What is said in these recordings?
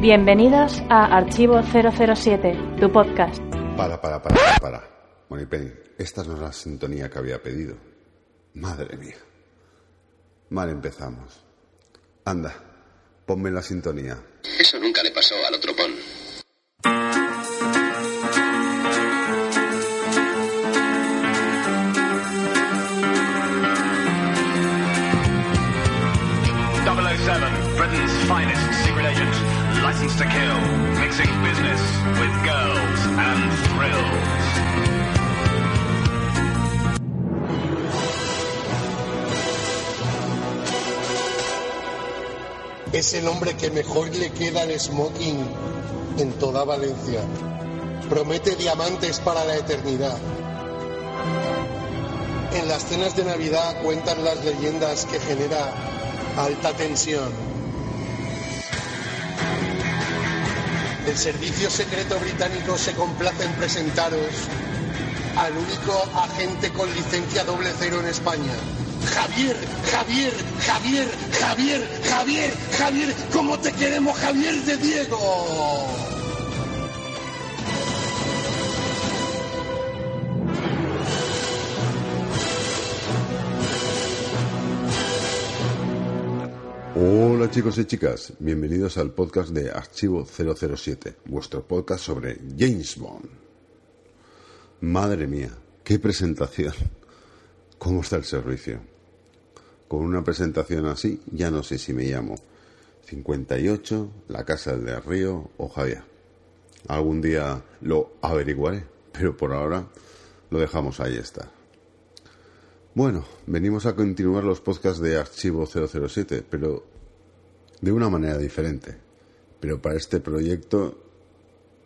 Bienvenidos a Archivo 007, tu podcast. Para, para, para, para. Monipenny, esta no es la sintonía que había pedido. Madre mía. Mal empezamos. Anda, ponme la sintonía. Eso nunca le pasó al otro pon. Es el hombre que mejor le queda el smoking en toda Valencia. Promete diamantes para la eternidad. En las cenas de Navidad cuentan las leyendas que genera alta tensión. El servicio secreto británico se complace en presentaros al único agente con licencia doble cero en España. Javier, Javier, Javier, Javier, Javier, Javier, ¿cómo te queremos, Javier de Diego? Hola chicos y chicas, bienvenidos al podcast de Archivo 007, vuestro podcast sobre James Bond. Madre mía, qué presentación. ¿Cómo está el servicio? Con una presentación así, ya no sé si me llamo 58, La Casa del Río o Javier. Algún día lo averiguaré, pero por ahora lo dejamos ahí estar. Bueno, venimos a continuar los podcasts de Archivo 007, pero de una manera diferente. Pero para este proyecto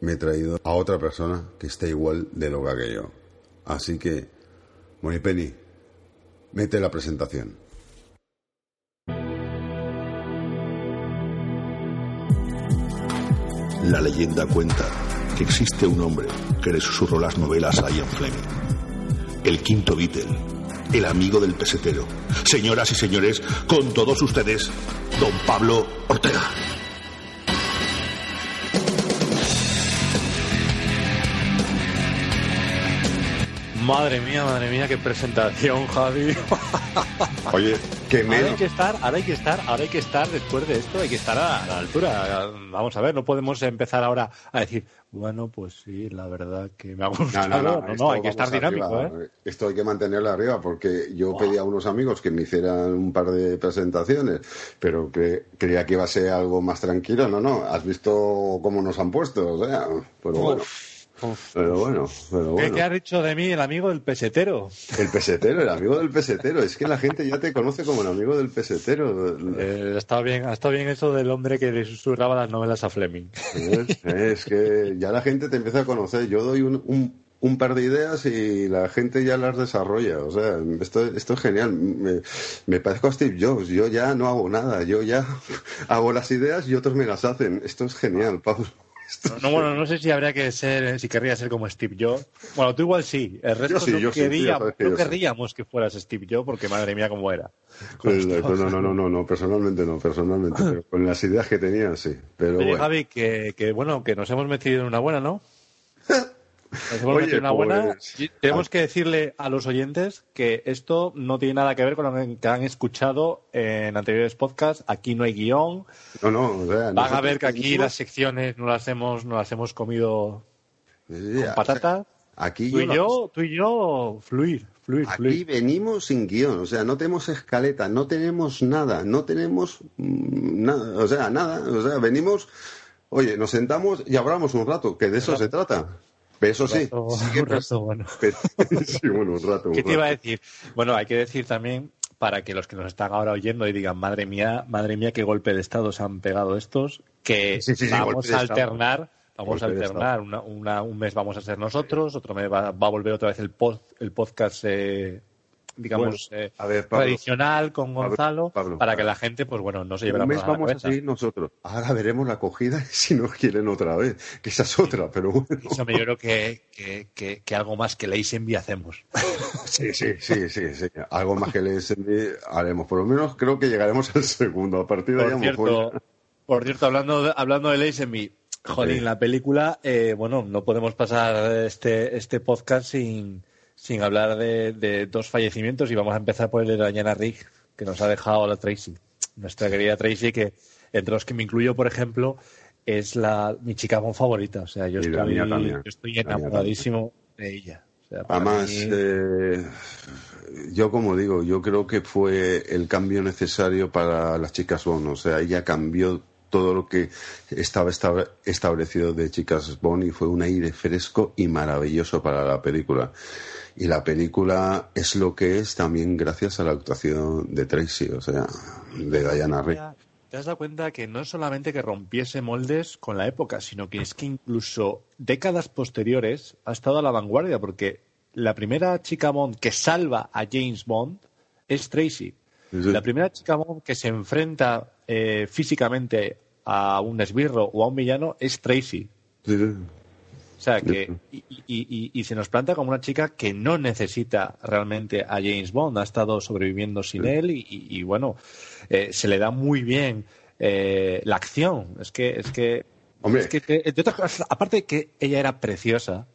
me he traído a otra persona que está igual de loca que yo. Así que, Monipenny, mete la presentación. La leyenda cuenta que existe un hombre que le susurró las novelas a Ian Fleming. El quinto Beatle, el amigo del pesetero. Señoras y señores, con todos ustedes, don Pablo Ortega. Madre mía, madre mía, qué presentación, Javi. Oye, qué Ahora hay que estar, ahora hay que estar, ahora hay que estar después de esto, hay que estar a la altura. Vamos a ver, no podemos empezar ahora a decir, bueno, pues sí, la verdad que me ha gustado. No, no, no, hay que estar dinámico, arriba. ¿eh? Esto hay que mantenerlo arriba porque yo pedí a unos amigos que me hicieran un par de presentaciones, pero que creía que iba a ser algo más tranquilo. No, no, has visto cómo nos han puesto, o sea, pero bueno. Pero bueno, pero ¿Qué, bueno. qué ha dicho de mí el amigo del pesetero? El pesetero, el amigo del pesetero. Es que la gente ya te conoce como el amigo del pesetero. Eh, está bien, está bien eso del hombre que le susurraba las novelas a Fleming. Es, es que ya la gente te empieza a conocer. Yo doy un, un, un par de ideas y la gente ya las desarrolla. O sea, esto, esto es genial. Me, me parezco a Steve Jobs. Yo ya no hago nada. Yo ya hago las ideas y otros me las hacen. Esto es genial, Pablo. No, bueno, no sé si habría que ser, si querría ser como Steve Jobs. Bueno, tú igual sí. El resto Yo sí, no, yo quería- que no querríamos que fueras Steve Jobs, porque madre mía, cómo era. Pues, no, no, no, no, no, personalmente no, personalmente. Pero con las ideas que tenía, sí. Pero Oye, bueno. Javi, que, que bueno, que nos hemos metido en una buena, ¿no? Oye, una buena. pues, tenemos que decirle a los oyentes que esto no tiene nada que ver con lo que han escuchado en anteriores podcasts. Aquí no hay guion. No, no, o sea, Van a ver que aquí las secciones no las hemos, no las hemos comido Sí, con o sea, patata. Aquí Tú y yo- yo, tú y yo, fluir, fluir, Aquí fluir. venimos sin guion, o sea, no tenemos escaleta, no tenemos nada, no tenemos mm, nada, o sea, nada, o sea, venimos, oye, nos sentamos y hablamos un rato, que de eso se trata. Pero eso sí, rato- sí que un rato bueno. pero- sí, bueno, un rato. un ¿Qué te iba a decir? Bueno, hay que decir también, para que los que nos están ahora oyendo y digan, madre mía, madre mía, qué golpe de Estado se han pegado estos, que Sí, sí, sí, golpe vamos a alternar, vamos a alternar, una, una- un mes vamos a ser nosotros, otro mes va, va a volver otra vez el, pod- el podcast eh, digamos, Bueno, eh, a ver, Pablo. tradicional con Gonzalo, Pablo, para que la gente, pues bueno, no se lleve la mes a la nosotros. Ahora veremos la acogida si nos quieren otra vez, que esa es otra, pero bueno. Eso me yo creo que, que, que, que algo más que Leis hacemos. Sí, sí, sí, sí, sí. Algo más que envíe haremos. Por lo menos creo que llegaremos al segundo. A partir de ahí, a Por por cierto hablando de, hablando de Leis Envy, jolín, Sí. la película, eh, bueno, no podemos pasar este, este podcast sin, sin hablar de, de dos fallecimientos y vamos a empezar por el de Diana Rigg, que nos ha dejado la Tracy. Nuestra querida Tracy, que entre los que me incluyo, por ejemplo, es la mi chica Bond favorita. O sea, yo estoy, yo estoy enamoradísimo de ella. O sea, para Además, mí- eh, yo como digo, yo creo que fue el cambio necesario para las chicas Bond. O sea, ella cambió todo lo que estaba estable- establecido de chicas Bond y fue un aire fresco y maravilloso para la película. Y la película es lo que es también gracias a la actuación de Tracy, o sea, de Diana Rigg. ¿Te has dado cuenta que no es solamente que rompiese moldes con la época, sino que es que incluso décadas posteriores ha estado a la vanguardia? Porque la primera chica Bond que salva a James Bond es Tracy. Sí. La primera chica que se enfrenta eh, físicamente a un esbirro o a un villano es Tracy. Sí, sí. O sea, que y, y- y- y se nos planta como una chica que no necesita realmente a James Bond, ha estado sobreviviendo sin él y, bueno, eh, se le da muy bien eh, la acción. Es que, es que, Hombre. es que, entre otras cosas, aparte de que ella era preciosa,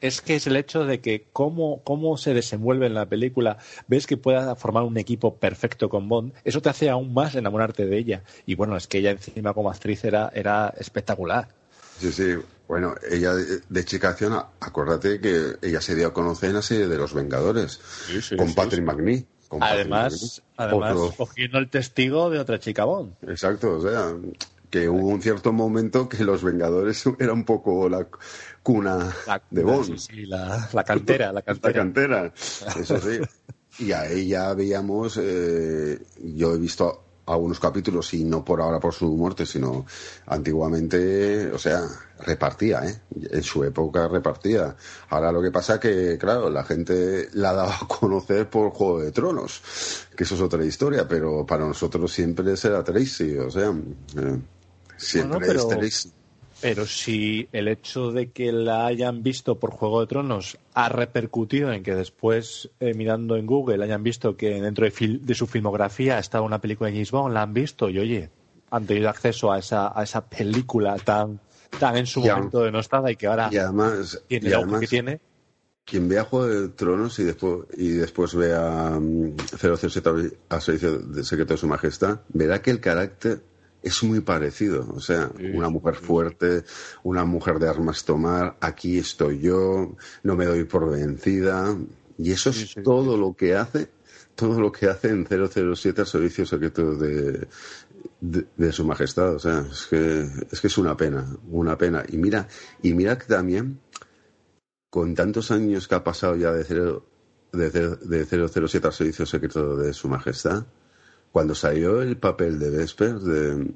es que es el hecho de que cómo, cómo se desenvuelve en la película, ves que pueda formar un equipo perfecto con Bond, eso te hace aún más enamorarte de ella. Y bueno, es que ella encima como actriz era, era espectacular. Sí, sí. Bueno, ella de, de chica acción, acuérdate que ella se dio a conocer en la serie de Los Vengadores con Patrick McNee. con Patrick Además, McNee. además Otro- cogiendo el testigo de otra chica Bond. exacto, o sea, que hubo un cierto momento que Los Vengadores era un poco la cuna La, de Bond. sí, sí, la, la cantera, la La cantera. cantera, eso sí. Y ahí ya veíamos, eh, yo he visto algunos capítulos y no por ahora por su muerte, sino antiguamente, o sea, repartía, ¿eh? En su época repartía. Ahora lo que pasa que, claro, la gente la ha dado a conocer por Juego de Tronos, que eso es otra historia, pero para nosotros siempre será Tracy, o sea, eh, siempre Bueno, pero- es. Pero si el hecho de que la hayan visto por Juego de Tronos ha repercutido en que después, eh, mirando en Google, hayan visto que dentro de, fil- de su filmografía estaba una película de James Bond, la han visto y oye, han tenido acceso a esa, a esa película tan, tan en su Ya. momento denostada y que ahora Y además, tiene y además que tiene. Quien vea Juego de Tronos y después, y después vea mm, 007 a servicio de secreto de su majestad, verá que el carácter es muy parecido. O sea, una mujer fuerte, una mujer de armas tomar, aquí estoy yo, no me doy por vencida. Y eso es todo lo que hace, todo lo que hace en 007 al servicio secreto de, de, de su majestad. O sea, es que, es que es una pena, una pena. Y mira, y mira que también con tantos años que ha pasado ya de, cero, de, cero- de 007 al servicio secreto de su majestad, cuando salió el papel de Vesper, de,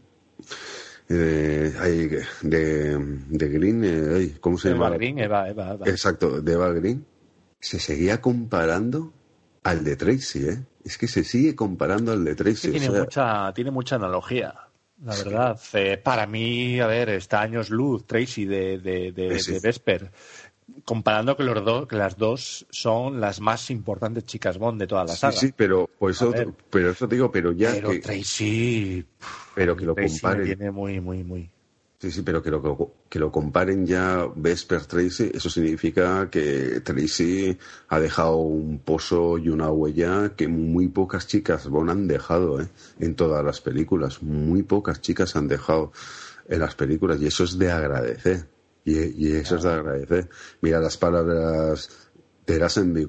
de, ay, de, de Green, eh, ¿cómo se llama? Green, Eva, Eva, Eva. Exacto, de Eva Green, se seguía comparando al de Tracy, ¿eh? Es que se sigue comparando al de Tracy. Sí, o tiene, sea, mucha, tiene mucha analogía, la verdad. Eh, para mí, a ver, está años luz Tracy de, de, de, de Vesper, comparando que, los dos que las dos son las más importantes chicas Bond de toda la sí, saga. sí, pero por eso, A ver. pero eso te digo, pero ya Pero que, Tracy, pero que lo Tracy comparen. tiene muy, muy, muy. Sí, sí, pero que lo, que lo comparen ya Vesper Tracy, eso significa que Tracy ha dejado un pozo y una huella que muy pocas chicas Bond han dejado ¿eh? en todas las películas. Muy pocas chicas han dejado en las películas y eso es de agradecer. Y, y eso es de agradecer. Mira las palabras de Rasenby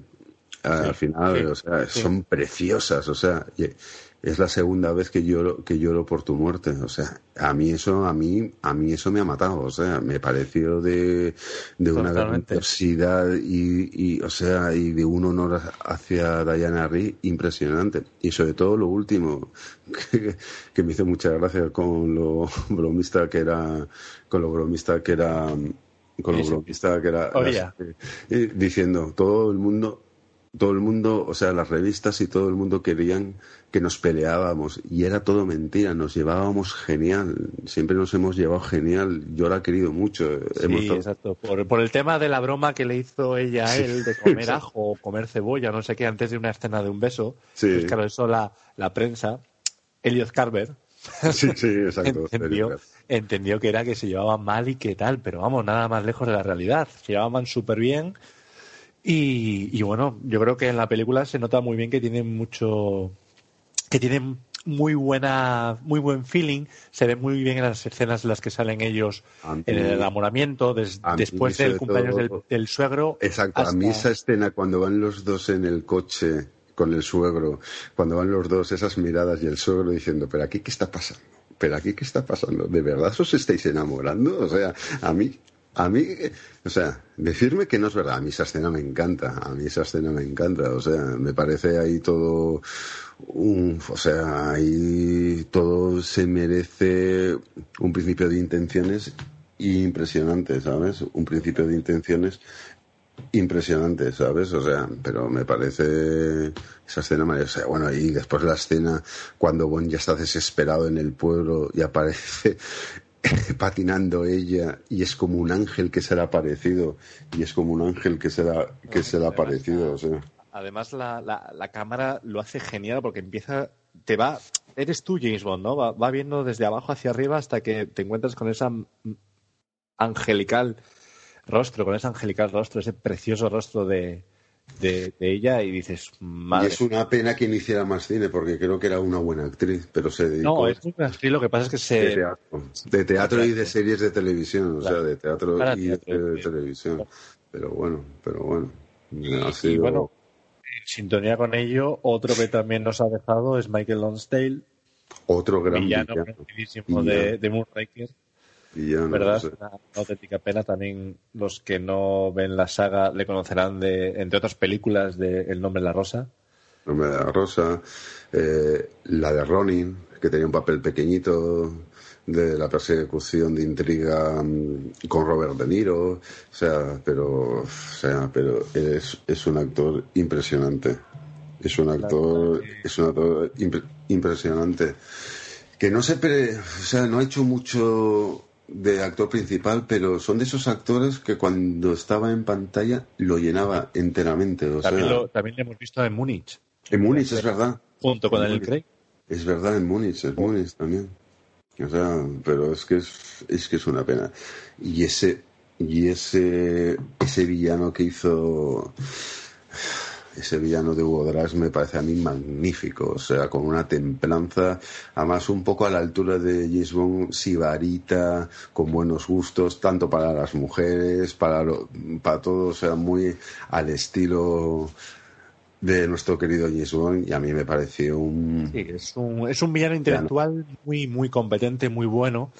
al final, sí, o sea, sí. son preciosas, o sea, es la segunda vez que lloro, que lloro por tu muerte, o sea, a mí eso, a mí, a mí eso me ha matado, o sea, me pareció de, de una grandiosidad y, y, o sea, y de un honor hacia Diana Rigg impresionante. Y sobre todo lo último, que, que me hizo mucha gracia con lo bromista que era, con lo bromista que era, con lo Sí, sí. bromista que era, eh, diciendo, todo el mundo todo el mundo, o sea, las revistas y todo el mundo querían que nos peleábamos y era todo mentira, nos llevábamos genial, siempre nos hemos llevado genial, yo la he querido mucho. Sí, exacto, por, por, el tema de la broma que le hizo ella a él de comer ajo o comer cebolla, no sé qué, antes de una escena de un beso, Sí. pues claro, eso la, la prensa, Elliot Carver, Sí, sí, exacto. entendió, entendió que era que se llevaban mal y que tal, pero vamos, nada más lejos de la realidad, se llevaban súper bien. Y, y bueno, yo creo que en la película se nota muy bien que tienen mucho, que tienen muy buena, muy buen feeling, se ve muy bien en las escenas en las que salen ellos mí- en el enamoramiento, des- después del cumpleaños del, suegro. Exacto, a mí esa escena cuando van los dos en el coche con el suegro, cuando van los dos, esas miradas y el suegro diciendo, pero aquí qué está pasando, pero aquí qué está pasando, ¿de verdad os estáis enamorando? O sea, a mí, a mí, o sea, decirme que no es verdad, a mí esa escena me encanta, a mí esa escena me encanta, o sea, me parece ahí todo un, o sea, ahí todo se merece un principio de intenciones impresionante, ¿sabes? Un principio de intenciones impresionante, ¿sabes? O sea, pero me parece esa escena maravillosa. Bueno, y después la escena cuando Bon ya está desesperado en el pueblo y aparece patinando ella y es como un ángel que se le ha aparecido y es como un ángel que se le ha, que se le ha aparecido, o sea. Además, la, la, la cámara lo hace genial porque empieza, te va, eres tú James Bond, ¿no? Va, va viendo desde abajo hacia arriba hasta que te encuentras con esa angelical rostro, con ese angelical rostro, ese precioso rostro de, de, de ella y dices, Y madre. es una pena que no hiciera más cine porque creo que era una buena actriz, pero se dedicó No, es muy así, lo que pasa es que de se... teatro, de teatro y de series de televisión, o sea, de teatro Para y de, teatro, de sí. televisión. Pero bueno, pero bueno. ha Y, sido- y bueno, en sintonía con ello, otro que también nos ha dejado es Michael Lonsdale, otro gran villano villano. de, de Moonraker. Villano, ¿Verdad? o sea, Es una auténtica pena. También los que no ven la saga le conocerán de, entre otras películas, de El nombre de la rosa. Nombre de la Rosa, eh, la de Ronin, que tenía un papel pequeñito de la persecución de intriga mm, con Robert De Niro, o sea, pero, o sea, pero es, es un actor impresionante, es un actor, es un actor impre- impresionante, que no se, pre- o sea, no ha hecho mucho de actor principal, pero son de esos actores que cuando estaba en pantalla lo llenaba enteramente, o También, sea, lo, también lo hemos visto en Múnich, en Múnich es verdad. junto con En el Múnich. Craig. Es verdad, en Múnich, en Múnich también. O sea, pero es que es, es que es una pena. Y ese, y ese, ese villano que hizo, ese villano de Hugo Drax me parece a mí magnífico. O sea, con una templanza, además un poco a la altura de James Bond, sibarita, con buenos gustos, tanto para las mujeres, para, lo- para todo, o sea, muy al estilo de nuestro querido James Bond y a mí me pareció un Sí, es un, es un villano intelectual muy, muy competente, muy bueno.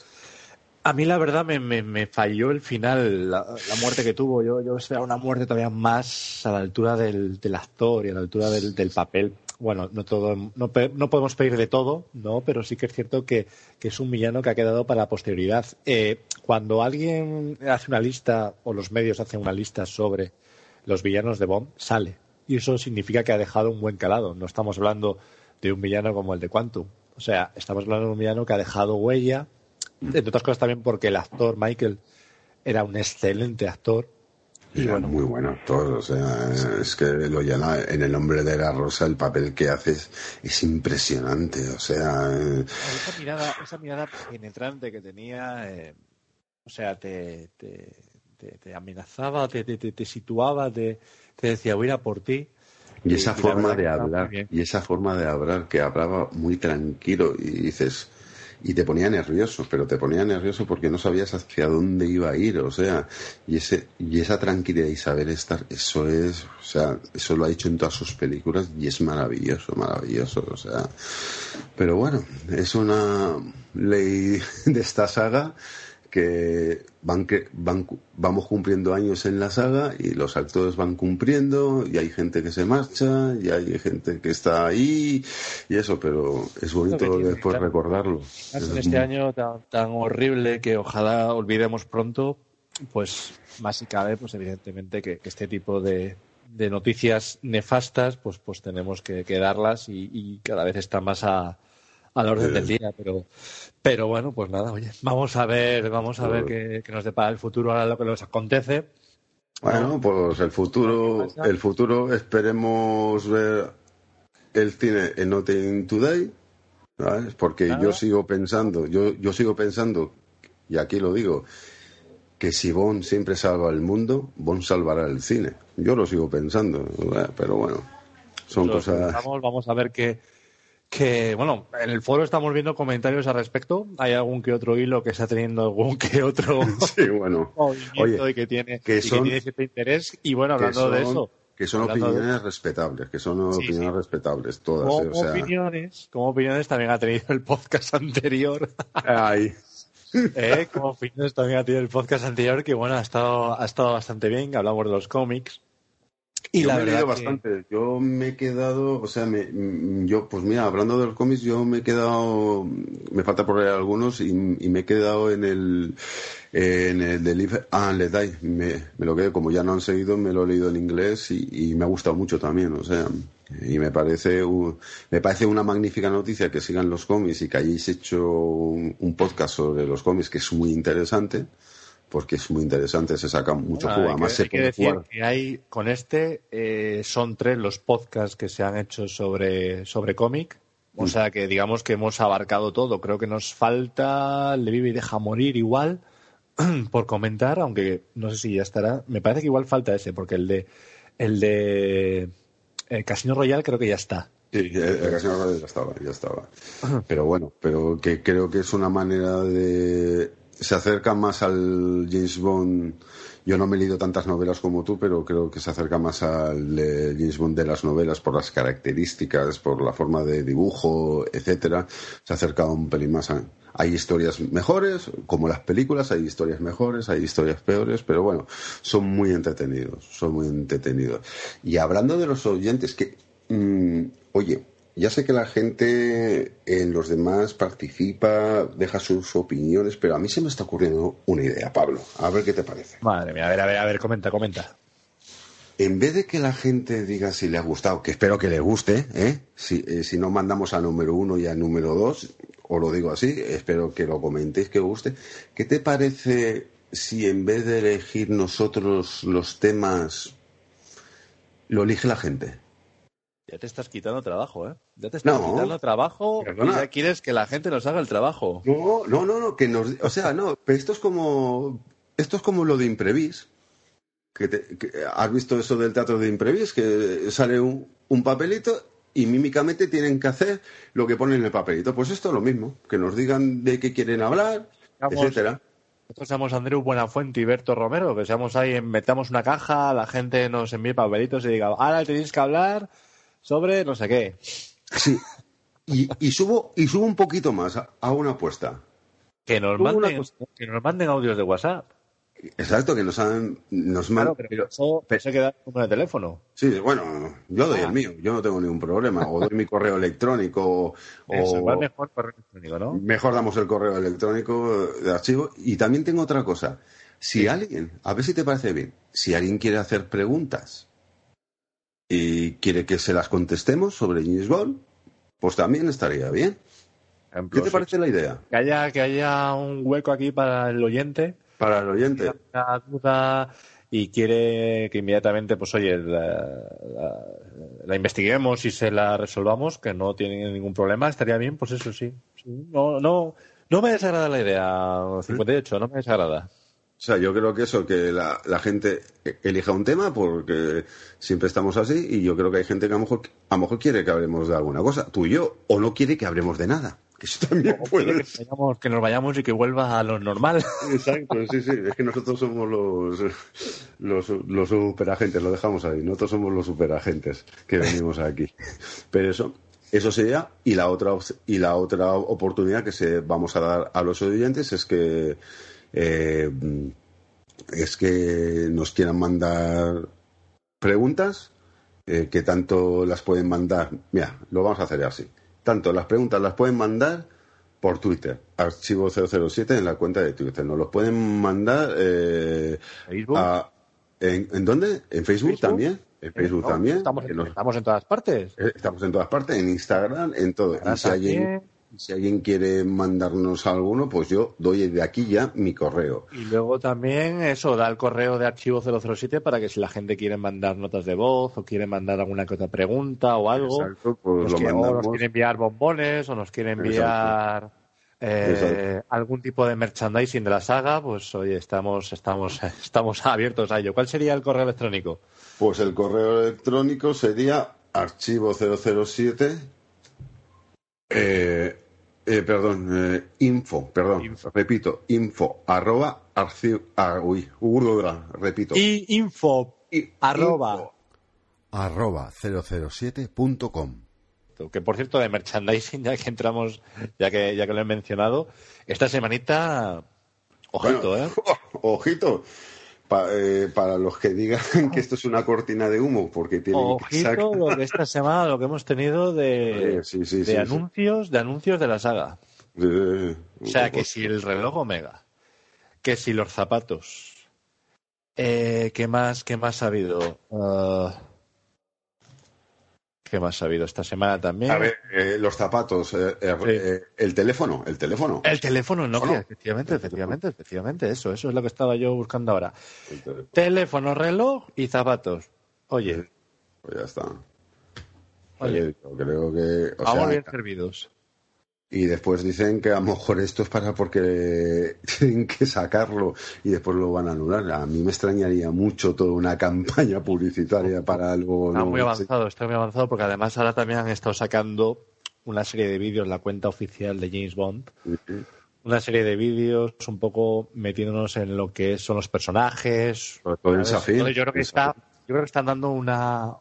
A mí la verdad me, me, me falló el final, la, muerte que tuvo. Yo, yo esperaba una muerte todavía más a la altura del, del actor y a la altura del, del papel. Bueno, no todo, no, no podemos pedir de todo, no, pero sí que es cierto que, que es un villano que ha quedado para la posterioridad. Eh, cuando alguien hace una lista o los medios hacen una lista sobre los villanos de Bond, sale. Y eso significa que ha dejado un buen calado. No estamos hablando de un villano como el de Quantum. O sea, estamos hablando de un villano que ha dejado huella, entre otras cosas también porque el actor Michael era un excelente actor. Y Era bueno, muy buen actor, o sea, es que lo llena en el nombre de la rosa, el papel que hace es, es impresionante, o sea, eh, esa mirada, esa mirada penetrante que tenía, eh, o sea, te, te, te, te amenazaba, te, te, te, te situaba, te, te decía, voy a ir a por ti. y esa y forma de hablar, y esa forma de hablar, que hablaba muy tranquilo y dices, y te ponía nervioso, pero te ponía nervioso porque no sabías hacia dónde iba a ir, o sea, y ese, y esa tranquilidad y saber estar, eso es, o sea, eso lo ha hecho en todas sus películas y es maravilloso, maravilloso, o sea, pero bueno, es una ley de esta saga que van que van vamos cumpliendo años en la saga y los actores van cumpliendo y hay gente que se marcha y hay gente que está ahí y eso pero es bonito tiene, después claro. recordarlo en este año tan, tan horrible que ojalá olvidemos pronto, pues más si cabe, pues evidentemente que, que este tipo de, de noticias nefastas, pues, pues tenemos que, que darlas y, y cada vez está más a, a la orden del día. Pero, pero bueno, pues nada, oye, vamos a ver, vamos a ver qué, qué nos depara el futuro ahora lo que nos acontece. Bueno, pues el futuro, el futuro esperemos ver el cine en Nothing Today, ¿sabes? Porque Claro. yo sigo pensando, yo, yo sigo pensando, y aquí lo digo, que si Bond siempre salva el mundo, Bond salvará el cine. Yo lo sigo pensando, ¿verdad? pero bueno, son cosas. Vamos, vamos a ver qué. Que, bueno, en el foro estamos viendo comentarios al respecto. Hay algún que otro hilo que está teniendo algún que otro Sí, bueno, movimiento Oye, y que tiene, que y son- tiene cierto interés. Y bueno, hablando de eso, que son de- opiniones respetables, que son Sí, opiniones sí. respetables todas. como ¿eh? O sea, opiniones, como opiniones también ha tenido el podcast anterior. ay, ¿eh? Como opiniones también ha tenido el podcast anterior, que bueno, ha estado, ha estado bastante bien. Hablamos de los cómics. Y yo la me he verdad leído que- bastante. Yo me he quedado, o sea, me, mm, yo, pues mira, hablando de los cómics, yo me he quedado, me falta por leer algunos y, y me he quedado en el, en el de Live and Let Die. Me, me lo quedé, como ya no han seguido, me lo he leído en inglés y, y me ha gustado mucho también, o sea, y me parece, me parece una magnífica noticia que sigan los cómics y que hayáis hecho un, un podcast sobre los cómics que es muy interesante. Porque es muy interesante, se saca mucho Bueno, juego. hay Además, se hay que puede decir jugar. que hay con este eh, son tres los podcasts que se han hecho sobre sobre cómic Mm. o sea que digamos que hemos abarcado todo creo que nos falta le vive y deja morir igual por comentar aunque no sé si ya estará me parece que igual falta ese porque el de el de el Casino Royal creo que ya está Sí, el, Casino Royale ya estaba, ya estaba. Pero bueno, pero que creo que es una manera de... Se acerca más al James Bond. Yo no me he leído tantas novelas como tú, pero creo que se acerca más al de James Bond de las novelas por las características, por la forma de dibujo, etcétera. Se ha acercado un pelín más a... Hay historias mejores, como las películas, hay historias mejores, hay historias peores, pero bueno, son muy entretenidos, son muy entretenidos. Y hablando de los oyentes, que Mm, oye, ya sé que la gente en los demás participa, deja sus opiniones, pero a mí se me está ocurriendo una idea, Pablo. A ver qué te parece. madre mía a ver a ver a ver comenta comenta En vez de que la gente diga si le ha gustado, que espero que le guste, ¿eh? Si, eh, si no mandamos a número uno y a número dos, os lo digo así, espero que lo comentéis, que os guste. ¿Qué te parece si en vez de elegir nosotros los temas, lo elige la gente? Ya te estás quitando trabajo eh ya te estás No. quitando trabajo Perdona. y ya quieres que la gente nos haga el trabajo No, no, no, no, que nos, o sea, no, pero esto es como, esto es como lo de imprevis. Que, te- que- has visto eso del teatro de imprevis, que sale un, un papelito y mímicamente tienen que hacer lo que ponen en el papelito. Pues esto es lo mismo, que nos digan de qué quieren hablar, Vamos. etcétera. Nosotros seamos Andreu Buenafuente y Berto Romero, que seamos ahí, metamos una caja, la gente nos envíe papelitos y diga, ahora tenéis que hablar sobre no sé qué. Sí. Y, y subo, y subo un poquito más a, a una apuesta. Que nos, manden, que nos manden audios de WhatsApp. Exacto, que nos han, nos man- Claro, pero eso, eso hay que dar número de teléfono. Sí, bueno, yo doy Ah. el mío, yo no tengo ningún problema. O doy mi correo electrónico, o, Eso, va mejor correo electrónico, ¿no? Mejor damos el correo electrónico de archivo. Y también tengo otra cosa. Si alguien, a ver si te parece bien, si alguien quiere hacer preguntas y quiere que se las contestemos sobre James Bond, pues también estaría bien. ¿Qué te parece la idea? Que haya, que haya un hueco aquí para el oyente, Para el oyente. tiene una duda y quiere que inmediatamente, pues oye, la, la- la investiguemos y se la resolvamos, que no tiene ningún problema, estaría bien, pues eso sí. Sí, No, no, no me desagrada la idea, 58, no me desagrada. O sea, yo creo que eso, que la, la gente elija un tema porque siempre estamos así y yo creo que hay gente que a lo mejor, a lo mejor quiere que hablemos de alguna cosa, tú y yo, o no quiere que hablemos de nada. Que eso también O puede que, ser. vayamos- que nos vayamos y que vuelva a lo normal. Exacto, sí, sí. Es que nosotros somos los, los, los superagentes, lo dejamos ahí. Nosotros somos los superagentes que venimos aquí. Pero eso, eso sería. Y la otra, y la otra oportunidad que se vamos a dar a los oyentes es que eh, es que nos quieran mandar preguntas eh, que tanto las pueden mandar. Mira, lo vamos a hacer así. Tanto las preguntas las pueden mandar por Twitter, archivo 007 en la cuenta de Twitter. Nos los pueden mandar eh, Facebook. a- ¿en, en dónde? ¿En Facebook, Facebook. también? En Facebook No, también. Estamos, nos- estamos en todas partes. eh, estamos en todas partes, en Instagram, en todo. Y si alguien, también. Si alguien quiere mandarnos alguno, pues yo doy de aquí ya mi correo. Y luego también eso, da el correo de archivo 007 para que si la gente quiere mandar notas de voz o quiere mandar alguna que otra pregunta o algo, Exacto, pues nos lo quiere- o nos quiere enviar bombones o nos quiere enviar eh, algún tipo de merchandising de la saga, pues oye, estamos, estamos, estamos abiertos a ello. ¿Cuál sería el correo electrónico? Pues el correo electrónico sería archivo 007. Eh, eh, perdón, eh, info, perdón, repito, info, arroba, arci- ah, uy, urda, repito. Y info I- arroba. info. arroba 007.com. que por cierto de merchandising ya que entramos ya que ya que lo he mencionado esta semanita ojito Bueno, eh Ojito. Pa- eh, para los que digan que esto es una cortina de humo, porque tienen que ojito sacar- lo que esta semana lo que hemos tenido de, Eh, sí, sí, de sí, sí. anuncios de anuncios de la saga. Eh, o sea que si el reloj Omega que si los zapatos eh, qué más qué más ha habido Ah, qué más ha habido esta semana también A ver, eh, los zapatos, eh, eh, Sí. el teléfono, el teléfono. el teléfono Nokia, Bueno, efectivamente, efectivamente, efectivamente, eso, eso es lo que estaba yo buscando ahora. El teléfono. Teléfono, reloj y zapatos. Oye, Pues ya está. Oye. Oye, creo que. o vamos sea, bien servidos. Y después dicen que a lo mejor esto es para porque tienen que sacarlo y después lo van a anular. A mí me extrañaría mucho toda una campaña publicitaria para algo. Está no muy avanzado, está muy avanzado porque además ahora también han estado sacando una serie de vídeos, la cuenta oficial de James Bond, una serie de vídeos un poco metiéndonos en lo que son los personajes. Yo creo que está, yo creo que están dando una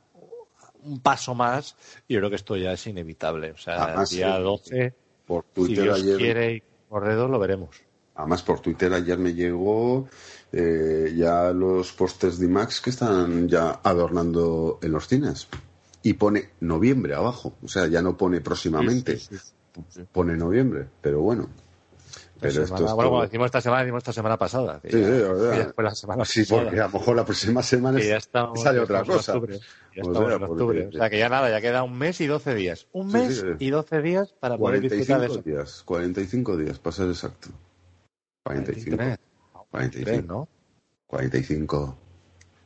un paso más y yo creo que esto ya es inevitable. O sea, Además, el día sí. 12, Por si Twitter Dios ayer. quiere y por dedos lo veremos. Además, por Twitter ayer me llegó eh, ya los pósters de IMAX que están ya adornando en los cines. Y pone noviembre abajo. O sea, ya no pone próximamente. Sí, sí, sí, sí. Pone noviembre. Pero bueno. Pero Esta esto semana- es bueno, cuando decimos esta semana, decimos esta semana pasada. Sí, ya- sí, la verdad. la semana Sí, pasada. porque a lo mejor la próxima semana ya estamos, sale otra estamos cosa. En octubre. Ya O estamos sea, en octubre. porque- O sea que ya nada, ya queda un mes y 12 días. Un mes sí. y 12 días para poder disfrutar 45 de eso. días. 45 días, para ser exacto. 45. 23, 45. ¿no? 45.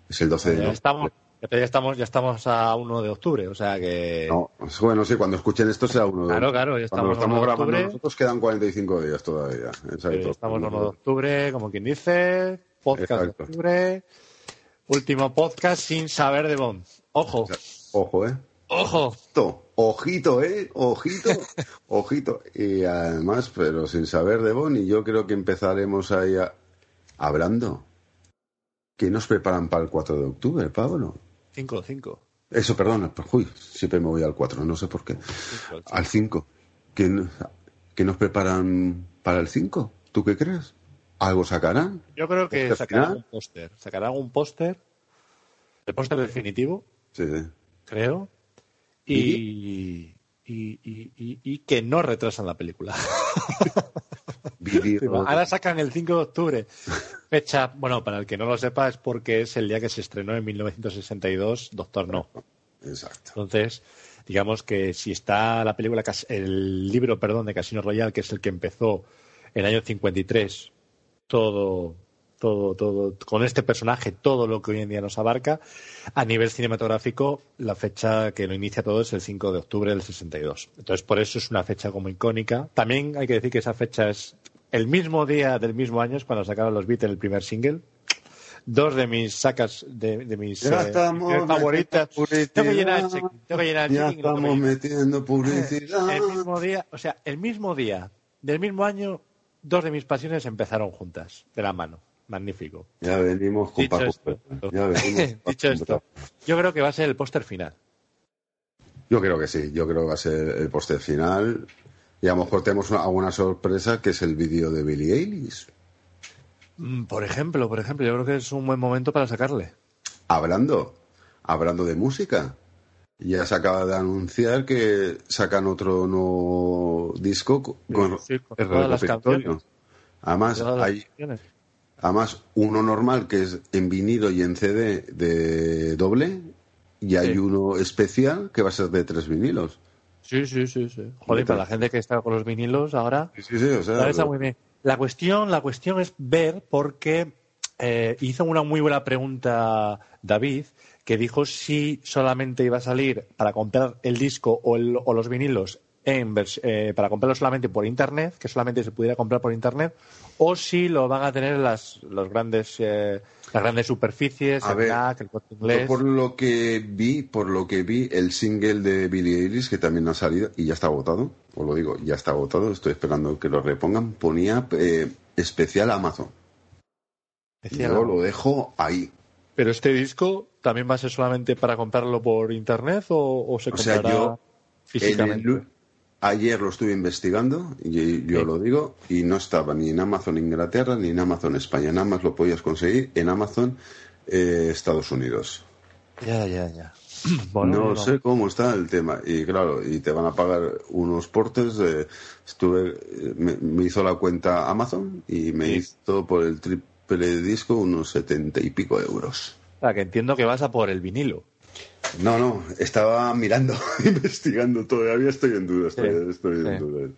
Es el 12 de Ya noviembre. estamos, ya estamos, ya estamos a 1 de octubre, o sea que... No, bueno, sí, cuando escuchen esto será uno de Claro, claro, ya Cuando estamos 1 de grabando octubre. nosotros quedan 45 días todavía. Exacto. Estamos a 1 de octubre, como quien dice, podcast Exacto. de octubre, último podcast sin saber de Bond. Ojo, Ojo, ¿eh? ojo. Ojito, ojito, ¿eh? Ojito, ojito. Y además, pero sin saber de Bonnie, yo creo que empezaremos ahí a- hablando. ¿Qué nos preparan para el 4 de octubre, Pablo? 5, 5. Eso, perdón, uy, siempre me voy al 4, no sé por qué. Al 5. ¿Qué, nos preparan para el 5? ¿Tú qué crees? ¿Algo sacarán? Yo creo que ¿Póster sacarán final? un póster. Sacarán un póster, el póster definitivo, Sí, sí. creo, y, y, y- y- y que no retrasan la película. Ahora sacan el 5 de octubre. Fecha, bueno, para el que no lo sepa, es porque es el día que se estrenó en 1962 Doctor No. Exacto. Entonces, digamos que si está la película, el libro, perdón, de Casino Royale, que es el que empezó en el año 53, todo, todo, todo, con este personaje, todo lo que hoy en día nos abarca, a nivel cinematográfico, la fecha que lo inicia todo es el 5 de octubre del 62. Entonces, por eso es una fecha como icónica. También hay que decir que esa fecha es el mismo día del mismo año, es cuando sacaron los Beatles el primer single. Dos de mis sacas, de, de mis eh, favoritas. Tengo que llenar el check, tengo que llenar el Ya checking y lo tengo estamos metiendo publicidad. El mismo día, o sea, el mismo día del mismo año, dos de mis pasiones empezaron juntas, de la mano. Magnífico. Ya venimos con Dicho Paco esto, Pérez. Ya venimos con dicho Paco esto, yo creo que va a ser el póster final. Yo creo que sí, yo creo que va a ser el póster final. Y a lo mejor tenemos una- alguna sorpresa que es el vídeo de Billie Eilish. Mm, Por ejemplo, por ejemplo, yo creo que es un buen momento para sacarle. Hablando, hablando de música. Ya se acaba de anunciar que sacan otro nuevo disco co- con Sí, con el todas las repertorio. canciones. Además, Todas las hay, canciones. Además, uno normal que es en vinilo y en CD de doble Y hay Sí. uno especial que va a ser de tres vinilos. Sí, sí, sí, sí. Joder, para la gente que está con los vinilos ahora. Sí, sí, sí, o sea, La está muy bien. La cuestión, la cuestión es ver porque eh, hizo una muy buena pregunta David, que dijo si solamente iba a salir para comprar el disco o, el- o los vinilos en eh, para comprarlo solamente por internet, que solamente se pudiera comprar por internet, o si lo van a tener las los grandes eh, las grandes superficies, A el ver, el Corte Inglés. por lo que vi, por lo que vi, el single de Billie Eilish, que también ha salido y ya está agotado, os lo digo, ya está agotado, estoy esperando que lo repongan, ponía eh, especial Amazon. Yo lo dejo ahí. Pero este disco también va a ser solamente para comprarlo por internet o, o se O sea, comprará yo físicamente. En el- ayer lo estuve investigando, y yo Sí. lo digo, y no estaba ni en Amazon Inglaterra ni en Amazon España. Nada más lo podías conseguir en Amazon eh, Estados Unidos. Ya, ya, ya. Bueno, no sé cómo está el tema. Y claro, y te van a pagar unos portes. estuve, me, me hizo la cuenta Amazon y me Sí. hizo por el triple disco unos setenta y pico euros. O sea, que entiendo que vas a por el vinilo. No, no, estaba mirando, investigando. Todavía estoy en duda. Estoy, Sí, estoy en duda.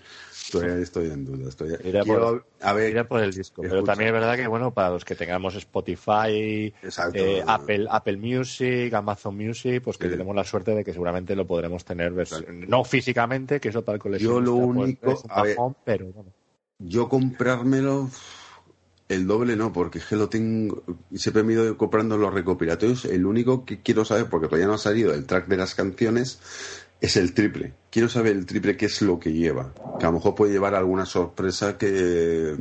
Todavía estoy en duda. Estoy, Quiero- por- a ver, por el disco. Pero también es verdad que, bueno, para los que tengamos Spotify, Exacto. eh, Apple, Apple Music, Amazon Music, pues que Sí. tenemos la suerte de que seguramente lo podremos tener, vers- no físicamente, que eso para el coleccionista Yo lo pues, único- es un a ver. bajón, pero bueno. yo comprármelo el doble no, porque es que lo tengo. Siempre me he ido comprando los recopilatorios. El único que quiero saber, porque todavía no ha salido el track de las canciones, es el triple. Quiero saber el triple qué es lo que lleva. Que a lo mejor puede llevar alguna sorpresa que,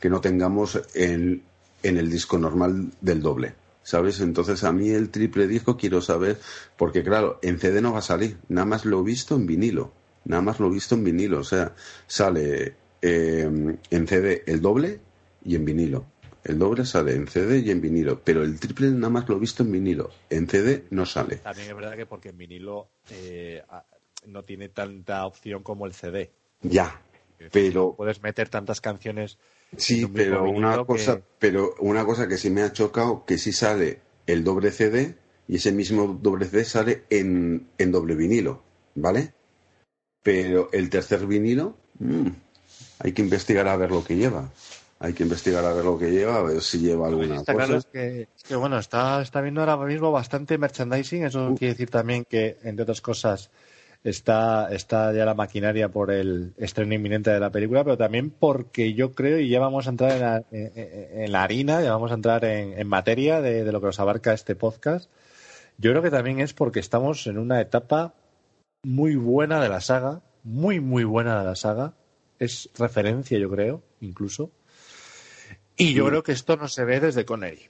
que no tengamos en, en el disco normal del doble. ¿Sabes? Entonces a mí el triple disco quiero saber, porque claro, en CD no va a salir, nada más lo he visto en vinilo, nada más lo he visto en vinilo, o sea, sale eh, en CD el doble y en vinilo. El doble sale en CD y en vinilo, pero el triple nada más lo he visto en vinilo, en CD no sale. También es verdad que porque en vinilo eh, no tiene tanta opción como el CD. Ya, pero Puedes meter tantas canciones. Sí, un pero una cosa, que- pero una cosa que sí me ha chocado, que sí sale el doble CD y ese mismo doble CD sale en, en doble vinilo, ¿vale? Pero el tercer vinilo, mm, hay que investigar a ver lo que lleva. Hay que investigar a ver lo que lleva, a ver si lleva alguna Está cosa. claro es que, es que, bueno, está, está viendo ahora mismo bastante merchandising. Eso Uh. quiere decir también que, entre otras cosas, está, está ya la maquinaria por el estreno inminente de la película, pero también porque yo creo, y ya vamos a entrar en la, en- la harina, ya vamos a entrar en, en materia de, de lo que nos abarca este podcast. Yo creo que también es porque estamos en una etapa muy buena de la saga, muy, muy buena de la saga. Es referencia, yo creo, incluso. Y yo Mm. creo que esto no se ve desde Connery.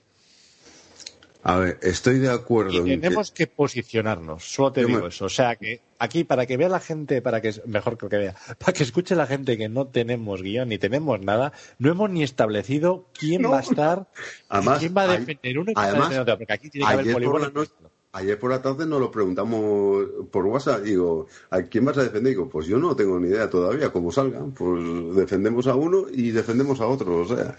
A ver, estoy de acuerdo Y que- tenemos que posicionarnos, solo te Yo me- digo eso. O sea, que aquí, para que vea la gente, para que mejor que vea, para que escuche la gente que no tenemos guion ni tenemos nada, no hemos ni establecido quién No. va a estar, Además, quién va a defender uno y quién va a defender otro, porque aquí tiene que haber por noche- Ayer por la tarde nos lo preguntamos por WhatsApp. Digo, ¿a quién vas a defender? Digo, pues yo no tengo ni idea todavía cómo salgan. Pues defendemos a uno y defendemos a otro. O sea,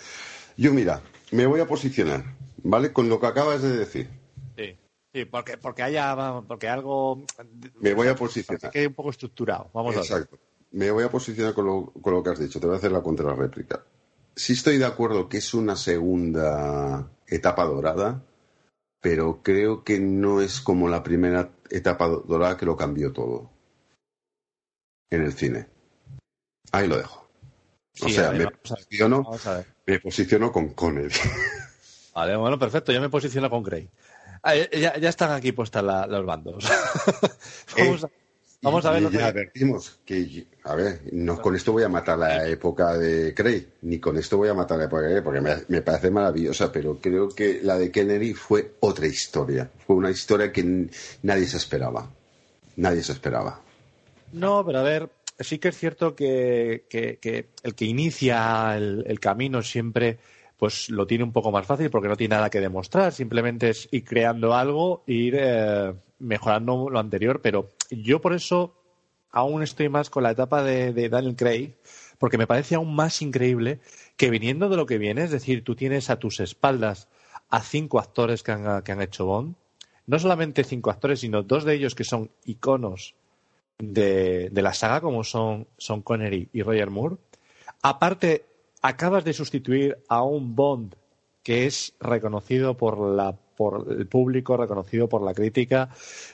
yo mira, me voy a posicionar, ¿vale? Con lo que acabas de decir. Sí, sí, porque, porque haya, porque algo Me voy a posicionar. que un poco estructurado. Vamos a ver. Exacto. Me voy a posicionar con lo, con lo que has dicho. Te voy a hacer la contrarréplica. Sí estoy de acuerdo que es una segunda etapa dorada, pero creo que no es como la primera etapa do- dorada que lo cambió todo en el cine. Ahí lo dejo. O sea, vale, me ver. posiciono, Vamos a ver. Me posiciono con Connery. Vale, bueno, perfecto, yo me posiciono con Craig. Ah, ya, ya están aquí puestas la- los bandos. vamos, a, vamos a ver ya que... advertimos que, a ver, no con esto voy a matar la época de Craig, ni con esto voy a matar la época de Craig, porque me, me parece maravillosa, pero creo que la de Kennedy fue otra historia. Fue una historia que nadie se esperaba. Nadie se esperaba. No, pero a ver, sí que es cierto que, el que inicia el, camino siempre pues lo tiene un poco más fácil porque no tiene nada que demostrar, simplemente es ir creando algo e ir eh, mejorando lo anterior, pero yo por eso aún estoy más con la etapa de, de Daniel Craig, porque me parece aún más increíble que viniendo de lo que viene, es decir, tú tienes a tus espaldas a cinco actores que han, que han hecho Bond, no solamente cinco actores, sino dos de ellos que son iconos de, la saga, como son Sean Connery y Roger Moore. Aparte, acabas de sustituir a un Bond que es reconocido por la por el público, reconocido por la crítica,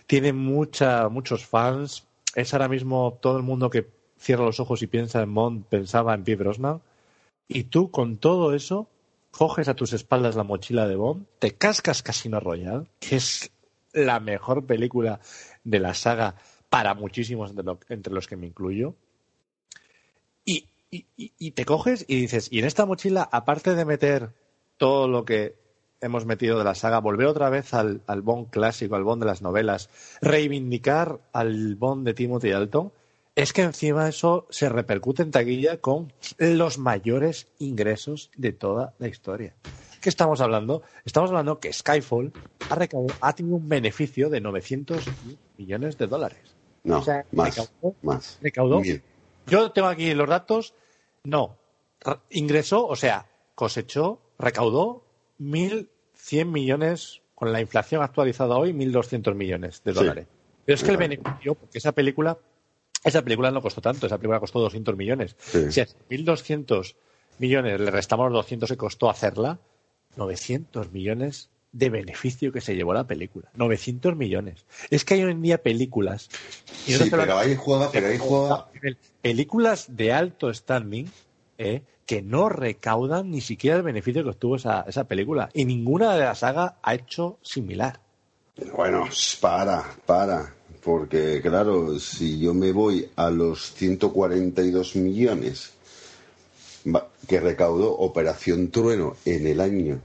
tiene mucha, muchos fans. Es ahora mismo todo el mundo que cierra los ojos y piensa en Bond pensaba en Pierce Brosnan. Y tú con todo eso coges a tus espaldas la mochila de Bond, te cascas Casino Royale, que es la mejor película de la saga para muchísimos entre, lo- entre los que me incluyo. Y, te coges y dices, y en esta mochila, aparte de meter todo lo que hemos metido de la saga, volver otra vez al, al Bond clásico, al Bond de las novelas, reivindicar al Bond de Timothy Dalton, es que encima eso se repercute en taquilla con los mayores ingresos de toda la historia. ¿Qué estamos hablando? Estamos hablando que Skyfall ha, ha tenido un beneficio de 900 millones de dólares. No, O sea, más, recaudó- más. recaudó. Mil. Yo tengo aquí los datos. No. Re- Ingresó, o sea, cosechó, recaudó 1.100 millones, con la inflación actualizada hoy, 1.200 millones de Sí. dólares. Pero es que el beneficio, porque esa película, esa película no costó tanto, esa película costó 200 millones. Sí. Si a 1.200 millones le restamos los 200 que costó hacerla, 900 millones de beneficio que se llevó la película. 900 millones. Es que hay hoy en día películas. y Sí, lo- pero ahí juega, pero ahí juega. películas de alto standing eh, que no recaudan ni siquiera el beneficio que obtuvo esa, esa película. Y ninguna de la saga ha hecho similar. Bueno, para, para. Porque, claro, si yo me voy a los 142 millones que recaudó Operación Trueno en el año.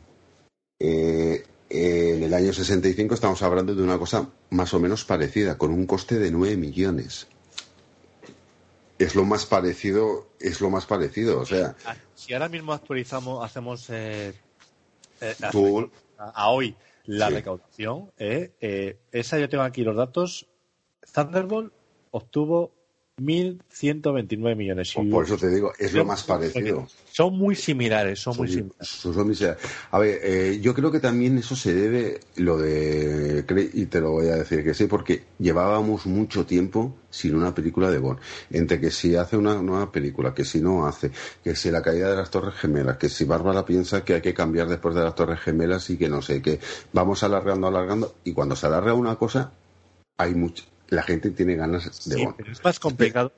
eh, en el año 65 estamos hablando de una cosa más o menos parecida, con un coste de 9 millones. Es lo más parecido, es lo más parecido, o sea, Si ahora mismo actualizamos, hacemos eh, eh, tú, a, a hoy la Sí. recaudación, eh, eh, esa yo tengo aquí los datos. Thunderbolt obtuvo 1.129 millones. Pues por eso te digo, es lo más parecido. Son muy similares, son muy similares. son- A ver, eh, yo creo que también eso se debe, lo de, y te lo voy a decir que sí, porque llevábamos mucho tiempo sin una película de Bond. Entre que si hace una nueva película, que si no hace, que si la caída de las Torres Gemelas, que si Bárbara piensa que hay que cambiar después de las Torres Gemelas y que no sé, que vamos alargando, alargando, y cuando se alarga una cosa, hay mucho, la gente tiene ganas de Sí, pero es más complicado.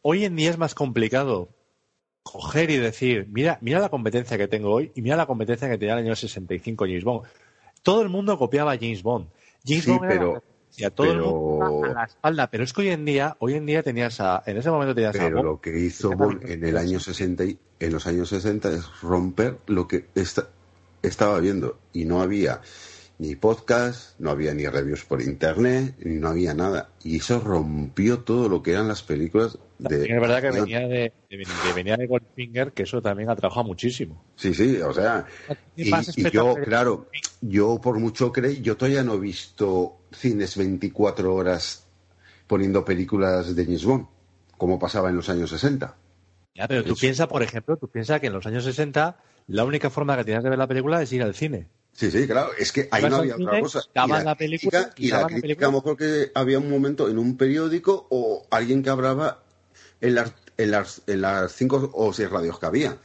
Hoy en día es más complicado coger y decir, mira, mira la competencia que tengo hoy y mira la competencia que tenía en el año 65 James Bond. Todo el mundo copiaba a James Bond. James Sí, Bond era pero- la todo el pero- mundo a la espalda, pero es que hoy en día, hoy en día tenías a, en ese momento tenías a Pero Bond. lo que hizo Bond en el año 60 y, en los años 60 es romper lo que esta- estaba viendo y no había ni podcast, no había ni reviews por internet, ni no había nada y eso rompió todo lo que eran las películas de También es verdad que venía de, de- que venía de Goldfinger, que eso también ha trabajado muchísimo. Sí, sí, o sea, y, y yo, claro, yo por mucho creí, yo todavía no he visto cines 24 horas poniendo películas de James Bond, como pasaba en los años 60. Ya, pero tú piensas, por ejemplo, tú piensas que en los años 60 la única forma que tenías de ver la película es ir al cine. Sí, sí, claro, es que ahí no había cine, otra cosa. daban Y la película, crítica- y la crítica, a lo mejor que había un momento en un periódico o alguien que hablaba en las, en las, en las cinco o seis radios que había.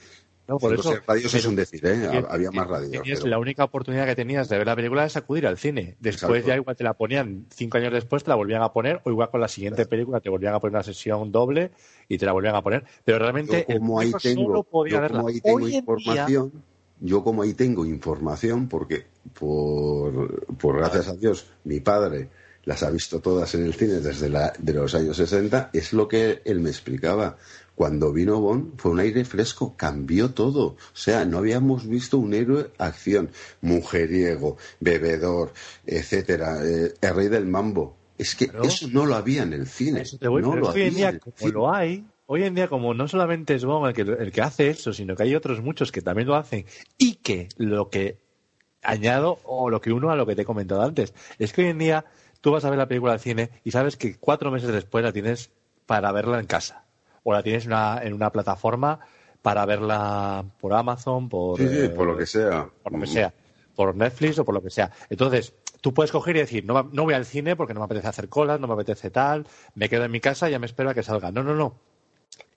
No, por Cinco eso. seis radios es un decir, ¿eh? que- Había más radios. pero- La única oportunidad que tenías de ver la película es acudir al cine. Después Exacto. ya igual te la ponían cinco años después, te la volvían a poner, o igual con la siguiente película te volvían a poner una sesión doble y te la volvían a poner. Pero realmente yo el como ahí tengo, solo podía yo verla. como ahí tengo Hoy en día- información, yo como ahí tengo información, porque por, por gracias a Dios, mi padre las ha visto todas en el cine desde la, de los años 60, es lo que él me explicaba. Cuando vino Bond fue un aire fresco, cambió todo. O sea, no habíamos visto un héroe acción, mujeriego, bebedor, etcétera, eh, el rey del mambo. Es que Claro. eso no lo había en el cine. Eso te voy, no pero lo hoy en había día, como lo hay, hoy en día, como no solamente es Bond el que, el que hace eso, sino que hay otros muchos que también lo hacen y que lo que añado o lo que uno a lo que te he comentado antes, es que hoy en día tú vas a ver la película al cine y sabes que cuatro meses después la tienes para verla en casa o la tienes en una, en una plataforma para verla por Amazon, por, Sí, sí, eh, por lo que sea. por lo que sea, por Netflix o por lo que sea. Entonces, tú puedes coger y decir, no, no voy al cine porque no me apetece hacer colas, no me apetece tal, me quedo en mi casa y ya me espero a que salga. No, no, no.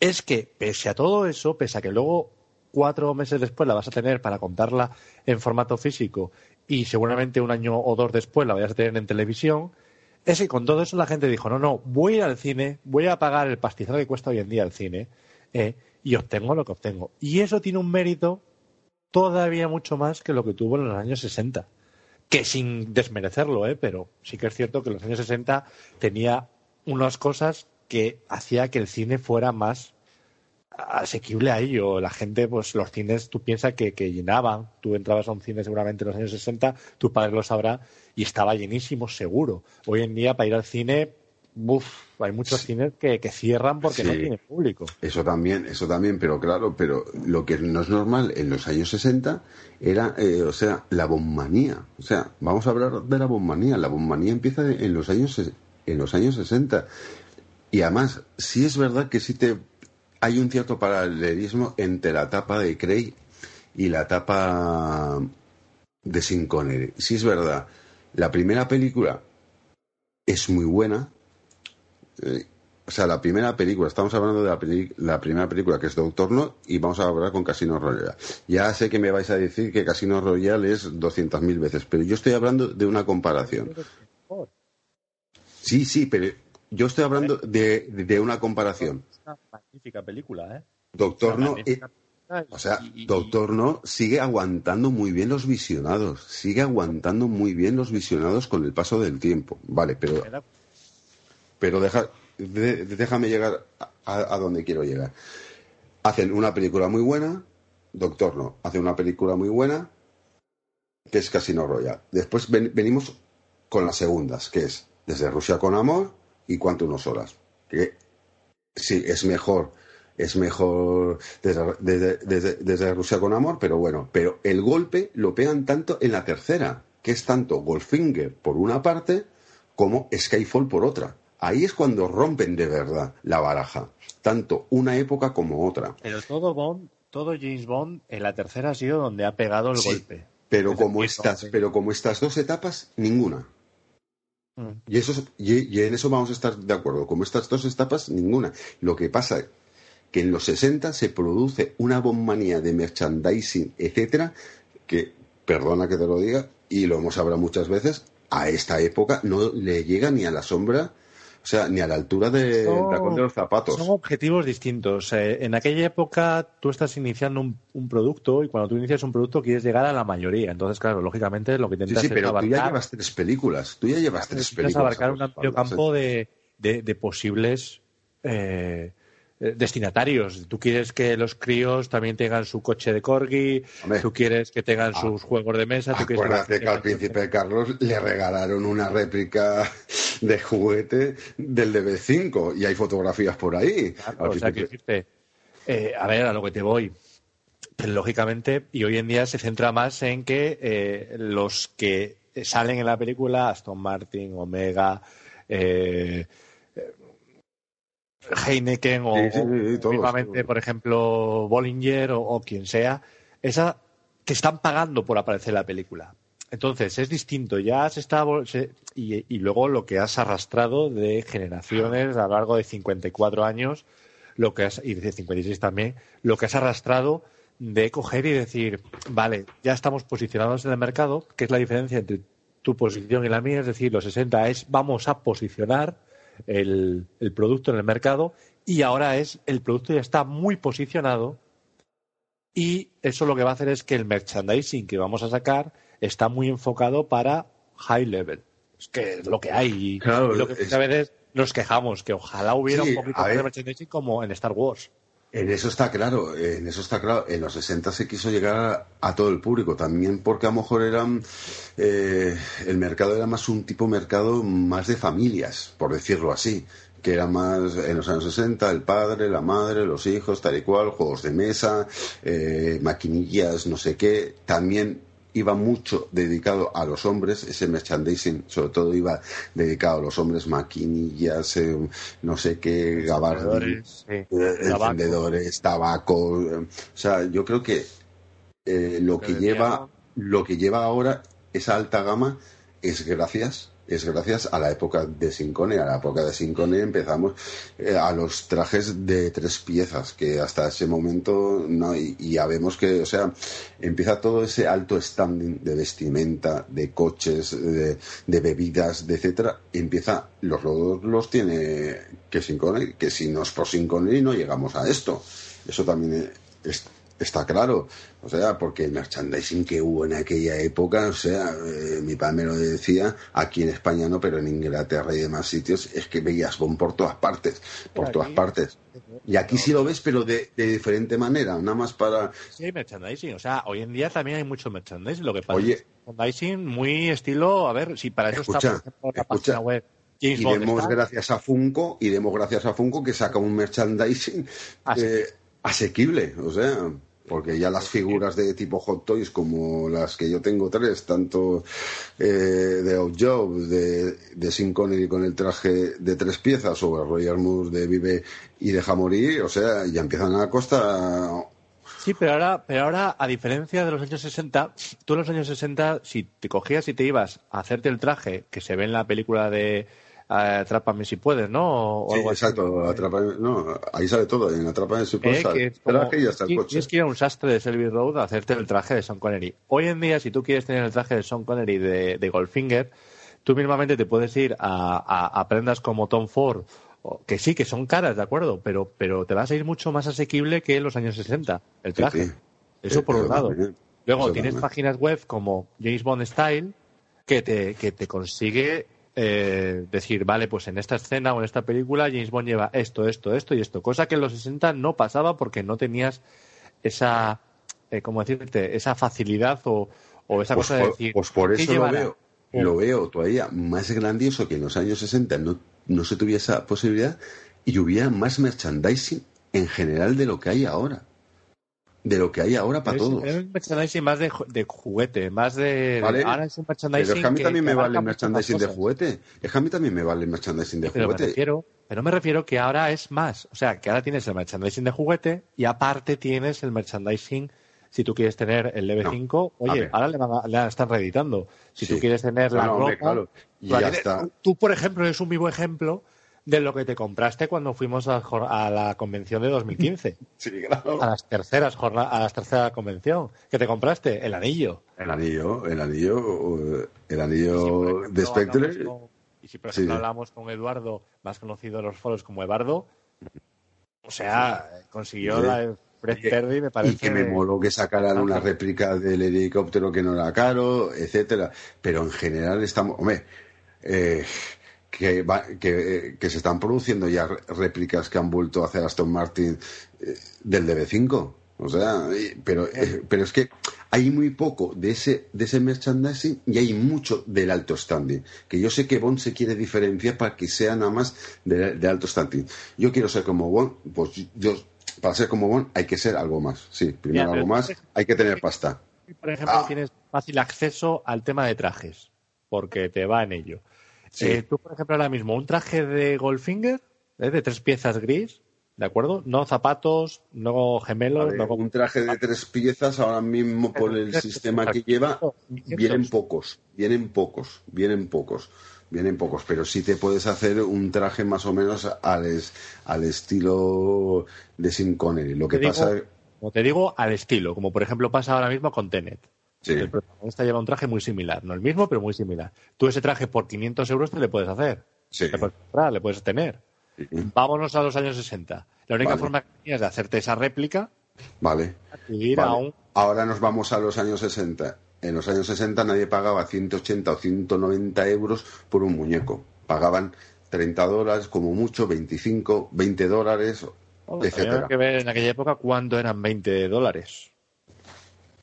Es que pese a todo eso, pese a que luego cuatro meses después la vas a tener para contarla en formato físico y seguramente un año o dos después la vayas a tener en televisión, es que con todo eso la gente dijo, no, no, voy al cine, voy a pagar el pastizal que cuesta hoy en día el cine eh, y obtengo lo que obtengo. Y eso tiene un mérito todavía mucho más que lo que tuvo en los años 60. Que sin desmerecerlo, ¿eh? pero sí que es cierto que en los años 60 tenía unas cosas que hacía que el cine fuera más asequible a ello. La gente, pues los cines, tú piensas que, que llenaban. Tú entrabas a un cine seguramente en los años 60, tu padre lo sabrá, y estaba llenísimo, seguro. Hoy en día, para ir al cine, uf, hay muchos cines que, que cierran porque no tienen público. Eso también, eso también, pero claro, pero lo que no es normal en los años 60 era, eh, o sea, la bommanía. O sea, vamos a hablar de la bommanía. La bommanía empieza en los años, en los años 60. Y además, sí es verdad que sí te, hay un cierto paralelismo entre la etapa de Craig y la etapa de Sin Connery. Sí es verdad. La primera película es muy buena. Eh, o sea, la primera película, estamos hablando de la, peli- la primera película que es Doctor No y vamos a hablar con Casino Royale. Ya sé que me vais a decir que Casino Royale es 200.000 veces, pero yo estoy hablando de una comparación. Sí, sí, pero yo estoy hablando de, de una comparación. Es una magnífica película, ¿eh? Doctor No, eh, o sea, Doctor No sigue aguantando muy bien los visionados, sigue aguantando muy bien los visionados con el paso del tiempo. Vale, pero pero deja, de- déjame llegar a, a- donde quiero llegar. Hacen una película muy buena, Doctor No, hace una película muy buena, que es Casino Royale. Después ven- venimos con las segundas, que es Desde Rusia con Amor y Cuánto unos horas. Que sí, es mejor, es mejor desde, desde- desde- desde Rusia con Amor, pero bueno, pero el golpe lo pegan tanto en la tercera, que es tanto Goldfinger por una parte como Skyfall por otra. Ahí es cuando rompen de verdad la baraja, tanto una época como otra. Pero todo Bond, todo James Bond, en la tercera ha sido donde ha pegado el Sí, golpe. Pero como estas, pero como estas dos etapas, ninguna. Y eso es- y, y en eso vamos a estar de acuerdo. Como estas dos etapas, ninguna. Lo que pasa que en los 60 se produce una bombanía de merchandising, etcétera, que, perdona que te lo diga, y lo hemos hablado muchas veces, a esta época no le llega ni a la sombra, sea, ni a la altura del Son- tacón de los zapatos. Son objetivos distintos. Eh, en aquella época tú estás iniciando un, un producto y cuando tú inicias un producto quieres llegar a la mayoría. Entonces, claro, lógicamente lo que Sí, intentas sí, es pero tú ya abarcar, llevas tres películas. Tú ya llevas tres películas. abarcar un amplio campo de, de- de posibles eh, destinatarios. Tú quieres que los críos también tengan su coche de corgi, Hombre. tú quieres que tengan Ah. sus juegos de mesa, tú quieres Acuérdate que al príncipe Carlos le regalaron una réplica de juguete del DB5 y hay fotografías por ahí. Claro, Al o sea, que príncipe- decirte, eh, a ver, a lo que te voy. Pero, lógicamente, y hoy en día se centra más en que eh, los que salen en la película, Aston Martin, Omega, eh, eh, Heineken o, Sí, sí, sí, o todos, mismamente, todos. por ejemplo, Bollinger o, o quien sea, esa te están pagando por aparecer en la película. Entonces, es distinto. Ya se está. se- y, y luego lo que has arrastrado de generaciones a lo largo de 54 años, lo que has, y de 56 también, lo que has arrastrado de coger y decir, vale, ya estamos posicionados en el mercado, que es la diferencia entre tu posición y la mía, es decir, los 60 es vamos a posicionar el, el producto en el mercado y ahora es el producto ya está muy posicionado y eso lo que va a hacer es que el merchandising que vamos a sacar está muy enfocado para high level. Es que es lo que hay. Y, Claro, lo que es- muchas veces nos quejamos, que ojalá hubiera Sí, un poquito a más de merchandising como en Star Wars. En eso está claro, en eso está claro. En los 60 se quiso llegar a, a todo el público, también porque a lo mejor eran eh, el mercado era más un tipo mercado más de familias, por decirlo así, que era más en los años 60 el padre, la madre, los hijos, tal y cual, juegos de mesa, eh, maquinillas, no sé qué. También iba mucho dedicado a los hombres, ese merchandising sobre todo iba dedicado a los hombres, maquinillas, eh, no sé qué, gabardines Sí. eh, Tabaco. encendedores, tabaco. eh, O sea, yo creo que eh, lo que lleva lo que lleva ahora esa alta gama es gracias es gracias a la época de Sincone. A la época de Sincone empezamos eh, a los trajes de tres piezas, que hasta ese momento no, y, y ya vemos que, o sea, empieza todo ese alto standing de vestimenta, de coches, de, de bebidas, de etcétera. Empieza, los rodos los tiene que Sincone, que si no es por Sincone no llegamos a esto. Eso también es, está claro. O sea, porque el merchandising que hubo en aquella época, o sea, eh, mi padre me lo decía, aquí en España no, pero en Inglaterra y demás sitios, es que veías Bond por todas partes, por todas partes. Y aquí sí lo ves, pero de, de diferente manera, nada más para... Sí, hay merchandising. O sea, hoy en día también hay mucho merchandising. Lo que pasa Oye. es merchandising muy estilo. A ver, si para eso Escucha, está, por ejemplo, la escucha. página web James Y Bond demos gracias a Funko, y demos gracias a Funko que saca un merchandising eh, asequible, o sea, porque ya las figuras de tipo Hot Toys, como las que yo tengo tres, tanto eh, de Outjob, de, de Sin Connery con el traje de tres piezas, o el Royal Moose de Vive y Deja Morir, o sea, ya empiezan a costar. Sí, pero ahora, pero ahora, a diferencia de los años 60, tú en los años 60, si te cogías y te ibas a hacerte el traje que se ve en la película de Atrápame si puedes, ¿no? O Sí, algo así. exacto, Atrapa- no, ahí sale todo, en Atrapa en su Eh, que es como- traje y hasta el tienes- coche. Tienes que ir a un sastre de Selby Road a hacerte el traje de Sean Connery. Hoy en día, si tú quieres tener el traje de Sean Connery de, de Goldfinger, tú mismamente te puedes ir a, a- a prendas como Tom Ford, que sí, que son caras, ¿de acuerdo? Pero, pero te vas a ir mucho más asequible que en los años 60, el traje. sí. Eso Eh, por un lado. Luego Eso tienes también. páginas web como James Bond Style que te, que te consigue eh, decir, vale, pues en esta escena o en esta película James Bond lleva esto, esto, esto y esto. Cosa que en los 60 no pasaba porque no tenías esa, eh, ¿cómo decirte? Esa facilidad o, o esa Pues cosa de decir. pues por ¿qué eso lo veo, lo veo todavía más grandioso que en los años 60 no, no se tuviera esa posibilidad y hubiera más merchandising en general de lo que hay ahora. De lo que hay ahora para Pero es- todos. pero es un merchandising más de, de juguete, más de. Vale. Ahora es un Pero merchandising. es que a mí también me abarca vale el merchandising de juguete. Es que a mí también me vale el merchandising de pero me juguete. refiero, pero me refiero que ahora es más. O sea, que ahora tienes el merchandising de juguete y aparte tienes el merchandising. Si tú quieres tener el DB5, a oye, ahora le, van a- le están reeditando. Si Sí. tú quieres tener la no, ropa, hombre, claro. Y ya tienes- está. Tú, tú, por ejemplo, eres un vivo ejemplo de lo que te compraste cuando fuimos a, la convención de 2015. Sí, claro. a las terceras jornadas, a la tercera convención. ¿Qué te compraste? El anillo. El anillo, el anillo, eh, el si, anillo de Spectre. con- y si, por Sí. ejemplo, hablamos con Eduardo, más conocido en los foros como Eduardo, o sea, consiguió Sí. la Perry, me parece. Y que me moló que sacaran una réplica del helicóptero que no era caro, etcétera. Pero en general estamos, hombre, eh, que, va- que, eh, que se están produciendo ya réplicas que han vuelto a hacer Aston Martin eh, del DB5. O sea, pero, eh, pero es que hay muy poco de ese, de ese merchandising y hay mucho del alto standing. Que yo sé que Bond se quiere diferenciar para que sea nada más de, de alto standing. Yo quiero ser como Bond, pues yo, para ser como Bond hay que ser algo más. Sí, primero algo más, hay que tener pasta. Por ejemplo, Ah. tienes fácil acceso al tema de trajes, porque te va en ello. Sí. Eh, tú, por ejemplo, ahora mismo, un traje de Goldfinger, ¿eh? de tres piezas gris, ¿de acuerdo? No zapatos, no gemelos, no un traje de tres piezas ahora mismo por el sistema que lleva vienen pocos, vienen pocos, vienen pocos, vienen pocos, pero sí te puedes hacer un traje más o menos al, es- al estilo de Sin Connery. Lo que Te digo- pasa, Como te digo, al estilo, como por ejemplo pasa ahora mismo con Tenet. Sí, El protagonista lleva un traje muy similar, no el mismo, pero muy similar. Tú ese traje por 500 euros te le puedes hacer, sí, le puedes comprar, le puedes tener. sí. Vámonos a los años 60. La única Vale. forma que tenías de hacerte esa réplica vale. a Vale. un Ahora nos vamos a los años 60. En los años 60 nadie pagaba 180 o 190 euros por un muñeco. Pagaban 30 dólares, como mucho, 25, 20 dólares, también etcétera. que ver en aquella época cuánto eran 20 dólares.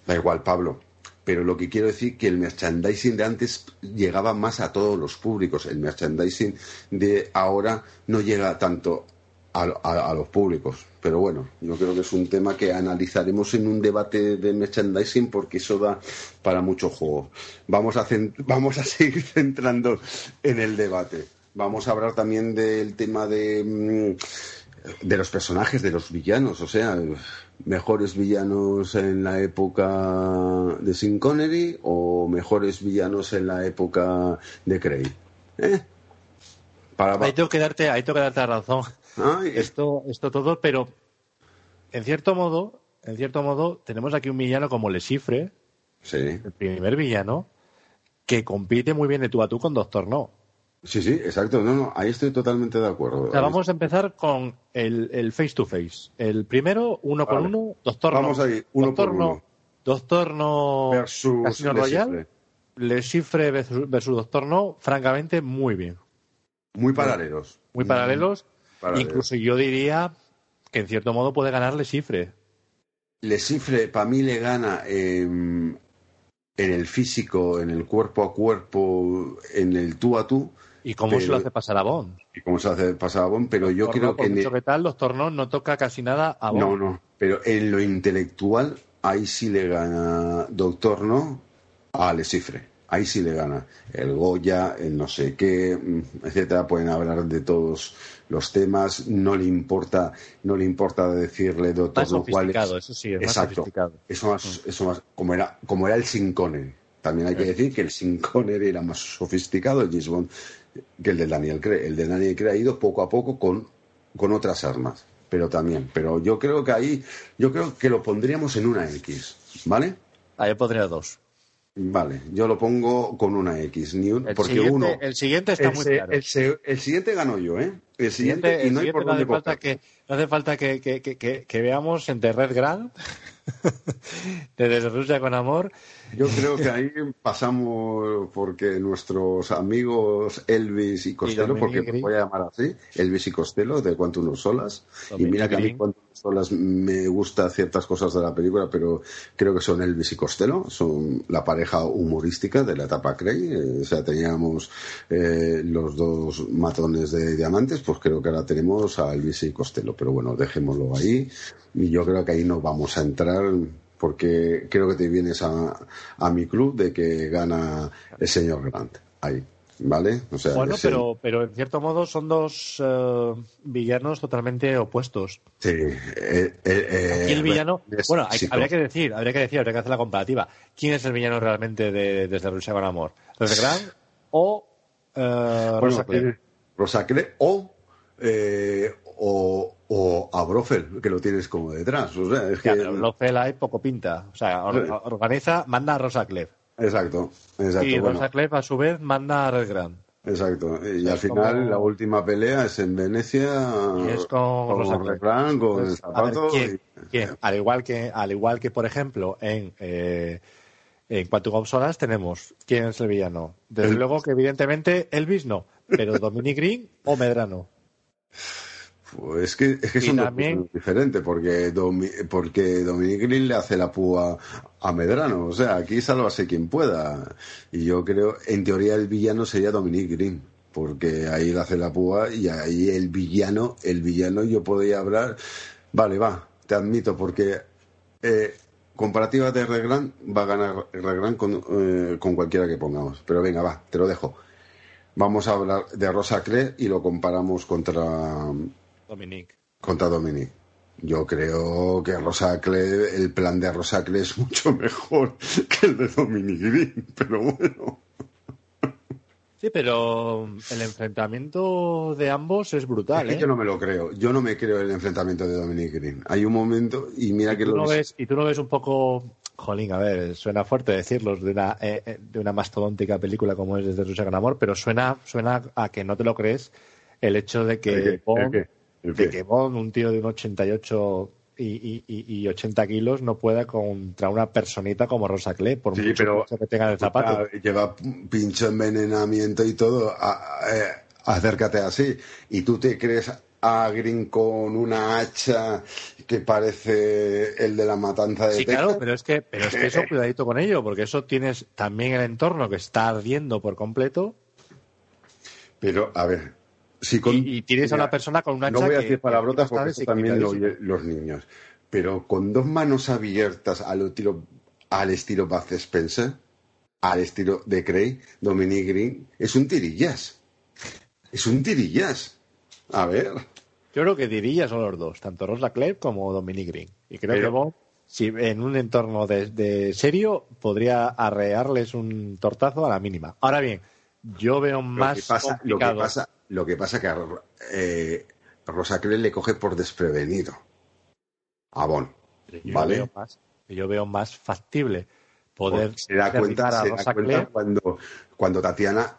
Da igual, Pablo. Pero lo que quiero decir que el merchandising de antes llegaba más a todos los públicos. El merchandising de ahora no llega tanto a, a- los públicos. Pero bueno, yo creo que es un tema que analizaremos en un debate de merchandising porque eso da para mucho juego. Vamos a, vamos a seguir centrando en el debate. Vamos a hablar también del tema de... mm, de los personajes, de los villanos, o sea, mejores villanos en la época de Sin Connery o mejores villanos en la época de Craig. ¿Eh? Para... Ahí tengo que darte, ahí tengo que darte la razón. Ay. Esto, esto todo, pero en cierto modo, en cierto modo, tenemos aquí un villano como Le Chiffre, Sí. el primer villano, que compite muy bien de tú a tú con Doctor No. Sí, sí, exacto. No, no, ahí estoy totalmente de acuerdo. O sea, vamos a empezar con el, el face to face. El primero, uno Vale. con uno, Doctor Vamos No. ahí, uno Doctor por No. uno. Doctor No Versus Casino Le. Chiffre. Le Chiffre versus, versus Doctor No, francamente, muy bien. Muy paralelos. Muy paralelos. paralelos. Incluso yo diría que en cierto modo puede ganar Le Chiffre. Le Cifre, para mí, le gana en, en el físico, en el cuerpo a cuerpo, en el tú a tú, ¿Y cómo Pero- se lo hace pasar a Bond? y como se hace pasar a Bond, pero yo Doctor creo que... en mucho el- que tal, Doctor No no toca casi nada a Bond. No, no, pero en lo intelectual, ahí sí le gana Doctor No a Le Cifre. Ahí sí le gana. El Goya, el no sé qué, mm, etcétera. Pueden hablar de todos los temas. No le importa, no le importa decirle Doctor Más No cuál es. sofisticado, eso sí, es más Exacto. sofisticado. Eso más, eso más, como era, como era el Sin Connery. También hay que decir que el Sin Connery era más sofisticado, el James Bond, que el de Daniel. El de Daniel Craig ha ido poco a poco con, con otras armas, pero también. Pero yo creo que ahí, yo creo que lo pondríamos en una X, ¿vale? Ahí pondría dos. Vale, yo lo pongo con una X, ni un- El porque siguiente, uno. el siguiente está el, muy claro. el siguiente gano yo, ¿eh? El siguiente, y no hay por no hace dónde falta coger. que no hace falta que, que- que- que- veamos entre Red Grand desde Rusia con amor Yo creo que ahí pasamos porque nuestros amigos Elvis y Costello, porque me voy a llamar así, Elvis y Costello de Cuanto Unos Solas. Y mira que a mí. Cuanto Unos Solas me gusta ciertas cosas de la película, pero creo que son Elvis y Costello, son la pareja humorística de la etapa Craig. Eh, o sea, teníamos eh, los dos matones de diamantes, pues creo que ahora tenemos a Elvis y Costello. Pero bueno, dejémoslo ahí. Y yo creo que ahí no vamos a entrar porque creo que te vienes a, a mi club de que gana el señor Grant. Ahí, ¿vale? O sea, bueno ese- pero pero en cierto modo son dos eh, villanos totalmente opuestos Sí, eh, eh, eh, Aquí el villano es bueno hay- habría que decir habría que decir habría que hacer la comparativa quién es el villano realmente de desde Rusia con amor Red Grand o Bueno, Rosa Rosa Clare o, eh, o, o a Brofel, que lo tienes como detrás. O sea, es que... Pero Blofeld hay poco pinta o sea or- organiza manda a Rosa Clef Exacto, exacto. y bueno, Rosa Clef a su vez manda a Red Grand exacto. Y sea, al final como- la última pelea es en Venecia Y es con Rosa Clare. Refrán, con el Entonces, a ver, zapato. ¿quién- y- quién? Al igual que, al igual que por ejemplo, en, eh, en of Solace tenemos quién es el villano. Desde luego que evidentemente Elvis no, pero Dominic Green o Medrano. Es que, es que son dos también- cosas diferentes, porque, Domi- porque Dominic Green le hace la púa a Medrano. O sea, aquí sálvase quien pueda. Y yo creo, en teoría, el villano sería Dominic Green, porque ahí le hace la púa y ahí el villano, el villano yo podría hablar. Vale, va, te admito, porque eh, comparativa de Regran va a ganar Regran con, eh, con cualquiera que pongamos. Pero venga, va, te lo dejo. Vamos a hablar de Rosa Clare y lo comparamos contra Dominic. contra Dominic. Yo creo que Rosacle, el plan de Rosacle es mucho mejor que el de Dominic Green, pero bueno. Sí, pero el enfrentamiento de ambos es brutal, Es que ¿eh? yo no me lo creo. Yo no me creo el enfrentamiento de Dominic Green. Hay un momento, y mira que ¿Tú lo no ves, y tú no ves un poco, jolín, a ver, suena fuerte decirlo de una, eh, eh, de una mastodóntica película como es Desde Rusia con Amor, pero suena, suena a que no te lo crees el hecho de que. ¿El de que Bond, un tío de un 88 y, y, y, y 80 kilos, no pueda contra una personita como Rosa Clay, por Sí, mucho pero- que tenga en el zapato. Lleva pincho envenenamiento y todo. A- a- eh, acércate así. Y tú te crees a Green con una hacha que parece el de la matanza de Sí, Texas. claro, pero es que, pero es que eso cuidadito con ello, porque eso tienes también el entorno que está ardiendo por completo Pero, a ver, si con- y, y tienes a una persona con una No voy a decir palabrotas porque eso también lo oyen los niños. Pero con dos manos abiertas al estilo, al estilo Bud Spencer, al estilo de Craig, Dominic Green, es un tirillas. Es un tirillas. A ver. Yo creo que Dirilla son los dos, tanto Rosa Clare como Dominic Green. Y creo Pero- que Bond, si en un entorno de, de serio, podría arrearles un tortazo a la mínima. Ahora bien, yo veo Lo más que pasa, lo que complicado. pasa, lo que pasa que a eh, Rosa Clare le coge por desprevenido a Bond. yo ¿vale? veo más, yo veo más factible poder se da cuenta, a se da cuenta cuando, cuando Tatiana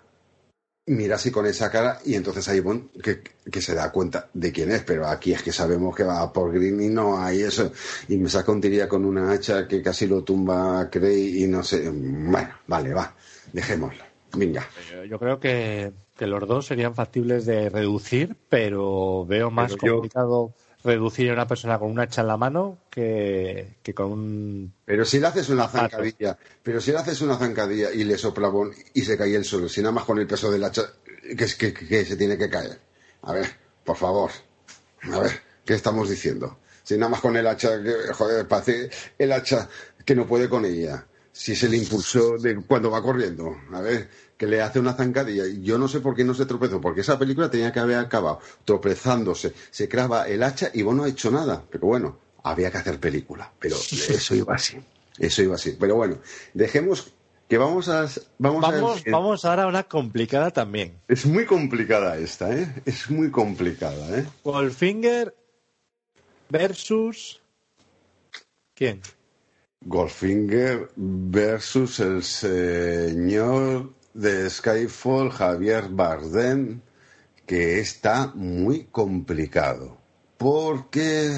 mira así con esa cara y entonces hay Bond que, que se da cuenta de quién es, pero aquí es que sabemos que va por Green y no hay eso. Y me saca un tiría con una hacha que casi lo tumba a Cray y no sé. Bueno, vale, va, dejémoslo. Venga. Yo- Yo creo que, que los dos serían factibles de reducir, pero veo más Pero yo- complicado reducir a una persona con un hacha en la mano que, que con un... Pero si le haces una Mato. zancadilla, pero si le haces una zancadilla y le sopla y se cae el suelo, si nada más con el peso del hacha que, es- que, que se tiene que caer. A ver, por favor. A ver, ¿qué estamos diciendo? Si nada más con el hacha, que, joder, parece el hacha que no puede con ella. Si es el impulso de cuando va corriendo. A ver, que le hace una zancadilla. Yo no sé por qué no se tropezó, porque esa película tenía que haber acabado tropezándose. Se clava el hacha y vos no ha hecho nada. Pero bueno, había que hacer película. Pero eso iba así. Eso iba así. Pero bueno, dejemos que vamos a. Vamos, Vamos, a, vamos ahora a una complicada también. Es muy complicada esta, ¿eh? Es muy complicada, ¿eh? Goldfinger versus... ¿Quién? Goldfinger versus el señor de Skyfall, Javier Bardem, que está muy complicado. Porque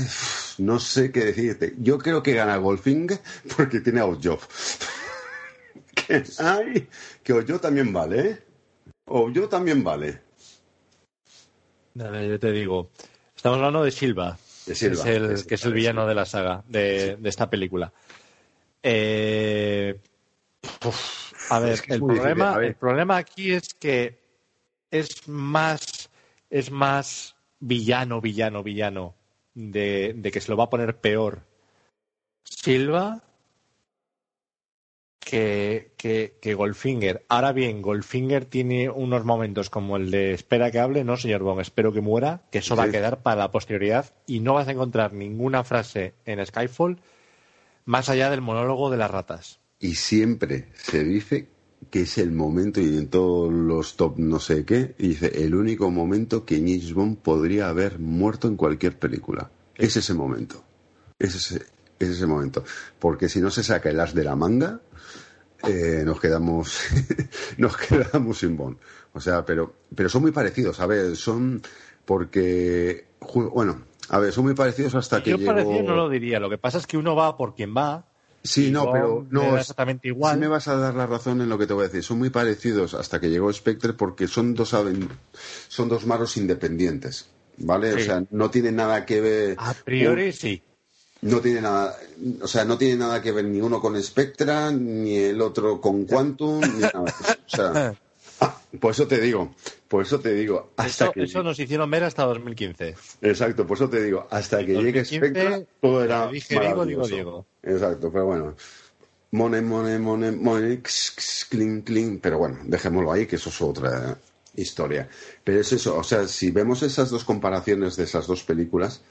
no sé qué decirte. Yo creo que gana Goldfinger porque tiene a Ojob. que, ay, que Ojo también vale, ¿eh? Ojo también vale. Dale, yo te digo. Estamos hablando de Silva, De Silva, que es el, que es villano de la saga, de, de esta película. Eh, uf, a ver, Es que es el, difícil, problema, a ver. el problema aquí es que es más, es más villano, villano, villano, de, de que se lo va a poner peor Silva que, que, que Goldfinger. Ahora bien, Goldfinger tiene unos momentos como el de espera que hable, no señor Bond, espero que muera, que eso va a quedar para la posterioridad y no vas a encontrar ninguna frase en Skyfall más allá del monólogo de las ratas. Y siempre se dice que es el momento, y en todos los top no sé qué, y dice, el único momento que James Bond podría haber muerto en cualquier película. Es ese momento. Es ese, es ese momento. Porque si no se saca el as de la manga, eh, nos quedamos nos quedamos sin Bond. O sea, pero, pero son muy parecidos, a ver, son porque, bueno, a ver, son muy parecidos hasta que Yo llegó... parecido no lo diría, lo que pasa es que uno va por quien va. Sí, no, pero no exactamente igual. Sí me vas a dar la razón en lo que te voy a decir. Son muy parecidos hasta que llegó Spectre porque son dos son dos maros independientes, ¿vale? O sea, no tiene nada que ver. A priori sí. No tiene nada, o sea, no tiene nada que ver ni uno con Spectra, ni el otro con Quantum, ni nada. O sea, por eso te digo, por eso te digo, hasta Eso, que eso nos hicieron ver hasta 2015. Exacto, por eso te digo, hasta que llegue 2015, Spectra, todo era. dije Diego, digo maravilloso. Diego. Exacto, pero bueno. Mone, mone, mone, mone, clink, clink. Pero bueno, dejémoslo ahí, que eso es otra historia. Pero es eso, o sea, si vemos esas dos comparaciones de esas dos películas,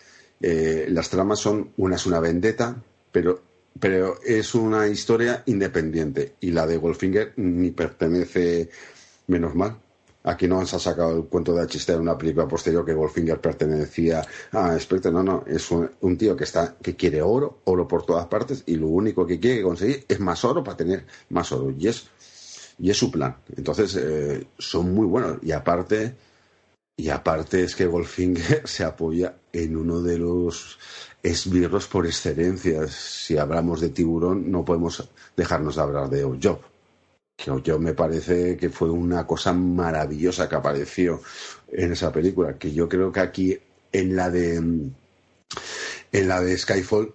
eh, las tramas son, una es una vendetta, pero, pero es una historia independiente. Y la de Goldfinger ni pertenece, menos mal. Aquí no se ha sacado el cuento de chiste en una película posterior que Goldfinger pertenecía a Spectre. No, no, es un, un tío que está que quiere oro, oro por todas partes y lo único que quiere conseguir es más oro para tener más oro. Y es, y es su plan. Entonces, eh, son muy buenos. Y aparte, y aparte es que Goldfinger se apoya en uno de los esbirros por excelencia. Si hablamos de tiburón, no podemos dejarnos de hablar de Job. Que yo me parece que fue una cosa maravillosa que apareció en esa película. Que yo creo que aquí en la de en la de Skyfall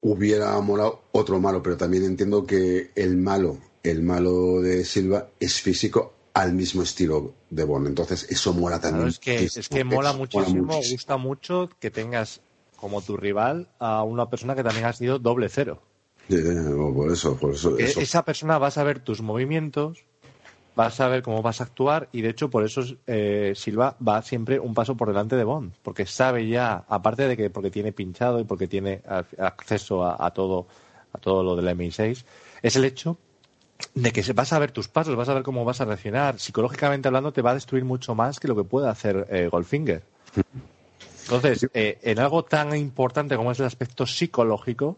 hubiera molado otro malo, pero también entiendo que el malo, el malo de Silva, es físico al mismo estilo de Bond. Entonces, eso mola también. Claro, es que, es que mola muchísimo, muchísimo. gusta mucho que tengas como tu rival a una persona que también ha sido doble cero. Sí, sí, por eso, por eso. Que eso. Esa persona va a saber tus movimientos vas a ver cómo vas a actuar y de hecho por eso eh, Silva va siempre un paso por delante de Bond, porque sabe ya, aparte de que porque tiene pinchado y porque tiene acceso a, a todo a todo lo del MI6, es el hecho de que vas a ver tus pasos, vas a ver cómo vas a reaccionar. Psicológicamente hablando, te va a destruir mucho más que lo que puede hacer eh, Goldfinger. Entonces, eh, en algo tan importante como es el aspecto psicológico,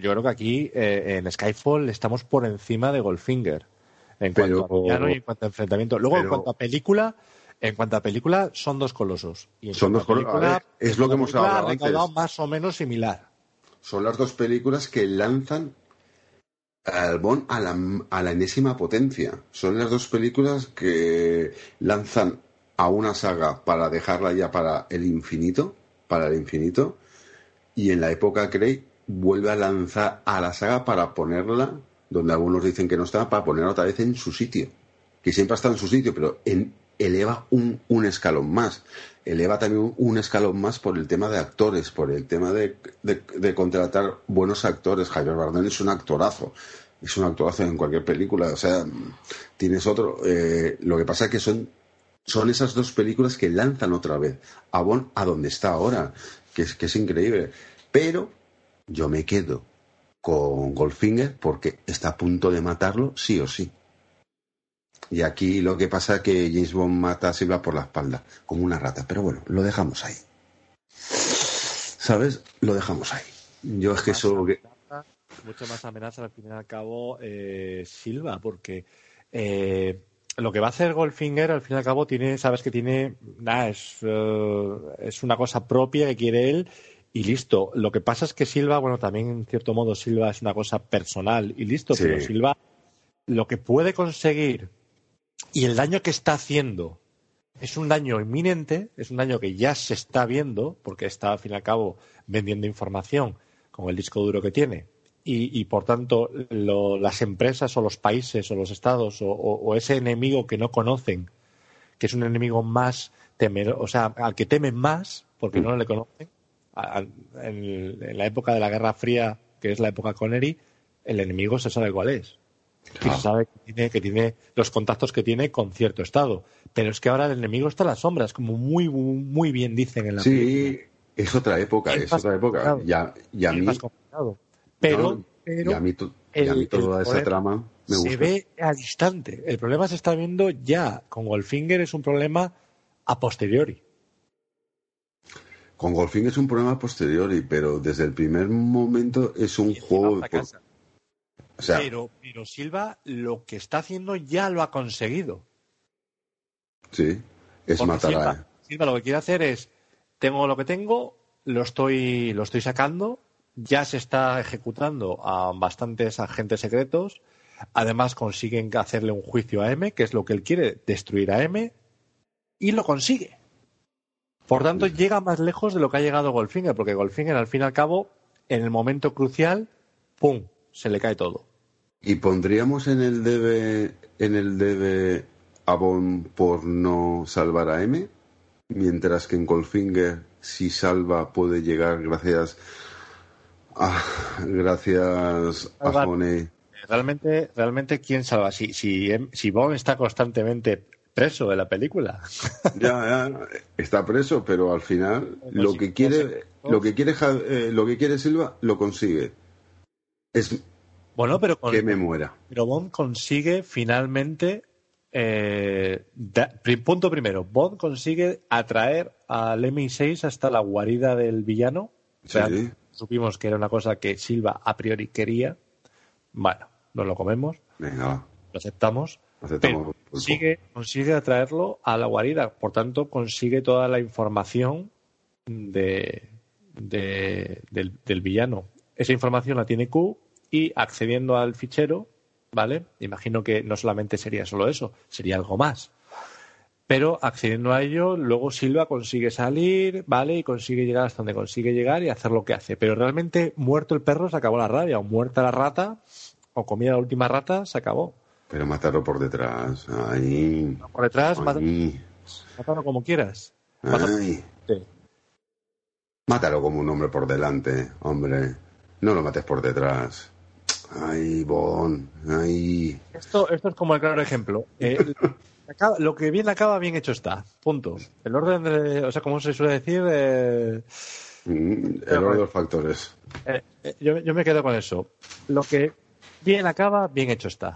yo creo que aquí eh, en Skyfall estamos por encima de Goldfinger en Pero- cuanto a villano y en cuanto a enfrentamiento. Luego, en cuanto a película, en cuanto a película, son dos colosos. Y en Son dos colosos. Es lo que hemos hablado ha recaudado antes. más o menos similar. Son las dos películas que lanzan al Bond a la, a la enésima potencia. Son las dos películas que lanzan a una saga para dejarla ya para el infinito, para el infinito, y en la época Craig vuelve a lanzar a la saga para ponerla donde algunos dicen que no está, para ponerla otra vez en su sitio, que siempre ha estado en su sitio, pero en, eleva un, escalón más. Eleva también un, escalón más por el tema de actores, por el tema de, contratar buenos actores. Javier Bardem es un actorazo, es un actorazo en cualquier película. O sea, tienes otro. eh, lo que pasa es que son, son esas dos películas que lanzan otra vez a Bond a donde está ahora, que es, que es increíble. Pero yo me quedo con Goldfinger porque está a punto de matarlo sí o sí. Y aquí lo que pasa es que James Bond mata a Silva por la espalda, como una rata. Pero bueno, lo dejamos ahí. ¿Sabes? Lo dejamos ahí. Yo es que eso... que- mucho más amenaza al fin y al cabo eh, Silva, porque eh, lo que va a hacer Goldfinger al fin y al cabo tiene, sabes que tiene, nada, es, eh, es una cosa propia que quiere él y listo. Lo que pasa es que Silva, bueno, también en cierto modo Silva es una cosa personal y listo, Sí. pero Silva lo que puede conseguir y el daño que está haciendo es un daño inminente, es un daño que ya se está viendo, porque está al fin y al cabo vendiendo información con el disco duro que tiene. Y, y, por tanto, lo- las empresas o los países o los estados o, o- o ese enemigo que no conocen, que es un enemigo más temero, o sea, al que temen más porque no le conocen, a- a- en, en la época de la Guerra Fría, que es la época Connery, el enemigo se sabe cuál es. Y se sabe que tiene, que tiene los contactos que tiene con cierto estado. Pero es que ahora el enemigo está en las sombras, como muy, muy bien dicen en la película. Sí, es otra época, Es otra época. Ya, y a Es mí... más complicado. Pero, no, pero y a mí, to- y a el- mí toda esa trama me se ve al instante. El problema se está viendo ya. Con Goldfinger es un problema a posteriori. Con Golfing es un problema posteriori, pero desde el primer momento es un juego... de-. O sea, pero, pero Silva lo que está haciendo ya lo ha conseguido. sí, es Porque matar Silva, a... Silva lo que quiere hacer es, tengo lo que tengo, lo estoy, lo estoy sacando, ya se está ejecutando a bastantes agentes secretos, además consiguen hacerle un juicio a M, que es lo que él quiere, destruir a M, y lo consigue. Por tanto, llega más lejos de lo que ha llegado Goldfinger, porque Goldfinger, al fin y al cabo, en el momento crucial, ¡pum!, se le cae todo. Y pondríamos en el debe en el debe a Bond por no salvar a M, mientras que en Goldfinger si salva puede llegar gracias a gracias a. Honey. Realmente, realmente, ¿quién salva? Si, si, si Bond está constantemente preso de la película. Ya, ya, está preso, pero al final lo sí, que quiere lo que quiere eh, lo que quiere Silva lo consigue. Es Bueno, pero, con- que me muera. pero Bond consigue finalmente. eh, da- punto primero, Bond consigue atraer al MI6 hasta la guarida del villano. O sea, Sí. supimos que era una cosa que Silva a priori quería. Bueno, nos lo comemos, Venga, lo aceptamos. Pero consigue atraerlo a la guarida. Por tanto, consigue toda la información de, de- del, del villano. Esa información la tiene Q y accediendo al fichero, ¿vale? Imagino que no solamente sería solo eso, sería algo más. Pero accediendo a ello, luego Silva consigue salir, ¿vale? Y consigue llegar hasta donde consigue llegar y hacer lo que hace. Pero realmente, muerto el perro, se acabó la rabia. O muerta la rata, o comida la última rata, se acabó. Pero matarlo por detrás. Ahí. Por detrás, ahí. Mátalo como quieras. Mátalo-. Sí. Mátalo como un hombre por delante, hombre. No lo mates por detrás. Ay, Bon, ay. Esto, esto es como el claro ejemplo. Eh, lo que bien acaba, bien hecho está. Punto. El orden de. O sea, como se suele decir. eh, Mm, El orden de los factores. eh, yo, yo me quedo con eso. Lo que bien acaba, bien hecho está.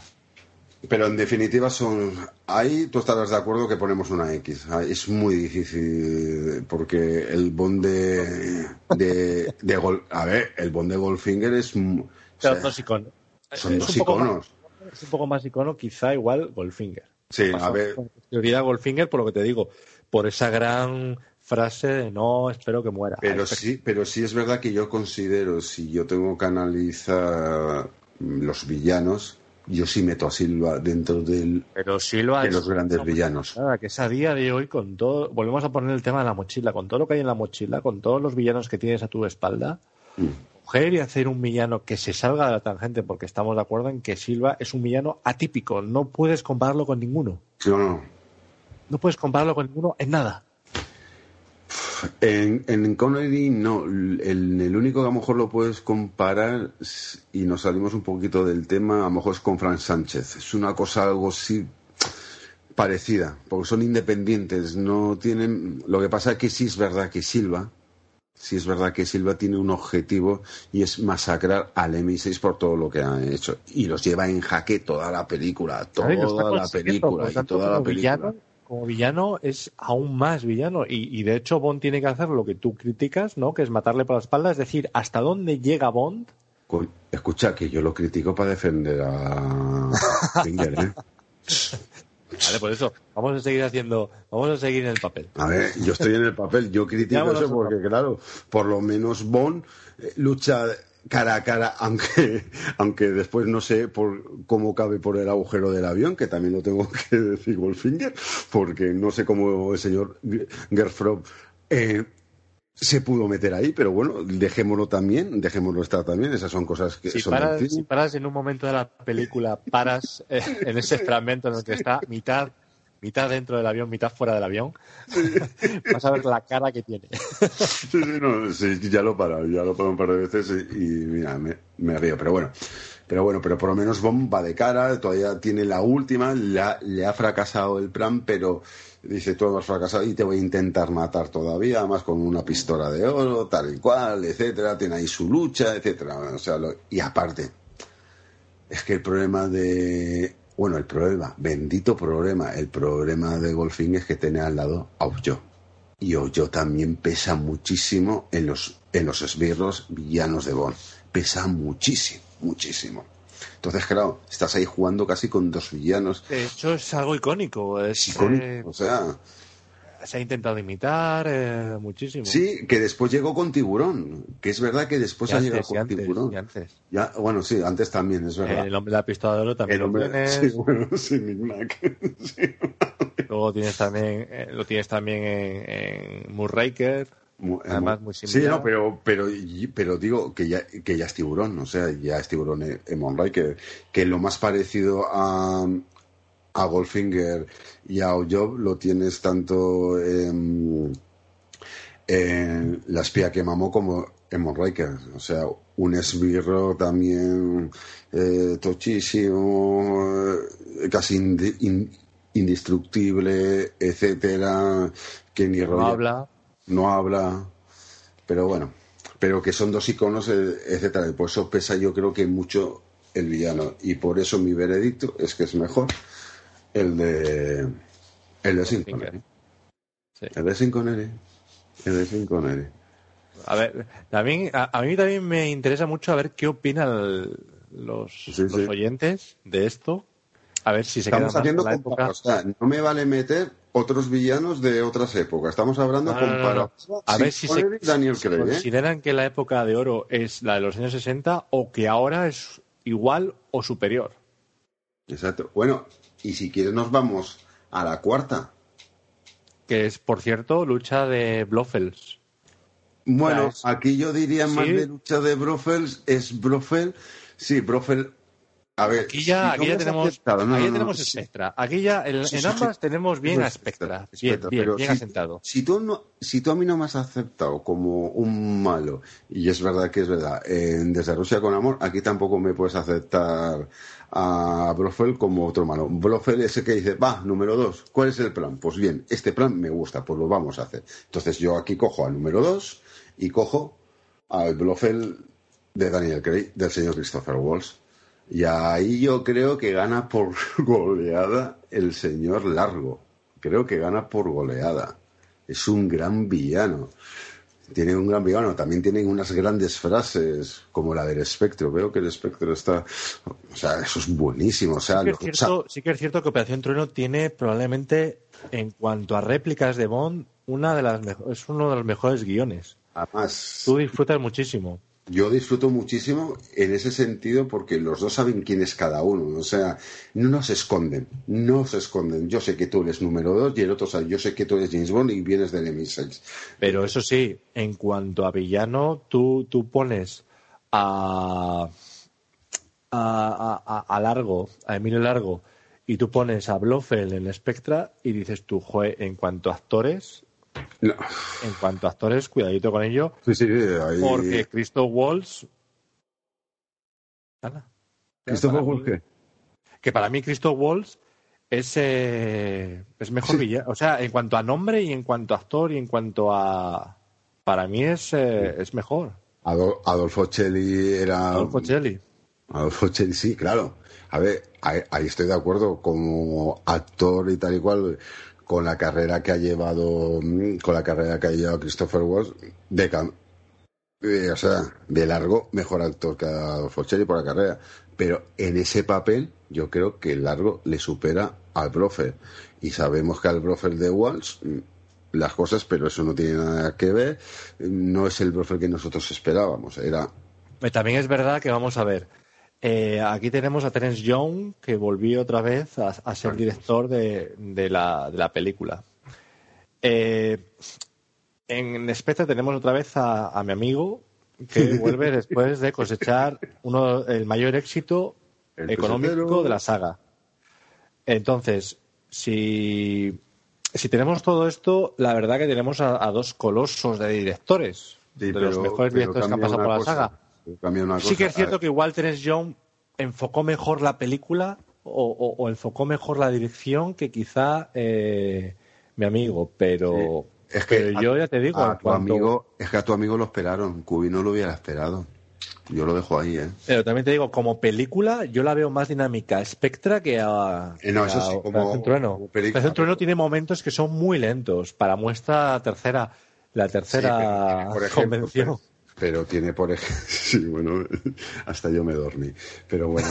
Pero en definitiva son. Ahí tú estarás de acuerdo que ponemos una X. Ah, Es muy difícil porque el Bond de. de, de Gol- a ver, el Bond de Goldfinger es. o sea, dos iconos. son Es dos un poco iconos. más- es un poco más icono, quizá igual Goldfinger. Sí, a ver. con Prioridad Goldfinger, por lo que te digo. Por esa gran frase de no espero que muera. Pero sí, pero sí es verdad que yo considero, si yo tengo que analizar los villanos, yo sí meto a Silva dentro del, Pero Silva de los grandes no, villanos. Nada, que es a día de hoy con todo, volvemos a poner el tema de la mochila, con todo lo que hay en la mochila, con todos los villanos que tienes a tu espalda, Mm. coger y hacer un villano que se salga de la tangente, porque estamos de acuerdo en que Silva es un villano atípico, no puedes compararlo con ninguno, No, no. no puedes compararlo con ninguno en nada. En, en Connery no, el, el único que a lo mejor lo puedes comparar y nos salimos un poquito del tema, a lo mejor es con Frank Sánchez. Es una cosa algo así parecida, porque son independientes, no tienen... Lo que pasa es que sí es verdad que Silva, sí es verdad que Silva tiene un objetivo y es masacrar al M6 por todo lo que ha hecho. Y los lleva en jaque toda la película, toda la película y toda la película. Como villano es aún más villano y, y de hecho Bond tiene que hacer lo que tú criticas, ¿no? Que es matarle por la espalda, es decir, hasta dónde llega Bond Escucha, que yo lo critico para defender a Finger, ¿eh? Vale, por eso vamos a seguir haciendo, vamos a seguir en el papel. A ver, yo estoy en el papel, yo critico eso porque, claro, por lo menos Bond eh, lucha cara a cara, aunque, aunque después no sé por cómo cabe por el agujero del avión, que también lo tengo que decir Goldfinger, porque no sé cómo el señor Gerfrob eh, se pudo meter ahí, pero bueno, dejémoslo también, dejémoslo estar también, esas son cosas que Si son paras, si paras en un momento de la película, paras eh, en ese fragmento en el que está mitad, mitad dentro del avión, mitad fuera del avión, vas a ver la cara que tiene. Sí, sí, no, sí, ya lo he parado, ya lo he parado un par de veces y, y mira, me, me río, pero bueno. Pero bueno, pero por lo menos Bond va de cara, todavía tiene la última, le ha, le ha fracasado el plan, pero dice, tú has fracasado y te voy a intentar matar todavía, además con una pistola de oro, tal y cual, etcétera, tiene ahí su lucha, etcétera. O sea, lo- y aparte, es que el problema de... Bueno, el problema, bendito problema, el problema de Golfing es que tiene al lado a Ojo. Y Ojo también pesa muchísimo en los, en los esbirros villanos de Bond. Pesa muchísimo, muchísimo. Entonces, claro, estás ahí jugando casi con dos villanos De hecho, es algo icónico. Es, icónicos. eh, O sea, se ha intentado imitar eh, muchísimo. sí, que después llegó con Tiburón. Que es verdad que después Y ha antes, llegado y con antes, Tiburón. y antes. Ya, bueno, sí, antes también, es verdad. El hombre de la pistola de oro también El lo hombre, tienes. sí, bueno, sí. Sí. Luego tienes también, eh, lo tienes también en, en Moonraker. Además, muy Sí, similar. no, pero, pero, pero digo que ya, que ya es tiburón, o sea, ya es tiburón en, en Monray, que, que lo más parecido a, a Goldfinger y a Ojob lo tienes tanto en, en La espía que mamó como en Moonraker. O sea, un esbirro también eh, tochísimo, eh, casi indi- in- indestructible, etcétera, que ni No rollo- habla. no habla, pero bueno, pero que son dos iconos, eh, etcétera, y por eso pesa yo creo que mucho el villano, y por eso mi veredicto es que es mejor el de el de Sin Connery. Sí. El de Sin Connery. El de Sin Connery. A ver, también, a, a mí también me interesa mucho a ver qué opinan los, Sí, los sí. oyentes de esto. A ver si se Estamos quedan más haciendo la época. o sea, no me vale meter otros villanos de otras épocas. Estamos hablando No, no, no, A ver si se, Daniel Craig, ¿eh? consideran que la época de oro es la de los años 60 o que ahora es igual o superior. Exacto. Bueno, y si quieres nos vamos a la cuarta. Que es, por cierto, lucha de Blofels. Bueno, aquí yo diría más de lucha de Brofels, es Brofel, sí, Brofel A ver, Aquí ya, si aquí tenemos, aceptado, no, aquí ya no, no, tenemos sí. Spectra. Aquí ya, en, Sí, en sí, ambas sí. tenemos bien a Spectra, Bien, bien, pero bien si- asentado. Si tú, no, si tú a mí no me has aceptado como un malo, y es verdad que es verdad, en Desde Rusia con Amor, aquí tampoco me puedes aceptar a Blofeld como otro malo. Blofeld es el que dice, va, número dos, ¿cuál es el plan? Pues bien, este plan me gusta, pues lo vamos a hacer. Entonces yo aquí cojo al número dos y cojo al Blofeld de Daniel Craig, del señor Christopher Walsh. Y ahí yo creo que gana por goleada el señor Largo. Creo que gana por goleada. Es un gran villano. Tiene un gran villano. También tienen unas grandes frases, como la del espectro. Veo que el espectro está. O sea, eso es buenísimo. O sea, Sí que, es cierto, sí que es cierto que Operación Trueno tiene probablemente, en cuanto a réplicas de Bond, una de las es uno de los mejores guiones. además, Tú disfrutas muchísimo. Yo disfruto muchísimo en ese sentido porque los dos saben quién es cada uno. O sea, no se esconden, no se esconden. Yo sé que tú eres número dos y el otro sabe, yo sé que tú eres James Bond y vienes del MI6. Pero eso sí, en cuanto a villano, tú, tú pones a, a, a- a- a Largo, a Emilio Largo, y tú pones a Blofeld en Spectra y dices tú, joder, en cuanto a actores, No. en cuanto a actores, cuidadito con ello, Sí, sí, ahí... porque Christoph Waltz... Ala. ¿Christopher Para mí- Waltz qué? Que para mí Christoph Waltz es, eh, es mejor Sí. villano. O sea, en cuanto a nombre y en cuanto a actor y en cuanto a... Para mí es, eh, es mejor. Adol- Adolfo Celli era... Adolfo Celli. Adolfo Celli, sí, claro. A ver, ahí, ahí estoy de acuerdo como actor y tal y cual con la carrera que ha llevado mm, con la carrera que ha llevado Christopher Waltz de eh, o sea, de largo mejor actor que Adolfo Celli por la carrera, pero en ese papel yo creo que el largo le supera al Blofeld y sabemos que al Blofeld de Waltz mm, las cosas, pero eso no tiene nada que ver, no es el Blofeld que nosotros esperábamos, era Eh, También es verdad que vamos a ver. Eh, aquí tenemos a Terence Young, que volvió otra vez a, a ser director de, de la, de la película. Eh, en Spectre tenemos otra vez a, a mi amigo, que vuelve después de cosechar uno, el mayor éxito El económico de la saga. Entonces, si, si tenemos todo esto, la verdad que tenemos a, a dos colosos de directores, Sí, de pero- los mejores directores que han pasado por la cosa, saga. Sí que es cierto a- que igual Terence Young enfocó mejor la película o, o- o enfocó mejor la dirección que quizá eh, mi amigo, pero, Es que pero a- yo ya te digo, a tu cuanto- amigo, es que a tu amigo lo esperaron, Cubi no lo hubiera esperado. Yo lo dejo ahí, ¿eh? pero también te digo, como película, yo la veo más dinámica a Spectra que a, Eh, no, que eso a sí, como- Trueno. como película. Operación Trueno tiene momentos que son muy lentos. Para muestra tercera, la tercera Sí, pero tiene, por ejemplo, convención. Pero, pero tiene, por ejemplo, sí, bueno, hasta yo me dormí. Pero bueno,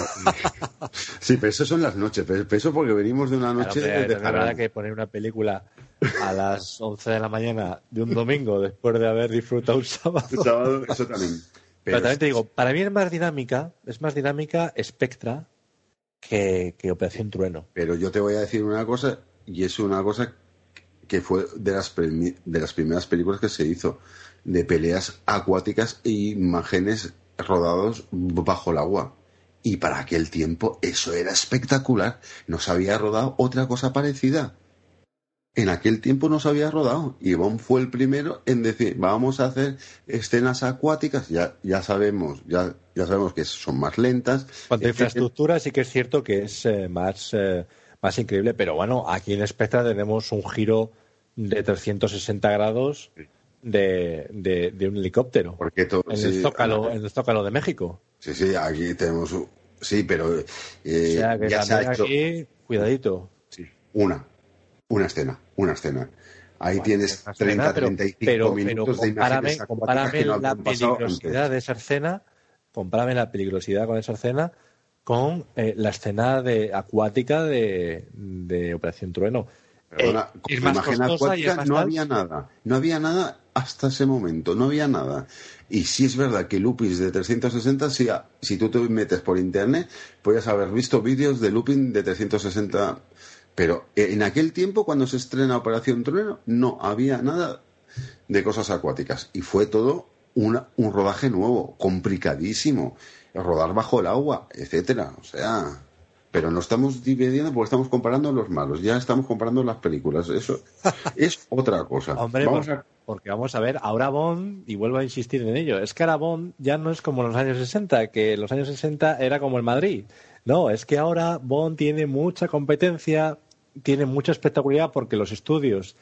sí, pero eso son las noches. Pero eso porque venimos de una Claro, noche hombre, de no es verdad que poner una película a las 11 de la mañana de un domingo después de haber disfrutado un sábado. El sábado, eso también. Pero, Pero también te digo, para mí es más dinámica, es más dinámica Spectra que, que Operación Trueno. Pero yo te voy a decir una cosa, y es una cosa que fue de las, de las primeras películas que se hizo, de peleas acuáticas e imágenes rodados bajo el agua. Y para aquel tiempo eso era espectacular. No se había rodado otra cosa parecida. En aquel tiempo no se había rodado. Y Bond fue el primero en decir, vamos a hacer escenas acuáticas. Ya, ya sabemos, ya, ya sabemos que son más lentas. Cuanto a infraestructura, sí que es cierto que es eh, más, eh, más increíble, pero bueno, aquí en Spectra tenemos un giro de 360 grados de, de- de un helicóptero Porque todo, en, sí, el Zócalo, en el Zócalo de México. Sí, sí, aquí tenemos. Sí, pero eh, o sea que ya se ha también hecho aquí, cuidadito. sí, una, una escena, una escena. Ahí tienes Una 30, escena, pero, 35 pero, pero minutos de compárame, acuáticas compárame no la peligrosidad de esa escena, compárame la peligrosidad con esa escena con eh, la escena de acuática de, de Operación Trueno. Perdona, Eh, con imagen acuática no había nada, no había nada hasta ese momento, no había nada. Y sí es verdad que loopings de 360, si, si tú te metes por internet, puedes haber visto vídeos de looping de 360. Pero en aquel tiempo, cuando se estrena Operación Trueno, no había nada de cosas acuáticas. Y fue todo una, un rodaje nuevo, complicadísimo, rodar bajo el agua, etcétera. O sea, pero no estamos dividiendo porque estamos comparando los malos, ya estamos comparando las películas. Eso es otra cosa. Hombre, Vamos por- a- porque vamos a ver, ahora Bond, y vuelvo a insistir en ello, es que ahora Bond ya no es como en los años 60, que en los años 60 era como el Madrid. No, es que ahora Bond tiene mucha competencia, tiene mucha espectacularidad porque los estudios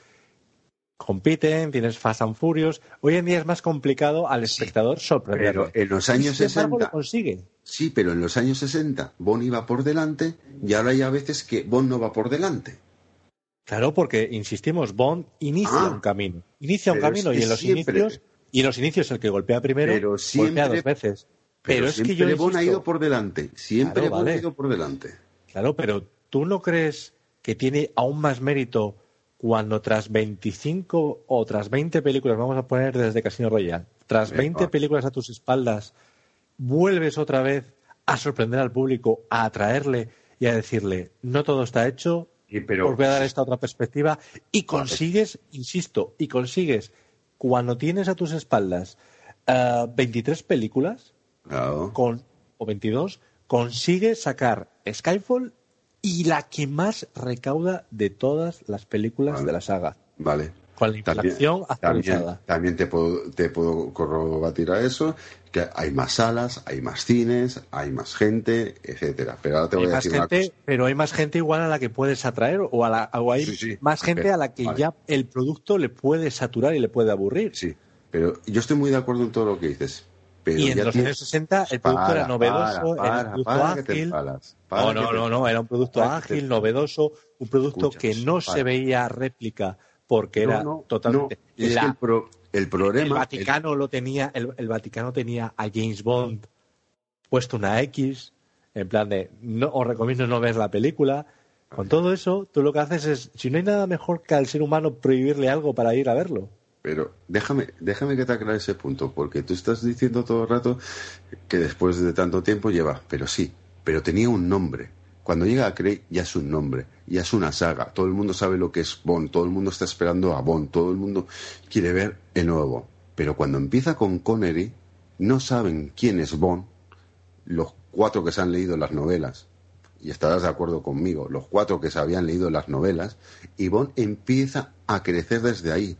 compiten, tienes Fast and Furious. Hoy en día es más complicado al espectador sorprenderlo. Pero en los años sin embargo 60 lo consigue. Sí, pero en los años 60 Bond iba por delante y ahora hay a veces que Bond no va por delante. Claro, porque insistimos, Bond inicia Ah. un camino. Inicia un camino es y en los siempre- inicios, y en los inicios el que golpea primero, Pero golpea dos veces. Pero, Pero, es que siempre yo Bond ha insisto- ido por delante. Siempre Claro, Bond vale. ha ido por delante. Claro, pero ¿tú no crees que tiene aún más mérito cuando tras 25 o tras 20 películas, vamos a poner desde Casino Royale, tras Venga. 20 películas a tus espaldas, vuelves otra vez a sorprender al público, a atraerle y a decirle, no todo está hecho, Pero os voy a dar esta otra perspectiva y consigues, insisto, y consigues, cuando tienes a tus espaldas ah, 23 películas, Claro. con, o 22, consigue sacar Skyfall y la que más recauda de todas las películas Vale. de la saga. Vale. Con la inflación también, actualizada. también te puedo, te puedo corrobatir a eso, que hay más salas, hay más cines, hay más gente, etcétera. Pero ahora te Hay voy a más decir una gente, cosa. pero hay más gente igual a la que puedes atraer o, a la, o hay Sí, sí. más gente Pero, a la que vale. ya el producto le puede saturar y le puede aburrir. Sí, pero yo estoy muy de acuerdo en todo lo que dices. Pero y en los años 60 el producto Para, era novedoso, para, era un producto ágil. para No, no, te no, no, era un producto te ágil, novedoso, un producto que no se veía réplica porque era No, totalmente no, es la- que el, pro- el problema. el Vaticano lo tenía, el, el Vaticano tenía a James Bond puesto una X, en plan de no os recomiendo no ver la película. Con todo eso, tú lo que haces es, si no hay nada mejor que al ser humano prohibirle algo para ir a verlo. Pero déjame, déjame que te aclare ese punto, porque tú estás diciendo todo el rato que después de tanto tiempo lleva, pero sí, pero tenía un nombre. Cuando llega a Craig ya es un nombre, ya es una saga. Todo el mundo sabe lo que es Bond, todo el mundo está esperando a Bond, todo el mundo quiere ver el nuevo. Pero cuando empieza con Connery, no saben quién es Bond, los cuatro que se han leído las novelas, y estarás de acuerdo conmigo, los cuatro que se habían leído las novelas, y Bond empieza a crecer desde ahí.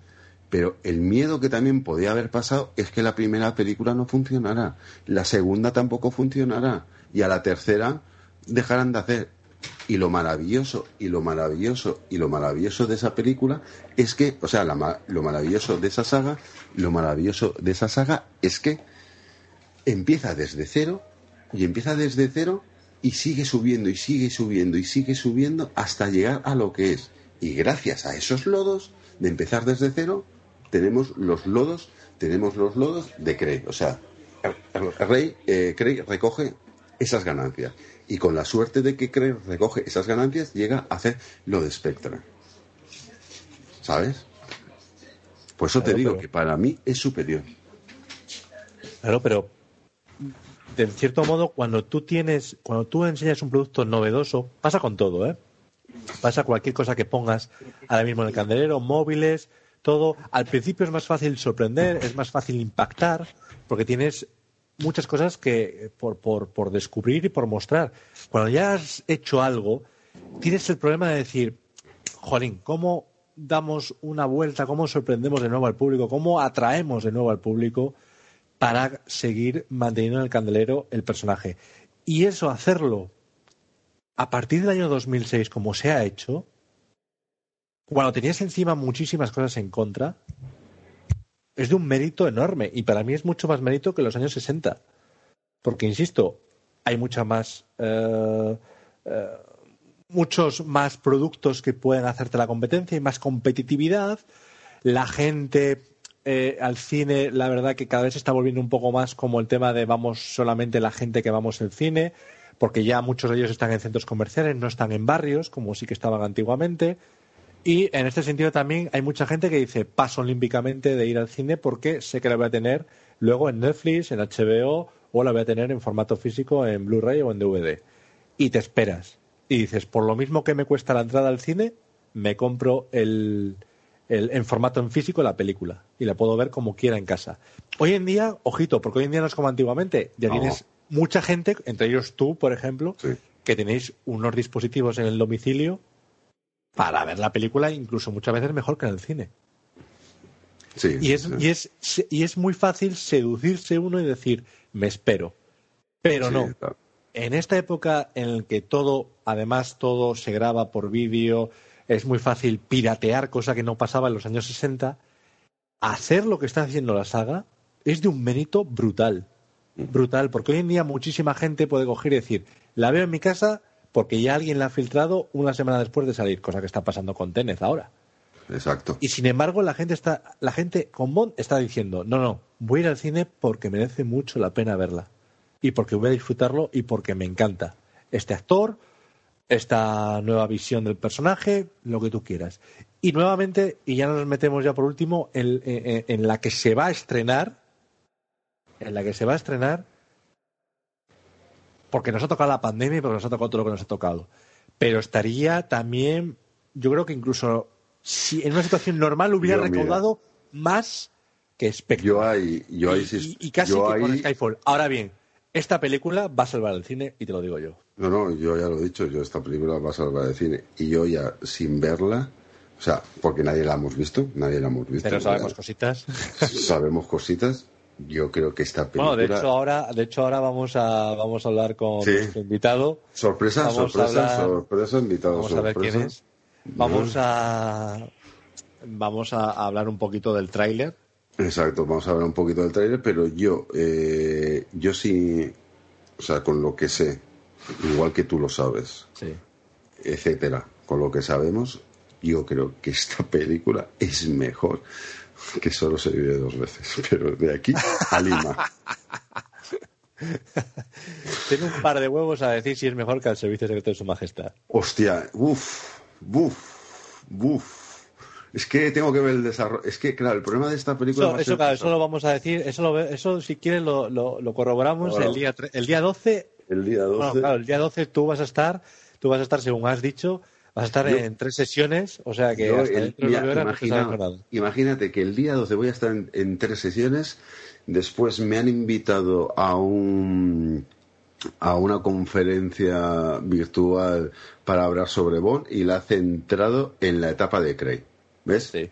Pero el miedo que también podía haber pasado es que la primera película no funcionara, la segunda tampoco funcionará, y a la tercera dejarán de hacer. Y lo maravilloso, y lo maravilloso, y lo maravilloso de esa película es que, o sea, la lo maravilloso de esa saga, lo maravilloso de esa saga es que empieza desde cero y empieza desde cero y sigue subiendo y sigue subiendo y sigue subiendo hasta llegar a lo que es. Y gracias a esos lodos de empezar desde cero, tenemos los lodos, tenemos los lodos de Craig. O sea, Rey, eh, Craig recoge esas ganancias. Y con la suerte de que Craig recoge esas ganancias, llega a hacer lo de Spectra. ¿Sabes? Por eso te digo pero- que para mí es superior. Claro, pero de cierto modo, cuando tú tienes, cuando tú enseñas un producto novedoso, pasa con todo, ¿eh? Pasa cualquier cosa que pongas ahora mismo en el candelero, móviles, todo. Al principio es más fácil sorprender, es más fácil impactar, porque tienes muchas cosas que por, por, por descubrir y por mostrar. Cuando ya has hecho algo, tienes el problema de decir, jolín, ¿cómo damos una vuelta? ¿Cómo sorprendemos de nuevo al público? ¿Cómo atraemos de nuevo al público? para seguir manteniendo en el candelero el personaje. Y eso, hacerlo a partir del año 2006, como se ha hecho, cuando tenías encima muchísimas cosas en contra, es de un mérito enorme. Y para mí es mucho más mérito que los años 60. Porque, insisto, hay mucha más. eh, eh, muchos más productos que pueden hacerte la competencia y más competitividad. La gente eh, al cine, la verdad que cada vez se está volviendo un poco más como el tema de vamos solamente la gente que vamos al cine, porque ya muchos de ellos están en centros comerciales, no están en barrios, como sí que estaban antiguamente. Y en este sentido también hay mucha gente que dice paso olímpicamente de ir al cine porque sé que la voy a tener luego en Netflix, en HBO o la voy a tener en formato físico en Blu-ray o en DVD. Y te esperas. Y dices, por lo mismo que me cuesta la entrada al cine, me compro el, el- en formato en físico la película. y la puedo ver como quiera en casa. Hoy en día, ojito, porque hoy en día no es como antiguamente, ya No. tienes mucha gente, entre ellos tú, por ejemplo, Sí. que tenéis unos dispositivos en el domicilio para ver la película, incluso muchas veces mejor que en el cine. Sí, Y es, sí. y es, y es muy fácil seducirse uno y decir, me espero. Pero Sí, no. claro. En esta época en la que todo, además todo se graba por vídeo, es muy fácil piratear, cosa que no pasaba en los años 60, hacer lo que está haciendo la saga es de un mérito brutal. Brutal, porque hoy en día muchísima gente puede coger y decir, la veo en mi casa porque ya alguien la ha filtrado una semana después de salir, cosa que está pasando con Tenet ahora. Exacto. Y sin embargo, la gente está, la gente con Bond está diciendo, no, no, voy a ir al cine porque merece mucho la pena verla. Y porque voy a disfrutarlo y porque me encanta. Este actor, esta nueva visión del personaje, lo que tú quieras. Y nuevamente, y ya nos metemos ya por último, en, en- en la que se va a estrenar, en la que se va a estrenar, porque nos ha tocado la pandemia y porque nos ha tocado todo lo que nos ha tocado. Pero estaría también, yo creo que incluso si en una situación normal hubiera Yo, mira. recaudado más que Spectre. Yo ahí, yo ahí y, sí. y- y casi yo que con Skyfall. Ahora bien, esta película va a salvar el cine y te lo digo yo. No, no, yo ya lo he dicho, yo esta película va a salvar de cine. Y yo ya, sin verla, o sea, porque nadie la hemos visto, nadie la hemos visto. Pero sabemos ¿verdad? cositas. sabemos cositas. Yo creo que esta película... Bueno, de hecho ahora, de hecho ahora vamos a vamos a hablar con Sí. nuestro invitado. Sorpresa, vamos sorpresa, hablar- sorpresa, invitado Vamos a ver sorpresa. quién es. Vamos a vamos a hablar un poquito del tráiler. Exacto, vamos a hablar un poquito del tráiler, pero yo, eh, yo sí, o sea, con lo que sé, igual que tú lo sabes, Sí. etcétera, con lo que sabemos, yo creo que esta película es mejor que solo se vive dos veces, pero de aquí a Lima. Tiene un par de huevos a decir si es mejor que el servicio secreto de su majestad. Hostia, uff, buf, buf. Es que tengo que ver el desarrollo. Es que, claro, el problema de esta película. Eso, va eso, claro, eso lo vamos a decir, eso, lo, eso si quieres lo, lo, lo corroboramos el día el día 12. el día 12. Bueno, claro, el día 12 tú vas a estar, tú vas a estar según has dicho, vas a estar Yo- en tres sesiones, o sea que Yo, hasta el dentro de no sabe imagina- nada. imagínate que el día 12 voy a estar en, en tres sesiones. Después me han invitado a un a una conferencia virtual para hablar sobre Bond y la he centrado en la etapa de Craig. ¿Ves? Sí.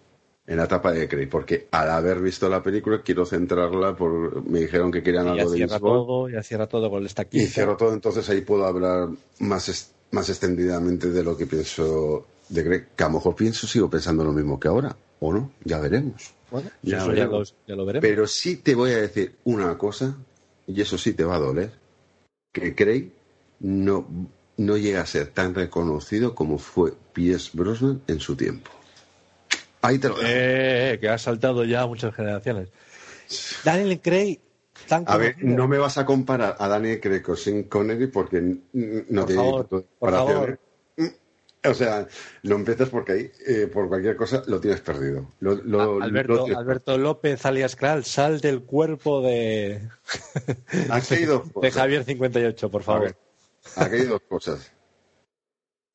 En la etapa de Craig, porque al haber visto la película quiero centrarla por me dijeron que querían Y ya algo de cierra todo, ya cierra todo con esta Y quinta. cierro todo, entonces ahí puedo hablar más, más extendidamente de lo que pienso de Greg, que a lo mejor pienso, sigo pensando lo mismo que ahora, o no, ya veremos. Bueno, Ya lo veremos. Pero sí te voy a decir una cosa, y eso sí te va a doler, que Craig no, no llega a ser tan reconocido como fue Pierce Brosnan en su tiempo. Ahí te lo dejo. Eh, que ha saltado ya muchas generaciones. Daniel Craig, tan A ver, no me vas a comparar a Daniel Craig con Connery porque no Por tiene favor, de por comparación. Mm, O sea, no empieces porque ahí, eh, por cualquier cosa, lo tienes perdido. Lo, lo- A- lo Alberto, tienes Alberto López alias Kral, sal del cuerpo de, perdido. Aquí hay dos de. Javier 58, por favor. ver, aquí hay dos cosas.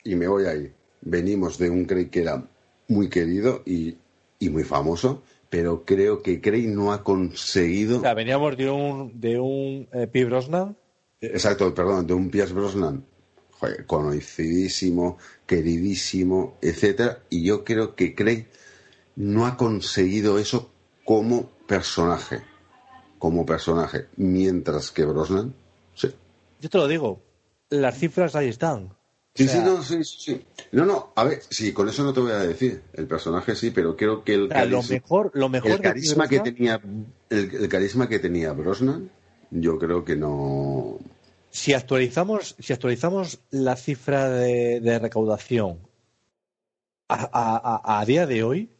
Y me voy ahí. Venimos de un Craig que era muy querido y, y muy famoso, pero creo que Craig no ha conseguido. O sea, veníamos de un, de un eh, Pi Brosnan. Exacto, perdón, de un Pierce Brosnan joder, conocidísimo, queridísimo, etcétera, y yo creo que Craig no ha conseguido eso como personaje, como personaje, mientras que Brosnan, sí. Yo te lo digo, las cifras ahí están. Sí, O sea, sí, no, sí, sí. No, no, a ver, sí, con eso no te voy a decir. El personaje sí, pero creo que el o sea, lo carisma, mejor, lo mejor el carisma que tenía, el, el carisma que tenía Brosnan, yo creo que no. si actualizamos, si actualizamos la cifra de, de recaudación a, a- día de hoy,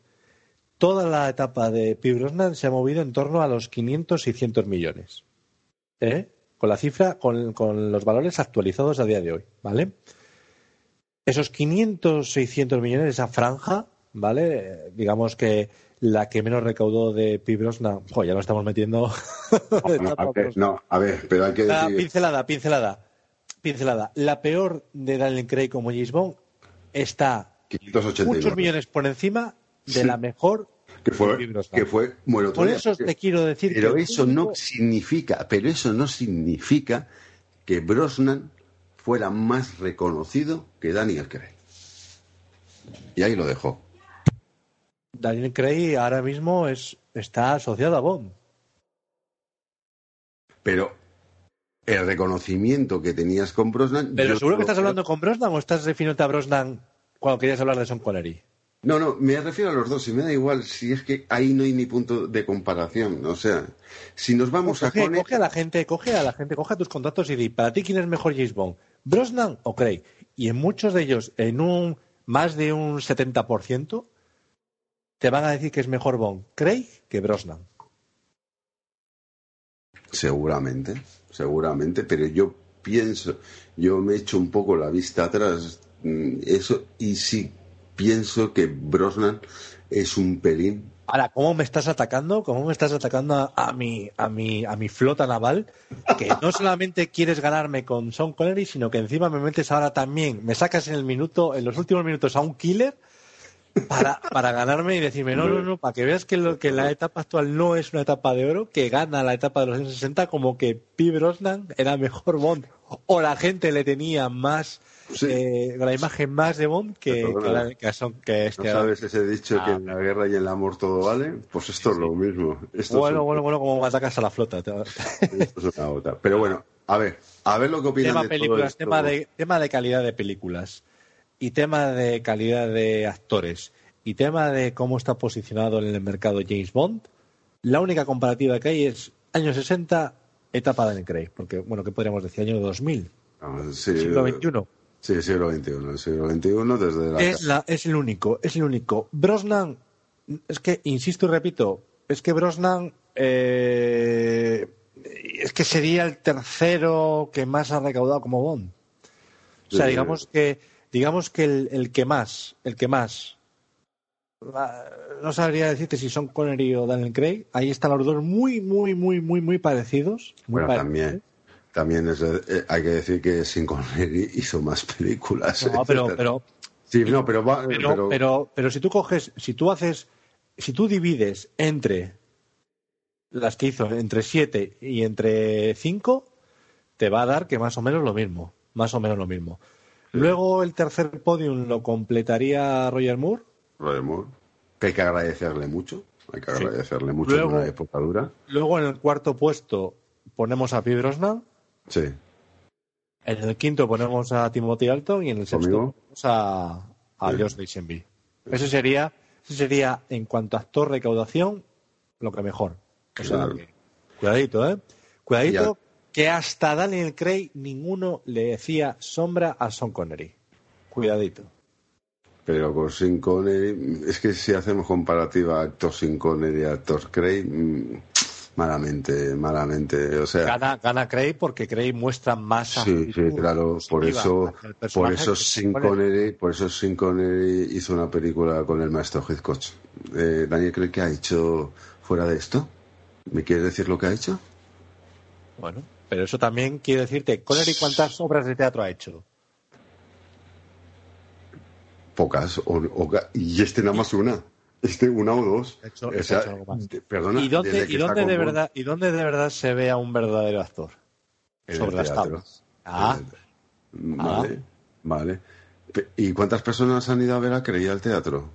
toda la etapa de Pi Brosnan se ha movido en torno a los 500, 600 millones. ¿Eh? Con la cifra, con, con los valores actualizados a día de hoy, ¿vale? Esos 500, 600 millones, esa franja, ¿vale? Digamos que la que menos recaudó de Pi Brosnan, jo, ya lo estamos metiendo. de No, a ver, por- no, a ver, pero hay que Ah, decir. pincelada, pincelada. Pincelada. La peor de Daniel Craig como James Bond está 589. muchos millones por encima de Sí. la mejor que fue, que fue bueno, Por eso te quiero decir pero que eso no significa, pero eso no significa que Brosnan fuera más reconocido que Daniel Craig. Y ahí lo dejó. Daniel Craig ahora mismo es, está asociado a Bond. Pero el reconocimiento que tenías con Brosnan. Pero seguro que creo- estás hablando con Brosnan o estás refiriéndote a Brosnan cuando querías hablar de Sean Connery. No, no, me refiero a los dos y me da igual si es que ahí no hay ni punto de comparación. O sea, si nos vamos a Coge, coge a la gente, coge a la gente, coge a tus contactos y di, para ti quién es mejor James Bond, Brosnan o Craig. Y en muchos de ellos, en un más de un 70%, te van a decir que es mejor Bond Craig que Brosnan. Seguramente, seguramente, pero yo pienso, yo me echo un poco la vista atrás, mm, eso, y sí pienso que Brosnan es un pelín. Ahora, ¿cómo me estás atacando? ¿Cómo me estás atacando a, mi, a, mi, a mi flota naval? Que no solamente quieres ganarme con Sean Connery, sino que encima me metes ahora también, me sacas en el minuto, en los últimos minutos a un killer para, para ganarme y decirme, no, no, no, para que veas que, lo, que la etapa actual no es una etapa de oro, que gana la etapa de los años 60 como que P. Brosnan era mejor Bond. O la gente le tenía más, Sí. eh, la imagen más de Bond que, que, la- que son, que ¿No este. sabes ese dicho que Ah. en la guerra y en el amor todo vale? Pues esto es lo mismo. Esto Bueno, es, bueno, bueno, como atacas a la flota. esto es una otra. Pero bueno, a ver, a ver lo que opinan tema de todo películas, esto. tema de, tema de calidad de películas y tema de calidad de actores y tema de cómo está posicionado en el mercado James Bond, la única comparativa que hay es años 60, etapa de Craig, porque, bueno, ¿qué podríamos decir? Año 2000, Ah, sí, siglo XXI. Sí, siglo XXI. El siglo XXI desde la... Es, la, es el único, es el único. Brosnan, es que, insisto y repito, es que Brosnan eh, es que sería el tercero que más ha recaudado como Bond. O sea, Sí. digamos que, digamos que el, el que más, el que más, no sabría decirte si son Connery o Daniel Craig. Ahí están los dos muy, muy, muy, muy, muy parecidos. Muy Bueno, parecidos. también, también es, eh, hay que decir que Sin Connery hizo más películas. No, pero, pero, Sí, no, pero, va- pero, pero- pero, si tú coges, si tú haces, si tú divides entre las que hizo entre 7 y entre 5, te va a dar que más o menos lo mismo. Más o menos lo mismo. Luego el tercer podium lo completaría Roger Moore. Roger Moore, que hay que agradecerle mucho. Hay que Sí. agradecerle mucho Luego- en una época dura. Luego en el cuarto puesto ponemos a Brosnan. Sí. En el quinto ponemos a Timothy Alton y en el sexto Conmigo. ponemos a, a Sí. Josh Lazenby. Ese sería, ese sería, en cuanto a actor recaudación, lo que mejor. O sea, Claro. que- cuidadito, ¿eh? Cuidadito, Ya. que hasta Daniel Craig ninguno le decía sombra a Sean Connery. Cuidadito. Pero con Sin Connery, es que si hacemos comparativa actor Sin Connery y actor Craig, mm, malamente, malamente. O sea, Gana, gana Craig porque Craig muestra más Sí, sí, claro, por eso, por eso Sin Connery. Connery, por eso Sin Connery hizo una película con el maestro Hitchcock. Eh, Daniel Craig, ¿qué ha hecho fuera de esto? ¿Me quieres decir lo que ha hecho? Bueno, pero eso también quiere decirte, Connery, ¿cuántas obras de teatro ha hecho? Pocas, o, o- y este nada más una. Este una o dos. Ha hecho- O ha sea, hecho algo más. de- perdona, ¿Y dónde, y dónde de Bond, verdad, y dónde de verdad se ve a un verdadero actor? en Sobre las tablas. Ah, Vale, vale. Pe- ¿Y cuántas personas han ido a ver a Craig al teatro?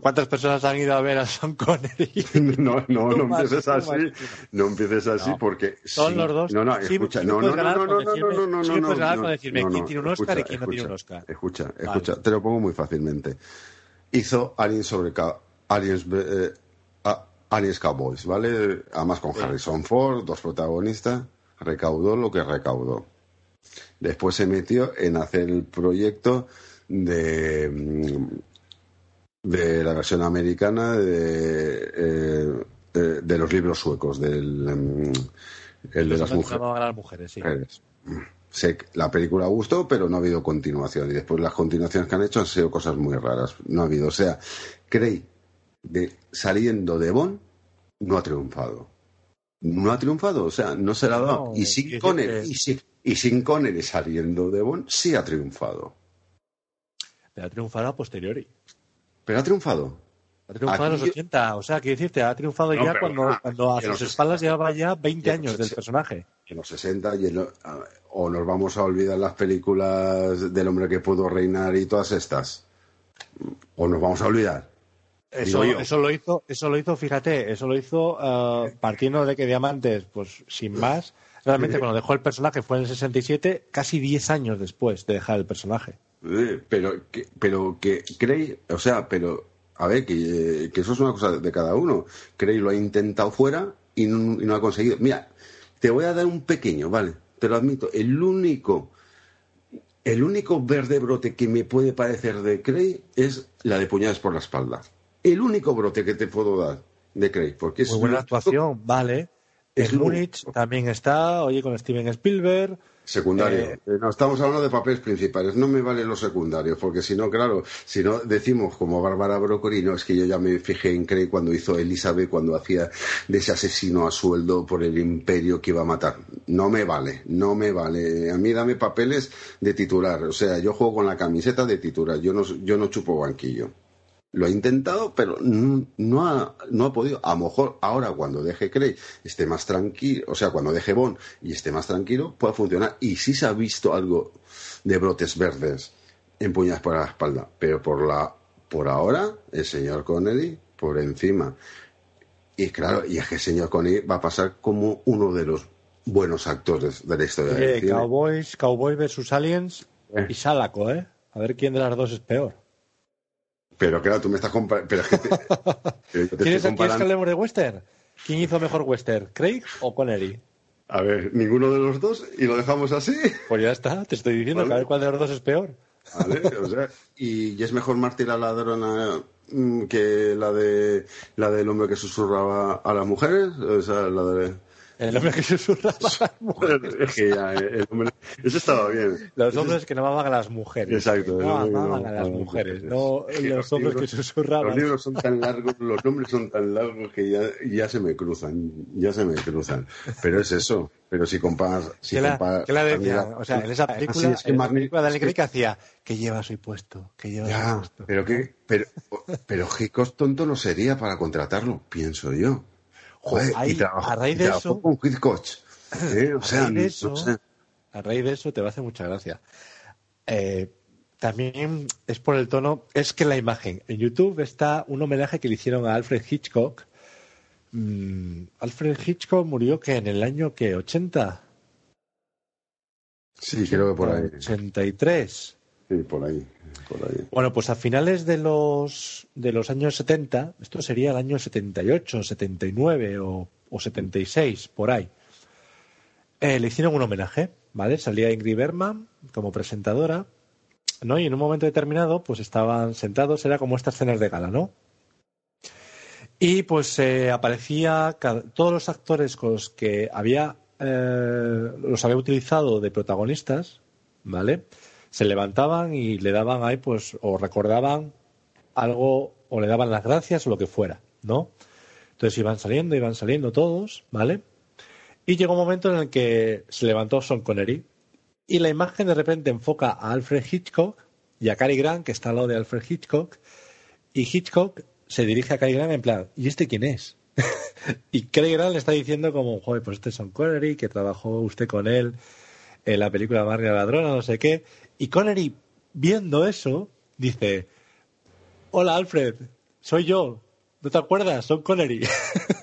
¿cuántas personas han ido a ver a Sean Connery? No, no, no empieces así. No empieces así porque. Son los dos. No, no, escucha. no, no, no, no, no, no, no, no, no, decirme no, quién no, tiene un Oscar y quién no tiene un escucha, Oscar. Escucha, Vale. escucha. Te lo pongo muy fácilmente. Hizo Aliens sobre. Aliens. eh, Aliens Cowboys, ¿vale? Además con. Harrison Ford, dos protagonistas. Recaudó lo que recaudó. Después se metió en hacer el proyecto de, mm, de la versión americana de, eh, eh, de los libros suecos, del mm, el de las hombres mujeres. llamaban a las mujeres, sí. mujeres. Sé que la película gustó, pero no ha habido continuación. Y después las continuaciones que han hecho han sido cosas muy raras. No ha habido. O sea, Craig, de, saliendo de Bond, no ha triunfado. No ha triunfado. O sea, no se la ha dado. No, y, sin Connery, y, sin, y sin Connery saliendo de Bond, sí ha triunfado. Pero ha triunfado a posteriori. Pero ha triunfado. Ha triunfado en los Aquí- 80, o sea, quiero decirte, ha triunfado No, ya cuando, ah, cuando a que sus espaldas llevaba ya 20 que no años del personaje. en los 60 y en lo- a- o nos vamos a olvidar las películas del hombre que pudo reinar y todas estas o nos vamos a olvidar Eso, lo hizo, eso lo hizo, fíjate, eso lo hizo eh, partiendo de que Diamantes, pues sin más, realmente cuando dejó el personaje fue en el 67, casi 10 años después de dejar el personaje. Eh, pero que, pero que Cray o sea pero a ver que, que eso es una cosa de cada uno Cray lo ha intentado fuera y no, y no ha conseguido mira te voy a dar un pequeño vale te lo admito el único el único verde brote que me puede parecer de Cray es la de puñales por la espalda el único brote que te puedo dar de Cray porque es Muy buena actuación, vale. Es En Múnich también está, oye, con Steven Spielberg. Secundario. Eh, no, estamos hablando de papeles principales. No me valen los secundarios, porque si no, claro, si no decimos como Bárbara Broccoli, no, es que yo ya me fijé en Cray cuando hizo Elizabeth, cuando hacía de ese asesino a sueldo por el imperio que iba a matar. No me vale, no me vale. A mí dame papeles de titular. O sea, yo juego con la camiseta de titular. Yo no, yo no chupo banquillo. Lo ha intentado, pero no, ha, no ha podido. A lo mejor ahora cuando deje Cray esté más tranquilo, o sea, cuando deje Bond y esté más tranquilo, pueda funcionar. Y sí se ha visto algo de brotes verdes en puñas por la espalda, pero por la por ahora el señor Connery por encima. Y claro, y es que el señor Connery va a pasar como uno de los buenos actores de la historia del Oye, cine. Cowboys, Cowboy versus Aliens Eh. y Salaco, ¿eh? A ver quién de las dos es peor. Pero claro, tú me estás comparando. Pero es que te, te ¿Quieres, estoy ¿Quieres que hablemos de western? ¿Quién hizo mejor western, Craig o Connery? A ver, ninguno de los dos y lo dejamos así. Pues ya está, te estoy diciendo Vale. que a ver cuál de los dos es peor. ¿Vale? O sea, y, y es mejor Marty la ladrona mm, que la de la del hombre que susurraba a las mujeres. O sea, la de. El hombre que susurraba a las mujeres. Es que ya, el hombre. Eso estaba bien. Los hombres que no amaban a las mujeres. Exacto, que No que amaban a las mujeres. No que los los hombres que libros- susurraban. Los libros son tan largos, los nombres son tan largos que ya, ya se me cruzan, ya se me cruzan. Pero es eso. Pero si comparas, si ¿Qué la, comparas, qué la decía? o sea, en esa así película, es que en película de que- que hacía que llevas hoy puesto, que llevas hoy Ya, puesto. pero que, pero, pero Hitchcock tonto no sería para contratarlo, pienso yo. Joder, ahí, y trabajó- a raíz de eso- con Hitchcock. ¿eh? O A sea, raíz de no eso, sé. a raíz de eso te va a hacer mucha gracia. Eh, también es por el tono, es que la imagen, en YouTube está un homenaje que le hicieron a Alfred Hitchcock. Mm, Alfred Hitchcock murió que en el año que 80, Sí, creo que por ahí. 83. Sí, por ahí. Bueno, pues a finales de los, de los años 70, esto sería el año 78, 79 o, o 76, por ahí, eh, le hicieron un homenaje, ¿vale? Salía Ingrid Bergman como presentadora, ¿no? Y en un momento determinado, pues estaban sentados, era como estas escenas de gala, ¿no? Y pues eh, aparecía todos los actores con los que había, eh, los había utilizado de protagonistas, ¿vale? Se levantaban y le daban ahí, pues, o recordaban algo, o le daban las gracias o lo que fuera, ¿no? Entonces iban saliendo, iban saliendo todos, ¿vale? Y llegó un momento en el que se levantó Sean Connery y la imagen de repente enfoca a Alfred Hitchcock y a Cary Grant, que está al lado de Alfred Hitchcock, y Hitchcock se dirige a Cary Grant en plan, ¿y este quién es? y Cary Grant le está diciendo como, joder, pues este es Sean Connery, que trabajó usted con él en la película Marga la Ladrona, no sé qué. Y Connery, viendo eso, dice, hola Alfred, soy yo. ¿No te acuerdas? Son Connery.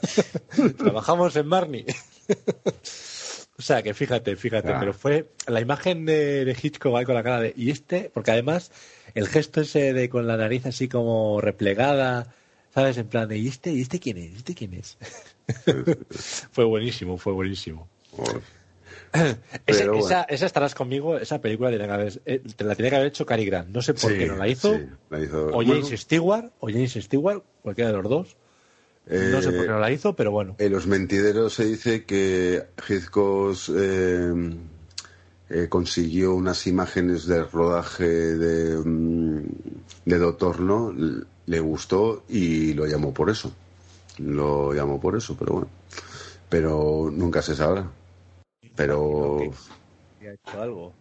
Trabajamos en Marnie. o sea, que fíjate, fíjate, Ah. pero fue la imagen de, de Hitchcock ahí con la cara de... Y este, porque además el gesto ese de con la nariz así como replegada, ¿sabes? En plan de, ¿y este, ¿y este quién es? ¿Y este quién es? fue buenísimo, fue buenísimo. Esa, bueno. esa, esa estarás conmigo, esa película tiene que haber- eh, te la tiene que haber hecho Cary Grant. No sé por Sí, qué no la hizo. sí, la hizo. O Bueno, James Stewart, o James Stewart, cualquiera de los dos. no sé por qué no la hizo, pero bueno. En los mentideros se dice que Hitchcock eh, eh, consiguió unas imágenes del rodaje de, mm, de Doctor No, le gustó y lo llamó por eso. Lo llamó por eso, pero bueno. Pero nunca se sabrá. Pero Ha hecho algo.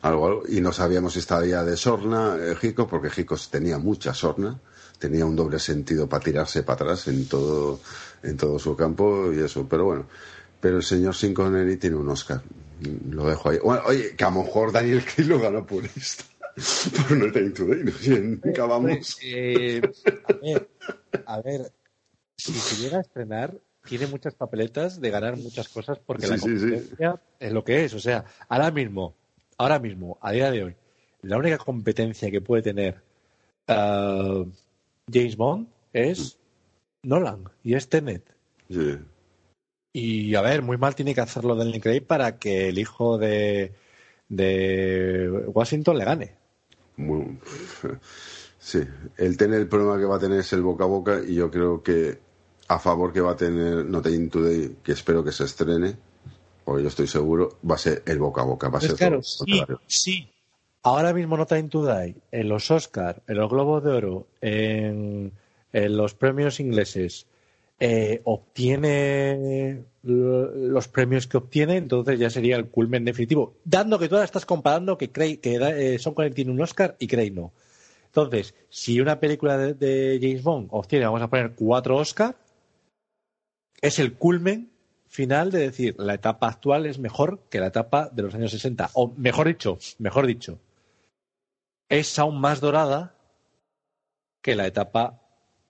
Algo, algo. Y no sabíamos si estaría de sorna eh, porque Hitchcock tenía mucha sorna, tenía un doble sentido para tirarse para atrás en todo, en todo su campo y eso. Pero bueno, pero el señor Sin Connery tiene un Oscar. Lo dejo ahí. Bueno, oye, que a lo mejor Daniel Craig lo ganó por esto. por no Time Today, ¿no? Si acabamos. Eh, a, ver, a ver, si se llega a estrenar, tiene muchas papeletas de ganar muchas cosas porque Sí, la sí, sí. competencia es lo que es. O sea, ahora mismo, ahora mismo, a día de hoy, la única competencia que puede tener ah, James Bond es Nolan y es Tenet. Y a ver, muy mal tiene que hacerlo Daniel Craig para que el hijo de, de Washington le gane. Muy- sí, el tener el problema que va a tener es el boca a boca y yo creo que a favor que va a tener No Time Today, que espero que se estrene, porque yo estoy seguro, va a ser el boca a boca, va a Pues ser claro, sí, sí. Ahora mismo No Time to Die, en los Oscar, en los Globos de Oro, en, en los premios ingleses, eh, obtiene lo- los premios que obtiene, entonces ya sería el culmen definitivo. Dando que tú ahora estás comparando que, Craig, que eh, Sean Connery tiene un Oscar y Craig no. Entonces, si una película de, de James Bond obtiene, vamos a poner cuatro Oscar, es el culmen final de decir la etapa actual es mejor que la etapa de los años 60. O mejor dicho, mejor dicho, es aún más dorada que la etapa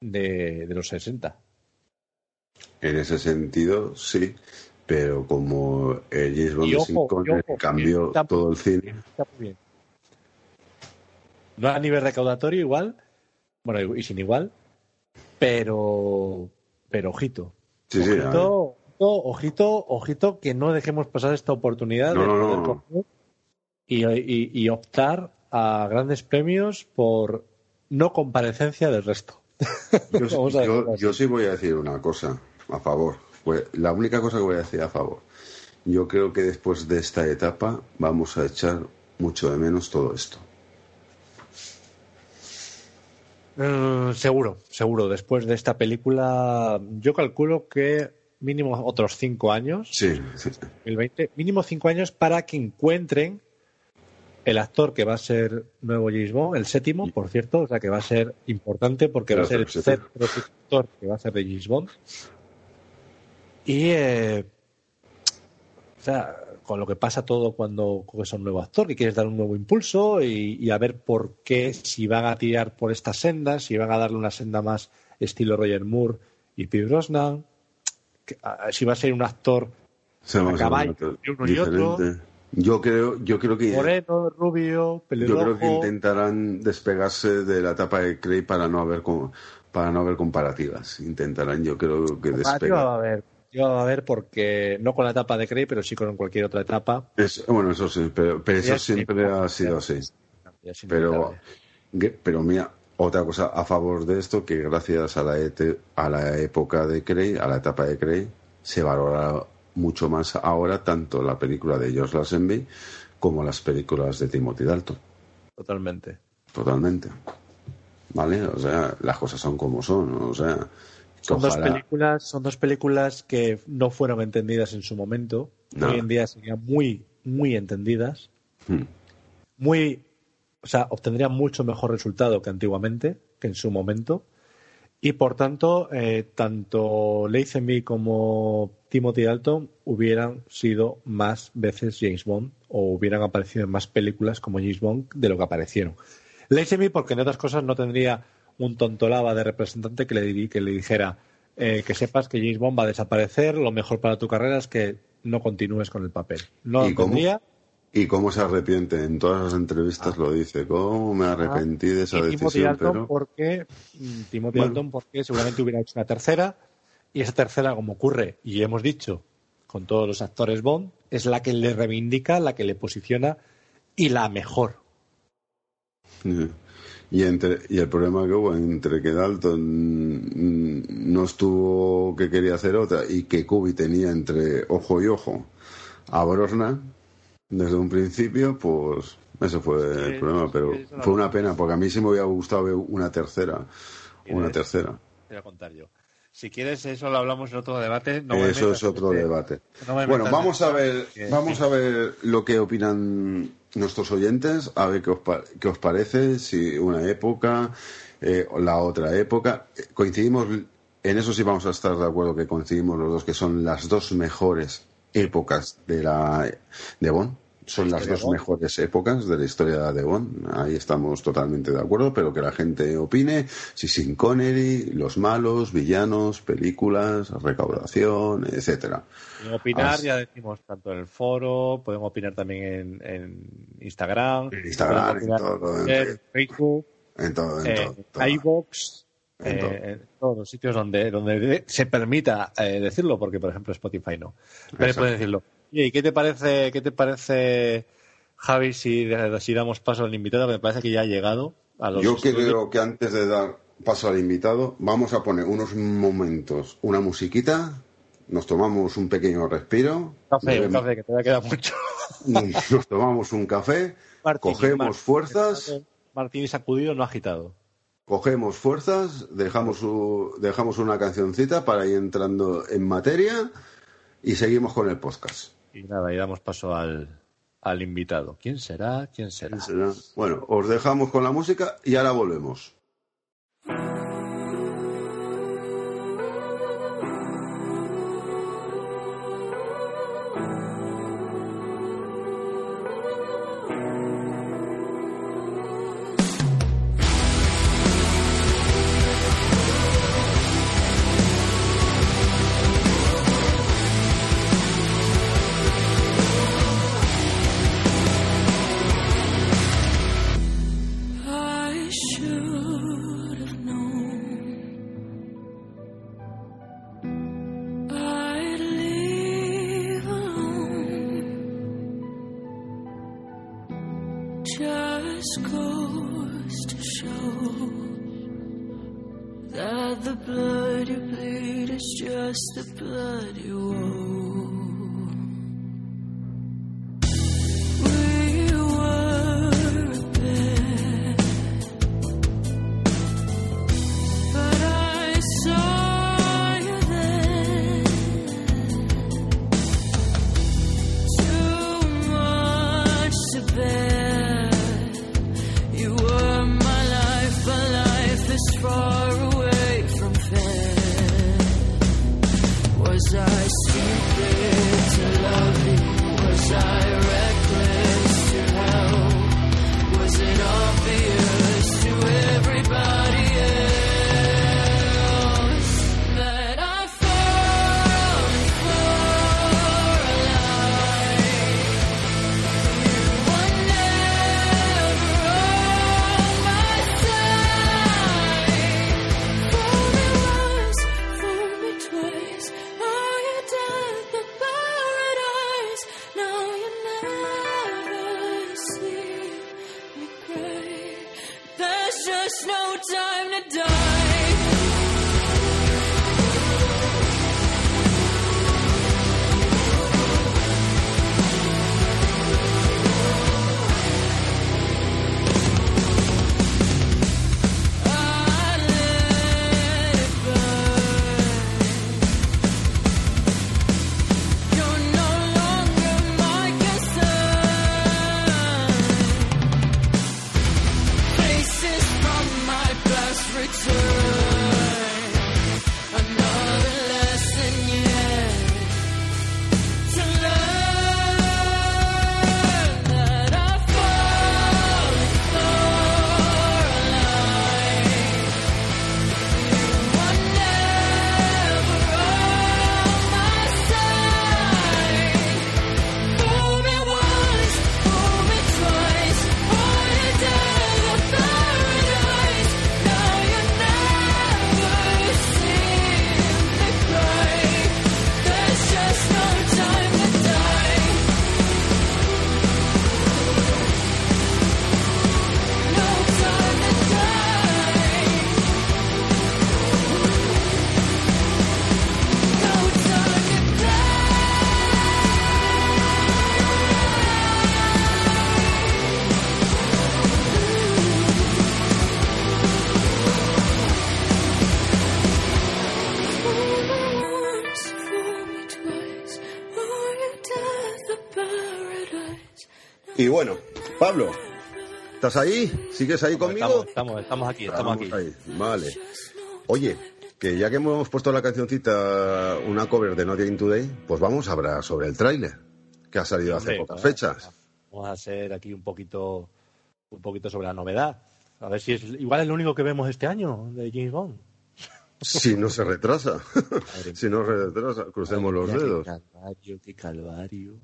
de, de los 60. En ese sentido, sí, pero como el James Bond cambió está- todo el cine, Está muy bien. No a nivel recaudatorio igual, bueno, y sin igual, pero, pero ojito. Sí, sí, ojito, ojito, ojito, ojito, que no dejemos pasar esta oportunidad No, de no, poder no. y, y- y optar a grandes premios por no comparecencia del resto. Yo, yo- yo sí voy a decir una cosa a favor. Pues, la única cosa que voy a decir a favor. Yo creo que después de esta etapa vamos a echar mucho de menos todo esto. Eh, seguro, seguro. Después de esta película, yo calculo que mínimo otros cinco años, Sí, sí. 2020, mínimo cinco años para que encuentren el actor que va a ser nuevo James Bond, el séptimo, por cierto, o sea que va a ser importante porque va a ser el 007. tercer actor que va a ser de James Bond. Y, eh, o sea, con lo que pasa todo cuando coges a un nuevo actor, que quieres dar un nuevo impulso y, y a ver por qué, si van a tirar por esta senda, si van a darle una senda más estilo Roger Moore y Pierce Brosnan, que- a- si va a ser un actor Se a caballo, y uno y otro. Yo creo, yo creo que moreno, rubio, yo creo que intentarán despegarse de la etapa de Craig para no haber para no haber comparativas. Intentarán, yo creo que despegar. va a haber. Yo a haber porque no con la etapa de Craig, pero sí con cualquier otra etapa. Es- bueno, eso sí, pero, pero eso sí, siempre ha sido así. Pero, pero mira, otra cosa a favor de esto, que gracias a la, ete- a la época de Craig, a la etapa de Craig, se valora mucho más ahora tanto la película de George Lazenby como las películas de Timothy Dalton. Totalmente. Totalmente. ¿Vale? O sea, las cosas son como son. O sea, Son dos películas, son dos películas que no fueron entendidas en su momento. No. Hoy en día serían muy, muy entendidas. Hmm. Muy, o sea, obtendrían mucho mejor resultado que antiguamente, que en su momento. Y por tanto, eh, tanto Lazenby como Timothy Dalton hubieran sido más veces James Bond o hubieran aparecido en más películas como James Bond de lo que aparecieron. Lazenby porque en otras cosas no tendría un tontolaba de representante que le, que le dijera eh, que sepas que James Bond va a desaparecer, lo mejor para tu carrera es que no continúes con el papel. No ¿Y cómo? ¿Y cómo se arrepiente? En todas las entrevistas lo dice. ¿Cómo me arrepentí de esa Ah. y Timothy decisión? Dalton Pero... porque mm, Timothy Bueno. Dalton porque seguramente hubiera hecho una tercera y esa tercera como ocurre y hemos dicho con todos los actores Bond es la que le reivindica la que le posiciona y la mejor Sí. Y, entre, y el problema que hubo entre que Dalton mm, no estuvo que quería hacer otra y que Kubi tenía entre ojo y ojo a Brosnan desde un principio, pues eso fue el problema. Pero sí, fue una pena porque a mí sí me hubiera gustado ver una tercera. Una tercera. te voy a contar yo si quieres eso lo hablamos en otro debate no eso metas es otro este- debate. no Bueno, vamos a ver, vamos a ver lo que opinan nuestros oyentes a ver qué os, qué os parece, si una época, eh, la otra época. Coincidimos, en eso sí vamos a estar de acuerdo que coincidimos los dos, que son las dos mejores épocas de la de Bond. Son las dos mejores épocas de la historia de Bond. Ahí estamos totalmente de acuerdo, pero que la gente opine si sin Connery, los malos, villanos, películas, recaudación, etcétera. Pueden opinar, Así- ya decimos, tanto en el foro, pueden opinar también en, en Instagram, En Instagram, en todo, en- Facebook, En todo, en todo, eh, todo. en todos los sitios donde, donde de- se permita eh, decirlo, porque por ejemplo Spotify no. Pero Exacto. pueden decirlo. ¿Y qué te parece, qué te parece, Javi, si, si damos paso al invitado? Me parece que ya ha llegado a los Yo estudios. creo que antes de dar paso al invitado, vamos a poner unos momentos, una musiquita, nos tomamos un pequeño respiro, Café, un bebemos- café, que todavía queda mucho. nos tomamos un café, Martín, cogemos Martín, fuerzas, Martín sacudido, no agitado. cogemos fuerzas, dejamos, su- dejamos una cancioncita para ir entrando en materia y seguimos con el podcast. Y nada, y damos paso al, al invitado. ¿Quién será? ¿Quién será? ¿Será? Bueno, os dejamos con la música y ahora volvemos. Just goes to show that the blood you bleed is just the blood you owe. Y bueno, Pablo, ¿estás ahí? ¿Sigues ahí conmigo? Estamos, estamos, aquí, estamos aquí. ahí. Vale. Oye, que ya que hemos puesto la cancioncita, una cover de Not Game Today, pues vamos a hablar sobre el tráiler, que ha salido hace pocas fechas. Vamos a hacer aquí un poquito, un poquito sobre la novedad. A ver si es igual es lo único que vemos este año de James Bond. Si no se retrasa. si no se retrasa, crucemos los dedos. Qué calvario, qué calvario.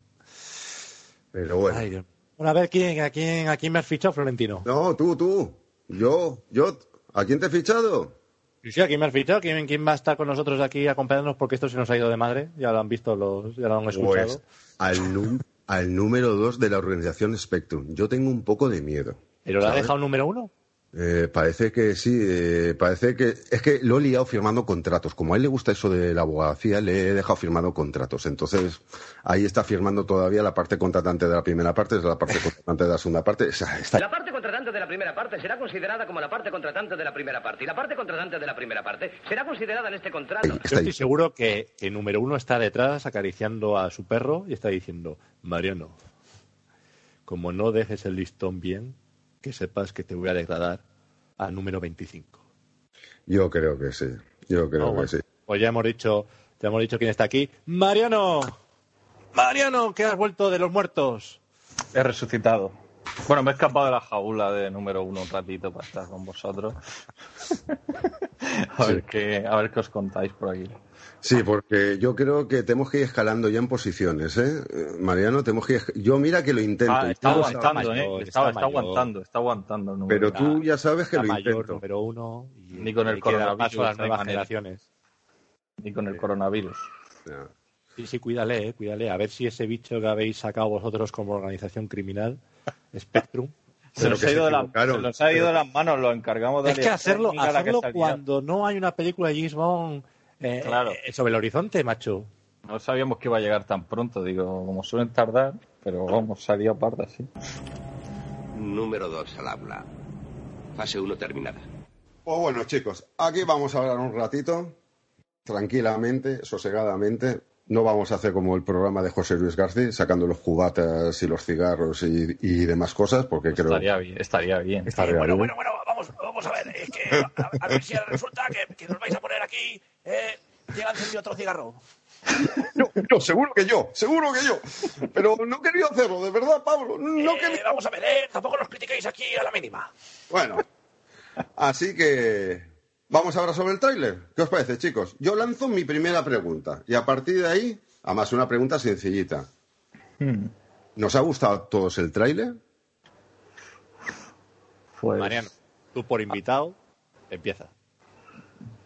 Pero bueno. Ay. Bueno, a ver, ¿quién, a, quién, ¿a quién me has fichado, Florentino? No, tú, tú. Yo, yo. ¿A quién te he fichado? Sí, ¿a quién me has fichado? ¿Quién, quién va a estar con nosotros aquí acompañándonos? Porque esto se nos ha ido de madre. Ya lo han visto, los, ya lo han escuchado. Pues al, al número dos de la organización Spectrum. Yo tengo un poco de miedo. ¿Pero lo ha dejado número uno? Eh, parece que sí, eh, parece que es que lo he liado firmando contratos. Como a él le gusta eso de la abogacía, le he dejado firmando contratos. Entonces, ahí está firmando todavía la parte contratante de la primera parte, es la parte contratante de la segunda parte. O sea, está- La parte contratante de la primera parte será considerada como la parte contratante de la primera parte. Y la parte contratante de la primera parte será considerada en este contrato. Yo estoy seguro que, que número uno está detrás acariciando a su perro y está diciendo, Mariano, como no dejes el listón bien, que sepas que te voy a degradar al número 25. Yo creo que sí. Yo creo No, que sí. Pues ya hemos dicho, ya hemos dicho quién está aquí. Mariano, Mariano, que has vuelto de los muertos. He resucitado. Bueno, me he escapado de la jaula de número uno un ratito para estar con vosotros. a, ver qué, a ver qué os contáis por aquí. Sí, porque yo creo que tenemos que ir escalando ya en posiciones, ¿eh? Eh, Mariano, tenemos que ir... Yo mira que lo intento. Ah, está aguantando, sabes. ¿eh? Está, está aguantando, está aguantando. el número Pero tú ya sabes que Está lo mayor, intento. número uno. Y Ni con el a las coronavirus. nuevas generaciones. Ni con el coronavirus. Sí, sí, cuídale, eh, cuídale. A ver si ese bicho que habéis sacado vosotros como organización criminal, Spectrum. Se nos, ha ido de la- se nos ha ido de las manos, lo encargamos de Es que hacerlo, hacerlo cuando no hay una película de James Bond eh, Claro. eh, sobre el horizonte, macho. No sabíamos que iba a llegar tan pronto, digo, como suelen tardar, pero vamos, salió parda, sí. Número 2 al habla. Fase 1 terminada. Pues bueno, chicos, aquí vamos a hablar un ratito, tranquilamente, sosegadamente. No vamos a hacer como el programa de José Luis García, sacando los cubatas y los cigarros y, y demás cosas, porque creo Estaría bien, estaría bien. Estaría bueno, bien. bueno, bueno, vamos, vamos a ver. Es que a, a ver si resulta que, que nos vais a poner aquí. Eh, llega encendido otro cigarro. No, no, seguro que yo, seguro que yo. Pero no quería hacerlo, de verdad, Pablo. No Eh, quería. Vamos a ver, eh, tampoco nos critiquéis aquí a la mínima. Bueno, así que vamos ahora sobre el tráiler. ¿Qué os parece, chicos? Yo lanzo mi primera pregunta y a partir de ahí, además una pregunta sencillita. Hmm. ¿Nos ha gustado a todos el tráiler? Pues Mariano, tú por invitado, empieza.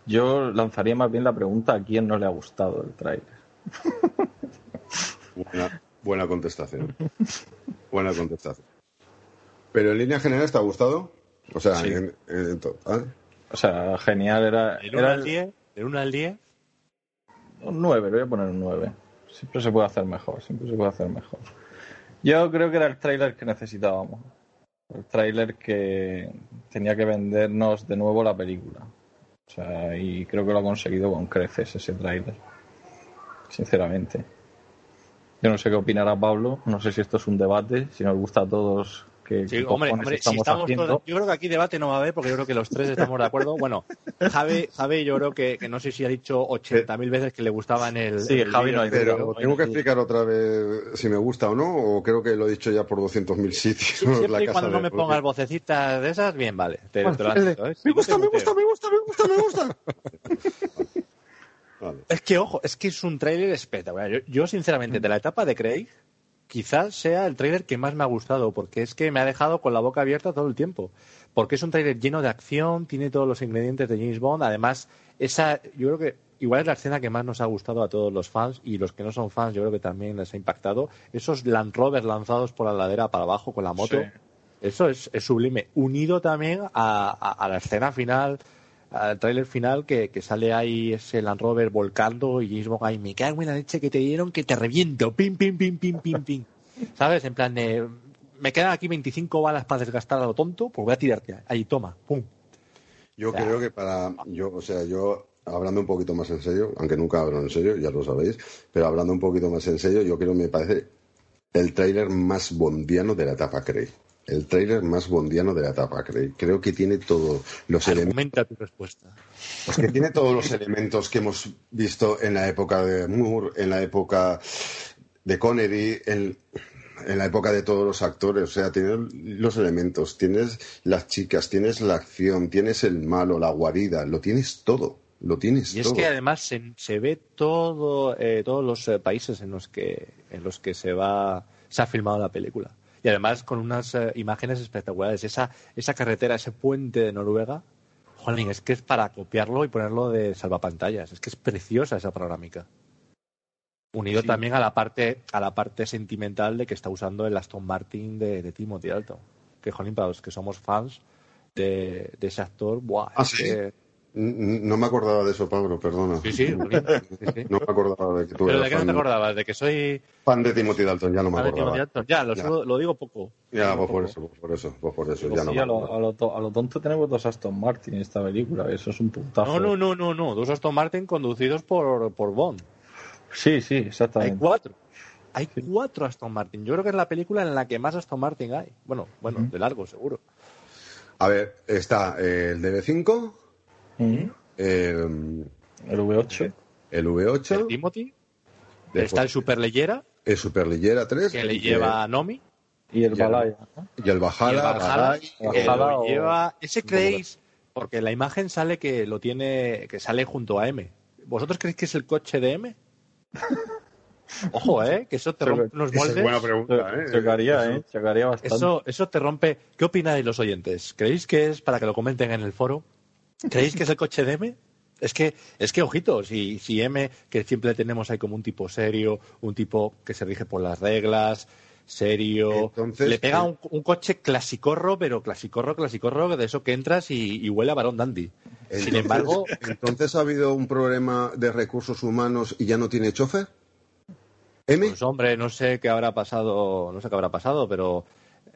Yo lanzaría más bien la pregunta a quién no le ha gustado el tráiler. Buena, buena contestación. Buena contestación. Pero en línea general, ¿te ha gustado? O sea, Sí. en, en total. O sea, genial, era, ¿Del 1 era al 10? ¿Del 1 al 10? un 9, le voy a poner un 9. Siempre se puede hacer mejor, siempre se puede hacer mejor. Yo creo que era el tráiler que necesitábamos. El tráiler que tenía que vendernos de nuevo la película. O sea, y creo que lo ha conseguido con creces ese tráiler. Sinceramente. Yo no sé qué opinará Pablo, no sé si esto es un debate, si nos gusta a todos que Sí, hombre, hombre, si estamos todos- yo creo que aquí debate no va a haber porque yo creo que los tres estamos de acuerdo. Bueno, Javi, Javi yo creo que, que no sé si ha dicho 80.000 veces que le gustaba en el. Sí, el Javi no hay pero- Pero tengo que explicar otra vez si me gusta o no, o creo que lo he dicho ya por 200.000 sitios. Siempre y casa cuando no me pongas vocecitas de esas, bien, vale. Te, te lo ¿eh? Me gusta, me gusta, me gusta, me gusta, me gusta. Vale. Es que, ojo, es que es un tráiler espectacular. Yo, yo, sinceramente, de la etapa de Craig, quizás sea el tráiler que más me ha gustado, porque es que me ha dejado con la boca abierta todo el tiempo. Porque es un tráiler lleno de acción, tiene todos los ingredientes de James Bond. Además, esa, yo creo que igual es la escena que más nos ha gustado a todos los fans y los que no son fans, yo creo que también les ha impactado. Esos Land Rovers lanzados por la ladera para abajo con la moto. Sí. Eso es, es sublime. Unido también a, a- a la escena final, al tráiler final, que, que sale ahí ese Land Rover volcando y James Bond ahí, me cago en la leche que te dieron que te reviento. Pim, pim, pim, pim, pim, pim. ¿Sabes? En plan de, me quedan aquí 25 balas para desgastar a lo tonto, pues voy a tirarte. Ahí, toma, pum. Yo O sea, creo que para. Yo, o sea, yo, hablando un poquito más en serio, aunque nunca hablo en serio, ya lo sabéis, pero hablando un poquito más en serio, yo creo que me parece el tráiler más bondiano de la etapa Craig. El tráiler más bondiano de la etapa. Cre- Creo que tiene todos los elementos. Tu respuesta. Es que tiene todos los elementos que hemos visto en la época de Moore, en la época de Connery, en, en la época de todos los actores. O sea, tienes los elementos, tienes las chicas, tienes la acción, tienes el malo, la guarida, lo tienes todo. Lo tienes Y es todo. que además se, se ve todo, eh, todos los eh, países en los que en los que se va se ha filmado la película. Y además con unas eh, imágenes espectaculares. Esa, esa carretera, ese puente de Noruega, jolín, es que es para copiarlo y ponerlo de salvapantallas. Es que es preciosa esa panorámica. Unido Sí. también a la parte a la parte sentimental de que está usando el Aston Martin de, de Timothy Dalton. Que jolín, para los que somos fans de, de ese actor, ¡buah! Ah, es ¿sí? que- No me acordaba de eso, Pablo, perdona. Sí, sí, sí, sí. No me acordaba de que tú ¿Pero eras de qué no te acordabas? ¿De que soy fan de Timothy Dalton, ya no me de acordaba. Timothy Dalton? Ya, lo, Ya. lo digo poco. Ya, pues digo por eso, pues por eso, pues por eso, Pues ya no sí, me a, lo, a, lo, to- a lo tonto tenemos dos Aston Martin en esta película. Eso es un puntazo. No, no, no, no, no. Dos Aston Martin conducidos por, por Bond. Sí, sí, Hay exactamente. cuatro. Hay cuatro Aston Martin. Yo creo que es la película en la que más Aston Martin hay. Bueno, bueno, de largo, seguro. A ver, está eh, el DB5, Ujú. el, El V8. el V8, El Timothy. Después- Está el Superleyera, el Superlillera 3, que le y lleva a Nomi. Y el Balaya. y el Bajala, o- lleva... Ese creéis, porque la imagen sale que lo tiene, que sale junto a M. ¿Vosotros creéis que es el coche de M? Ojo, ¿eh? Que eso te rompe unos Esa es moldes. buena pregunta, ¿eh? Chocaría, Eso- ¿eh? Chocaría bastante. Eso, eso te rompe. ¿Qué opináis los oyentes? ¿Creéis que es, para que lo comenten en el foro, ¿creéis que es el coche de M? Es que, es que ojito, si, si M, que siempre tenemos ahí como un tipo serio, un tipo que se rige por las reglas, serio, Entonces, le pega eh, un, un coche clasicorro, pero clasicorro, clasicorro, de eso que entras y, y huele a varón dandy. Sin embargo, Entonces ha habido un problema de recursos humanos y ya no tiene chofer. M, pues hombre, no sé qué habrá pasado, no sé qué habrá pasado, pero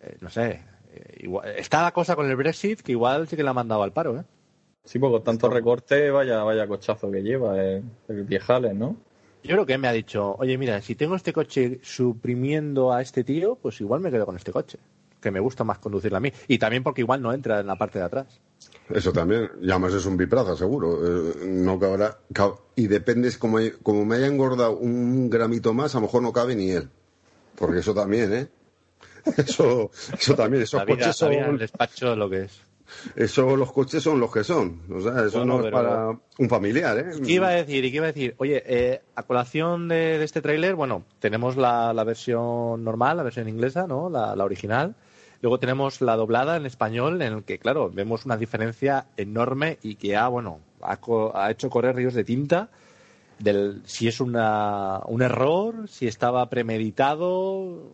eh, no sé. eh, igual- está la cosa con el Brexit que igual sí que la ha mandado al paro, ¿eh? Sí, pues con tanto recorte, vaya, vaya cochazo que lleva eh, el viejales, ¿no? Yo creo que me ha dicho, oye, mira, si tengo este coche suprimiendo a este tío, pues igual me quedo con este coche, que me gusta más conducirlo a mí. Y también porque igual no entra en la parte de atrás. eso también, y además es un biplaza, seguro. eh, no cabrá, ca- y depende, como, como me haya engordado un gramito más, a lo mejor no cabe ni él. Porque eso también, ¿eh? Eso, eso también, esos La vida, coches la vida en el son, despacho es lo que es. Eso, los coches son los que son. O sea, eso Bueno, no es para un familiar, ¿eh? ¿Qué iba a decir? ¿Y qué iba a decir? Oye, eh, a colación de, de este tráiler, bueno, tenemos la, la versión normal, la versión inglesa, ¿no? La, la original. Luego tenemos la doblada en español, en el que, claro, vemos una diferencia enorme y que ha, bueno, ha, co- ha hecho correr ríos de tinta del si es una, un error, si estaba premeditado,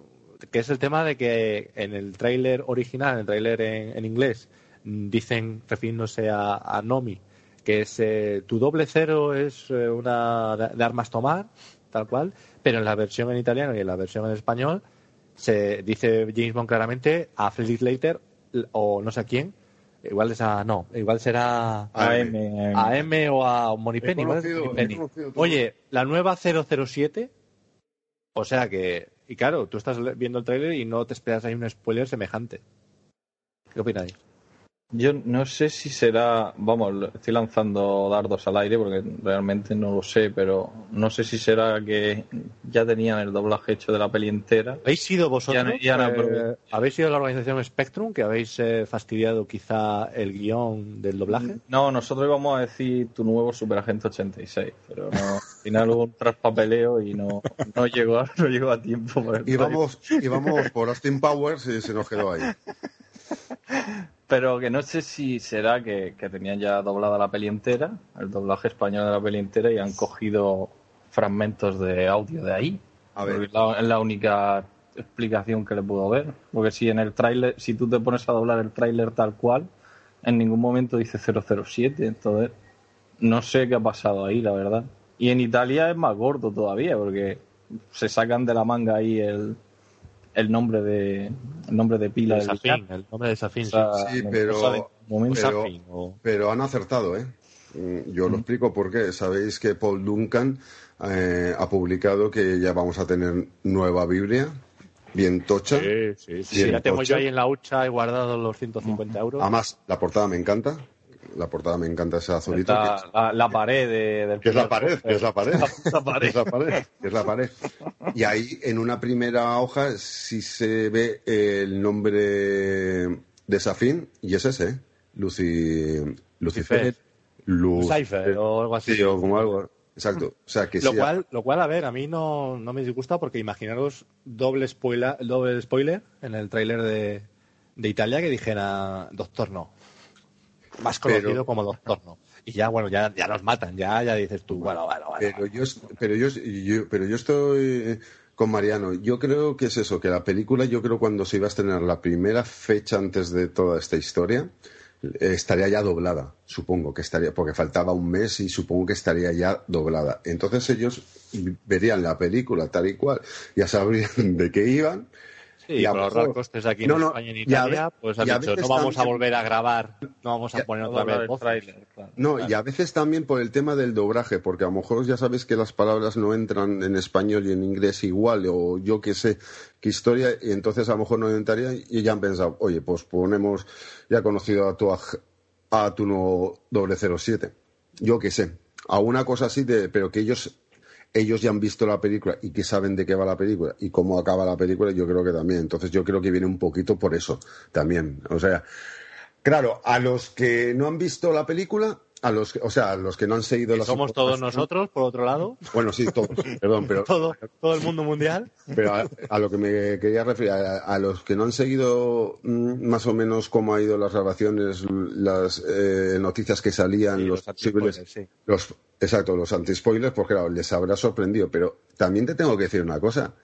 que es el tema de que en el tráiler original, en el tráiler en, en inglés, dicen, refiriéndose a, a Nomi, que es eh, tu doble cero es eh, una de, de armas tomar, tal cual, pero en la versión en italiano y en la versión en español se dice James Bond claramente a Felix Leiter o no sé a quién, igual es a, no, igual será AM. a M o a todo. Oye, la nueva 007, o sea que, y claro, tú estás viendo el tráiler y no te esperas ahí un spoiler semejante. ¿Qué opináis? Yo no sé si será, vamos, estoy lanzando dardos al aire porque realmente no lo sé, pero no sé si será que ya tenían el doblaje hecho de la peli entera. ¿Habéis sido vosotros? Ya eh. ¿Habéis sido la organización Spectrum que habéis eh, fastidiado quizá el guion del doblaje? No, nosotros íbamos a decir tu nuevo Superagente 86, pero no, al final hubo un traspapeleo y no, no, llegó, a, no llegó a tiempo. por el Íbamos, íbamos por Austin Powers y se nos quedó ahí. Pero que no sé si será que, que tenían ya doblada la peli entera, el doblaje español de la peli entera, y han cogido fragmentos de audio de ahí. A ver. Es la, es la única explicación que le puedo ver. Porque si en el tráiler, si tú te pones a doblar el tráiler tal cual, en ningún momento dice 007. Entonces, no sé qué ha pasado ahí, la verdad. Y en Italia es más gordo todavía, porque se sacan de la manga ahí el, el nombre de el nombre de pila El del Safin, villano. el nombre de Safin. O sea, Sí, pero- pero- Safin, o- Pero han acertado, ¿eh? Mm, Yo lo explico porque sabéis que Paul Duncan eh, ha publicado que ya vamos a tener nueva Biblia bien tocha. Sí, sí, sí. bien ya tengo tocha. yo ahí en la hucha he guardado los 150 euros. Además, la portada me encanta. La portada me encanta. Está que- la, la pared de- del Que es la pared, que es la pared. La pared. Es la pared, que es la pared. Y ahí, en una primera hoja, sí se ve el nombre de Safin, y es ese, ¿eh? Lucy, Lucifer. Lu- Lucifer o algo así. Sí, o como algo. Exacto. O sea, que lo, sí. cual, lo cual, a ver, a mí no, no me disgusta porque imaginaros doble spoiler, doble spoiler en el tráiler de, de Italia que dijera Doctor No. Más conocido Pero- como Doctor No. Y ya, bueno, ya, ya nos matan, ya, ya dices tú, bueno, bueno, bueno. Pero yo, pero yo, yo- pero yo estoy eh, con Mariano. Yo creo que es eso, que la película, yo creo cuando se iba a estrenar la primera fecha antes de toda esta historia, eh, estaría ya doblada, supongo que estaría, porque faltaba un mes y supongo que estaría ya doblada. Entonces ellos verían la película tal y cual, ya sabrían de qué iban. Sí, y por ahorrar costes aquí No, en no, España y en a Italia, pues han dicho, no vamos a volver a grabar, no vamos a poner otra vez voces. No, y a veces también por el tema del doblaje, porque a lo mejor ya sabes que las palabras no entran en español y en inglés igual, o yo qué sé, qué historia, y entonces a lo mejor no entraría y ya han pensado, oye, pues ponemos, ya conocido a tu, a tu nuevo doble 07. Yo qué sé, a una cosa así, de, pero que ellos ellos ya han visto la película y que saben de qué va la película y cómo acaba la película, yo creo que también. Entonces yo creo que viene un poquito por eso también. O sea, Claro, a los que no han visto la película, a los que, o sea, a los que no han seguido Y las somos todos nosotros, por otro lado, Bueno, sí, todos, perdón, pero, todo, todo el mundo mundial. pero a, a lo que me quería referir, a, a los que no han seguido mm, más o menos cómo ha ido las grabaciones, las eh, noticias que salían, los, posibles, sí. los, exacto, los anti-spoilers, pues claro, les habrá sorprendido. Pero también te tengo que decir una cosa.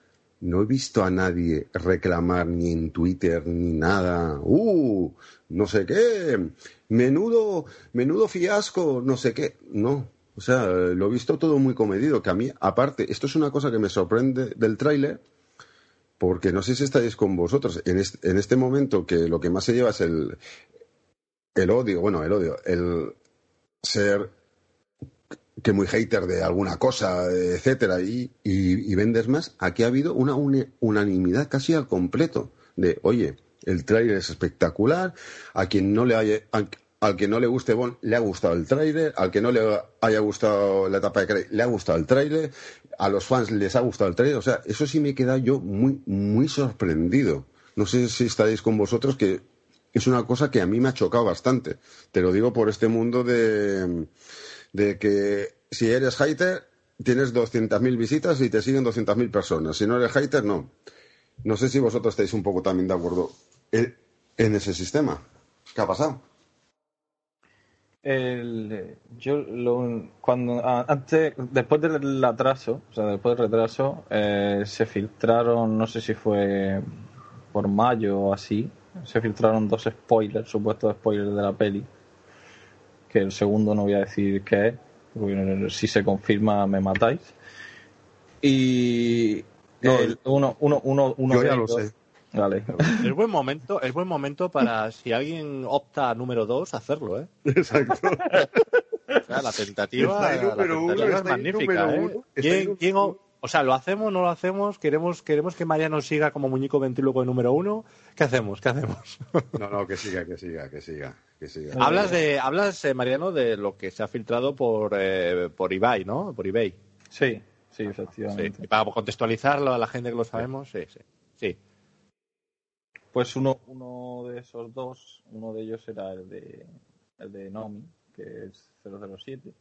No he visto a nadie reclamar ni en Twitter ni nada. ¡Uh! No sé qué. Menudo, menudo fiasco, no sé qué. No. O sea, lo he visto todo muy comedido. Que a mí, aparte, esto es una cosa que me sorprende del tráiler, porque no sé si estáis con vosotros. En este, en este momento que lo que más se lleva es el, el odio, bueno, el odio, el ser que muy hater de alguna cosa, etcétera, y, vendes más, aquí ha habido una unanimidad casi al completo de, oye, el tráiler es espectacular, a quien no le haya, al, que no le guste Bond le ha gustado el tráiler, al que no le haya gustado la etapa de Craig le ha gustado el tráiler, a los fans les ha gustado el tráiler, o sea, eso sí me he quedado yo muy, muy sorprendido. No sé si estaréis con vosotros que es una cosa que a mí me ha chocado bastante. Te lo digo por este mundo de, de que si eres hater, tienes 200.000 visitas y te siguen 200.000 personas. Si no eres hater, no. No sé si vosotros estáis un poco también de acuerdo en, en ese sistema. ¿Qué ha pasado? El, yo lo, cuando antes después del atraso o sea después del retraso eh, se filtraron no sé si fue por mayo o así se filtraron dos spoilers supuestos spoilers de la peli que el segundo no voy a decir qué es porque si se confirma me matáis y No, el- uno uno uno uno yo de ya lo sé. Vale. Es buen momento, es buen momento para si alguien opta a número 2 hacerlo, ¿eh? Exacto. O sea, la tentativa, Está ahí la número uno, es magnífica, número ¿eh? uno, ¿Quién- número quién o, o sea, ¿lo hacemos no lo hacemos? ¿Queremos, queremos que Mariano siga como muñeco ventríloco de número uno? ¿Qué hacemos? ¿Qué hacemos? No, no, que siga, que siga, que siga, que hablas, de, hablas eh, Mariano, de lo que se ha filtrado por, eh, por eBay, ¿no? Por eBay. sí sí Sí, efectivamente y para contextualizarlo a la gente que lo sabemos, sí, sí. sí. Pues uno, uno de esos dos, uno de ellos era el de, el de Nomi, que es 007.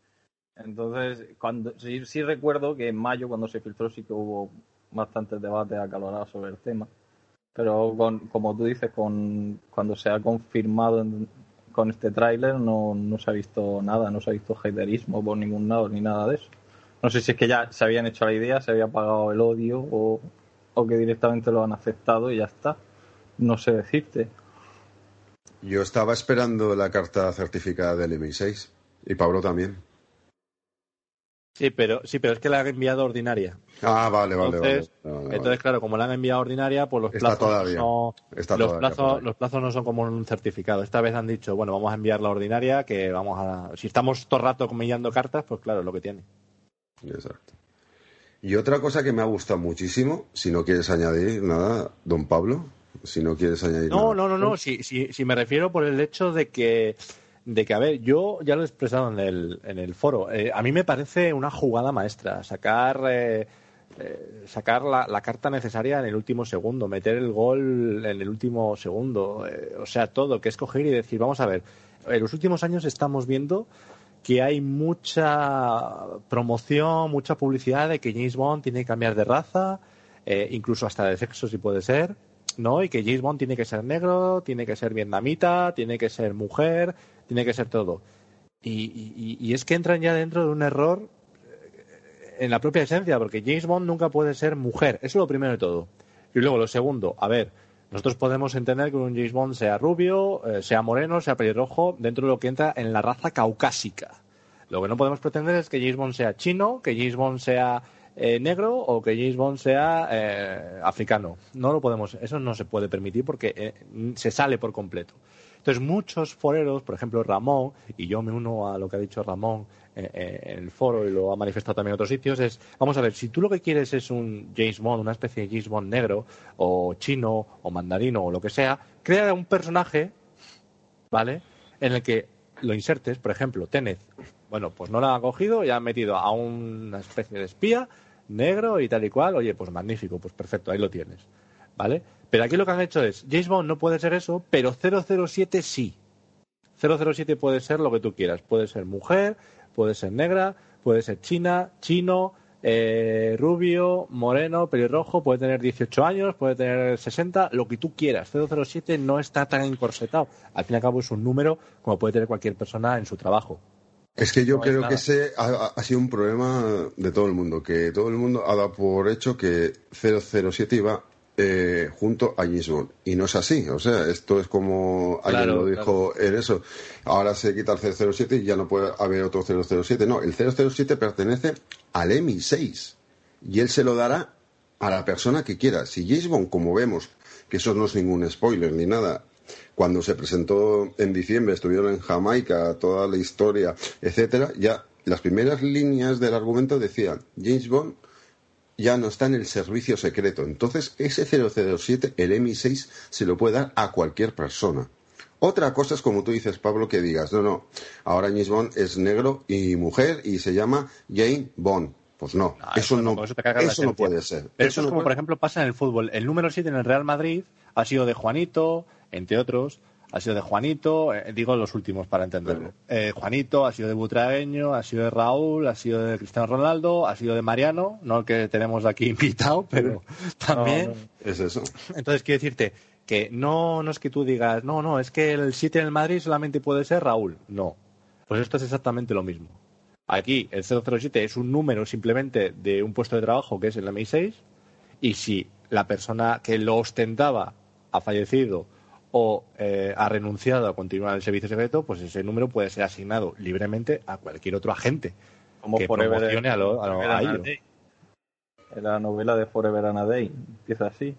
Entonces, cuando sí, sí recuerdo que en mayo, cuando se filtró, sí que hubo bastantes debates acalorados sobre el tema. Pero con, como tú dices, con, cuando se ha confirmado en- con este tráiler no, no se ha visto nada, no se ha visto haterismo por ningún lado ni nada de eso. No sé si es que ya se habían hecho la idea, se había apagado el odio o, o que directamente lo han aceptado y ya está. No sé decirte. Yo estaba esperando la carta certificada del MI6 y Pablo también. Sí, pero, sí, pero es que la han enviado ordinaria. Ah, vale, vale, Entonces, vale, vale, vale. entonces, claro, como la han enviado ordinaria, pues los plazos todavía, no está los todavía plazos, los plazos no son como un certificado. Esta vez han dicho, bueno, vamos a enviar la ordinaria, que vamos a, si estamos todo el rato comillando cartas, pues claro, es lo que tiene. Exacto. Y otra cosa que me ha gustado muchísimo, si no quieres añadir nada, don Pablo, si no quieres añadir No, nada. no, no, no. Si, si, si me refiero por el hecho de que, de que a ver, yo ya lo he expresado en el, en el foro. eh, a mí me parece una jugada maestra sacar, eh, eh, sacar la, la carta necesaria en el último segundo, meter el gol en el último segundo, eh, o sea, todo, que es coger y decir, vamos a ver, en los últimos años estamos viendo que hay mucha promoción, mucha publicidad de que James Bond tiene que cambiar de raza, incluso hasta de sexo si puede ser, ¿no? Y que James Bond tiene que ser negro, tiene que ser vietnamita, tiene que ser mujer, tiene que ser todo. Y, y- es que entran ya dentro de un error eh, en la propia esencia, porque James Bond nunca puede ser mujer, eso es lo primero de todo. Y luego lo segundo, a ver, nosotros podemos entender que un James Bond sea rubio, eh, sea moreno, sea pelirrojo, dentro de lo que entra en la raza caucásica. Lo que no podemos pretender es que James Bond sea chino, que James Bond sea eh, negro o que James Bond sea eh, africano. No lo podemos, eso no se puede permitir porque eh, se sale por completo. Entonces muchos foreros, por ejemplo Ramón, y yo me uno a lo que ha dicho Ramón eh, eh, en el foro y lo ha manifestado también en otros sitios, es, vamos a ver, si tú lo que quieres es un James Bond, una especie de James Bond negro, o chino, o mandarino, o lo que sea, crea un personaje, ¿vale? En el que lo insertes, por ejemplo, Tenez, bueno, pues no lo han cogido y han metido a una especie de espía negro y tal y cual, oye, pues magnífico, pues perfecto, ahí lo tienes, ¿vale? Pero aquí lo que han hecho es, James Bond no puede ser eso, pero 007 sí. 007 puede ser lo que tú quieras, puede ser mujer, puede ser negra, puede ser china, chino, eh, rubio, moreno, pelirrojo, puede tener 18 años, puede tener 60, lo que tú quieras. 007 no está tan encorsetado. Al fin y al cabo es un número como puede tener cualquier persona en su trabajo. Es que yo No creo que ese ha, ha sido un problema de todo el mundo, que todo el mundo ha dado por hecho que 007 iba eh, junto a James Bond. Y no es así, o sea, esto es como alguien Claro, lo dijo en eso. Ahora se quita el 007 y ya no puede haber otro 007. No, el 007 pertenece al MI6 y él se lo dará a la persona que quiera. Si James Bond, como vemos, que eso no es ningún spoiler ni nada, cuando se presentó en diciembre, estuvieron en Jamaica, toda la historia, etcétera, ya las primeras líneas del argumento decían James Bond ya no está en el servicio secreto. Entonces, ese 007, el MI6, se lo puede dar a cualquier persona. Otra cosa es como tú dices, Pablo, que digas, no, no, ahora James Bond es negro y mujer y se llama Jane Bond. Pues no, eso no, con eso eso no puede ser. Pero Eso eso es no como, puede- por ejemplo, pasa en el fútbol. El número 7 en el Real Madrid ha sido de Juanito, entre otros. Ha sido de Juanito, eh, digo los últimos para entenderlo. Eh, Juanito, ha sido de Butragueño, ha sido de Raúl, ha sido de Cristiano Ronaldo, ha sido de Mariano, no el que tenemos aquí invitado, pero también. Es eso. Entonces, quiero decirte que no, no es que tú digas, no, no, es que el 7 en el Madrid solamente puede ser Raúl. No. Pues esto es exactamente lo mismo. Aquí el 007 es un número simplemente de un puesto de trabajo que es el MI6 y si la persona que lo ostentaba ha fallecido o eh, ha renunciado a continuar el servicio secreto, pues ese número puede ser asignado libremente a cualquier otro agente Como que Forever- promocione a, lo- a lo- a ello. La novela de Forever and a Day empieza así.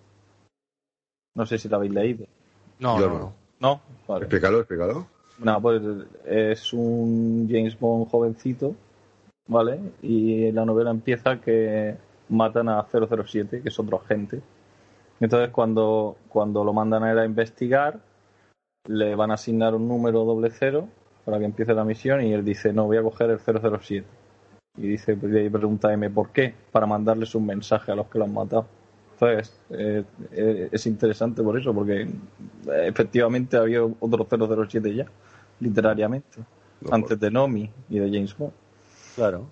No sé si la habéis leído. No, Yo no, no. no. ¿No? Vale. Explícalo, explícalo. No, pues es un James Bond jovencito, ¿vale? Y la novela empieza que matan a 007, que es otro agente. Entonces cuando, cuando lo mandan a él a investigar, le van a asignar un número doble cero para que empiece la misión y él dice, no, voy a coger el 007. Y dice, y ahí pregunta M, ¿por qué? Para mandarles un mensaje a los que lo han matado. Entonces, eh, eh, es interesante por eso, porque eh, efectivamente había otro 007 ya, literariamente, antes de Nomi y de James Bond. Claro,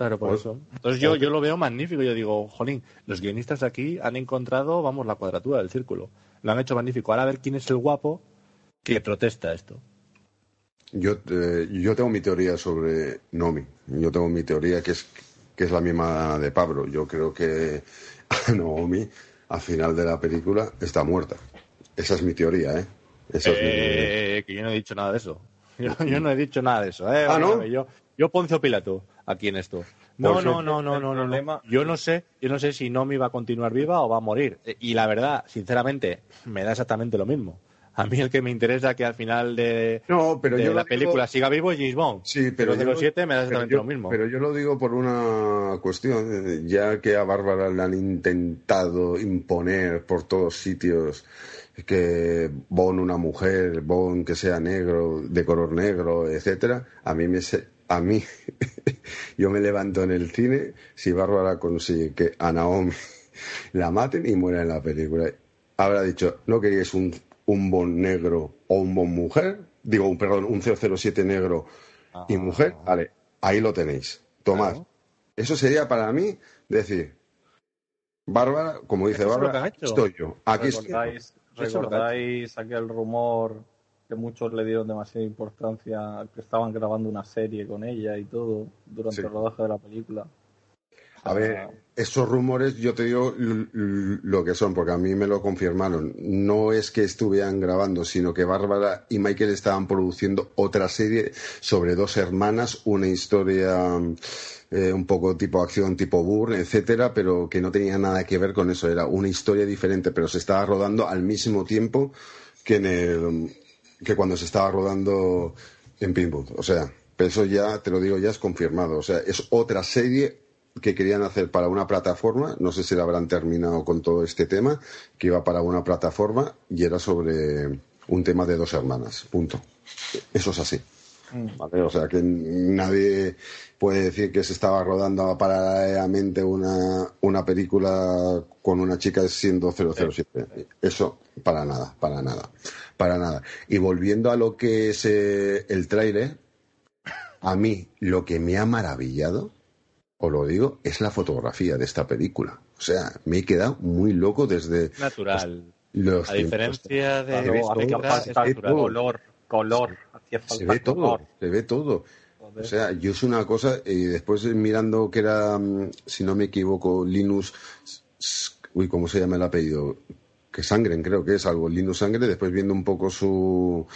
claro, por Pues- eso. Entonces yo, yo lo veo magnífico. Yo digo, jolín, los guionistas de aquí han encontrado, vamos, la cuadratura del círculo. Lo han hecho magnífico. Ahora a ver quién es el guapo que protesta esto. Yo, eh, yo tengo mi teoría sobre Nomi. Yo tengo mi teoría que es, que es la misma de Pablo. Yo creo que Naomi, al final de la película, está muerta. Esa es mi teoría, ¿eh? Esa es mi teoría. Eh, que yo no he dicho nada de eso. Yo, yo no he dicho nada de eso. ¿eh? Ah, ¿no? Yo, yo Poncio Pilato aquí en esto. No, no, no, no, no, no, no. Yo no sé, yo no sé si Nomi va a continuar viva o va a morir. Eh, Y la verdad, sinceramente, me da exactamente lo mismo. A mí el que me interesa que al final de, No, pero de yo la digo- película siga vivo es James Bond. Sí, pero yo, 007 me da pero exactamente yo- lo mismo. Pero yo lo digo por una cuestión, eh, ya que a Bárbara le han intentado imponer por todos sitios que Bond una mujer, Bond que sea negro, de color negro, etcétera, a mí me se- a mí yo me levanto en el cine si Bárbara consigue que a Naomi la maten y muera en la película. Habrá dicho, ¿no queríais un, un Bond negro o un Bond mujer? Digo, un, perdón, un 007 negro y mujer. Vale, ahí lo tenéis. Tomad. Eso sería para mí decir, Bárbara, como dice Bárbara, estoy yo. Aquí estoy. ¿Recordáis, Eso es lo que han recordáis aquel rumor que muchos le dieron demasiada importancia, que estaban grabando una serie con ella y todo durante Sí. el rodaje de la película? A ver, esos rumores yo te digo lo que son, porque a mí me lo confirmaron. No es que estuvieran grabando, sino que Bárbara y Michael estaban produciendo otra serie sobre dos hermanas, una historia eh, un poco tipo acción, tipo Burr, etcétera, pero que no tenía nada que ver con eso. Era una historia diferente, pero se estaba rodando al mismo tiempo que en el que cuando se estaba rodando en Pinewood. O sea, pero eso ya, te lo digo, ya es confirmado. O sea, es otra serie que querían hacer para una plataforma, no sé si la habrán terminado con todo este tema, que iba para una plataforma y era sobre un tema de dos hermanas, punto. Eso es así. ¿vale? O sea que nadie puede decir que se estaba rodando paralelamente una, una película con una chica siendo 007. Eso, para nada, para nada, para nada. Y volviendo a lo que es eh, el tráiler, a mí lo que me ha maravillado, os lo digo, es la fotografía de esta película. O sea, me he quedado muy loco desde Natural. los a diferencia de es natural. Color, color. Hacía falta se ve todo, color. se ve todo. O sea, yo es una cosa, y después mirando que era, mm, si no me equivoco, Linus, uy, ¿cómo se llama el apellido? Que Sangren, creo que es algo, Linus Sangre, después viendo un poco su,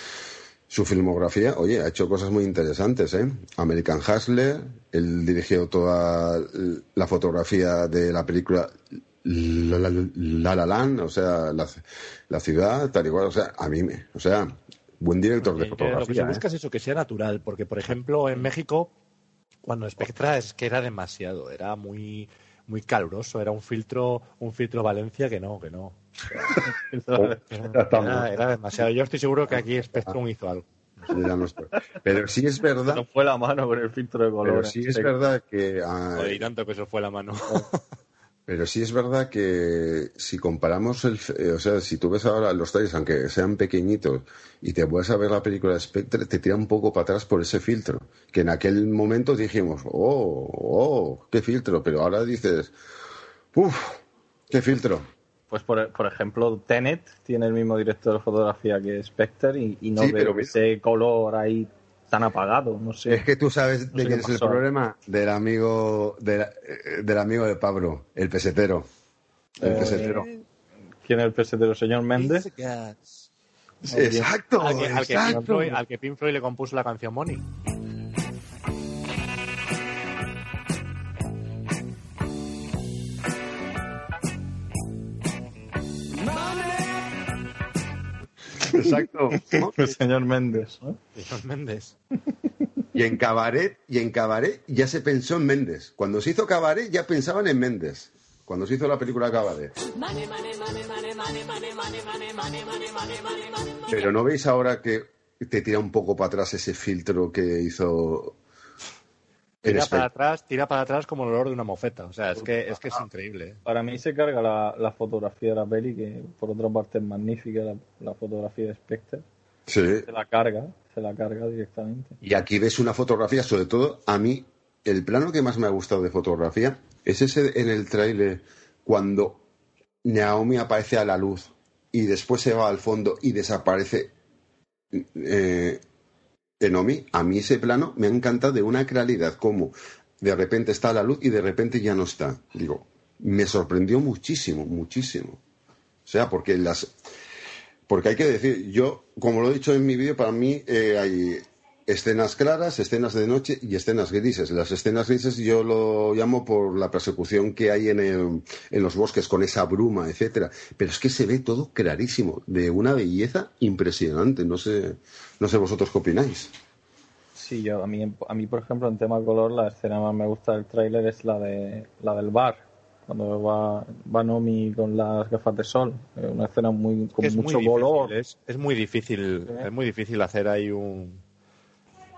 su filmografía, oye, ha hecho cosas muy interesantes, ¿eh? American Hustler, él dirigió toda la fotografía de la película La La, La, La Land, o sea, la, la ciudad, tal y cual, o sea, a mí me, o sea, buen director de Eh, Lo que se fotografía. ¿eh? busca es eso, que sea natural, porque, por ejemplo, en México, cuando Spectra es que era demasiado, era muy muy caluroso, era un filtro, un filtro Valencia que no, que no. Era, era- era demasiado. Yo estoy seguro que aquí Spectrum hizo algo. Pero sí es verdad. No fue la mano con el filtro de color. Pero sí es verdad que. ah, Joder, y tanto que eso fue la mano. Pero sí es verdad que si comparamos el, eh, o sea, si tú ves ahora los trailers, aunque sean pequeñitos, y te vuelves a ver la película de Spectre, te tira un poco para atrás por ese filtro. Que en aquel momento dijimos, oh, oh, qué filtro, pero ahora dices, uff, qué filtro. Pues por, por ejemplo, Tenet tiene el mismo director de fotografía que Spectre y, y no Sí, veo ese color ahí tan apagado, no sé. Es que tú sabes No de quién qué es el problema, del amigo, de la- eh, del amigo de Pablo, el pesetero. El Eh, pesetero. ¿Quién es el pesetero? ¿Señor Méndez? Exacto, Al que, al que Pink exacto. Floyd, al que Pink Floyd le compuso la canción Money. Exacto. El señor Méndez. ¿no? Señor Méndez. Y en Cabaret, y en Cabaret ya se pensó en Méndez. Cuando se hizo Cabaret ya pensaban en Méndez. Cuando se hizo la película Cabaret. Pero ¿no veis ahora que te tira un poco para atrás ese filtro que hizo Tira para atrás, tira para atrás como el olor de una mofeta. O sea, es que es, que es increíble. ¿eh? Para mí se carga la, la fotografía de la peli, que por otra parte es magnífica, la, la fotografía de Spectre. Sí. Se la carga, se la carga directamente. Y aquí ves una fotografía, sobre todo a mí, el plano que más me ha gustado de fotografía es ese en el tráiler cuando Naomi aparece a la luz y después se va al fondo y desaparece eh, Enomi. A mí ese plano me ha encantado de una claridad, como de repente está la luz y de repente ya no está. Digo, me sorprendió muchísimo, muchísimo. O sea, porque las porque hay que decir, yo, como lo he dicho en mi vídeo, para mí eh, hay escenas claras, escenas de noche y escenas grises. Las escenas grises yo lo llamo por la persecución que hay en, el- en los bosques con esa bruma, etcétera. Pero es que se ve todo clarísimo, de una belleza impresionante. No sé, no sé vosotros qué opináis. Sí, yo, a mí, a mí, por ejemplo, en tema color, la escena más me gusta del tráiler es la de la del bar, cuando va, va Nomi con las gafas de sol. Es una escena muy con es mucho muy color. difícil, es, es muy difícil, es muy difícil hacer ahí un,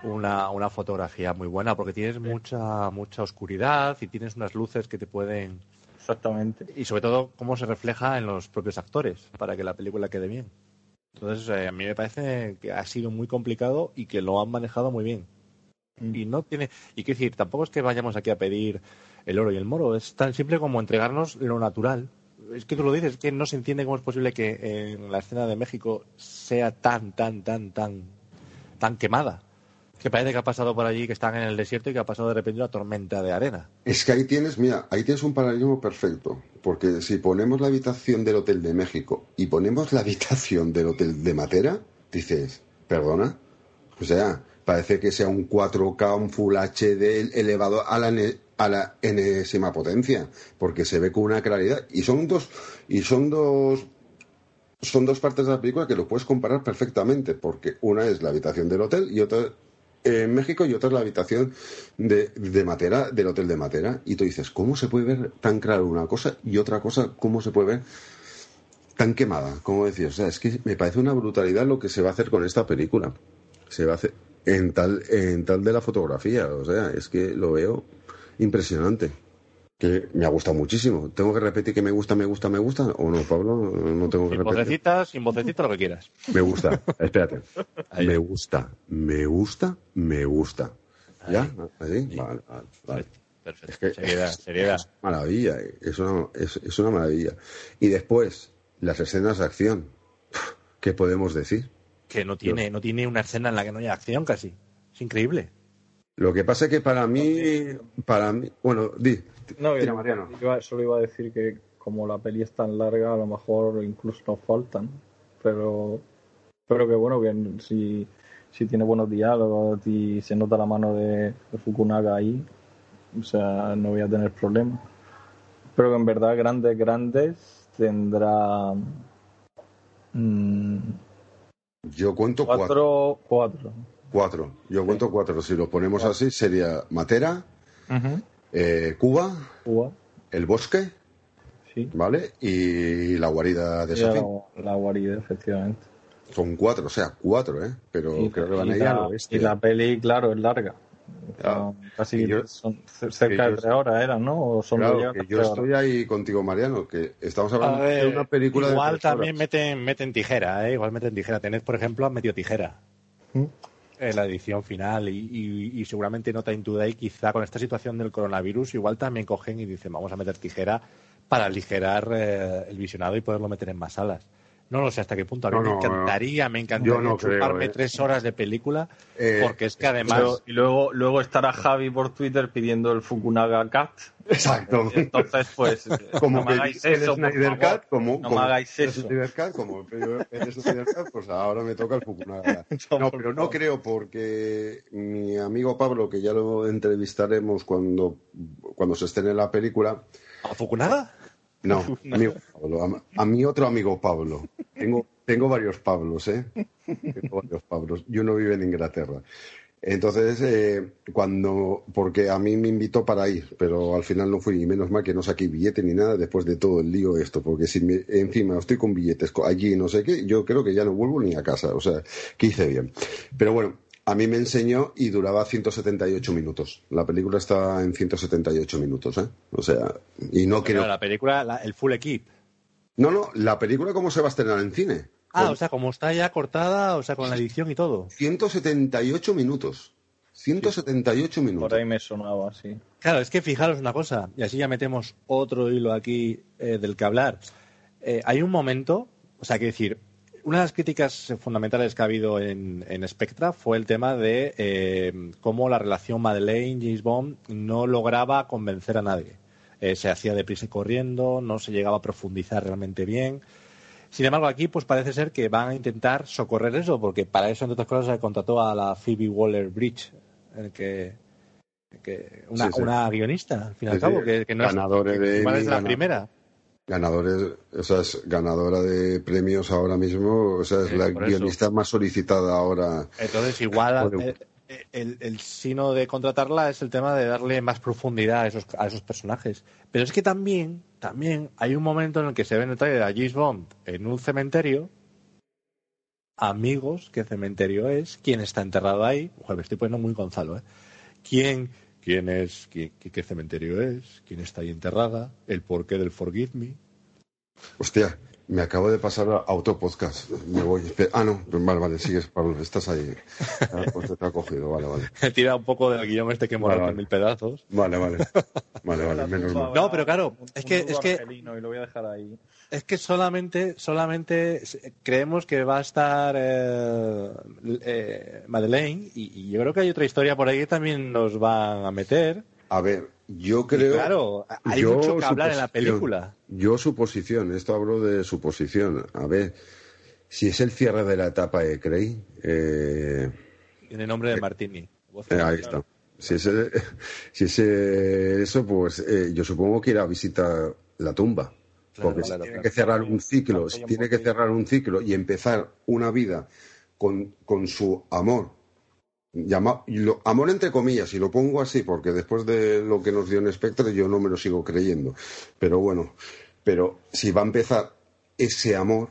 una, una fotografía muy buena porque tienes mucha mucha oscuridad y tienes unas luces que te pueden Exactamente. y sobre todo cómo se refleja en los propios actores para que la película quede bien. Entonces eh, a mí me parece que ha sido muy complicado y que lo han manejado muy bien. Y no tiene y quiero decir tampoco es que vayamos aquí a pedir el oro y el moro es tan simple como entregarnos lo natural. Es que tú lo dices, es que no se entiende cómo es posible que en la escena de México sea tan, tan, tan, tan, tan quemada. Que parece que ha pasado por allí, que están en el desierto y que ha pasado de repente una tormenta de arena. Es que ahí tienes, mira, ahí tienes un paralelismo perfecto. Porque si ponemos la habitación del Hotel de México y ponemos la habitación del Hotel de Matera, dices, perdona. O sea, parece que sea un 4K, un Full HD elevado a la, a la enésima potencia. Porque se ve con una claridad. Y son dos, y son dos son dos partes de la película que lo puedes comparar perfectamente, porque una es la habitación del hotel y otra en México y otra es la habitación de, de Matera, del hotel de Matera. Y tú dices, ¿cómo se puede ver tan claro una cosa y otra cosa, cómo se puede ver tan quemada? Como decía, o sea, es que me parece una brutalidad lo que se va a hacer con esta película. Se va a hacer en tal, en tal de la fotografía, o sea, es que lo veo impresionante. Que me ha gustado muchísimo. ¿Tengo que repetir que me gusta, me gusta, me gusta? ¿O no, Pablo? No tengo que Sin repetir. vocecitas, sin vocecitas, lo que quieras. Me gusta, espérate. Me gusta, me gusta, me gusta. ¿Ya? ¿Así? Vale, vale, vale. Perfecto. Es que Seriedad, seriedad. maravilla, es una, es, es una maravilla. Y después, las escenas de acción. ¿Qué podemos decir? Que no tiene, no tiene una escena en la que no haya acción casi. Es increíble. Lo que pasa es que para mí, para mí, bueno, di, No, tira, yo- Mariano. iba- solo iba a decir que como la peli es tan larga, a lo mejor incluso nos faltan. Pero, pero que bueno, que si, si tiene buenos diálogos y se nota la mano de, de Fukunaga ahí, o sea, no voy a tener problemas. Pero que en verdad, grandes, grandes, tendrá mm, Yo cuento cuatro. cuatro, cuatro. Cuatro. Yo cuento cuatro. Si lo ponemos así, sería Matera, eh, Cuba, Cuba. el bosque, Sí. ¿vale? Y la guarida de Sofía. la, la guarida, efectivamente. Son cuatro, o sea, cuatro, ¿eh? Pero Y- creo que van a ir. Y la peli, claro, es larga. Claro. Casi yo- son cerca de tres horas eran, ¿no? O son Claro, que yo estoy ahí contigo, Mariano, que estamos hablando ver, de una película igual de también horas. meten, meten tijera, ¿eh? igual meten tijera. Tened, por ejemplo, han metido tijera ¿Mm? En la edición final y, y- y seguramente Nota in Today, quizá con esta situación del coronavirus, igual también cogen y dicen vamos a meter tijera para aligerar eh, el visionado y poderlo meter en más salas. No lo sé hasta qué punto. A mí No, me no, encantaría, me encantaría yo creo, eh. tres horas de película Eh, porque es que además... Pero- y luego, luego estará Javi por Twitter pidiendo el Fukunaga Cat. Exacto. Entonces, pues, como no me que hagáis el eso, Snyder. Cut, como, No como me hagáis eso. Snyder Cut, como Snyder pues ahora me toca el Fukunaga. No, pero no creo porque mi amigo Pablo, que ya lo entrevistaremos cuando, cuando se estrene la película, ¿A Fukunaga? No, amigo Pablo, a, a mi otro amigo Pablo. Tengo, tengo varios Pablos, ¿eh? Tengo varios Pablos. Y uno vive en Inglaterra. Entonces, eh, cuando, porque a mí me invitó para ir, pero al final no fui, y menos mal que no saqué billete ni nada después de todo el lío esto, porque si me- encima estoy con billetes allí no sé qué, yo creo que ya no vuelvo ni a casa, o sea, que hice bien. Pero bueno, a mí me enseñó y duraba 178 minutos. La película está en 178 minutos, ¿eh? O sea, y no creo... Pero la película, la- el full equip. No, no, la película cómo se va a estrenar en cine. Ah, Con o sea, como está ya cortada, o sea, con la edición y todo. 178 minutos. 178 minutos. Por ahí me sonaba así. Claro, es que fijaros una cosa, y así ya metemos otro hilo aquí eh, del que hablar. Eh, hay un momento, o sea, que decir, una de las críticas fundamentales que ha habido en, en Spectra fue el tema de eh, cómo la relación Madeleine-James Bond no lograba convencer a nadie. Eh, se hacía deprisa y corriendo, no se llegaba a profundizar realmente bien. Sin embargo, aquí pues parece ser que van a intentar socorrer eso, porque para eso, entre otras cosas, se contrató a la Phoebe Waller-Bridge, el que, que una, Sí, sí. una guionista, al fin y al cabo, que, que no es, que de es la primera. Ganadores, o sea, es ganadora de premios ahora mismo, o sea, es Sí, la eso. guionista más solicitada ahora. Entonces, igual Bueno. eh, el, el sino de contratarla es el tema de darle más profundidad a esos, a esos personajes. Pero es que también, también hay un momento en el que se ve en el trailer a James Bond en un cementerio. Amigos, ¿qué cementerio es? ¿Quién está enterrado ahí? Joder, me estoy poniendo muy Gonzalo, ¿eh? ¿Quién, quién es? ¿Qué, qué- qué cementerio es? ¿Quién está ahí enterrada? ¿El porqué del Forgive Me? Hostia, me acabo de pasar a otro podcast. Me voy. Ah, no, vale, vale, sigues, Pablo, estás ahí. Ah, pues te ha cogido, vale, vale. He tirado un poco del guion este que hemos Vale, mil pedazos. Vale, vale. Vale, vale, menos mal. No, pero claro, es que, es que y lo voy a dejar ahí. Es que solamente, solamente creemos que va a estar eh, eh, Madeleine y, y yo creo que hay otra historia por ahí que también nos van a meter. A ver, yo Y creo. claro, hay yo mucho que hablar en la película. Yo suposición, esto hablo de suposición. A ver, si es el cierre de la etapa de Cray, eh, Tiene nombre de Martini. Voz eh, ahí está. Si es, eh, si es eh, eso, pues eh, yo supongo que irá a visitar la tumba. Claro, Porque si tiene que cerrar un ciclo, si tiene que cerrar un ciclo y empezar una vida con, con su amor, llama, y lo- amor entre comillas, y lo pongo así, porque después de lo que nos dio en Spectre yo no me lo sigo creyendo. Pero bueno, pero si va a empezar ese amor,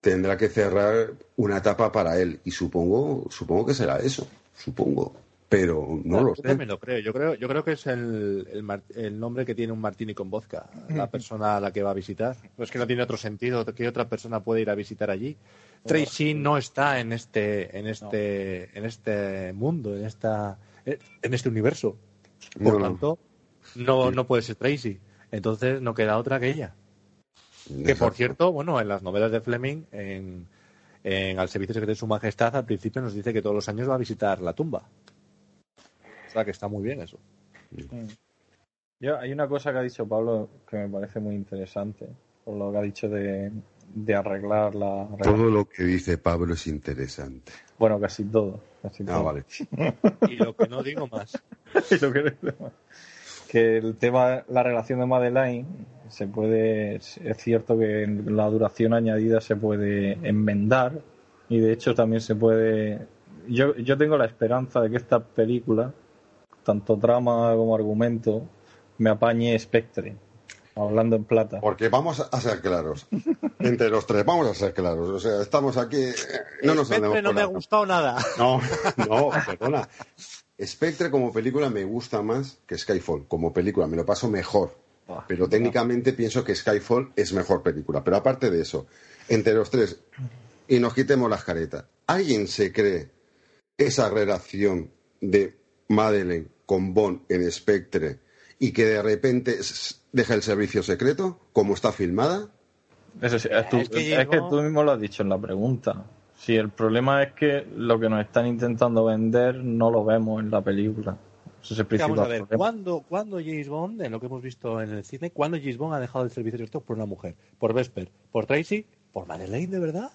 tendrá que cerrar una etapa para él. Y supongo, supongo que será eso, supongo. Pero no lo Yo sé. también lo creo. Yo creo, yo creo que es el, el, nombre que tiene un Martini con vodka, la persona a la que va a visitar. Pues que no tiene otro sentido que otra persona puede ir a visitar allí. Tracy no está en este, en este, en este mundo, en esta, en este universo. Por No, no. tanto, no, no puede ser Tracy. Entonces no queda otra que ella. Que por cierto, bueno, en las novelas de Fleming, en, en Al servicio secreto de su majestad, al principio nos dice que todos los años va a visitar la tumba. O sea que está muy bien eso. Yo, hay una cosa que ha dicho Pablo que me parece muy interesante, por lo que ha dicho de, de arreglar la... Todo lo que dice Pablo es interesante. Bueno, casi todo. Casi Ah, todo. vale. Y lo que no digo más. Y lo que, que el tema, la relación de Madeleine, se puede, es cierto que la duración añadida se puede enmendar y de hecho también se puede. Yo, yo tengo la esperanza de que esta película, tanto trama como argumento, me apañe Spectre, hablando en plata. Porque vamos a ser claros. Entre los tres, vamos a ser claros. O sea, estamos aquí. eh, No nos Spectre no me ha gustado nada. No, no, perdona. Spectre como película me gusta más que Skyfall. Como película me lo paso mejor. Pero técnicamente pienso que Skyfall es mejor película. Pero aparte de eso, entre los tres, y nos quitemos las caretas, ¿alguien se cree esa relación de Madeleine con Bond en Spectre y que de repente deja el servicio secreto, como está filmada? Eso sí, es, tú, Es que es que llegó- tú mismo lo has dicho en la pregunta. Si el problema es que lo que nos están intentando vender no lo vemos en la película. Ese es el principal Vamos a ver, problema. ¿cuándo, ¿cuándo James Bond, en lo que hemos visto en el cine, cuándo James Bond ha dejado el servicio secreto por una mujer? ¿Por Vesper? ¿Por Tracy? ¿Por Madeleine, de verdad?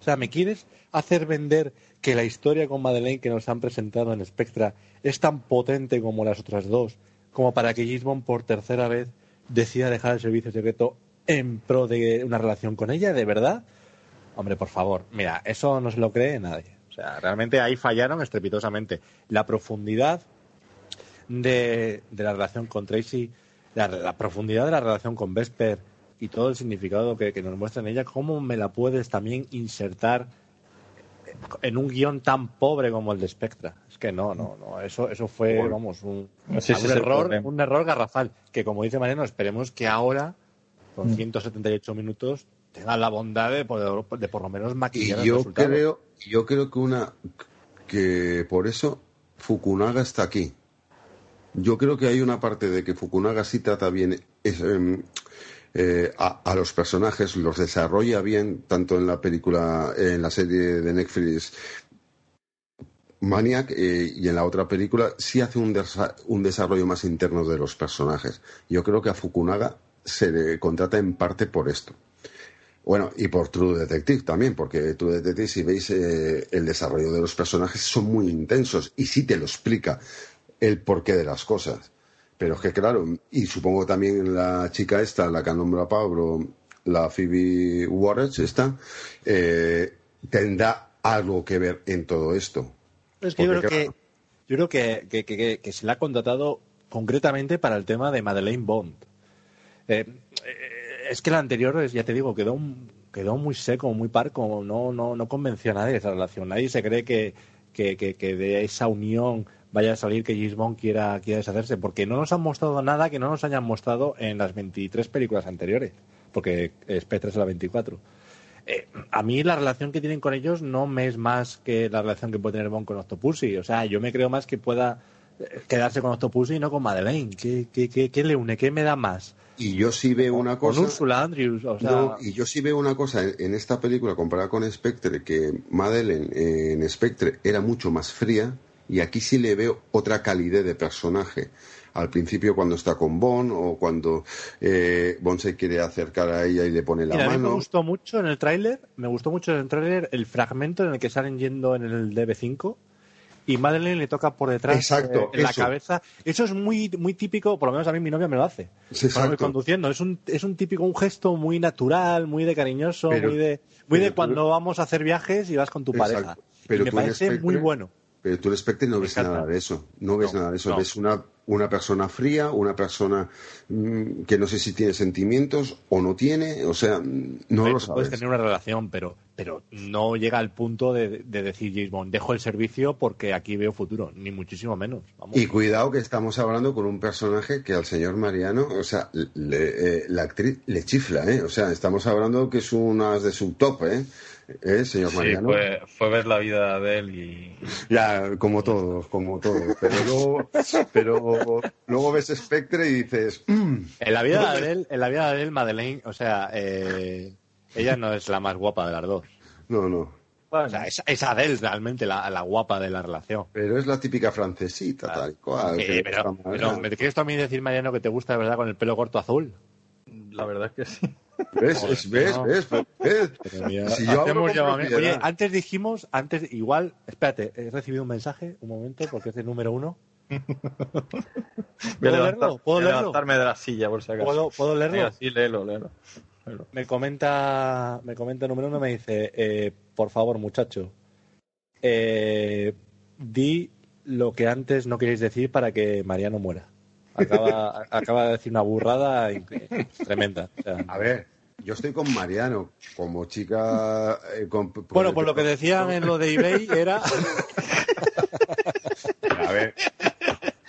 O sea, ¿me quieres hacer vender que la historia con Madeleine que nos han presentado en Spectra es tan potente como las otras dos, como para que Bond por tercera vez decida dejar el servicio secreto en pro de una relación con ella, de verdad? Hombre, por favor, mira, eso no se lo cree nadie. O sea, realmente ahí fallaron estrepitosamente. La profundidad de, de la relación con Tracy, la, la profundidad de la relación con Vesper y todo el significado que, que nos muestra en ella, ¿cómo me la puedes también insertar en un guion tan pobre como el de Spectra? Es que no, no, no, eso, eso fue, Bueno. vamos, un, Sí, un error, un error garrafal, que como dice Mariano, esperemos que ahora, con Mm. 178 minutos, tengan la bondad de, poder- de por lo menos maquillar Y yo creo, yo creo que una que por eso Fukunaga está aquí. Yo creo que hay una parte de que Fukunaga sí trata bien es, em, eh, a, los personajes, los desarrolla bien, tanto en la película, en la serie de Netflix Maniac eh, y en la otra película sí hace un, desa- un desarrollo más interno de los personajes. Yo creo que a Fukunaga se le contrata en parte por esto. Bueno, y por True Detective también, porque True Detective, si veis eh, el desarrollo de los personajes, son muy intensos y sí te lo explica el porqué de las cosas. Pero es que, claro, y supongo también la chica esta, la que nombra Pablo, la Phoebe Warrich, esta, eh, tendrá algo que ver en todo esto. Es que yo creo que, yo creo que, que- que- que se la ha contratado concretamente para el tema de Madeleine Bond. Eh, eh, es que la anterior, ya te digo, quedó, un- quedó muy seco, muy parco, no, no, no convenció a nadie esa relación. Nadie se cree que, que, que- que de esa unión vaya a salir que Bond quiera, quiera deshacerse, porque no nos han mostrado nada que no nos hayan mostrado en las 23 películas anteriores, porque Spectre es la 24. Eh, a mí la relación que tienen con ellos no me es más que la relación que puede tener Bond con Octopussy. O sea, yo me creo más que pueda eh, quedarse con Octopussy y no con Madeleine. ¿Qué, qué, qué, qué le une? ¿Qué me da más? Y yo sí veo una Con cosa. Úrsula Andrews. O sea, No, y yo sí veo una cosa en, en esta película comparada con Spectre, que Madeleine en Spectre era mucho más fría y aquí sí le veo otra calidad de personaje. Al principio cuando está con Bond o cuando eh, Bond se quiere acercar a ella y le pone la Mira, a mí me mano. gustó mucho en el tráiler, me gustó mucho en el tráiler el fragmento en el que salen yendo en el DB5 y Madeleine le toca por detrás Exacto, eh, en la eso. cabeza. Eso es muy muy típico, por lo menos a mí mi novia me lo hace. Exacto. conduciendo, es un es un típico un gesto muy natural, muy de cariñoso, Pero- muy de muy de tú- cuando vamos a hacer viajes y vas con tu Exacto. pareja. Pero y me parece Spectre- muy bueno. Pero tú en Spectre no Me ves encanta. nada de eso. No ves No, nada de eso. no. Ves una, una persona fría, una persona mm, que no sé si tiene sentimientos o no tiene. O sea, mm, no lo tú Puedes sabes. tener una relación, pero, pero no llega al punto de, de decir James Bond, dejo el servicio porque aquí veo futuro, ni muchísimo menos. Vamos. Y cuidado que estamos hablando con un personaje que al señor Mariano, o sea, le- eh, la actriz le chifla, ¿eh? O sea, estamos hablando que es una de su top, ¿eh? ¿Eh, señor Sí, Mariano? fue, fue ver la vida de él y. Ya, como todos, como todos. Pero luego, pero luego ves Spectre y dices, "Mm". En la vida de Adele, en la vida de Adele, Madeleine, o sea, eh, ella no es la más guapa de las dos. no, no. O sea, es, es Adele realmente la, la guapa de la relación. Pero es la típica francesita, tal y cual. Eh, pero, pero, ¿me quieres mí decir, Mariano, que te gusta de verdad con el pelo corto azul? La verdad es que sí. ¿Ves? Joder, Es- ¿Ves? no. ¿Ves? ¿Ves? Si yo hacemos llamamiento. Oye, antes dijimos, antes igual, espérate, he recibido un mensaje, un momento, porque es el número uno. ¿Puedo levantar- leerlo? ¿Puedo leerlo? levantarme de la silla, por si acaso. ¿Puedo, puedo leerlo? Venga, sí, léelo, léelo. léelo. Me comenta, me comenta el número uno, me dice, eh, por favor, muchacho, eh, di lo que antes no queréis decir para que Mariano muera. Acaba, acaba de decir una burrada tremenda. O sea, A ver, yo estoy con Mariano, como chica. eh, con- bueno, por lo que decían en lo de eBay era... A ver.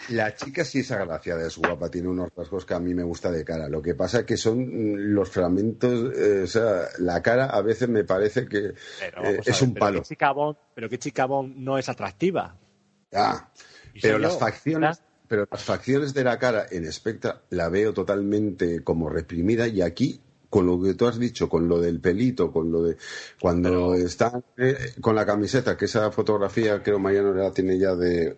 La chica sí es agraciada, es guapa, tiene unos rasgos que a mí me gusta de cara. Lo que pasa es que son mm, los fragmentos, eh, o sea, la cara a veces me parece que Pero, eh, es ver, un pero palo. ¿qué chica Bond- pero qué chica Bond no es atractiva. Ah, pero las yo, facciones, pero las facciones de la cara en Spectra la veo totalmente como reprimida y aquí con lo que tú has dicho, con lo del pelito, con lo de cuando está eh, con la camiseta, que esa fotografía creo Mariano la tiene ya de,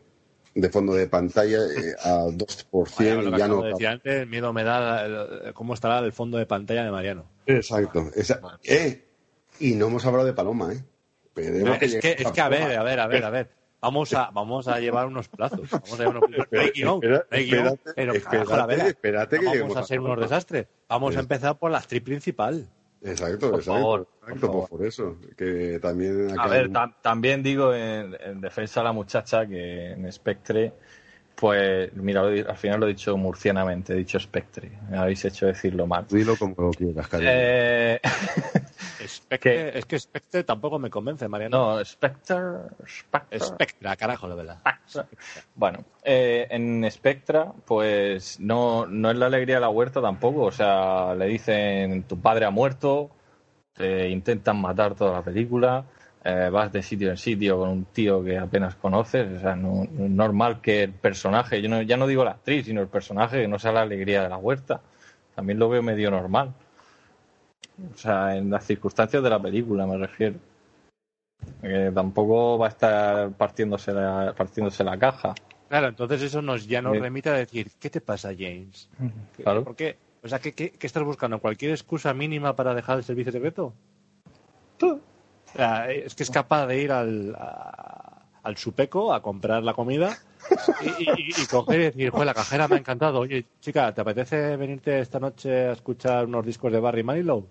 de fondo de pantalla eh, a 2% Bueno, lo que ya no. de decir antes, miedo me da el- cómo estará el fondo de pantalla de Mariano. Exacto. esa- eh, y no hemos hablado de Paloma, ¿eh? Esperemos es, que, es que, a ver, a ver, a ver, a ver. Vamos a, vamos a llevar unos plazos. Vamos a llevar unos plazos. No hay guion, Espera- no hay guion, espérate, pero espérate, carajo, la vela. espérate que No lleguemos vamos a a ser unos desastres. Vamos a empezar por la actriz principal. Exacto, Por exacto. favor, por exacto, favor. pues por eso. Que también A ver, tam- también digo en, en defensa de la muchacha que en Spectre, pues, mira, lo he di- al final lo he dicho murcianamente, he dicho Spectre. Me habéis hecho decirlo mal. Dilo como lo quieras. Eh, Spectre- es que Spectre tampoco me convence, Mariano. no, Spectre. Spectre. Spectra, carajo, la verdad. Bueno, eh, en Spectra, pues no, no es la alegría de la huerta tampoco. O sea, le dicen tu padre ha muerto, te intentan matar toda la película, eh, vas de sitio en sitio con un tío que apenas conoces. O sea, no, no es normal que el personaje, yo no, ya no digo la actriz, sino el personaje, que no sea la alegría de la huerta. También lo veo medio normal. O sea, en las circunstancias de la película me refiero. Que tampoco va a estar partiéndose la, partiéndose la caja. Claro, entonces eso nos ya nos Sí. remite a decir, ¿qué te pasa, James? Claro. ¿Por qué, O sea, ¿qué, qué, qué estás buscando? ¿Cualquier excusa mínima para dejar el servicio secreto? O sea, es que es capaz de ir al, a- al supeco a comprar la comida y, y- y coger y decir, joder, la cajera me ha encantado. Oye, chica, ¿te apetece venirte esta noche a escuchar unos discos de Barry Manilow?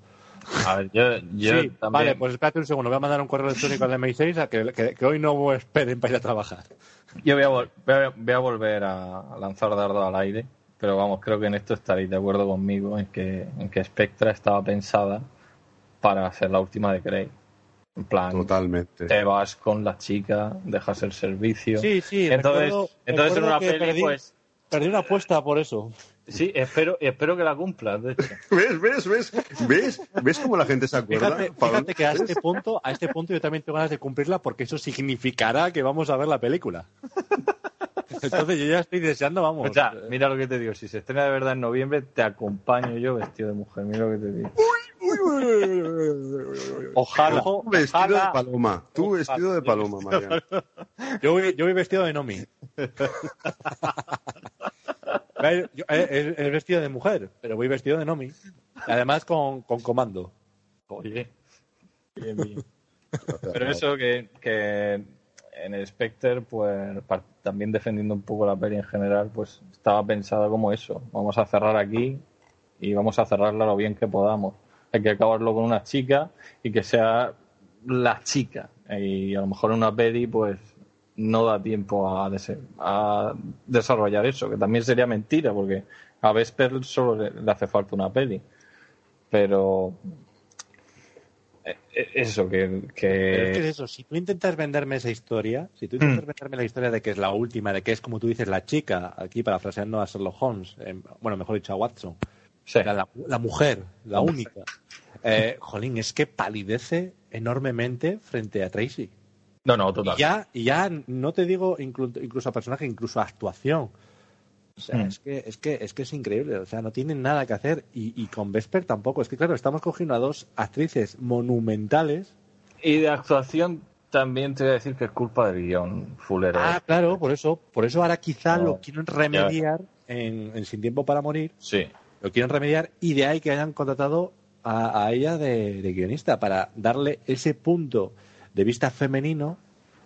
A ver, yo, yo sí, también. vale, pues espérate un segundo. Voy a mandar un correo electrónico al MI6 a que, que- que hoy no esperen para ir a trabajar. Yo voy a, vol- voy a- voy a volver a lanzar dardo al aire, pero vamos, creo que en esto estaréis de acuerdo conmigo en que, en que Spectra estaba pensada para ser la última de Craig. En plan, Totalmente. te vas con la chica, dejas el servicio. Sí, sí. Entonces, recuerdo- entonces en recuerdo una que peli, perdí, pues. Perdí una apuesta por eso. Sí, espero, espero que la cumplas, de hecho. ¿Ves, ves, ves? ¿Ves? ¿Ves cómo la gente se acuerda? Fíjate, que a este punto, a este punto yo también tengo ganas de cumplirla porque eso significará que vamos a ver la película. Entonces yo ya estoy deseando, vamos. O sea, mira lo que te digo, si se estrena de verdad en noviembre, te acompaño yo vestido de mujer, mira lo que te digo. Ojalá, Tú vestido ojalá. de paloma. Tú Ojalá. vestido de paloma, Mariano. Yo voy, yo voy vestido de Nomi. Yo- eh, es, es vestido de mujer, pero voy vestido de Nomi. Y Además con, con comando. Oye, bien, bien. Pero eso que, que en el Spectre, pues también defendiendo un poco la peli en general, pues estaba pensada como eso. Vamos a cerrar aquí y vamos a cerrarla lo bien que podamos. Hay que acabarlo con una chica y que sea la chica. Y a lo mejor en una peli, pues no da tiempo a, a desarrollar eso, que también sería mentira, porque a Vesper solo le, hace falta una peli. Pero eh, eh, eso, que, que- Pero es que es eso, si tú intentas venderme esa historia, si tú intentas venderme la historia de que es la última, de que es como tú dices, la chica, aquí parafraseando a Sherlock Holmes, eh, bueno, mejor dicho a Watson, era la, la mujer, la única. Eh, jolín, es que palidece enormemente frente a Tracy. No, no, total. Y ya, y ya no te digo inclu- incluso a personaje, incluso a actuación. O sea, Mm. es, que, es, que, es que es increíble. O sea, no tienen nada que hacer. Y, y con Vesper tampoco. Es que, claro, estamos cogiendo a dos actrices monumentales. Y de actuación también te voy a decir que es culpa del guion fulero. Ah, claro, por eso, por eso ahora quizá No, lo quieren remediar en, en Sin Tiempo para Morir. Sí. Lo quieren remediar y de ahí que hayan contratado a, a ella de, de guionista para darle ese punto de vista femenino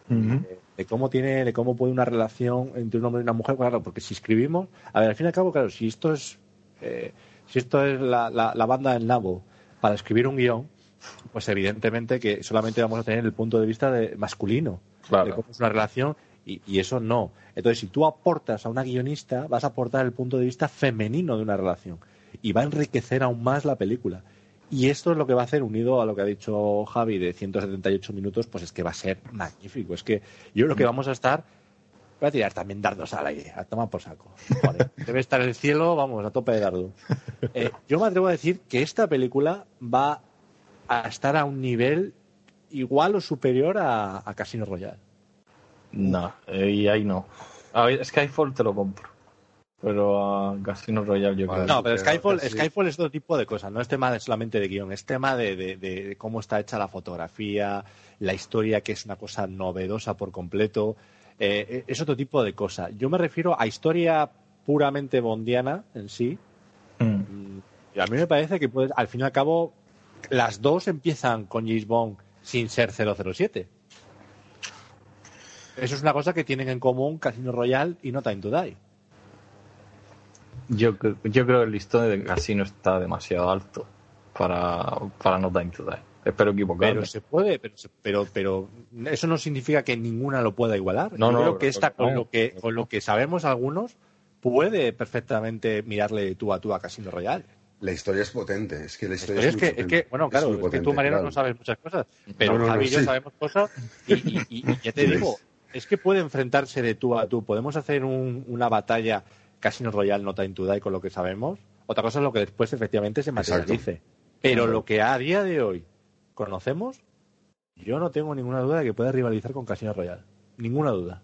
de, de cómo tiene, de cómo puede una relación entre un hombre y una mujer, claro, porque si escribimos, a ver, al fin y al cabo, claro, si esto es, eh, si esto es la, la, la banda del nabo para escribir un guion, pues evidentemente que solamente vamos a tener el punto de vista de, masculino Claro. de cómo es una relación y, eso no. Entonces, si tú aportas a una guionista, vas a aportar el punto de vista femenino de una relación y va a enriquecer aún más la película. Y esto es lo que va a hacer, unido a lo que ha dicho Javi de 178 minutos, pues es que va a ser magnífico. Es que yo creo que vamos a estar. Voy a tirar también dardos al aire, a tomar por saco. Debe estar el cielo, vamos, a tope de dardo. Eh, yo me atrevo a decir que esta película va a estar a un nivel igual o superior a, a Casino Royale. No, eh, y ahí no. A ver, Skyfall te lo compro. Pero a Casino Royale yo creo No, pero que- Skyfall, sí. Skyfall es otro tipo de cosas, no es tema de- solamente de guion, es tema de, de- de cómo está hecha la fotografía, la historia, que es una cosa novedosa por completo, eh, es otro tipo de cosa. Yo me refiero a historia puramente bondiana en sí, Mm. y a mí me parece que pues, al fin y al cabo las dos empiezan con James Bond sin ser 007. Eso es una cosa que tienen en común Casino Royale y No Time to Die. Yo, yo creo que el listón de Casino está demasiado alto para, para No Time to Die. Espero equivocarme. Pero se puede, pero, se- pero, pero eso no significa que ninguna lo pueda igualar. No, Yo no, creo que esta, con no. lo que, con lo que sabemos algunos, puede perfectamente mirarle tú a tú a Casino Royale. La historia es potente, es que la historia Pero es, es que, es que, bueno, claro, muy es, que tú, Mariano, claro. no sabes muchas cosas, pero No, no, no, Javi y yo sí. sabemos cosas y, y- y- y ya te digo, es que puede enfrentarse de tú a tú. Podemos hacer un- una batalla Casino Royale, no Time to Die con lo que sabemos. Otra cosa es lo que después efectivamente se Exacto. materialice. Pero Exacto. lo que a día de hoy conocemos, yo no tengo ninguna duda de que puede rivalizar con Casino Royale. Ninguna duda.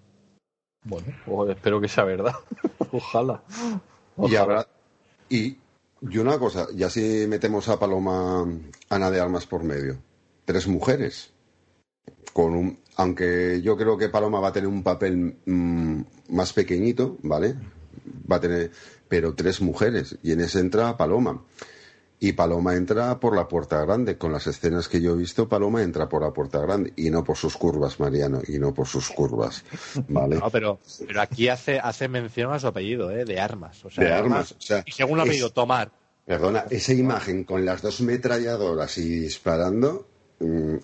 Bueno, pues espero que sea verdad. Ojalá. Y habrá. Y, y una cosa, ya si metemos a Paloma Ana de Armas por medio. Tres mujeres. Con un, aunque yo creo que Paloma va a tener un papel mm, más pequeñito, ¿vale? va a tener, pero tres mujeres, y en ese entra Paloma. Y Paloma entra por la puerta grande. Con las escenas que yo he visto, Paloma entra por la puerta grande. Y no por sus curvas, Mariano. Y no por sus curvas. ¿Vale? No, pero, pero aquí hace, hace mención a su apellido, ¿eh? de armas. O sea, de armas. O sea, y según lo es- apellido, tomar. Perdona, esa imagen con las dos metralladoras y disparando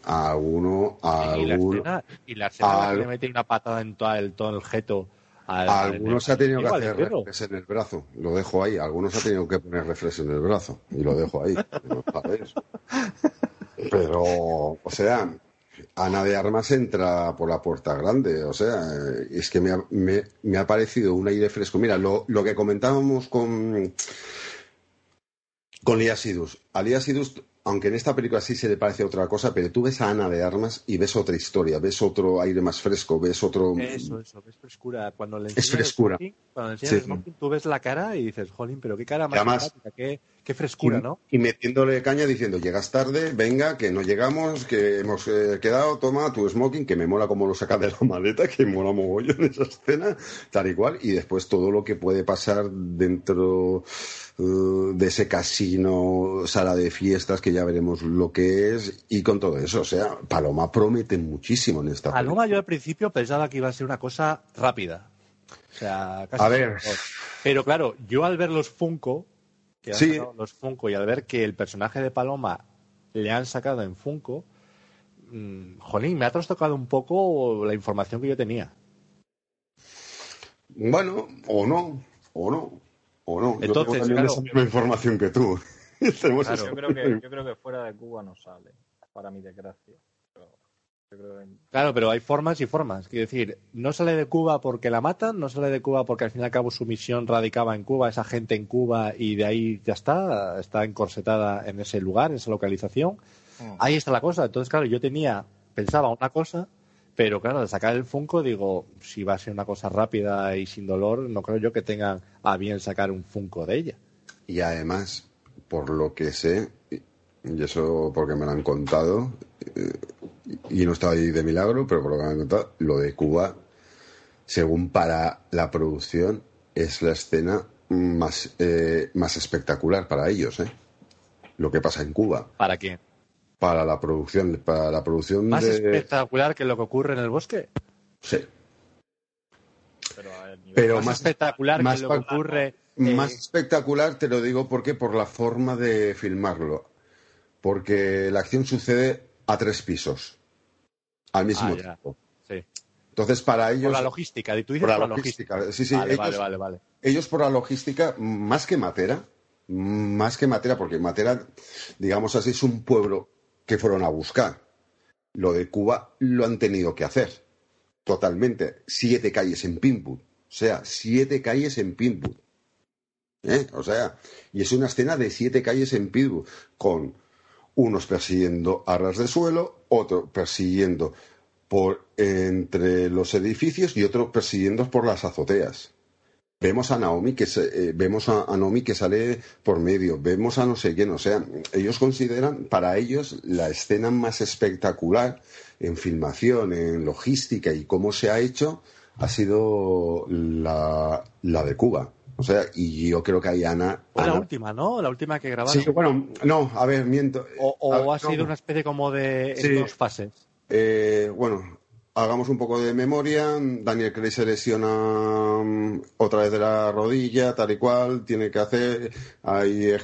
a alguno, a Y la alguno, y la escena al- le mete una patada en todo el, todo el jeto. Al, algunos ha tenido que hacer reflex en el brazo. Lo dejo ahí. Algunos ha tenido que poner reflex en el brazo. Y lo dejo ahí. Pero, o sea, Ana de Armas entra por la puerta grande. O sea, es que me ha, me- me ha parecido un aire fresco. Mira, lo, lo que comentábamos con, con Lía Sidus. A Lía Sidus, aunque en esta película sí se le parece otra cosa, pero tú ves a Ana de Armas y ves otra historia, ves otro aire más fresco, ves otro... Eso, eso, ves frescura. Cuando le Es enseñan el frescura. smoking, cuando le enseñan el Sí. smoking, tú ves la cara y dices, jolín, pero qué cara más además- qué, qué frescura, y, ¿no? y metiéndole caña diciendo, llegas tarde, venga, que no llegamos, que hemos eh, quedado, toma tu smoking, que me mola como lo saca de la maleta, que mola mogollón esa escena, tal y cual, y después todo lo que puede pasar dentro eh, de ese casino, sala de fiestas, que ya veremos lo que es, y con todo eso, o sea, Paloma promete muchísimo en esta película. Paloma yo al principio pensaba que iba a ser una cosa rápida. O sea, casi A ver. Pero claro, yo al ver los Funko, que han Sí. sacado los Funko, y al ver que el personaje de Paloma le han sacado en Funko, mm, jolín, me ha trastocado un poco la información que yo tenía. Bueno, o no, o no, o no. yo Entonces, tengo también claro. esa misma información que tú. Claro, yo, creo que, yo creo que fuera de Cuba no sale, para mi desgracia. Yo creo Claro, pero hay formas y formas. Quiero decir, no sale de Cuba porque la matan, no sale de Cuba porque al fin y al cabo su misión radicaba en Cuba, esa gente en Cuba y de ahí ya está, está encorsetada en ese lugar, en esa localización. Mm. Ahí está la cosa. Entonces, claro, yo tenía, pensaba una cosa, pero claro, al sacar el Funko digo, si va a ser una cosa rápida y sin dolor, no creo yo que tengan a bien sacar un Funko de ella. Y además, por lo que sé, y eso porque me lo han contado, eh, y no estaba ahí de milagro, pero por lo que me han contado, lo de Cuba, según para la producción, es la escena más, eh, más espectacular para ellos, ¿eh? Lo que pasa en Cuba. ¿Para quién? Para la producción, para la producción Más de... espectacular que lo que ocurre en el bosque. Sí. pero más, más, espectacular más que lo que ocurre. eh, Más espectacular te lo digo porque por la forma de filmarlo. Porque la acción sucede a tres pisos al mismo Ah, tiempo. Sí. Entonces, para ellos. Por la logística, tú dices por la por la logística. logística. Sí, sí, vale, ellos, vale, vale, ellos por la logística, más que Matera, más que Matera, porque Matera, digamos así, es un pueblo que fueron a buscar. Lo de Cuba lo han tenido que hacer. Totalmente. Siete calles en Pinwood. O sea, siete calles en Pinwood. ¿Eh? O sea, y es una escena de siete calles en Pinwood, con unos persiguiendo a ras de suelo, otro persiguiendo por entre los edificios y otro persiguiendo por las azoteas. Vemos a Naomi que se- eh, vemos a, a Naomi que sale por medio, vemos a no sé quién, o sea, ellos consideran para ellos la escena más espectacular en filmación, en logística y cómo se ha hecho ha sido la de Cuba. O sea, y yo creo que hay Ana. Fue la Ana- última, ¿no? La última que grabaron. Sí, bueno, no, a ver, miento. o ha no. sido una especie como de en dos fases. Eh, bueno, hagamos un poco de memoria. Daniel Craig se lesiona mm, otra vez de la rodilla, tal y cual, tiene que hacer. Hay, eh,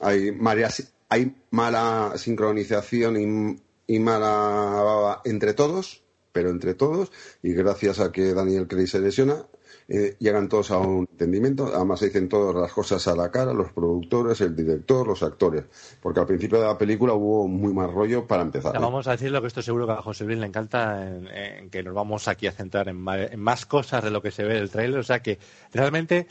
hay, hay mala sincronización y, y mala baba entre todos, pero entre todos, y gracias a que Daniel Craig se lesiona, eh, llegan todos a un entendimiento, además se dicen todas las cosas a la cara, los productores, el director, los actores, porque al principio de la película hubo muy mal rollo para empezar. ¿eh? vamos a decirlo que esto seguro que a José Luis le encanta, en, en que nos vamos aquí a centrar en en más, cosas de lo que se ve del tráiler. O sea que realmente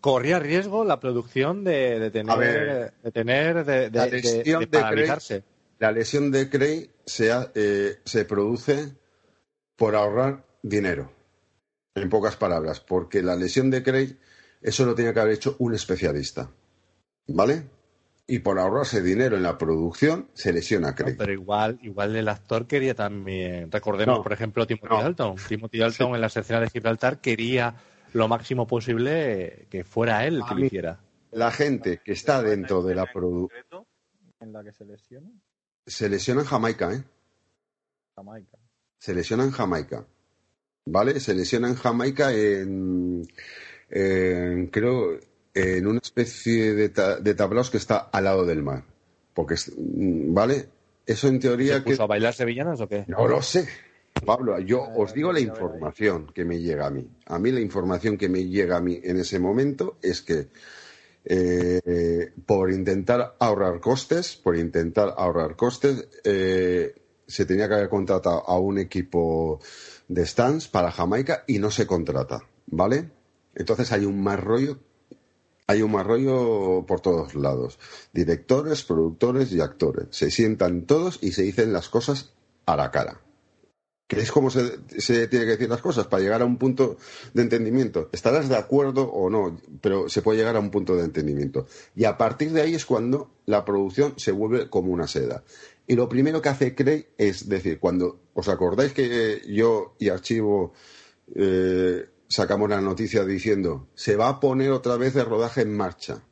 corría riesgo la producción de, de tener, ver, de, tener de, de- la lesión de de paralizarse. La lesión de Cray se, ha- eh, se produce por ahorrar dinero, en pocas palabras, porque la lesión de Cray, eso lo tenía que haber hecho un especialista, ¿vale? Y por ahorrarse dinero en la producción, se lesiona a Craig. Pero igual, igual el actor quería también, recordemos, No, por ejemplo, Timothy no. Dalton. Timothy Dalton en la escena de Gibraltar quería lo máximo posible que fuera él que lo hiciera. La gente que está dentro de la producción En la que se lesiona se lesiona en Jamaica, ¿eh? Jamaica. Se lesiona en Jamaica. ¿Vale? Se lesiona en Jamaica en, en, creo, en una especie de, ta- de tablaos que está al lado del mar. Porque, ¿vale? Eso en teoría ¿Se que... a bailar sevillanas o qué? No lo sé. Pablo, yo os digo la información que me llega a mí. A mí la información que me llega a mí en ese momento es que eh, por intentar ahorrar costes, por intentar ahorrar costes, eh, se tenía que haber contratado a un equipo de stands para Jamaica y no se contrata, ¿vale? Entonces hay un más rollo, hay un más rollo por todos lados. Directores, productores y actores. Se sientan todos y se dicen las cosas a la cara. que es como se, se tiene que decir las cosas para llegar a un punto de entendimiento. Estarás de acuerdo o no, pero se puede llegar a un punto de entendimiento. Y a partir de ahí es cuando la producción se vuelve como una seda. Y lo primero que hace Craig es decir, cuando os acordáis que yo y Archivo eh, sacamos la noticia diciendo se va a poner otra vez el rodaje en marcha.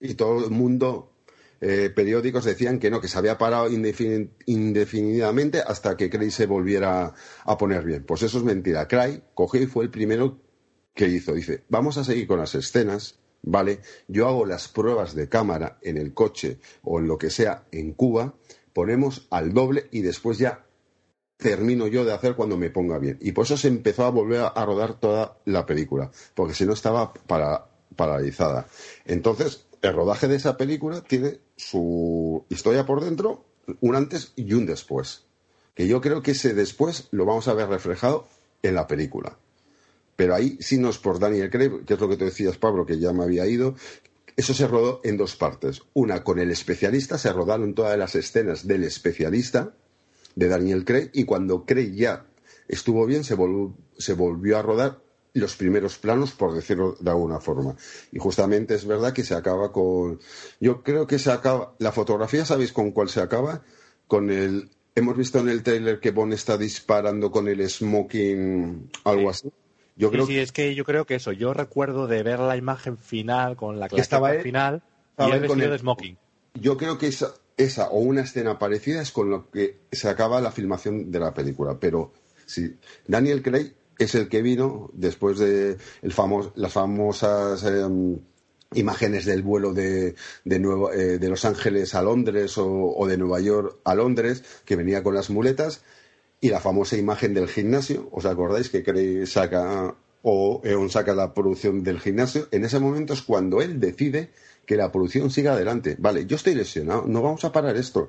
Y todo el mundo, eh, periódicos decían que no, que se había parado indefin- indefinidamente hasta que Craig se volviera a poner bien. Pues eso es mentira. Craig cogió y fue el primero que hizo. Dice, vamos a seguir con las escenas, ¿vale? Yo hago las pruebas de cámara en el coche o en lo que sea en Cuba, ponemos al doble y después ya termino yo de hacer cuando me ponga bien. Y por eso se empezó a volver a, rodar toda la película, porque si no estaba para- paralizada. Entonces, el rodaje de esa película tiene su historia por dentro, un antes y un después. Que yo creo que ese después lo vamos a ver reflejado en la película. Pero ahí sí no es por Daniel Craig, que es lo que tú decías, Pablo, que ya me había ido. Eso se rodó en dos partes. Una con el especialista, se rodaron todas las escenas del especialista, de Daniel Craig, y cuando Craig ya estuvo bien, se, vol- se volvió a rodar los primeros planos, por decirlo de alguna forma. Y justamente es verdad que se acaba con. Yo creo que se acaba. La fotografía, ¿sabéis con cuál se acaba? Con el. Hemos visto en el trailer que Bond está disparando con el smoking, algo así. Yo Sí, creo sí, es que yo creo que eso. Yo recuerdo de ver la imagen final con la Que estaba él- final estaba y él el con vestido el- de smoking. Yo creo que esa, esa o una escena parecida es con lo que se acaba la filmación de la película. Pero sí, Daniel Craig es el que vino después de el famos- las famosas em, imágenes del vuelo de, de, Nueva- eh, de Los Ángeles a Londres o, o de Nueva York a Londres, que venía con las muletas, y la famosa imagen del gimnasio. ¿Os acordáis que Craig saca o Eon saca la producción del gimnasio? En ese momento es cuando él decide que la producción siga adelante. Vale, yo estoy lesionado, no vamos a parar esto.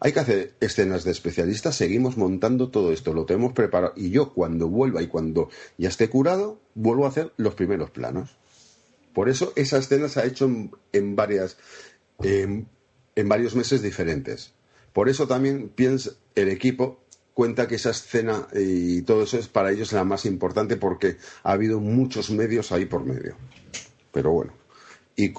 Hay que hacer escenas de especialistas, seguimos montando todo esto, lo tenemos preparado. Y yo cuando vuelva y cuando ya esté curado, vuelvo a hacer los primeros planos. Por eso esa escena se ha hecho en, varias, en varios meses diferentes. Por eso también piensa el equipo cuenta que esa escena y todo eso es para ellos la más importante porque ha habido muchos medios ahí por medio. Pero bueno, y,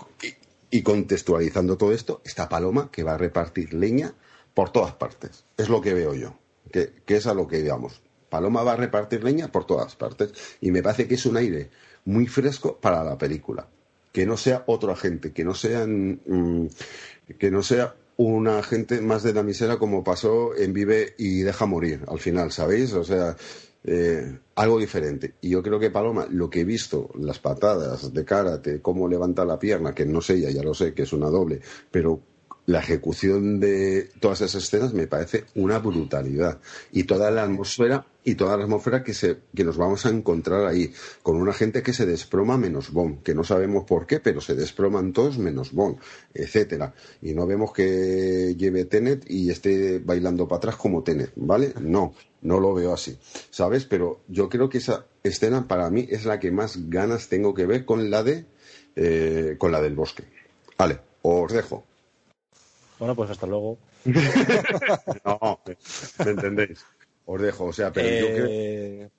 y- contextualizando todo esto, está Paloma que va a repartir leña por todas partes. Es lo que veo yo, que, que es a lo que digamos. Paloma va a repartir leña por todas partes y me parece que es un aire muy fresco para la película. Que no sea otro agente, que no sean mm, que no sea un agente más de la misera como pasó en Vive y Deja Morir al final, ¿sabéis? O sea, eh, algo diferente. Y yo creo que Paloma, lo que he visto, las patadas de karate, cómo levanta la pierna, que no sé ella, ya lo sé, que es una doble, pero la ejecución de todas esas escenas me parece una brutalidad. Y toda la atmósfera, y toda la atmósfera que, se, que nos vamos a encontrar ahí, con una gente que se desproma menos Bond, que no sabemos por qué, pero se desproman todos menos Bond, etcétera. Y no vemos que lleve Tenet y esté bailando para atrás como Tenet, ¿vale? No, no lo veo así, ¿sabes? Pero yo creo que esa escena para mí es la que más ganas tengo que ver con la de eh, con la del bosque. Vale, os dejo. Bueno, pues hasta luego. No, ¿me entendéis? Os dejo, o sea, pero yo creo Eh,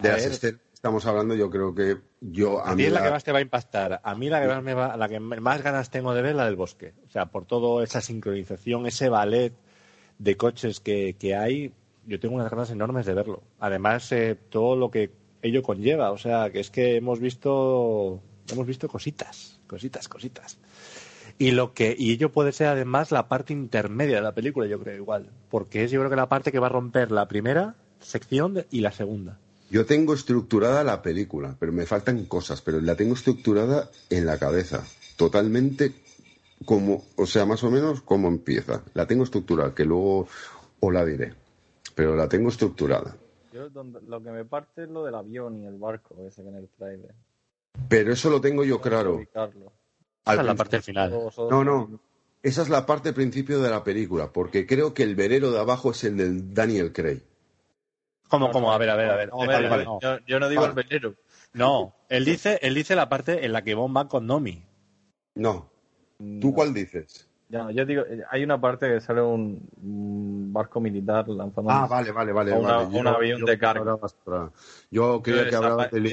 de las ver, escenas que estamos hablando, yo creo que yo a a mí es la la- que más te va a impactar. A mí la que más, me va- la que más ganas tengo de ver la del bosque. O sea, por toda esa sincronización, ese ballet de coches que, que hay, yo tengo unas ganas enormes de verlo. Además, eh, todo lo que ello conlleva. O sea, que es que hemos visto, hemos visto cositas, cositas, cositas. Y lo que y ello puede ser además la parte intermedia de la película, yo creo igual, porque es yo creo que la parte que va a romper la primera sección de- y la segunda. Yo tengo estructurada la película, pero me faltan cosas, pero la tengo estructurada en la cabeza, totalmente como, o sea, más o menos como empieza. La tengo estructurada, que luego os la diré, pero la tengo estructurada. Yo donde- lo que me parte es lo del avión y el barco ese que en el trailer. Pero eso lo tengo yo claro. Ubicarlo. Al Esa es la parte final. No, no. Esa es la parte principio de la película, porque creo que el velero de abajo es el del Daniel Craig. ¿Cómo, cómo? A ver, a ver, a ver. No, vale, vale, vale. no. Yo, yo no digo Vale. el velero. No, él dice, él dice la parte en la que Bond va con Nomi. No. ¿Tú cuál dices? Ya, yo digo, eh, hay una parte que sale un, un barco militar lanzando. Ah, vale, vale, vale. Una- vale. un avión de carga. Yo creía que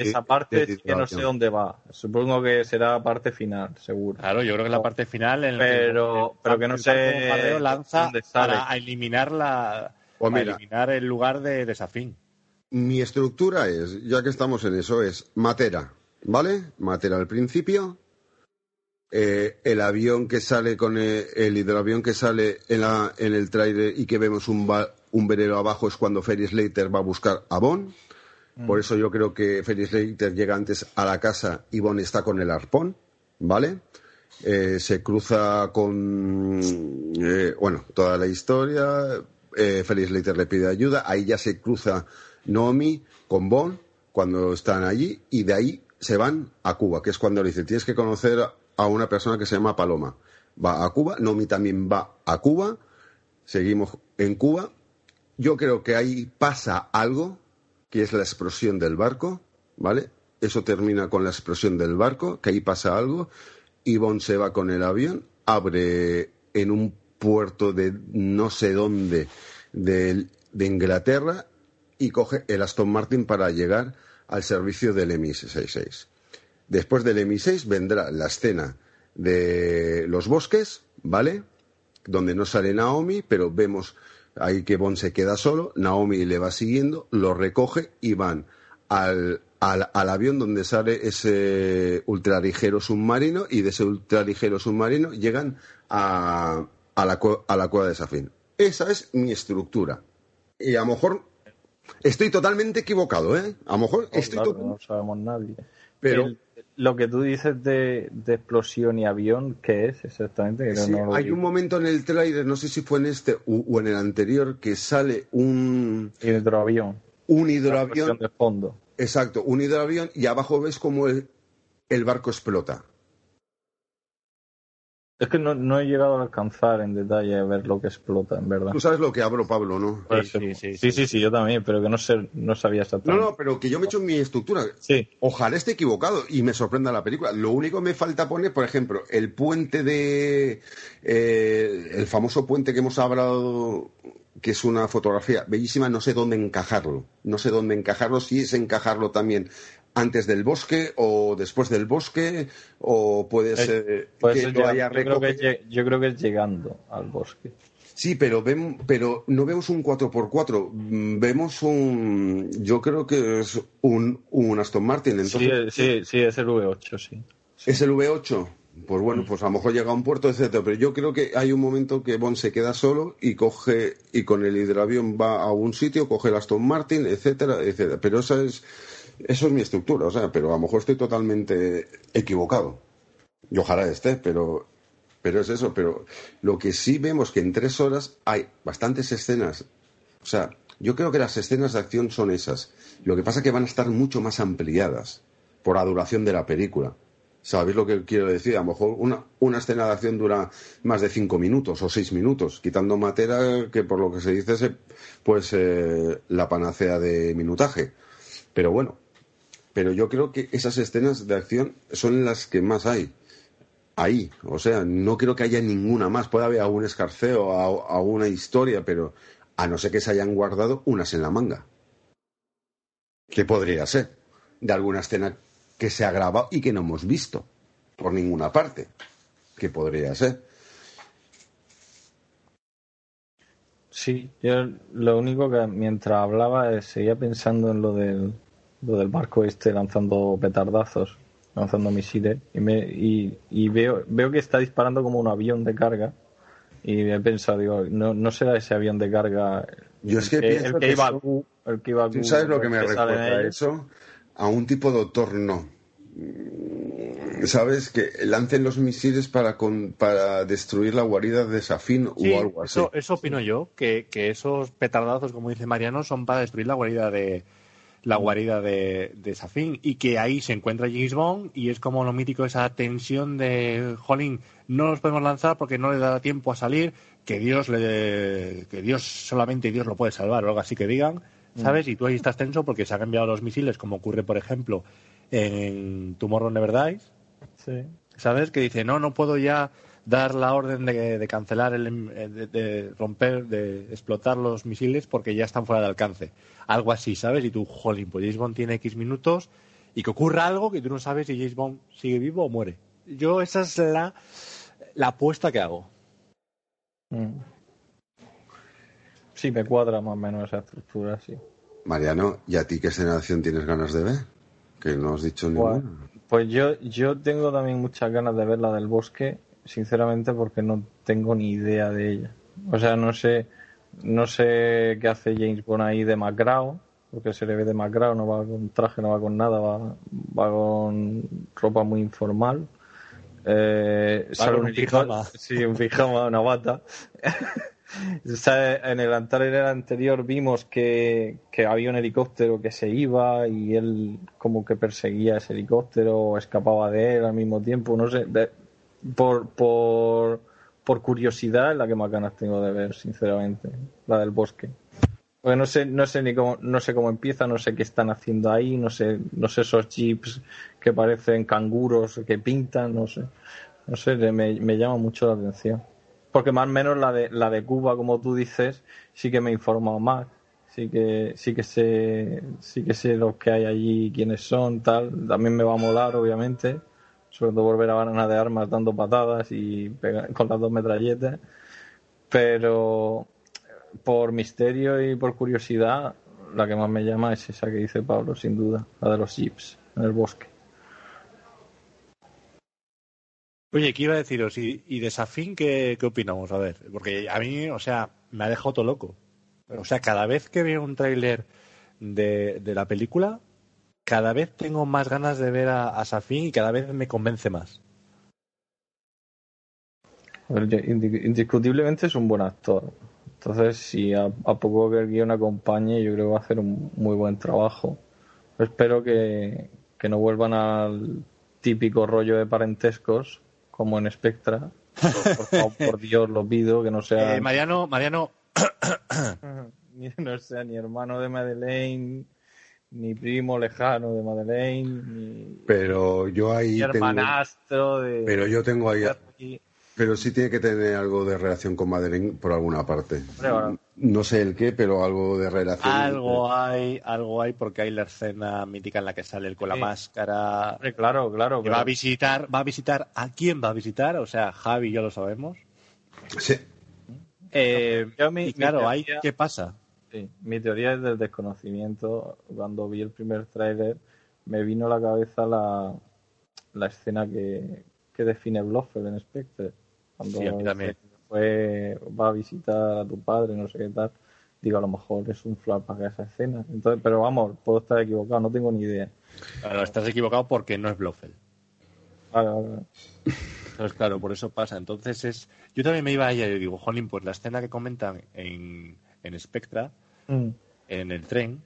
esa, parte es que no sé dónde va. Supongo que será parte final, seguro. Claro, yo creo que es la parte final en la que Pero- pero que no sé lanza dónde sale. para eliminar la Pues para mira. eliminar el lugar de desafín. Mi estructura es, ya que estamos en eso, es Matera, ¿vale? Matera al principio, eh, el avión que sale con el, el hidroavión que sale en, la, en el trailer y que vemos un, ba- un velero abajo es cuando Ferry Slater va a buscar a Bond. Por eso yo creo que Ferry Slater llega antes a la casa y Bond está con el arpón, ¿vale? Eh, se cruza con, eh, bueno, toda la historia. Ferry Slater le pide ayuda. Ahí ya se cruza Naomi con Bond cuando están allí y de ahí se van a Cuba, que es cuando le dice, tienes que conocer a una persona que se llama Paloma. Va a Cuba, Naomi también va a Cuba, seguimos en Cuba. Yo creo que ahí pasa algo, que es la explosión del barco, ¿vale? Eso termina con la explosión del barco, que ahí pasa algo, Bond se va con el avión, abre en un puerto de no sé dónde de, de Inglaterra y coge el Aston Martin para llegar al servicio del MI-66. Después del MI-6 vendrá la escena de los bosques, ¿vale? Donde no sale Naomi, pero vemos ahí que Bond se queda solo, Naomi le va siguiendo, lo recoge y van al, al, al avión donde sale ese ultraligero submarino y de ese ultraligero submarino llegan a, a, la, a la cueva de Safin. Esa es mi estructura. Y a lo mejor estoy totalmente equivocado, ¿eh? A lo mejor estoy claro, no sabemos nadie. Pero- El- lo que tú dices de, de explosión y avión, ¿qué es exactamente? Sí, no hay un momento en el tráiler, no sé si fue en este o, o en el anterior, que sale un, hidroavión. un hidroavión. de fondo. Exacto, un hidroavión y abajo ves como el, el barco explota. Es que no, no he llegado a alcanzar en detalle a ver lo que explota, en verdad. Tú sabes lo que hablo, Pablo, ¿no? Puede ser. sí, sí, sí, yo también, pero que no sé, no sabía No, exactamente. no, pero que yo me he hecho mi estructura. Sí. Ojalá esté equivocado y me sorprenda la película. Lo único que me falta poner, por ejemplo, el puente de. eh, el famoso puente que hemos hablado, que es una fotografía bellísima, no sé dónde encajarlo. No sé dónde encajarlo, si es encajarlo también antes del bosque o después del bosque, o puede Eh, ser puede que ser haya yo, creo que, yo creo que es llegando al bosque. Sí, pero, ven, pero no vemos un 4x4, mm, vemos un. Yo creo que es un, un Aston Martin. Entonces, sí, eh, sí, sí, es el V8, sí. ¿Es el V8? Pues bueno, pues a lo mejor llega a un puerto, etcétera. Pero yo creo que hay un momento que Bond se queda solo y coge y con el hidroavión va a un sitio, coge el Aston Martin, etcétera, etcétera. Pero esa es, eso es mi estructura, o sea, pero a lo mejor estoy totalmente equivocado. Y ojalá esté, pero, pero es eso. Pero lo que sí vemos que en tres horas hay bastantes escenas. O sea, yo creo que las escenas de acción son esas. Lo que pasa es que van a estar mucho más ampliadas por la duración de la película. ¿Sabéis lo que quiero decir? A lo mejor una, una escena de acción dura más de cinco minutos o seis minutos, quitando Matera, que por lo que se dice es pues eh, la panacea de minutaje. Pero bueno, pero yo creo que esas escenas de acción son las que más hay. Ahí, o sea, no creo que haya ninguna más. Puede haber algún escarceo, a, a una historia, pero a no ser que se hayan guardado unas en la manga. ¿Qué podría ser? De alguna escena que se ha grabado y que no hemos visto por ninguna parte. ¿Qué podría ser? Sí, yo lo único que mientras hablaba eh, seguía pensando en lo del lo del barco este lanzando petardazos, lanzando misiles, y, me, y, y veo, veo que está disparando como un avión de carga. Y he pensado, digo, no, no será ese avión de carga Yo es que el, pienso el que que iba a eso- Q, el que iba a ¿Tú Q, sabes lo que me recuerda eso? A un tipo doctor no. Mm, ¿Sabes? Que lancen los misiles para, con- para destruir la guarida de Safin Sí, o algo así. eso, eso opino yo, que, que esos petardazos, como dice Mariano, son para destruir la guarida de la guarida de, de Safin y que ahí se encuentra James Bond y es como lo mítico esa tensión de Jolín, no los podemos lanzar porque no le da tiempo a salir, que Dios le que Dios solamente Dios lo puede salvar o algo así que digan, ¿sabes? Y tú ahí estás tenso porque se han enviado los misiles, como ocurre por ejemplo en Tomorrow Never Dies, Sí. ¿sabes? Que dice, no, no puedo ya dar la orden de, de cancelar, el, eh, de, de romper, de explotar los misiles porque ya están fuera de alcance. Algo así, ¿sabes? Y tú, jolín, pues James Bond tiene X minutos y que ocurra algo que tú no sabes si James Bond sigue vivo o muere. Yo esa es la, la apuesta que hago. Mm. Sí, me cuadra más o menos esa estructura, sí. Mariano, ¿y a ti qué escenación tienes ganas de ver? Que no has dicho Pues, ninguna. pues yo, yo tengo también muchas ganas de ver la del bosque, sinceramente porque no tengo ni idea de ella. O sea, no sé, no sé qué hace James Bond ahí de Macrao, porque se le ve de Macrao, no va con traje, no va con nada, va, va con ropa muy informal. Eh, sale un pijama. Sí, un pijama, una bata. En el trailer anterior vimos que, que había un helicóptero que se iba y él como que perseguía ese helicóptero o escapaba de él al mismo tiempo. No sé, de- por, por, por curiosidad es la que más ganas tengo de ver, sinceramente, la del bosque. Porque no sé, no sé ni cómo, no sé cómo empieza, no sé qué están haciendo ahí, no sé, no sé esos jeeps que parecen canguros que pintan, no sé. No sé, me, llama mucho la atención. Porque más o menos la de, la de Cuba, como tú dices, sí que me he informado más. Sí que, sí que sé, sí que sé los que hay allí, quiénes son, tal. También me va a molar, obviamente. Sobre todo volver a Banana de Armas dando patadas y pega- con las dos metralletas. Pero por misterio y por curiosidad, la que más me llama es esa que dice Pablo, sin duda, la de los jeeps en el bosque. Oye, ¿qué iba a deciros? ¿Y, y de Safin qué, qué opinamos? A ver, porque a mí, o sea, me ha dejado todo loco. O sea, cada vez que veo un tráiler de, de la película, cada vez tengo más ganas de ver a, a Safin y cada vez me convence más. A ver, indiscutiblemente es un buen actor. Entonces, si a, a poco que el guion acompañe, yo creo que va a hacer un muy buen trabajo. Espero que, que no vuelvan al típico rollo de parentescos, como en Spectra. Por, por favor, por Dios, lo pido, que no sea, Eh, Mariano, Mariano, ni, no sea ni hermano de Madeleine, ni primo lejano de Madeleine, ni, Pero yo ahí tengo... hermanastro de... Pero yo tengo ahí... y- Pero sí tiene que tener algo de relación con Madeleine por alguna parte. Hombre, ahora- No sé el qué, pero algo de relación. algo hay, algo hay, porque hay la escena mítica en la que sale él con la Sí. máscara. Hombre, claro, claro. Que va a pero- visitar, va a visitar, ¿a quién va a visitar? O sea, Javi ya lo sabemos. Sí. Eh, Yo mi- y claro, mi ahí, ¿qué pasa? Sí, mi teoría es del desconocimiento. Cuando vi el primer tráiler, me vino a la cabeza la, la escena que, que define Blofeld en Spectre. Cuando Sí, a mí también. fue, va a visitar a tu padre, no sé qué tal. Digo, a lo mejor es un flashback a esa escena. Entonces, pero vamos, puedo estar equivocado, no tengo ni idea. Claro, estás equivocado porque no es Blofeld. Vale, vale. Entonces, claro, por eso pasa. Entonces es. Yo también me iba a ella y digo, Jolín, pues la escena que comentan en, en Spectra, Mm. en el tren,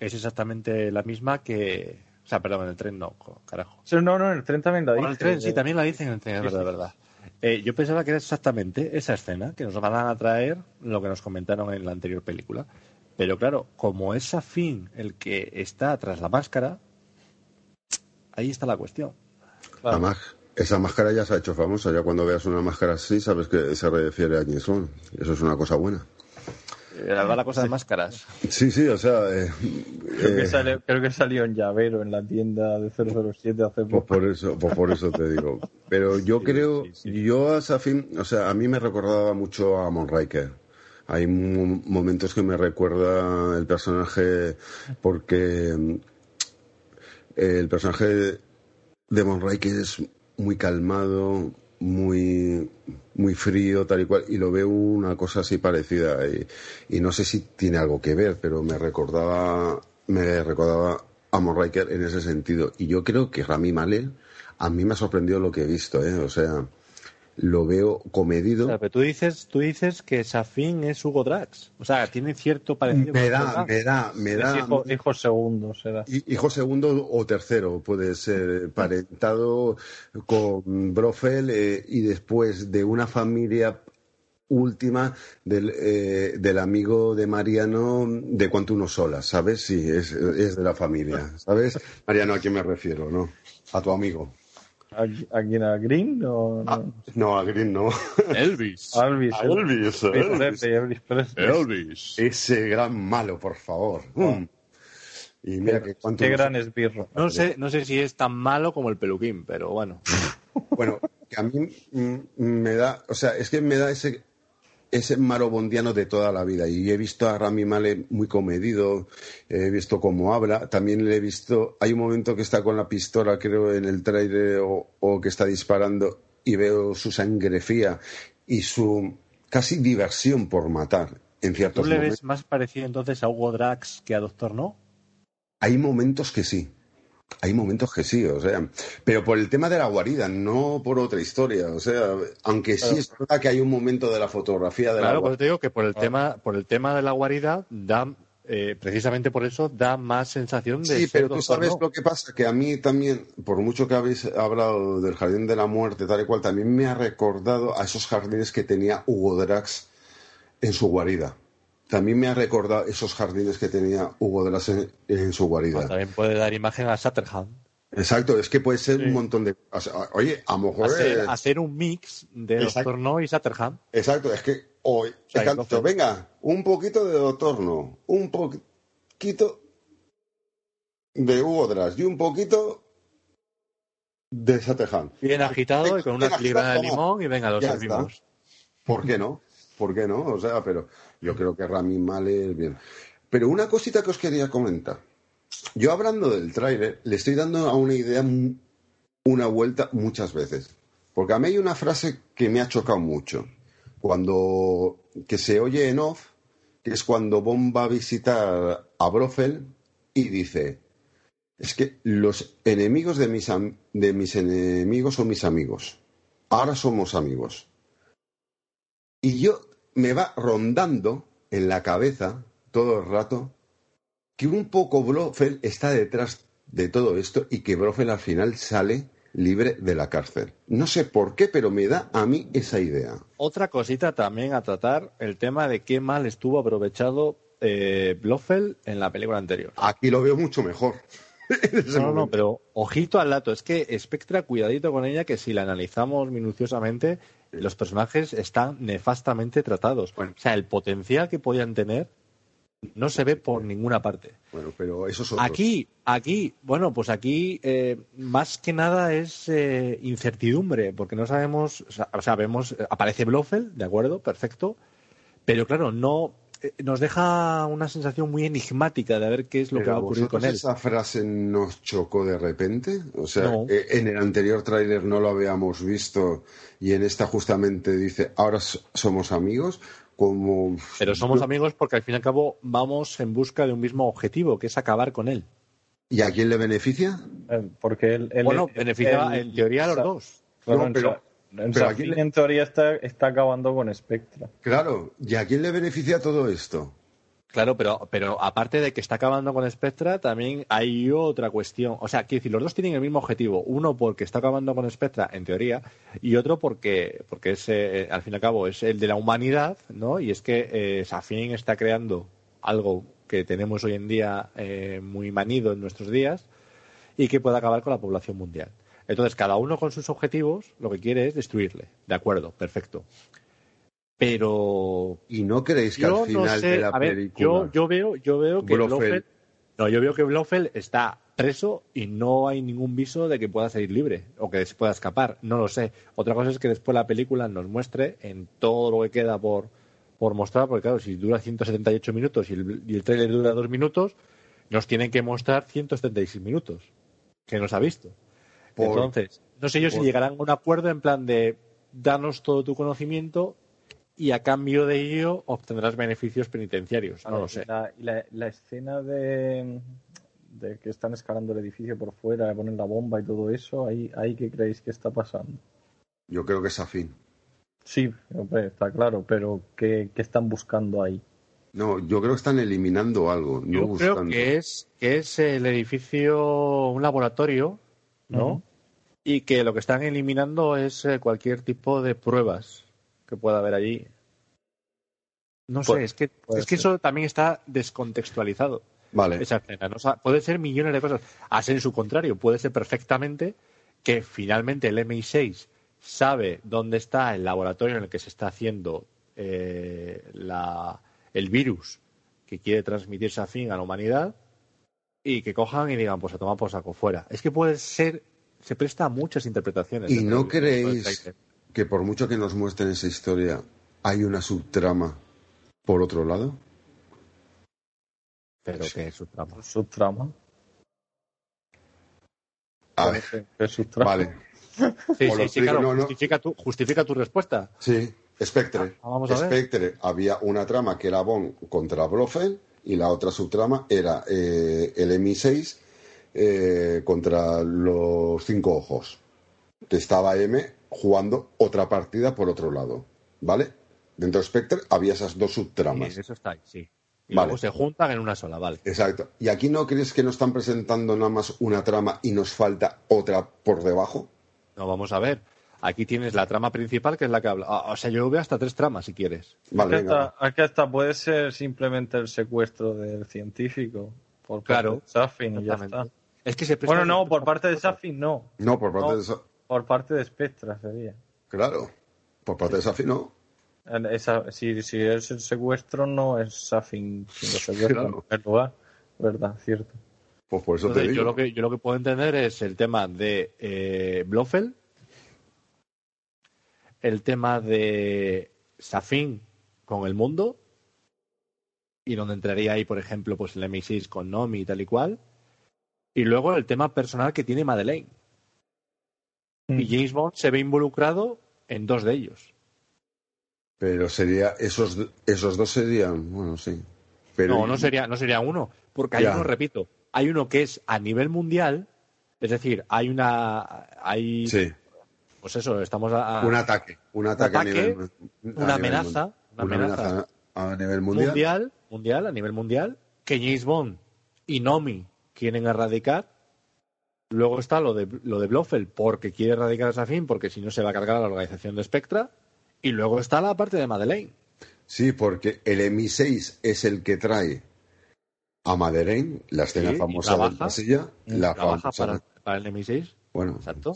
es exactamente la misma que. O sea, perdón, en el tren no, carajo. Sí, No, no, en el tren también la Bueno, dice. el tren, sí, también la dicen en el tren, es Sí, verdad, sí. es verdad. Eh, yo pensaba que era exactamente esa escena, que nos van a traer lo que nos comentaron en la anterior película. Pero claro, como es Afín el que está tras la máscara, ahí está la cuestión. Además, esa máscara ya se ha hecho famosa. Ya cuando veas una máscara así, sabes que se refiere a James Bond. Eso es una cosa buena. Eh, va la cosa de máscaras. Sí, sí, o sea. eh, Creo, que eh, salió, creo que salió en llavero en la tienda de 007 hace Pues poco. por eso, pues por eso te digo. Pero yo creo, yo a Safin, o sea, a mí me recordaba mucho a Monriker. Hay mo- momentos que me recuerda el personaje porque el personaje de Von Riker es muy calmado, muy, muy frío, tal y cual, y lo veo una cosa así parecida. Y, y no sé si tiene algo que ver, pero me recordaba, me recordaba a Von Riker en ese sentido. Y yo creo que Rami Malek, a mí me ha sorprendido lo que he visto, ¿eh? O sea, lo veo comedido. O sea, pero tú dices, tú dices que Safin es Hugo Drax. O sea, tiene cierto parecido. Me da, me da, me Es da. hijo, hijo segundo será. Hi- Hijo segundo o tercero puede ser parentado con Brofel eh, y después de una familia última del, eh, del amigo de Mariano de cuanto uno sola, ¿sabes? Sí, es, es de la familia, ¿sabes? Mariano, ¿a quién me refiero, no? A tu amigo. ¿A, a quién? ¿A Green? O no? No, a Green no. Elvis. Elvis. Elvis, Elvis Elvis. Presley, Elvis Presley. Elvis. Ese gran malo, por favor. Mm. Y mira que cuánto Qué gran esbirro. No sé, no sé si es tan malo como el peluquín, pero bueno. Bueno, que a mí me da, o sea, es que me da ese ese marobondiano de toda la vida y he visto a Rami Malek muy comedido, he visto cómo habla, también le he visto, hay un momento que está con la pistola creo en el trailer o, o que está disparando y veo su sangre fría y su casi diversión por matar en ¿Tú ciertos le momentos. ves más parecido entonces a Hugo Drax que a Doctor No? Hay momentos que sí. Hay momentos que sí, o sea, pero por el tema de la guarida, no por otra historia, o sea, aunque sí Claro. es verdad que hay un momento de la fotografía de Claro, la por eso te digo que por el Ah. tema, por el tema de la guarida, da, eh, precisamente por eso da más sensación de Sí, pero tú sabes No. lo que pasa, que a mí también, por mucho que habéis hablado del Jardín de la Muerte, tal y cual, también me ha recordado a esos jardines que tenía Hugo Drax en su guarida. También me ha recordado esos jardines que tenía Hugo Drax en, en su guarida. También puede dar imagen a Shatterhand. Exacto, es que puede ser un montón de... o sea, oye, a lo mejor... Hacer, es- hacer un mix de Exacto. Doctor No y Shatterhand. Exacto, es que hoy sea, cantado, entonces- venga, un poquito de Doctor No, un poquito de Hugo Drax y un poquito de Satehan. Bien agitado y con una filigrana de limón y venga, lo servimos. está. ¿Por qué no? ¿Por qué no? O sea, pero yo creo que Rami Malek bien. Pero una cosita que os quería comentar. Yo hablando del tráiler, le estoy dando a una idea una vuelta muchas veces. Porque a mí hay una frase que me ha chocado mucho. Cuando que se oye en off, que es cuando Bond va a visitar a Brofel y dice, es que los enemigos de mis, de mis enemigos son mis amigos. Ahora somos amigos. Y yo me va rondando en la cabeza todo el rato que un poco Blofeld está detrás de todo esto y que Blofeld al final sale libre de la cárcel. No sé por qué, pero me da a mí esa idea. Otra cosita también a tratar, el tema de qué mal estuvo aprovechado eh, Blofeld en la película anterior. Aquí lo veo mucho mejor. No, no, pero ojito al dato. Es que Spectra, cuidadito con ella, que si la analizamos minuciosamente, los personajes están nefastamente tratados. O sea, el potencial que podían tener no se ve por ninguna parte. Bueno, pero eso es otro. Aquí, aquí, bueno, pues aquí eh, más que nada es eh, incertidumbre, porque no sabemos, o sea, vemos, eh, aparece Blofeld, de acuerdo, perfecto, pero claro, no nos deja una sensación muy enigmática de ver qué es lo que va a ocurrir con él. esa frase nos chocó de repente? O sea, No. eh, en el anterior tráiler no lo habíamos visto y en esta justamente dice, ahora somos amigos, como... Pero somos amigos porque al fin y al cabo vamos en busca de un mismo objetivo, que es acabar con él. ¿Y a quién le beneficia? Eh, Porque él, él- bueno, él- beneficia él- en teoría a los dos. No, pero- en aquí le- en teoría está, está acabando con Spectra. Claro, ¿y a quién le beneficia todo esto? Claro, pero, pero aparte de que está acabando con Spectra, también hay otra cuestión. O sea, quiero decir, los dos tienen el mismo objetivo. Uno porque está acabando con Spectra, en teoría, y otro porque, porque es, eh, al fin y al cabo, es el de la humanidad, ¿no? Y es que eh, Safin está creando algo que tenemos hoy en día eh, muy manido en nuestros días y que puede acabar con la población mundial. Entonces, cada uno con sus objetivos lo que quiere es destruirle. De acuerdo, perfecto. Pero ¿Y no creéis que al final no sé, de la a ver, película... yo, yo veo, yo veo que Blofeld- no, yo veo que Blofeld está preso y no hay ningún viso de que pueda salir libre o que se pueda escapar. No lo sé. Otra cosa es que después la película nos muestre en todo lo que queda por, por mostrar, porque claro, si dura 178 minutos y el, y el trailer dura 2 minutos, nos tienen que mostrar 176 minutos, que nos ha visto. Por- Entonces, no sé yo si llegarán a un acuerdo en plan de danos todo tu conocimiento y a cambio de ello obtendrás beneficios penitenciarios. No lo sé. y La, la- la escena de, de que están escalando el edificio por fuera, ponen la bomba y todo eso, ahí, ahí ¿qué creéis que está pasando? Yo creo que es afín. Sí, hombre, está claro, pero ¿qué, qué están buscando ahí? No, yo creo que están eliminando algo, no Yo creo que es, que es el edificio, un laboratorio, ¿no? Y que lo que están eliminando es eh, cualquier tipo de pruebas que pueda haber allí. No sé, Puede- es que, es que eso también está descontextualizado. Vale. Esa escena. ¿no? O sea, puede ser millones de cosas. A ser en su contrario, puede ser perfectamente que finalmente el MI6 sabe dónde está el laboratorio en el que se está haciendo eh, la, el virus que quiere transmitirse a fin a la humanidad y que cojan y digan, pues a tomar por saco fuera. Es que puede ser, se presta a muchas interpretaciones. ¿Y no creéis que por mucho que nos muestren esa historia, hay una subtrama por otro lado? Pero que es su trama. ¿Subtrama? A ver, ¿Qué subtrama? vale. Sí, sí, sí, claro, no, no. Justifica, tu, justifica tu respuesta. Sí, Spectre. Ah, vamos a ver. Spectre, había una trama que era Bond contra Blofeld y la otra subtrama era eh, el MI6 eh, contra los cinco ojos. Que estaba M jugando otra partida por otro lado. ¿Vale? Dentro de Spectre había esas dos subtramas. Sí, eso está ahí, sí. Y Vale. luego se juntan en una sola, vale. Exacto. ¿Y aquí no crees que nos están presentando nada más una trama y nos falta otra por debajo? No, vamos a ver. Aquí tienes la trama principal, que es la que habla. ah, O sea, yo veo hasta tres tramas, si quieres. Vale, Aquí hasta, aquí hasta puede ser simplemente el secuestro del científico por parte Claro, de Safin y ya está. Es que se Bueno, no, por parte de. Safin no. No, por parte No. de. Por parte de Spectra sería. Claro. Por parte de Safi no. Esa- si, si es el secuestro, no es Safin quien lo secuestra Claro. en primer lugar. ¿Verdad? Cierto. Pues por eso te digo. yo, lo que, yo lo que puedo entender es el tema de eh, Blofeld, el tema de Safin con el mundo, y donde entraría ahí, por ejemplo, pues el MI6 con Nomi y tal y cual, y luego el tema personal que tiene Madeleine. Mm. Y James Bond se ve involucrado en dos de ellos. Pero sería. Esos, esos dos serían. Bueno, sí. Pero no, no sería, no sería uno, porque hay Ya. uno, repito, hay uno que es a nivel mundial, es decir, hay una, hay, Sí. Pues eso, estamos a, a- Un ataque. Un ataque, a nivel. a una nivel amenaza, una amenaza a nivel mundial. mundial. mundial, a nivel mundial, que James Bond y Nomi quieren erradicar. Luego está lo de, lo de Blofeld, porque quiere erradicar a Safin, porque si no se va a cargar a la organización de Spectra. Y luego está la parte de Madeleine. Sí, porque el MI6 es el que trae a Madeleine, la escena Sí, famosa de la silla. La Trabaja famosa- para, para el MI6. Bueno, Exacto.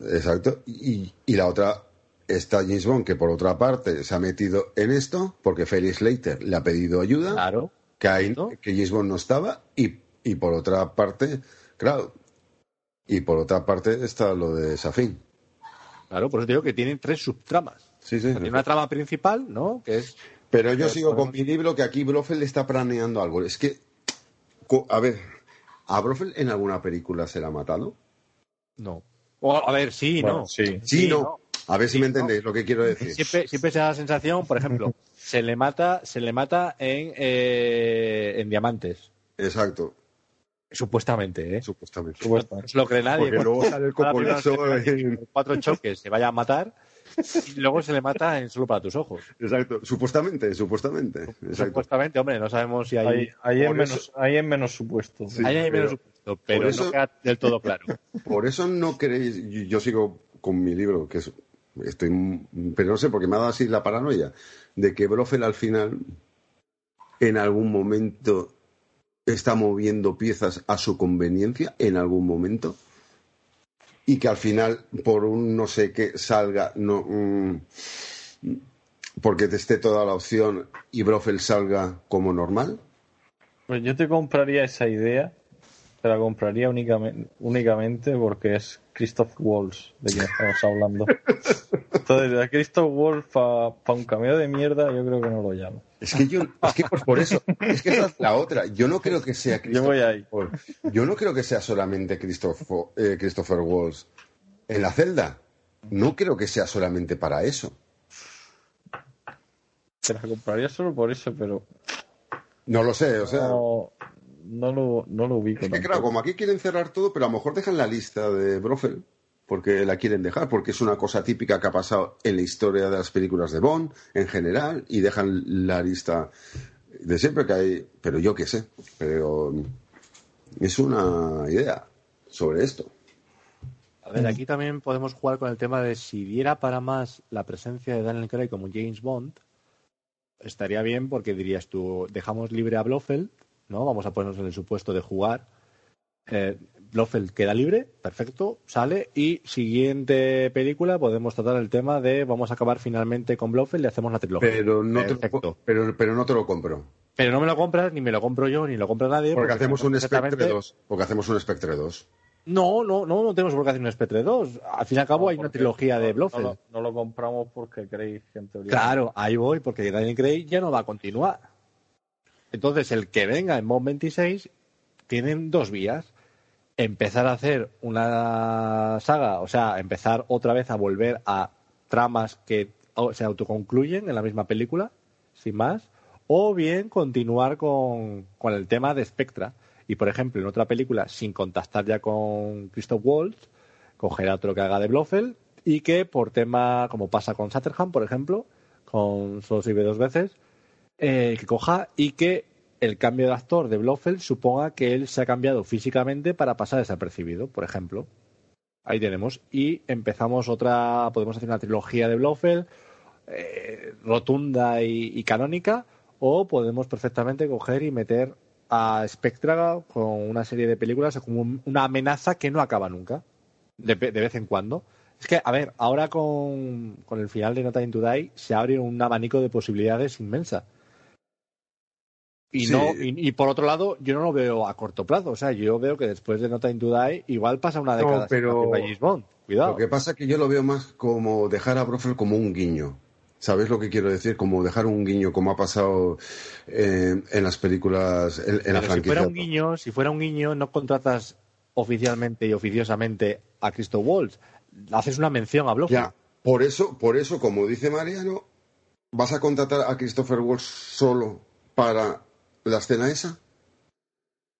Exacto. Y, y la otra está James Bond, que por otra parte se ha metido en esto, porque Felix Leiter le ha pedido ayuda, Claro. que, ahí- que James Bond no estaba, y, y por otra parte, claro, y por otra parte está lo de Safin. Claro, por eso te digo que tienen tres subtramas. Sí, sí. Tiene una trama principal, ¿no? Que es. Pero yo sigo con mi libro que aquí Blofeld está planeando algo. Es que, a ver, ¿a Blofeld en alguna película se la ha matado? No. O, a ver, sí, Bueno, no. sí. Sí, no. A ver si Sí, me no. entendéis lo que quiero decir. Siempre, siempre se da la sensación, por ejemplo, se le mata, se le mata en, eh, en diamantes. Exacto, Supuestamente, ¿eh? supuestamente. No se lo cree nadie. Porque luego sale el coponazo en- cuatro choques se vaya a matar luego se le mata en solo para tus ojos. Exacto, supuestamente, supuestamente. Exacto. Supuestamente, hombre, no sabemos si hay. Ahí, ahí, es por menos, eso- es menos supuesto. Sí, ahí hay menos pero- supuesto, pero eso- no queda del todo claro. Por eso no queréis, yo, yo sigo con mi libro, que es, estoy, pero no sé, porque me ha dado así la paranoia, de que Blofeld al final, en algún momento, está moviendo piezas a su conveniencia, en algún momento, y que al final, por un no sé qué, salga, no, mm, porque te esté toda la opción y Blofeld salga como normal. Pues yo te compraría esa idea, te la compraría únicamente, únicamente porque es Christoph Waltz, de quien estamos hablando. Entonces, a Christoph Wolf para un cameo de mierda, yo creo que no lo llamo. Es que yo, es que pues por eso, es que esa es la otra. Yo no creo que sea Yo voy ahí. Wolf. Yo no creo que sea solamente Christopher, eh, Christopher Waltz en la celda. No creo que sea solamente para eso. Te la compraría solo por eso, pero No lo sé, o sea. no, no lo, no lo ubico. Es que claro, como aquí quieren cerrar todo, pero a lo mejor dejan la lista de Brofeld, porque la quieren dejar, porque es una cosa típica que ha pasado en la historia de las películas de Bond en general, y dejan la lista de siempre que hay, pero yo qué sé, pero es una idea sobre esto. A ver, aquí también podemos jugar con el tema de si diera para más la presencia de Daniel Craig como James Bond, estaría bien porque dirías tú, dejamos libre a Blofeld, ¿no? Vamos a ponernos en el supuesto de jugar. Eh, Blofeld queda libre, perfecto, sale y siguiente película podemos tratar el tema de vamos a acabar finalmente con Blofeld y hacemos la trilogía. Pero no, te lo, pero, pero no te lo compro. Pero no me lo compras, ni me lo compro yo, ni lo compra nadie. Porque hacemos un Spectre perfectamente- 2. Porque hacemos un Spectre 2. No, no, no, no tenemos por qué hacer un Spectre 2. Al fin y al cabo No, hay una trilogía de Blofeld. No, lo- no lo compramos porque creéis que en teoría. Claro, ahí voy, porque Daniel Craig ya no va a continuar. Entonces, el que venga en Bond 26 tienen dos vías. Empezar a hacer una saga, o sea, empezar otra vez a volver a tramas que se autoconcluyen en la misma película, sin más, o bien continuar con, con el tema de Spectra. Y, por ejemplo, en otra película, sin contactar ya con Christoph Waltz, coger a otro que haga de Blofeld y que por tema, como pasa con Shatterhand, por ejemplo, con Solo se vive dos veces, eh, que coja y que el cambio de actor de Blofeld suponga que él se ha cambiado físicamente para pasar desapercibido, por ejemplo. Ahí tenemos. Y empezamos otra, podemos hacer una trilogía de Blofeld eh, rotunda y, canónica, o podemos perfectamente coger y meter a Spectra con una serie de películas como un- una amenaza que no acaba nunca, de, de vez en cuando. Es que, a ver, ahora con, con el final de No Time to Die se abre un abanico de posibilidades inmensa. Y, Sí. no, y, y por otro lado, yo no lo veo a corto plazo. O sea, yo veo que después de No Time to Die, igual pasa una No, década sin pero- James Bond. Cuidado. Lo que pasa es que yo lo veo más como dejar a Brofeld como un guiño. ¿Sabes lo que quiero decir? Como dejar un guiño, como ha pasado eh, en las películas, en, en la Pero si franquicia. fuera un guiño, si fuera un guiño, no contratas oficialmente y oficiosamente a Christoph Waltz. Haces una mención a Blofeld. Ya, por eso, por eso, como dice Mariano, ¿vas a contratar a Christopher Waltz solo para la escena esa?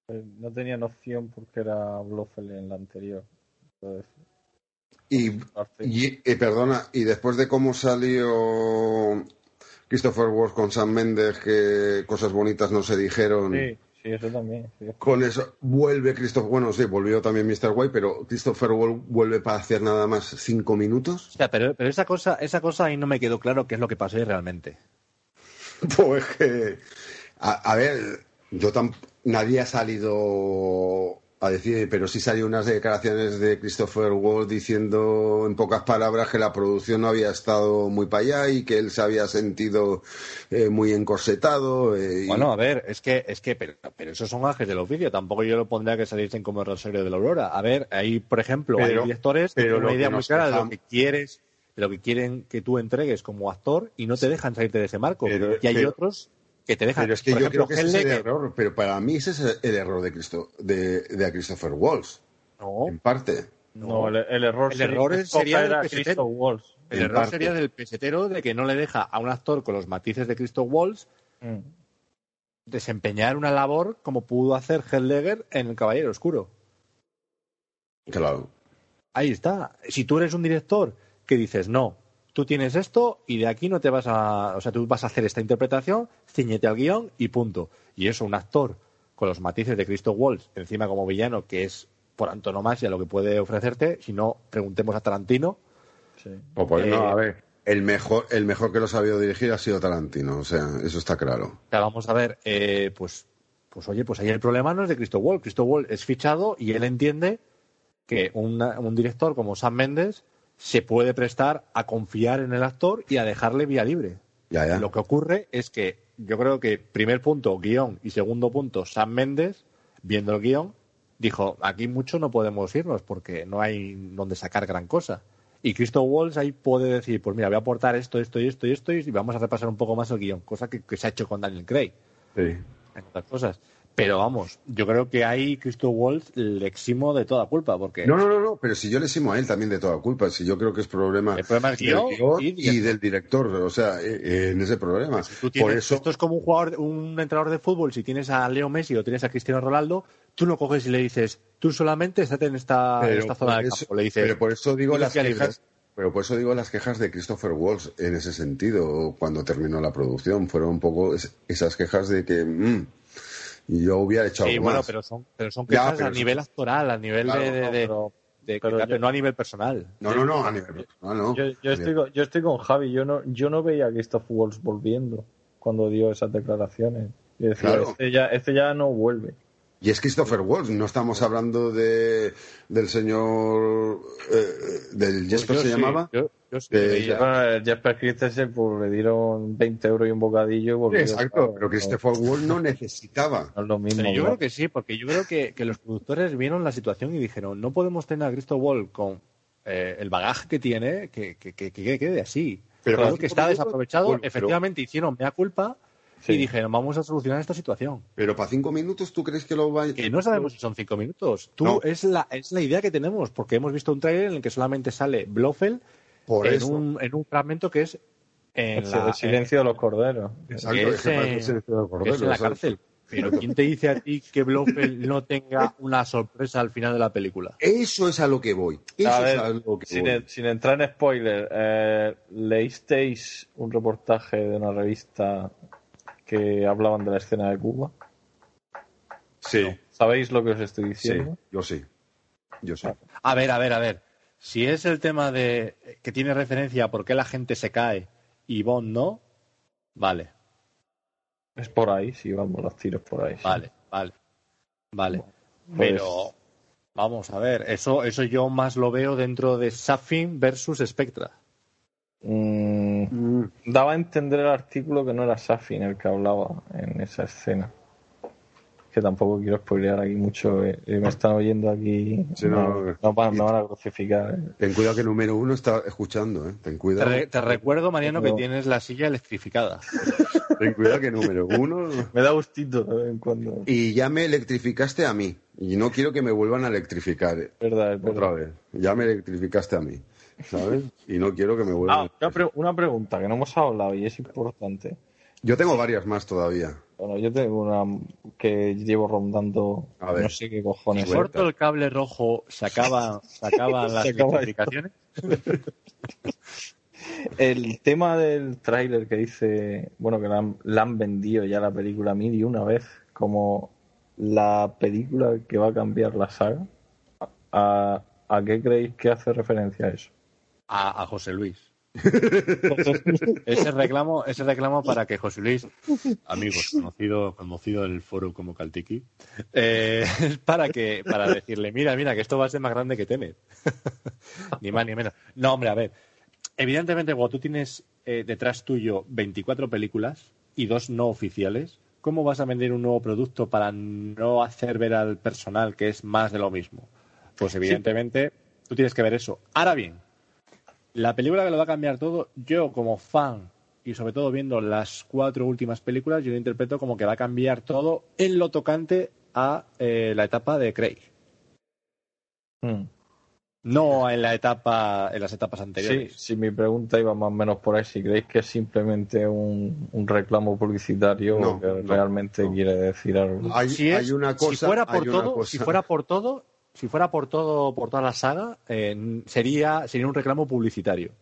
Eh, No tenía noción porque era Blofeld en la anterior. Entonces, Y, y eh, perdona, y después de cómo salió Christopher Waltz con Sam Mendes, que cosas bonitas no se dijeron. sí, sí, eso también. sí. Con eso vuelve Christopher, bueno, sí, volvió también Mr. White, pero Christopher Waltz vuelve para hacer nada más cinco minutos. O sea, pero, pero esa cosa, esa cosa ahí no me quedó claro qué es lo que pasó ahí realmente. Pues que, a, a ver, yo tam- nadie ha salido a decir, pero sí salió unas declaraciones de Christopher Waltz diciendo en pocas palabras que la producción no había estado muy para allá y que él se había sentido eh, muy encorsetado. eh, y- Bueno, a ver, es que, es que, pero, pero esos son ángel del oficio. Tampoco yo lo pondría que saliesen como el Rosario de la Aurora. A ver, ahí, por ejemplo, Pero- hay directores que pero una que idea muy clara de lo que quieres, de lo que quieren que tú entregues como actor y no te dejan salirte de ese marco. Pero- y hay pero- otros que te dejan. Pero es que por yo ejemplo, creo que ese es el Hell Leger- error, pero para mí ese es el error de, Cristo, de, de Christopher Waltz, No, en parte. No, el, el error, El sería- error es sería del pesetero. El en error parte. sería del pesetero de que no le deja a un actor con los matices de Christoph Waltz Mm. desempeñar una labor como pudo hacer Heath Ledger en El Caballero Oscuro. Claro. Ahí está. Si tú eres un director que dices, no, tú tienes esto y de aquí no te vas a. O sea, tú vas a hacer esta interpretación, ciñete al guion y punto. Y eso, un actor con los matices de Christoph Waltz, encima como villano, que es por antonomasia lo que puede ofrecerte, si no, preguntemos a Tarantino. Sí. O pues, Eh, no, a ver, el mejor, el mejor que lo ha sabido dirigir ha sido Tarantino, o sea, eso está claro. O sea, vamos a ver, eh, pues, pues oye, pues ahí el problema no es de Christoph Waltz. Christoph Waltz es fichado y él entiende que una- un director como Sam Mendes se puede prestar a confiar en el actor y a dejarle vía libre. Ya, ya. Lo que ocurre es que yo creo que primer punto, guion, y segundo punto, Sam Mendes, viendo el guion, dijo, aquí mucho no podemos irnos porque no hay donde sacar gran cosa. Y Christoph Waltz ahí puede decir, pues mira, voy a aportar esto, esto y esto y esto y vamos a repasar un poco más el guion, cosa que, que se ha hecho con Daniel Craig, Sí. otras cosas. Pero vamos, yo creo que ahí Christoph Waltz le eximo de toda culpa, porque No, no, no, no, pero si yo le simo a él también de toda culpa, si yo creo que es problema, El problema es del guion y y, director. del director, o sea, eh, eh, en ese problema. tú tienes- Por eso, esto es como un jugador, un entrenador de fútbol, si tienes a Leo Messi o tienes a Cristiano Ronaldo, tú no coges y le dices, tú solamente estate en esta, pero esta zona eso- campo. Le dices, pero por eso digo las quejas, pero por eso digo las quejas de Christopher Waltz en ese sentido cuando terminó la producción fueron un poco es- esas quejas de que mm, yo hubiera hecho Sí, bueno, más. pero son, pero son Ya, quejas pero a eso- nivel actoral, a nivel Claro, de, de- no, de- pero- de- pero pero yo- no a nivel personal. No, no, no, a nivel personal, no. Yo, yo estoy, con- yo estoy con Javi, yo no, yo no veía a Christoph Waltz volviendo cuando dio esas declaraciones. Y decía, Claro. este, ya, este ya no vuelve. Y es Christopher Waltz, no estamos hablando de del señor eh, del Jesper Pues se sí, llamaba. Bueno, el Jesper Christensen pues, le dieron 20 euros y un bocadillo y volvió. Exacto, pero Christopher Waltz no necesitaba. No es lo mismo. Pero yo ¿verdad? creo que sí, porque yo creo que, que los productores vieron la situación y dijeron, no podemos tener a Christoph Wall con eh, el bagaje que tiene, que, que, que, que quede así. Pero para que está minutos, desaprovechado, bueno, pero- efectivamente hicieron mea culpa Sí. y dijeron, vamos a solucionar esta situación. Pero para cinco minutos, ¿tú crees que lo va Que no sabemos si son cinco minutos. Tú, No. es, la, es la idea que tenemos, porque hemos visto un trailer en el que solamente sale Blofeld Por en eso. un, en un fragmento que es en El, la, el silencio de los corderos. Exacto, que es es, en- es en la cárcel. Pero ¿quién te dice a ti que Blofeld no tenga una sorpresa al final de la película? Eso es a lo que voy. Eso A ver, es a lo que sin, voy. en- sin entrar en spoiler, eh, ¿leísteis un reportaje de una revista que hablaban de la escena de Cuba? Sí, ¿Sabéis lo que os estoy sí, diciendo? yo sí. Yo sí. A ver, a ver, a ver. Si es el tema de que tiene referencia a por qué la gente se cae y Bond no, vale, Es por ahí, sí, vamos, los tiros por ahí. sí. vale, vale, vale. Pues- Pero vamos a ver, eso, eso yo más lo veo dentro de Safin versus Spectra. Mm, daba a entender el artículo que no era Safin el que hablaba en esa escena. Que tampoco quiero spoilear aquí mucho. eh, eh, me están oyendo aquí. Sí, no, me, no. van, a crucificar. eh. Ten cuidado que número uno está escuchando, ¿eh? Ten Te, cuidado. re- te recuerdo, Mariano, que tienes la silla electrificada. Ten cuidado que número uno. Me da gustito de vez en cuando. Y ya me electrificaste a mí. Y no quiero que me vuelvan a electrificar eh, Verdad, es verdad. otra vez. Ya me electrificaste a mí. ¿Sabes? Y no quiero que me vuelvan. Ah, una, pre- una pregunta que no hemos hablado y es importante. Yo tengo varias más todavía. Bueno, yo tengo una que llevo rondando. A ver. No sé qué cojones. Si corto el cable rojo, se acaban, se acaban las electrificaciones. El tema del tráiler que dice, bueno, que la han, la han vendido ya la película de una vez como la película que va a cambiar la saga. ¿A, a qué creéis que hace referencia a eso? a, a José Luis. ese reclamo, ese reclamo para que José Luis, amigos, conocido, conocido en el foro como Caltiki, eh, es para que, para decirle, mira, mira, que esto va a ser más grande que Tenet. ni más ni menos. No, hombre, a ver. Evidentemente, cuando tú tienes eh, detrás tuyo 24 películas y dos no oficiales, ¿cómo vas a vender un nuevo producto para no hacer ver al personal que es más de lo mismo? Pues evidentemente, tú tienes que ver eso. Ahora bien, la película que lo va a cambiar todo, yo como fan y sobre todo viendo las cuatro últimas películas, yo lo interpreto como que va a cambiar todo en lo tocante a eh, la etapa de Craig. Hmm. No en la etapa, en las etapas Sí, anteriores. si mi pregunta iba más o menos por ahí, si creéis que es simplemente un, un reclamo publicitario No, o que no, realmente no. quiere decir algo. Hay, si, es- hay una cosa. si fuera por todo, cosa- si fuera por todo, si fuera por todo, por toda la saga, eh, sería, sería un reclamo publicitario.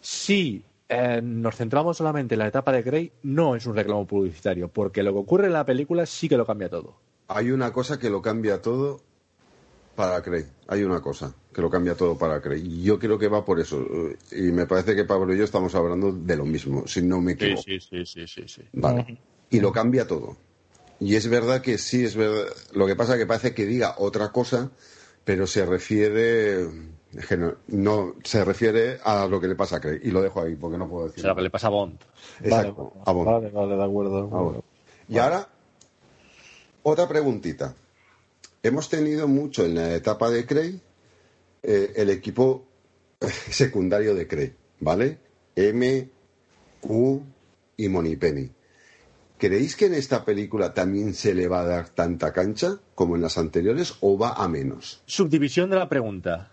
Si eh, nos centramos solamente en la etapa de Grey, no es un reclamo publicitario, porque lo que ocurre en la película sí que lo cambia todo. Hay una cosa que lo cambia todo para Craig. Hay una cosa que lo cambia todo para Craig. Y yo creo que va por eso. Y me parece que Pablo y yo estamos hablando de lo mismo, si no me equivoco. sí, sí, sí, sí, sí. Vale. Y lo cambia todo. Y es verdad que sí, es verdad. Lo que pasa es que parece que diga otra cosa, pero se refiere. es que no, no- se refiere a lo que le pasa a Craig. Y lo dejo ahí porque no puedo decir. Lo que le pasa a Bond. Exacto, a Bond. Vale, vale, de acuerdo. de acuerdo. bueno. Y ahora, otra preguntita. Hemos tenido mucho en la etapa de Craig eh, el equipo secundario de Cree, ¿vale? M, Q y Moneypenny. ¿Creéis que en esta película también se le va a dar tanta cancha como en las anteriores o va a menos? Subdivisión de la pregunta.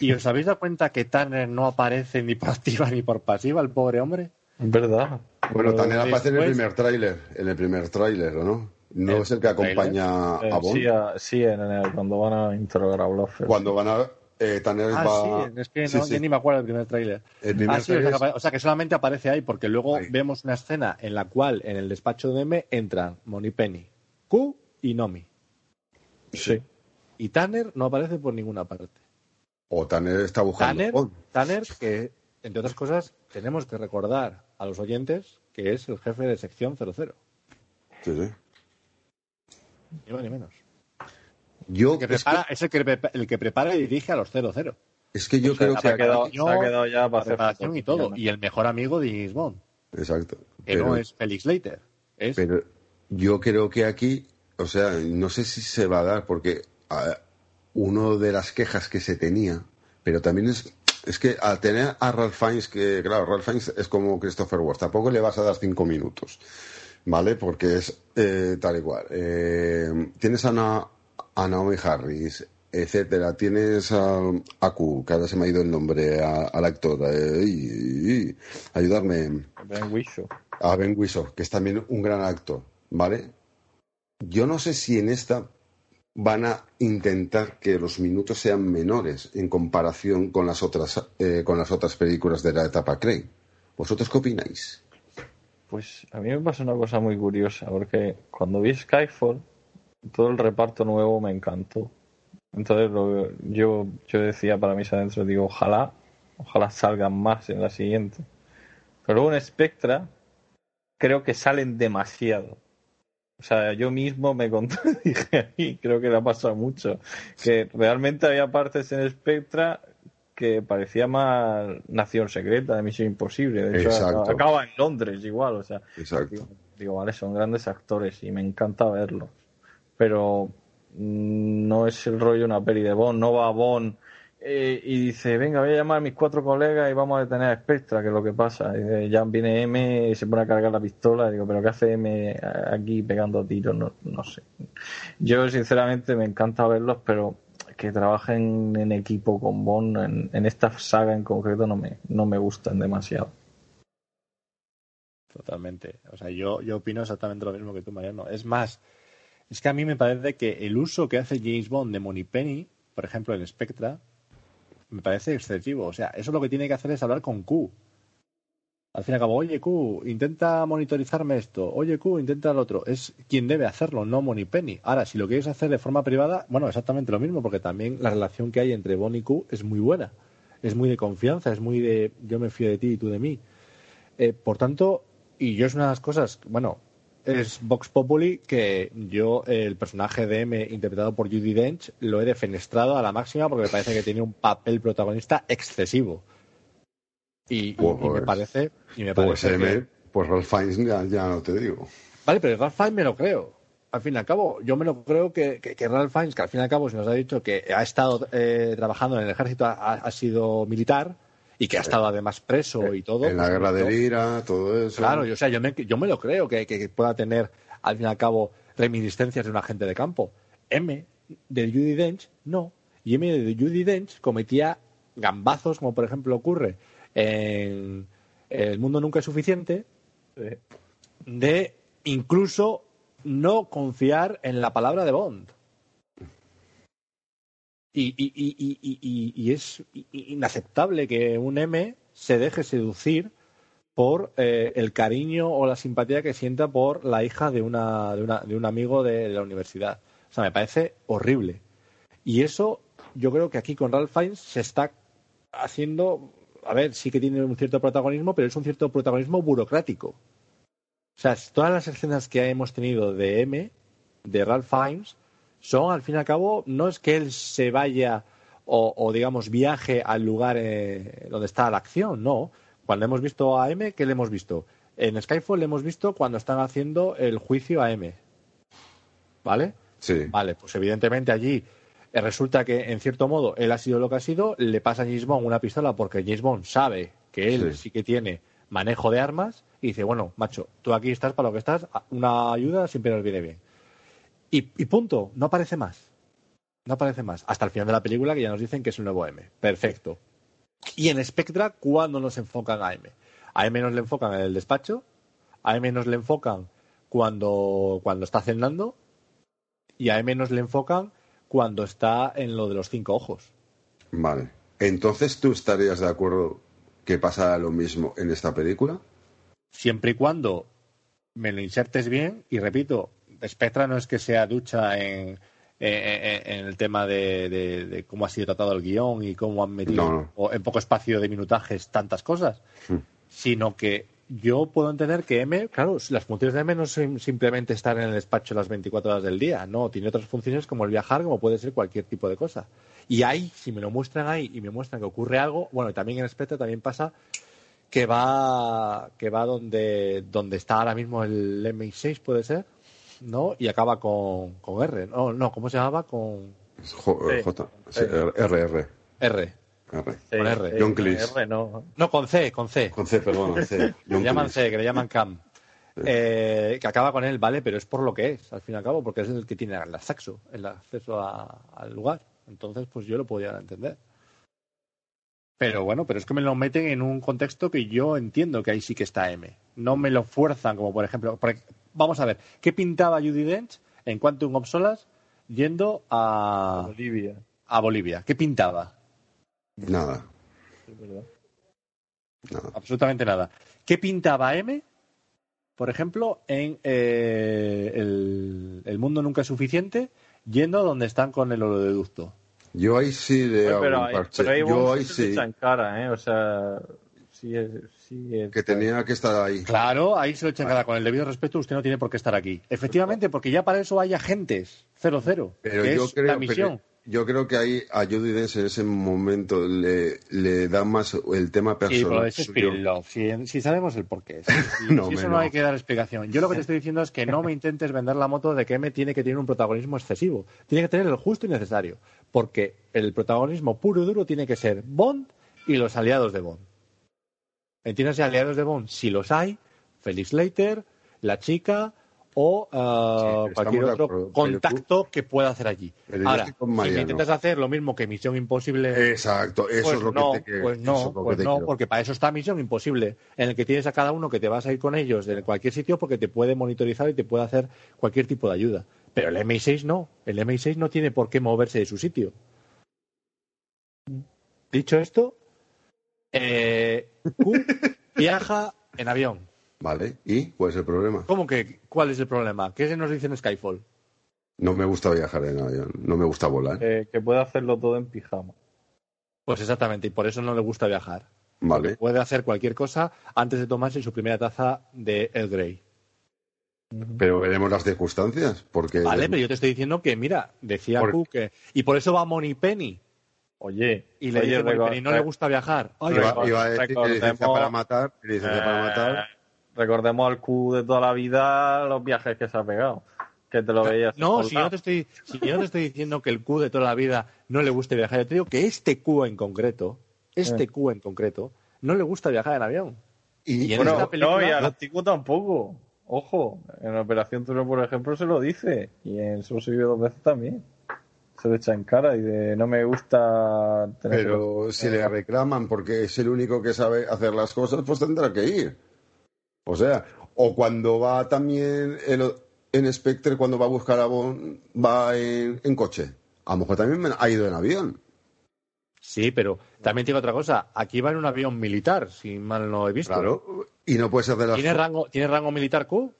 ¿Y os habéis dado cuenta que Tanner no aparece ni por activa ni por pasiva, el pobre hombre? Es verdad. Bueno, también aparece en el primer tráiler, en el primer tráiler, ¿o no? No ¿El es el que acompaña Eh, a Bond. sí, a- sí, en el- cuando van a interrogar a Blofeld. Cuando van a... eh, Tanner Ah, va... sí, es que no, Sí, sí. yo ni me acuerdo del primer tráiler. Ah, sí, o, sea, que, es- apare- o sea, que solamente aparece ahí, porque luego vemos una escena en la cual en el despacho de M entran Moneypenny, Q y Nomi. Sí. Y Tanner no aparece por ninguna parte. O Tanner está buscando Tanner. Tanner, que entre otras cosas tenemos que recordar a los oyentes que es el jefe de sección 00. Sí, sí. Ni más ni menos. Yo, El que es, prepara, es el que, el que prepara y dirige a los 00. que, es que yo O sea, creo se ha que... quedado- se ha quedado ya para hacer preparación y todo. Y el mejor amigo de James Bond, Exacto. que Pero- no es Felix Leiter. Es Pero yo creo que aquí, o sea, no sé si se va a dar, porque ah, uno de las quejas que se tenía, pero también es, es que al tener a Ralph Fiennes, que claro, Ralph Fiennes es como Christopher Ward, tampoco le vas a dar cinco minutos, ¿vale? Porque es eh, tal y cual. Eh, tienes a, Na- a Naomi Harris, etcétera, tienes a, a Q, que ahora se me ha ido el nombre, al actor, eh, y- y- ayudarme Ben Whishaw. a Ben Whishaw, que es también un gran actor, ¿vale? Yo no sé si en esta van a intentar que los minutos sean menores en comparación con las otras eh, con las otras películas de la etapa Craig. ¿Vosotros qué opináis? Pues a mí me pasa una cosa muy curiosa, porque cuando vi Skyfall, todo el reparto nuevo me encantó. Entonces lo- yo, yo decía para mis adentros, digo, ojalá, ojalá salgan más en la siguiente. Pero luego en Spectra creo que salen demasiado. O sea, yo mismo me contradije ahí, creo que le ha pasado mucho. Que realmente había partes en Spectra que parecía más Nación Secreta de Misión Imposible. De hecho, Exacto. acaba- acaba en Londres igual, o sea. Exacto. Digo, digo, vale, son grandes actores y me encanta verlos. Pero no es el rollo una peli de Bond, no va a Bond eh, y dice, venga, voy a llamar a mis cuatro colegas y vamos a detener a Spectra, que es lo que pasa. Y dice, ya viene M y se pone a cargar la pistola. Y digo, ¿pero qué hace M aquí pegando tiros? No, no sé. Yo, sinceramente, me encanta verlos, pero que trabajen en equipo con Bond en, en esta saga en concreto no me, no me gustan demasiado. Totalmente. O sea, yo, yo opino exactamente lo mismo que tú, Mariano. Es más, es que a mí me parece que el uso que hace James Bond de Moneypenny, por ejemplo, en Spectra, me parece excesivo. O sea, eso lo que tiene que hacer es hablar con Q. Al fin y al cabo, oye Q, intenta monitorizarme esto. Oye Q, intenta el otro. Es quien debe hacerlo, no Moneypenny. Ahora, si lo quieres hacer de forma privada, bueno, exactamente lo mismo, porque también la relación que hay entre Bond y Q es muy buena. Es muy de confianza, es muy de yo me fío de ti y tú de mí. Eh, por tanto, y yo es una de las cosas, bueno, es Vox Populi que yo, el personaje de M interpretado por Judy Dench, lo he defenestrado a la máxima porque me parece que tiene un papel protagonista excesivo. Y, Pues, y me parece, y me Pues, parece que- M, pues Ralph Fiennes ya, ya no te digo. Vale, pero Ralph Fiennes me lo creo. Al fin y al cabo, yo me lo creo que, que, que Ralph Fiennes, que al fin y al cabo se nos ha dicho que ha estado eh, trabajando en el ejército, ha, ha sido militar y que ha estado además preso y todo. en la pues, guerra yo- del IRA, todo eso. Claro, yo, o sea, yo me, yo me lo creo que, que pueda tener, al fin y al cabo, reminiscencias de un agente de campo. M de Judy Dench, no. Y M de Judy Dench cometía gambazos, como por ejemplo ocurre en El mundo nunca es suficiente, eh, de incluso no confiar en la palabra de Bond. Y, y- y- y- es inaceptable que un M se deje seducir por eh, el cariño o la simpatía que sienta por la hija de, una, de, una- de un amigo de, la universidad. O sea, me parece horrible. Y eso yo creo que aquí con Ralph Fiennes se está haciendo, a ver, sí que tiene un cierto protagonismo, pero es un cierto protagonismo burocrático. O sea, todas las escenas que hemos tenido de M, de Ralph Fiennes, son al fin y al cabo, no es que él se vaya o, o, digamos viaje al lugar eh, donde está la acción, no. Cuando hemos visto a M, ¿qué le hemos visto? En Skyfall le hemos visto cuando están haciendo el juicio a M. ¿Vale? Sí. Vale, pues evidentemente allí Eh, Resulta que, en cierto modo, él ha sido lo que ha sido, le pasa a James Bond una pistola porque James Bond sabe que él sí, Sí. que tiene manejo de armas y dice, bueno, macho, tú aquí estás para lo que estás, una ayuda siempre nos viene bien. Y, y punto, no aparece más. No aparece más. Hasta el final de la película que ya nos dicen que es el nuevo M. Perfecto. Y en Spectra, ¿cuándo nos enfocan a M? A M nos le enfocan en el despacho, a M nos le enfocan cuando, cuando está cenando y a M nos le enfocan cuando está en lo de los cinco ojos. Vale. Entonces, ¿tú estarías de acuerdo que pasara lo mismo en esta película? Siempre y cuando me lo insertes bien, y repito, Spectra no es que sea ducha en, en- en- en el tema de, de- de cómo ha sido tratado el guion y cómo han metido No, no. o en poco espacio de minutajes tantas cosas, sino que yo puedo entender que M, claro, las funciones de M no son simplemente estar en el despacho las 24 horas del día, no, tiene otras funciones como el viajar, como puede ser cualquier tipo de cosa. Y ahí, si me lo muestran ahí y me muestran que ocurre algo, bueno, y también en Spectra también pasa que va que va donde donde está ahora mismo el MI6 puede ser no y acaba con, con R no no cómo se llamaba con Sí. J, Sí. R, R, R. R R. con R John Cleese. no. no con C con C Con C, perdona, C. le llaman. C que le llaman Cam Eh, que acaba con él vale pero es por lo que es al fin y al cabo porque es el que tiene el acceso el acceso a- al lugar entonces pues yo lo podía entender pero bueno, pero es que me lo meten en un contexto que yo entiendo que ahí sí que está M. No me lo fuerzan, como por ejemplo. Vamos a ver, ¿qué pintaba Judy Dench en Quantum of Solace yendo a Bolivia? A Bolivia. ¿Qué pintaba? Nada. Absolutamente nada. ¿Qué pintaba M, por ejemplo, en eh, el, el mundo nunca es suficiente, yendo donde están con el oleoducto? Yo ahí sí hago pero, un ahí- parche. pero ahí Yo ahí sí. en cara, ¿eh? O sea, sí es... Sí es Que tenía que estar ahí. Claro, ahí se lo echan cara. Con el debido respeto, usted no tiene por qué estar aquí. Efectivamente, porque ya para eso hay agentes. 0-0. Pero que yo es creo, la pero misión. yo creo que ahí a Judy Dench en ese momento le, le da más el tema Sí, pero personal. es si, si sabemos el porqué. Si, si- No, si eso no. hay que dar explicación. Yo lo que te estoy diciendo es que no me intentes vender la moto de que M tiene que tener un protagonismo excesivo. Tiene que tener el justo y necesario. Porque el protagonismo puro y duro tiene que ser Bond y los aliados de Bond. ¿Entiendes? Aliados de Bond, si los hay, Felix Leiter, la chica o Sí, cualquier otro acuerdo, contacto que pueda hacer allí. Ahora, si intentas hacer lo mismo que Misión Imposible Exacto, eso pues es lo no, que te. Pues no, pues te no, quiero. porque para eso está Misión Imposible, en el que tienes a cada uno que te vas a ir con ellos de cualquier sitio porque te puede monitorizar y te puede hacer cualquier tipo de ayuda. Pero el MI6 no, el MI6 no tiene por qué moverse de su sitio. Dicho esto, eh, Q viaja en avión. Vale, ¿y cuál es el problema? ¿Cómo que cuál es el problema? ¿Qué se nos dice en Skyfall? No me gusta viajar en avión, no me gusta volar. Que, que puede hacerlo todo en pijama. Pues exactamente, y por eso no le gusta viajar. Vale. Puede hacer cualquier cosa antes de tomarse su primera taza de El Grey. Pero veremos las circunstancias, porque... Vale, pero yo te estoy diciendo que, mira, decía Q que. Y por eso va Money Penny. Oye, Y le oye, dice no le gusta viajar. Ay, Iba, a decir licencia recordemos- para matar, licencia para matar. Recordemos al Q de toda la vida los viajes que se ha pegado. Que te lo veías. No, si yo no, te estoy, si yo no te estoy diciendo que el Q de toda la vida no le guste viajar, yo te digo que este Q en concreto, este Eh. Q en concreto, no le gusta viajar en avión. Y, en Bueno, esta película- no, y al antiguo tampoco. Ojo, en Operación Turno, por ejemplo, se lo dice. Y en Solo se vive dos veces también. Se le echa en cara y de no me gusta tener. Pero si le reclaman porque es el único que sabe hacer las cosas, pues tendrá que ir. O sea, o cuando va también el- en Spectre, cuando va a buscar a Bond, va en, en coche. A lo mejor también ha ido en avión. Sí, pero también te digo otra cosa. Aquí va en un avión militar, si mal no he visto. Claro. Y no puede ser de las... ¿Tiene rango, ¿Tiene rango militar Q?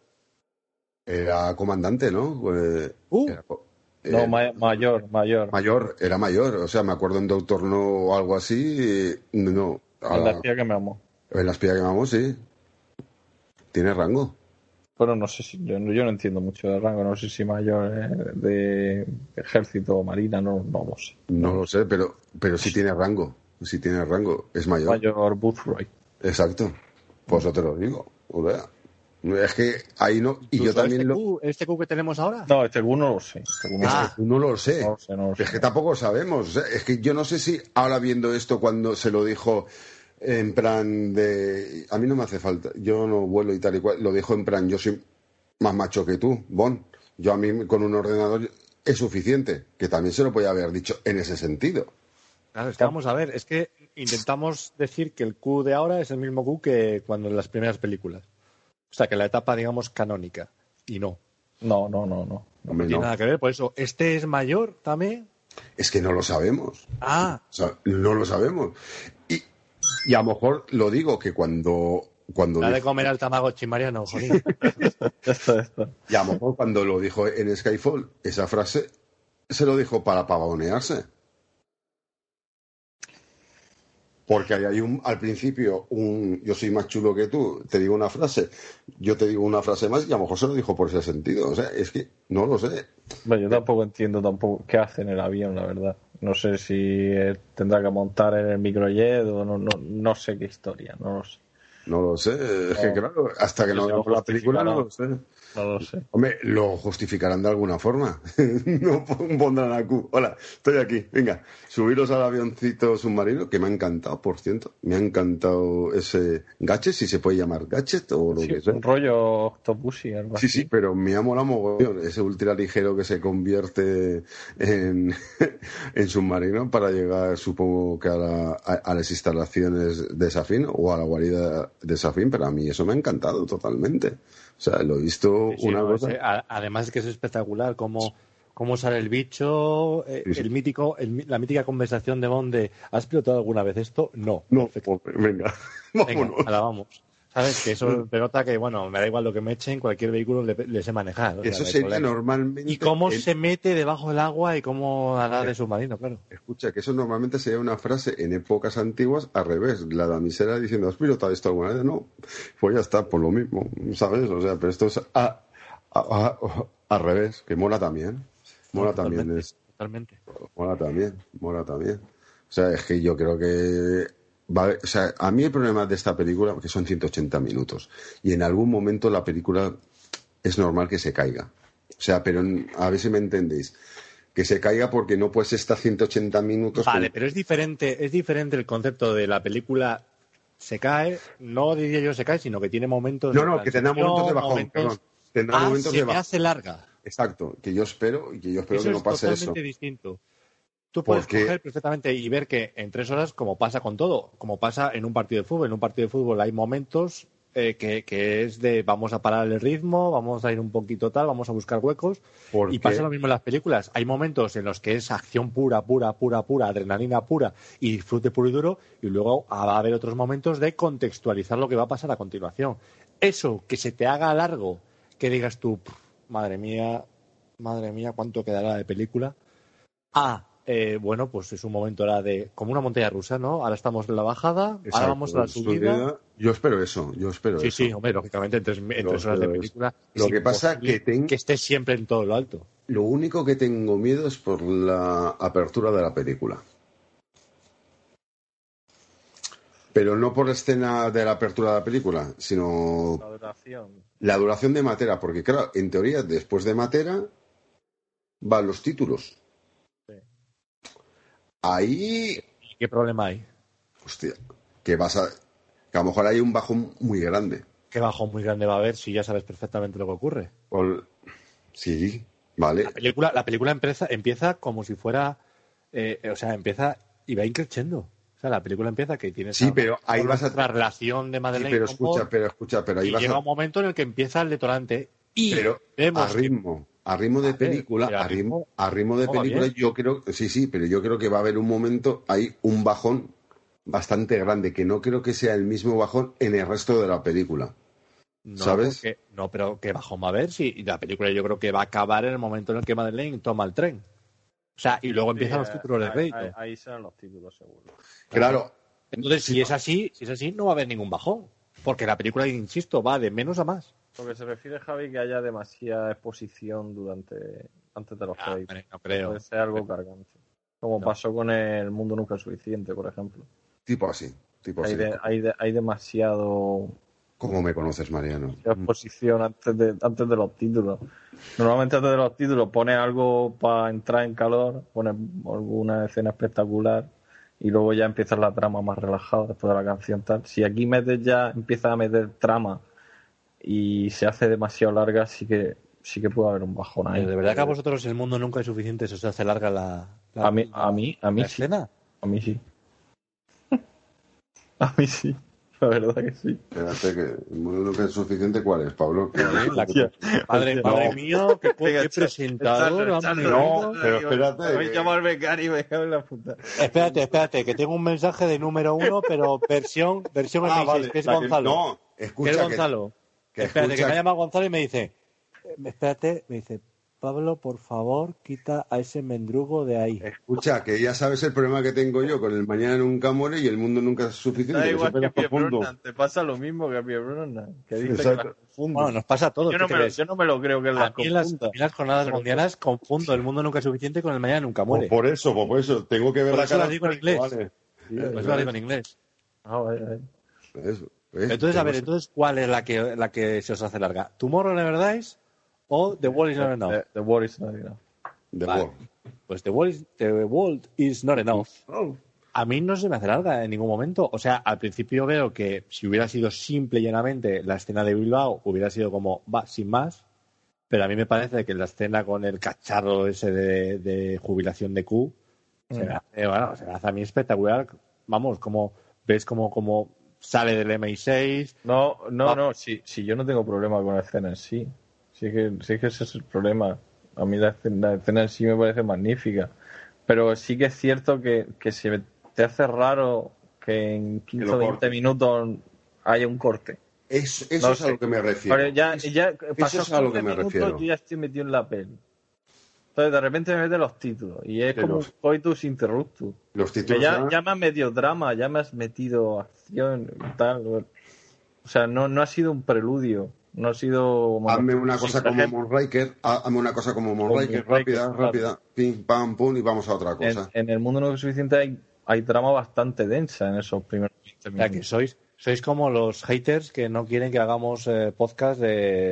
Era comandante, ¿no? Eh, Uh. era co- No, eh, ma- mayor, mayor. mayor, era mayor. O sea, me acuerdo en Doctor No o algo así. No, a En la la- espía que me amó. en la espía que vamos, sí. Tiene rango. Pero no sé si. Yo, yo no entiendo mucho de rango. No sé si mayor eh, de ejército o marina. No, no lo sé. No lo sé, pero, pero sí tiene rango. Sí tiene rango. Es mayor. Mayor Boothroyd. Exacto. Pues yo te lo digo. O sea, Es que ahí no. Y yo también este lo. Q, ¿Este Q que tenemos ahora? No, este Q no lo sé. Este Q no, Ah. lo sé. No lo sé. No lo sé, no lo sé. Es que tampoco sabemos. O sea, es que yo no sé si ahora viendo esto cuando se lo dijo en plan de... A mí no me hace falta. Yo no vuelo y tal y cual. Lo dijo en plan, yo soy más macho que tú, Bon. Yo a mí con un ordenador es suficiente. Que también se lo podía haber dicho en ese sentido. Claro, es que vamos a ver, es que intentamos decir que el Q de ahora es el mismo Q que cuando en las primeras películas. O sea, que la etapa, digamos, canónica. Y no. No, no, no, no. No tiene no. nada que ver. Por eso, ¿este es mayor también? Es que no lo sabemos. Ah, O sea, no lo sabemos. Y, y a lo mejor lo digo que cuando... cuando da de comer al Tamagotchi, Mariano, jolín. Esto, esto. Y a lo mejor cuando lo dijo en Skyfall, esa frase se lo dijo para pavonearse. Porque ahí hay un, al principio, un yo soy más chulo que tú, te digo una frase, yo te digo una frase más y a lo mejor se lo dijo por ese sentido. O sea, es que no lo sé. Bueno, yo tampoco entiendo tampoco qué hace en el avión, la verdad. No sé si eh, tendrá que montar en el microjet o no, no, no sé qué historia, no lo sé. No lo sé. Es que No. claro, hasta que no veamos la película no lo sé. No lo sé. Hombre, lo justificarán de alguna forma. no pondrán a Q. Hola, estoy aquí. Venga, subiros al avioncito submarino, que me ha encantado, por cierto. Me ha encantado ese gadget, si se puede llamar gadget o lo Sí, que sea. un rollo octopusy, algo Sí, así. sí, pero me ha molado mogollón. Ese ultra ligero que se convierte en, en submarino para llegar, supongo que a, la- a- a las instalaciones de Safin o a la guarida de Safin, pero a mí eso me ha encantado totalmente. O sea, lo he visto Sí, una no, cosa. ese- a- además es que es espectacular cómo, cómo sale el bicho, eh, Sí, el mítico, el la mítica conversación de Bond de ¿has pilotado alguna vez esto? No. No, Perfecto. venga, Venga, vámonos. ahora vamos. ¿Sabes? Que eso te nota que, bueno, me da igual lo que me echen, cualquier vehículo le, le sé manejar. o sea, Eso no sería problema. normalmente. Y cómo se mete debajo del agua y cómo hará de submarino, claro. Escucha, que eso normalmente sería una frase en épocas antiguas al revés. La damisela diciendo, ¿has pilotado esto alguna vez? No. Pues ya está, por lo mismo, ¿sabes? O sea, pero esto es a- a- a- al revés, que mola también. Mola también. Es, Totalmente. mola también, mola también. O sea, es que yo creo que. O sea, a mí el problema de esta película, que son 180 minutos, y en algún momento la película es normal que se caiga. O sea, pero a ver si me entendéis. Que se caiga porque no puedes estar 180 minutos. con- Vale, pero es diferente, es diferente el concepto de la película se cae, no diría yo se cae, sino que tiene momentos No, no, que tendrá momentos de bajón, momentos- perdón. Tendrá Ah, momentos se de me bajón. hace larga. Exacto, que yo espero y que yo espero eso que no pase eso. totalmente distinto. Tú puedes Porque- coger perfectamente y ver que en tres horas, como pasa con todo, como pasa en un partido de fútbol, en un partido de fútbol hay momentos eh, que, que es de vamos a parar el ritmo, vamos a ir un poquito tal, vamos a buscar huecos. Porque- Y pasa lo mismo en las películas. Hay momentos en los que es acción pura, pura, pura, pura, adrenalina pura y disfrute puro y duro, y luego va a haber otros momentos de contextualizar lo que va a pasar a continuación. Eso, que se te haga largo, que digas tú, "Pff, madre mía, madre mía, ¿cuánto quedará de película? Ah, eh, bueno, pues es un momento ahora de, como una montaña rusa, ¿no? Ahora estamos en la bajada, ahora Exacto, vamos a la subida. subida. Yo espero eso, yo espero Sí, eso. sí, hombre, lógicamente en tres, en Lo tres horas de película. Lo es que pasa que ten- que estés siempre en todo lo alto. Lo único que tengo miedo es por la apertura de la película. Pero no por la escena de la apertura de la película, sino La duración. la duración de Matera, porque claro, en teoría después de Matera van los títulos. Ahí, ¿Y qué problema hay? hostia, que vas a que a lo mejor hay un bajón muy grande. ¿Qué bajón muy grande va a haber si ya sabes perfectamente lo que ocurre? Sí, vale. La película, la película empieza, empieza como si fuera, eh, o sea, empieza y va increciendo. O sea, la película empieza que tienes Sí, pero ahí vas a- la relación de Sí, Madeleine Paul, pero a ritmo, de A ver, película, a ritmo, a ritmo de ¿cómo va película, bien? yo creo, sí, sí, pero yo creo que va a haber un momento, hay un bajón bastante grande, que no creo que sea el mismo bajón en el resto de la película. No, ¿Sabes? porque- no, pero que bajón va a haber si la película yo creo que va a acabar en el momento en el que Madeleine toma el tren. O sea, y luego empiezan los Sí, títulos de crédito. Ahí, ahí serán los títulos, seguro. Claro, Entonces, si es así, si es así, no va a haber ningún bajón. Porque la película, insisto, va de menos a más. Lo que se refiere, Javi, que haya demasiada exposición durante antes de los Ah, créditos. hombre, no creo. Puede ser algo cargante. Como No. pasó con el mundo nunca es suficiente, por ejemplo. tipo así, tipo Hay, así. de- hay, de- hay demasiado ¿Cómo me conoces, Mariano? exposición antes de, antes de los títulos. Normalmente antes de los títulos pones algo para entrar en calor, pones alguna escena espectacular y luego ya empieza la trama más relajada después de la canción tal. Si aquí metes ya, empiezas a meter trama y se hace demasiado larga, sí que sí que puede haber un bajón ahí. ¿De verdad que a vosotros el mundo nunca es suficiente? ¿Se os hace larga la, la- A mí, a mí, a mí la sí. escena? A mí sí. A mí sí. La verdad que sí. Espérate, que el mundo nunca es suficiente. ¿Cuál es, Pablo? La- No. madre mía, qué, Venga, qué presentador. no. pero espérate, Me voy a que- llamar becario y me cago en la puta. Espérate, espérate, que tengo un mensaje de número uno, pero versión, versión Ah, M6, vale, que es la que- Gonzalo. no, que escucha que- Gonzalo. Que espérate, escucha que me que- llama Gonzalo y me dice, eh, espérate, me dice, Pablo, por favor, quita a ese mendrugo de ahí. Escucha, que ya sabes el problema que tengo yo con el mañana nunca muere y el mundo nunca es suficiente. Da que igual que lo confundo. Brosnan, te pasa lo mismo que a Pierre Brosnan, que dice que. Bueno, nos pasa a todos. yo, ¿qué no me, lo- yo no me lo creo que a las en las, a en las jornadas Pero- mundiales confundo el mundo nunca es suficiente con el mañana nunca muere. Por, eso, por, por eso, tengo que ver Por la eso cara. la digo en inglés. Vale. Por eso lo digo en inglés. Ah, vale, vale. Eso, ¿ves? Entonces, a ver, entonces, ¿cuál es la que, la que se os hace larga? ¿Tomorrow Never Dies o The World is Not Enough? The, the War is not enough. The Vale. War. Pues The World, is, The World is Not Enough. Oh. A mí no se me hace larga en ningún momento. O sea, al principio veo que si hubiera sido simple y llanamente la escena de Bilbao, hubiera sido como, va, sin más. Pero a mí me parece que la escena con el cacharro ese de, de jubilación de Q se, me hace, bueno, se me hace a mí espectacular. Vamos, como ves como, como sale del MI6. No, no, Va- no, si, si yo no tengo problema con la escena en sí. Sí que, sí que ese es el problema. A mí la escena, la escena en sí me parece magnífica. Pero sí que es cierto que, que se te hace raro que en 15 lo o 20 corten. minutos haya un corte. Es- eso No es a sé. lo que me refiero. Pero ya, ya eso pasó es a lo que 15 me minutos, refiero. yo ya estoy metido en la peli. Entonces de repente me mete los títulos y es De como un coitus interruptus. Los Que títulos ya, eran- ya me has metido drama, ya me has metido tal. O sea, no, no ha sido un preludio. No ha sido. Hazme una cosa como Moonraker, ha- hazme una cosa como Moonraker, rápida, claro. rápida, pim, pam, pum, y vamos a otra cosa. en el mundo no es suficiente hay, hay trama bastante densa en esos primeros 20 O sea, que sois, sois como los haters que no quieren que hagamos eh, podcast de,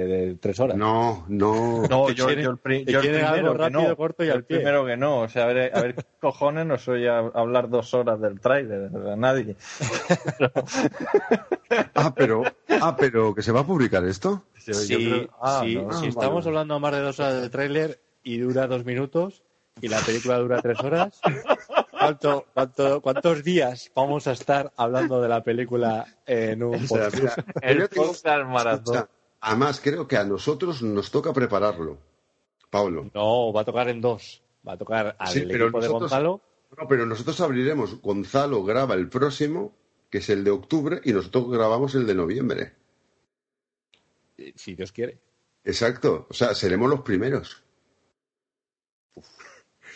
de tres horas. No, no. No, yo, quieren- yo el, pri- yo el quieren primero algo que rápido, no. corto y al pie. primero que no. O sea, a ver, a ver qué cojones no soy a, hablar dos horas del tráiler a nadie. Ah, pero, ah, pero que se va a publicar esto. Yo Sí, creo- ah, sí, no. si vale. estamos hablando más de dos horas del tráiler y dura dos minutos y la película dura tres horas, ¿cuánto, cuánto, cuántos días vamos a estar hablando de la película en un O sea, podcast? mira, El podcast maratón. escucha, además, creo que a nosotros nos toca prepararlo, Pablo. No, va a tocar en dos. Va a tocar al Sí, pero equipo de nosotros- Gonzalo. No, pero nosotros abriremos. Gonzalo graba el próximo, que es el de octubre, y nosotros grabamos el de noviembre. eh, Si Dios quiere. Exacto. O sea, seremos los primeros.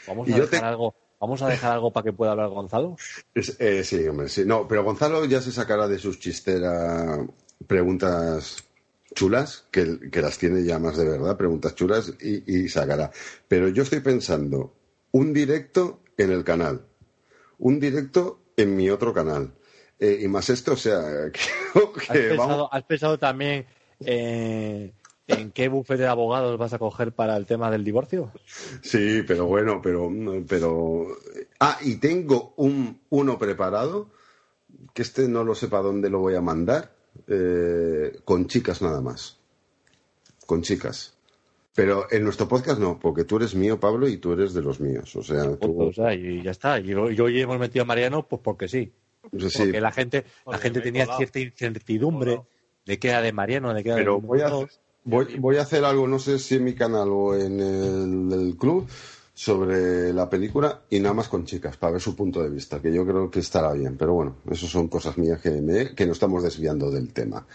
Vamos Y a dejar te- algo. Vamos a dejar algo para que pueda hablar Gonzalo. Eh, sí, hombre, sí. No, pero Gonzalo ya se sacará de sus chisteras preguntas chulas, que, que las tiene ya más de verdad, preguntas chulas, y, y sacará. Pero yo estoy pensando un directo en el canal, un directo en mi otro canal. Eh, y más esto, o sea, creo ¿Has que vamos. pensado, has pensado también eh, en qué bufete de abogados vas a coger para el tema del divorcio? Sí, pero bueno, pero, pero. Ah, y tengo un uno preparado, que este no lo sepa dónde lo voy a mandar, eh, con chicas nada más. Con chicas. Pero en nuestro podcast no, porque tú eres mío, Pablo, y tú eres de los míos. O sea, tú. O sea, y ya está. Y yo- hoy hemos metido a Mariano pues porque sí. Sí, Porque la gente, la gente tenía colado. cierta incertidumbre de qué era de Mariano, de qué era Pero de voy a. voy, voy a hacer algo, no sé si en mi canal o en el club, sobre la película y nada más con chicas, para ver su punto de vista, que yo creo que estará bien. Pero bueno, eso son cosas mías que, me, que nos estamos desviando del tema.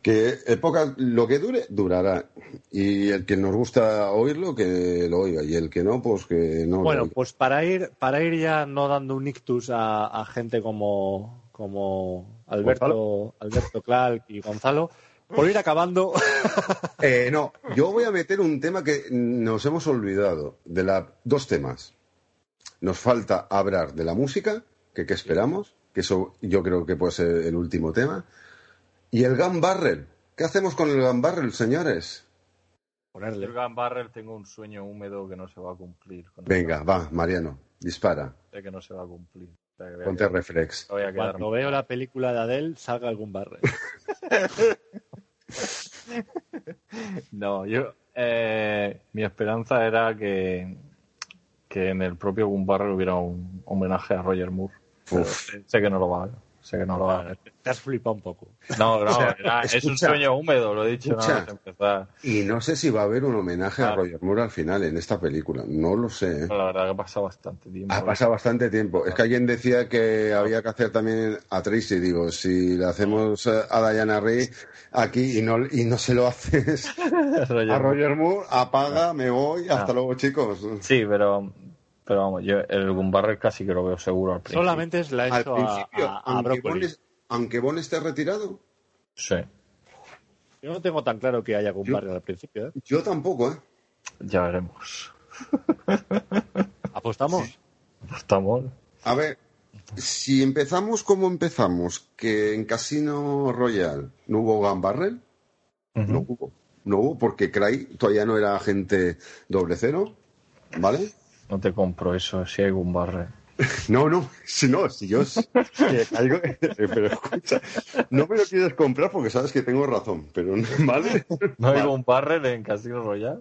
Que podcast, lo que dure, durará. Y el que nos gusta oírlo, que lo oiga. Y el que no, pues que no lo Bueno, oiga. pues para ir, para ir ya no dando un ictus a, a gente como, como Alberto, Alberto Clark y Gonzalo, por ir acabando, Eh, no, yo voy a meter un tema que nos hemos olvidado. De la, dos temas. Nos falta hablar de la música, que qué esperamos, que eso yo creo que puede ser el último tema. ¿Y el Gun Barrel? ¿Qué hacemos con el Gun Barrel, señores? Ponerle. El Gun Barrel tengo un sueño húmedo que no se va a cumplir. Con Venga, va, Mariano, dispara. Sé que no se va a cumplir. O sea, que Ponte reflex. Cuando veo la película de Adele, salga algún barre. No, yo. eh, mi esperanza era que, que en el propio Barrel hubiera un homenaje a Roger Moore. Uf. sé que no lo va a haber. Sé que no lo va a haber. Te has flipado un poco. No, no, O sea, era- es un sueño húmedo, lo he dicho escucha. empezar. Y no sé si va a haber un homenaje a. Roger Moore al final en esta película. No lo sé. ¿eh? La verdad que ha pasado bastante tiempo. Ha pasado bastante tiempo. Es que alguien decía que había que hacer también a Tracy. Digo, si le hacemos eh, a Diana Rey aquí y no, y no se lo haces Roger a Moore. Roger Moore, apaga, me voy, hasta Ah. luego, chicos. Sí, pero, pero vamos, yo el Gun Barrel casi que lo veo seguro al principio. Solamente es la Al hecho a, principio, a- a aunque. Bon es- aunque Bon esté retirado, Sí, Yo no tengo tan claro que haya barrio al principio. ¿eh? yo tampoco, ¿eh? ya veremos. ¿Apostamos? Estamos. A ver, si empezamos como empezamos, que en Casino Royal no hubo Gun Barrel, no hubo. No hubo porque Cry todavía no era agente doble cero, ¿vale? No te compro eso, si hay Gun Barrel. No, no, si no, si yo que caigo- pero escucha, no me lo quieres comprar porque sabes que tengo razón, pero ¿vale? ¿No hay Vale. Barrel en Casino Royale?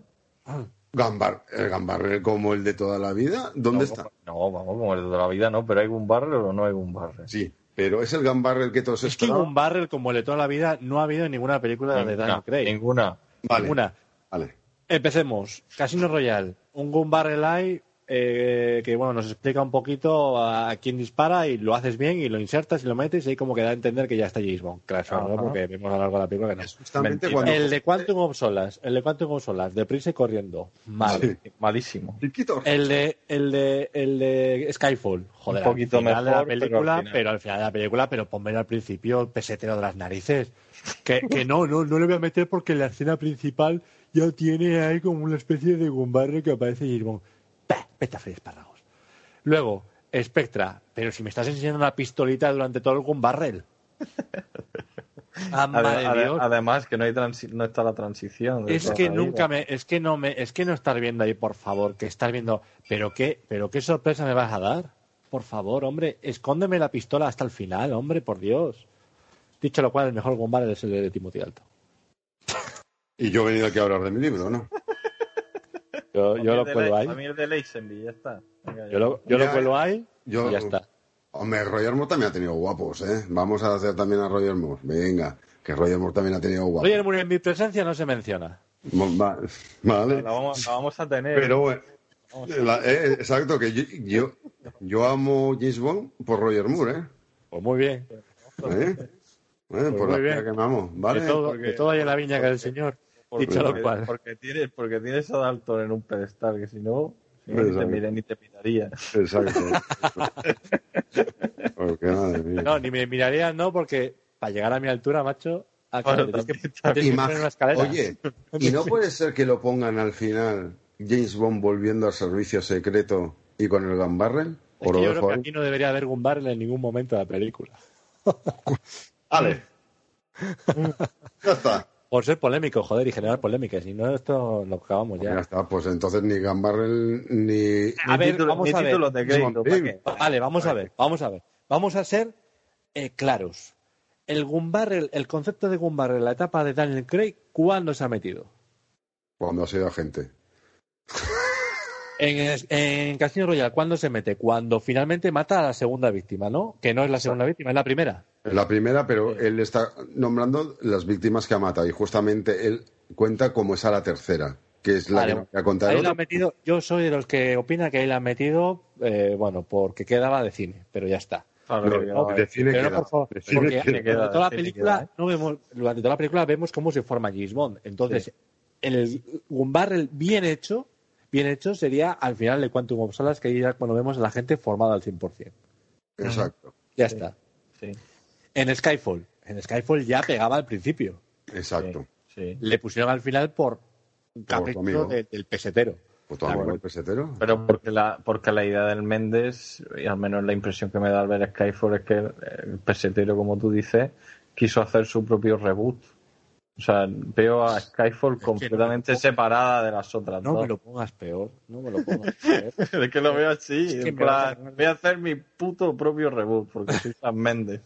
Gambar, el Gambarrel como el de toda la vida, ¿dónde no, está? No, vamos, como el de la vida no, pero hay Barrel o no hay Gun Barrel. Sí, pero es el Gambarrel que todos Es que esperaban. un barrel como el de toda la vida no ha habido en ninguna película de Daniel Ninguna, Craig. ninguna. Vale, Ninguna. vale. Empecemos. Casino Royale. Un gun barrel hay eh, que bueno nos explica un poquito a quién dispara y lo haces bien y lo insertas y lo metes y ahí como que da a entender que ya está James Bond. Claro, porque vemos a lo largo de la película que no. Justamente cuando... El de Quantum of Solas, el de Quantum of Solas, deprisa y corriendo. Mal. Malísimo. El de, el de, el de Skyfall, joder, Un poquito al final de la mejor, pero película, al pero, al final de la película, pero ponme al principio el pesetero de las narices. Que, que no, no, no le voy a meter porque la escena principal ya tiene ahí como una especie de gumbarre que aparece y Bond. ¡Pah! Vete a freír espárragos. Luego, Spectra, pero si me estás enseñando una pistolita durante todo el. Ah, madre ade- Dios. además que no hay transi- no está la transición. Es que nunca vida. me, es que no me, es que no estar viendo ahí, por favor, que estar viendo, pero qué, pero qué sorpresa me vas a dar, por favor, hombre, escóndeme la pistola hasta el final, hombre, por Dios. Dicho lo cual, el mejor Gumbar es el de Timothy Alto. Y yo he venido aquí a hablar de mi libro, ¿no? Yo, yo lo cuelo ahí, A mí el de Leisenby, ya está. Venga, yo lo, yo lo cuelo ahí Yo, y ya está. Hombre, Roger Moore también ha tenido guapos, ¿eh? Vamos a hacer también a Roger Moore. Venga, que Roger Moore también ha tenido guapos. Roger Moore en mi presencia no se menciona. Va- Vale. La vamos, la vamos a tener. Pero bueno, la- eh, exacto, que yo, yo, yo amo James Bond por Roger Moore, ¿eh? Pues muy bien. ¿Eh? Eh, por muy la bien. que me amo, ¿vale? de, todo, porque- de todo hay en la viña que el señor. Porque, Dicho lo porque, cual. porque tienes, porque tienes a Dalton en un pedestal, que si no, si no, ni, te, mire- ni te miraría. Exacto. Porque, madre mía. No, ni me miraría, no, porque para llegar a mi altura, macho, a que Bueno, te tienes que, también- te tienes que Imag- poner una escalera. Oye, ¿y no puede ser que lo pongan al final James Bond volviendo al servicio secreto y con el Gun Barrel? Es ¿O que lo yo creo que aquí no debería haber Gumbarrel en ningún momento de la película. Vale. ya está. Por ser polémico, joder, y generar polémicas. Y no, esto lo acabamos Ya ya. está, pues entonces ni Gun Barrel ni... A Ni ver, título- vamos ni a ver. de crédito, ¿para qué? Vale, vamos a ver, vamos a ver. Vamos a ser eh, claros. El Gumbarrel, el concepto de Gumbarrel, la etapa de Daniel Craig, ¿cuándo se ha metido? Cuando ha sido agente. En, en Casino Royale, ¿cuándo se mete? Cuando finalmente mata a la segunda víctima, ¿no? Que no es la segunda víctima, es la primera. La primera, pero él está nombrando las víctimas que ha matado y justamente él cuenta como es a la tercera, que es la Vale, que me voy a contar. Ahí el la han otro. metido, yo soy de los que opina que ahí la han metido, eh, bueno, porque quedaba de cine, pero ya está. Claro, No, que no, va- de cine Pero no, queda. por favor, De cine porque queda. queda, durante toda la sí, película queda, ¿eh? no vemos, durante toda la película vemos cómo se forma James Bond. Entonces, el Gumbarrel bien hecho, bien hecho sería al final de Quantum of Solace, que ahí ya cuando vemos a la gente formada al 100%. Exacto, Ya está. Sí, En Skyfall, en Skyfall ya pegaba al principio. exacto. sí. Le pusieron al final por capricho de- del pesetero. Pues el pesetero. Pero porque la, porque la idea del Méndez, y al menos la impresión que me da al ver Skyfall, es que el, el pesetero, como tú dices, quiso hacer su propio reboot. O sea, veo a Skyfall completamente separada de las otras No dos. me lo pongas peor. No me lo pongas peor. Es que lo veo así. Es que en plan, voy a hacer mi puto propio reboot porque soy Sam Mendes.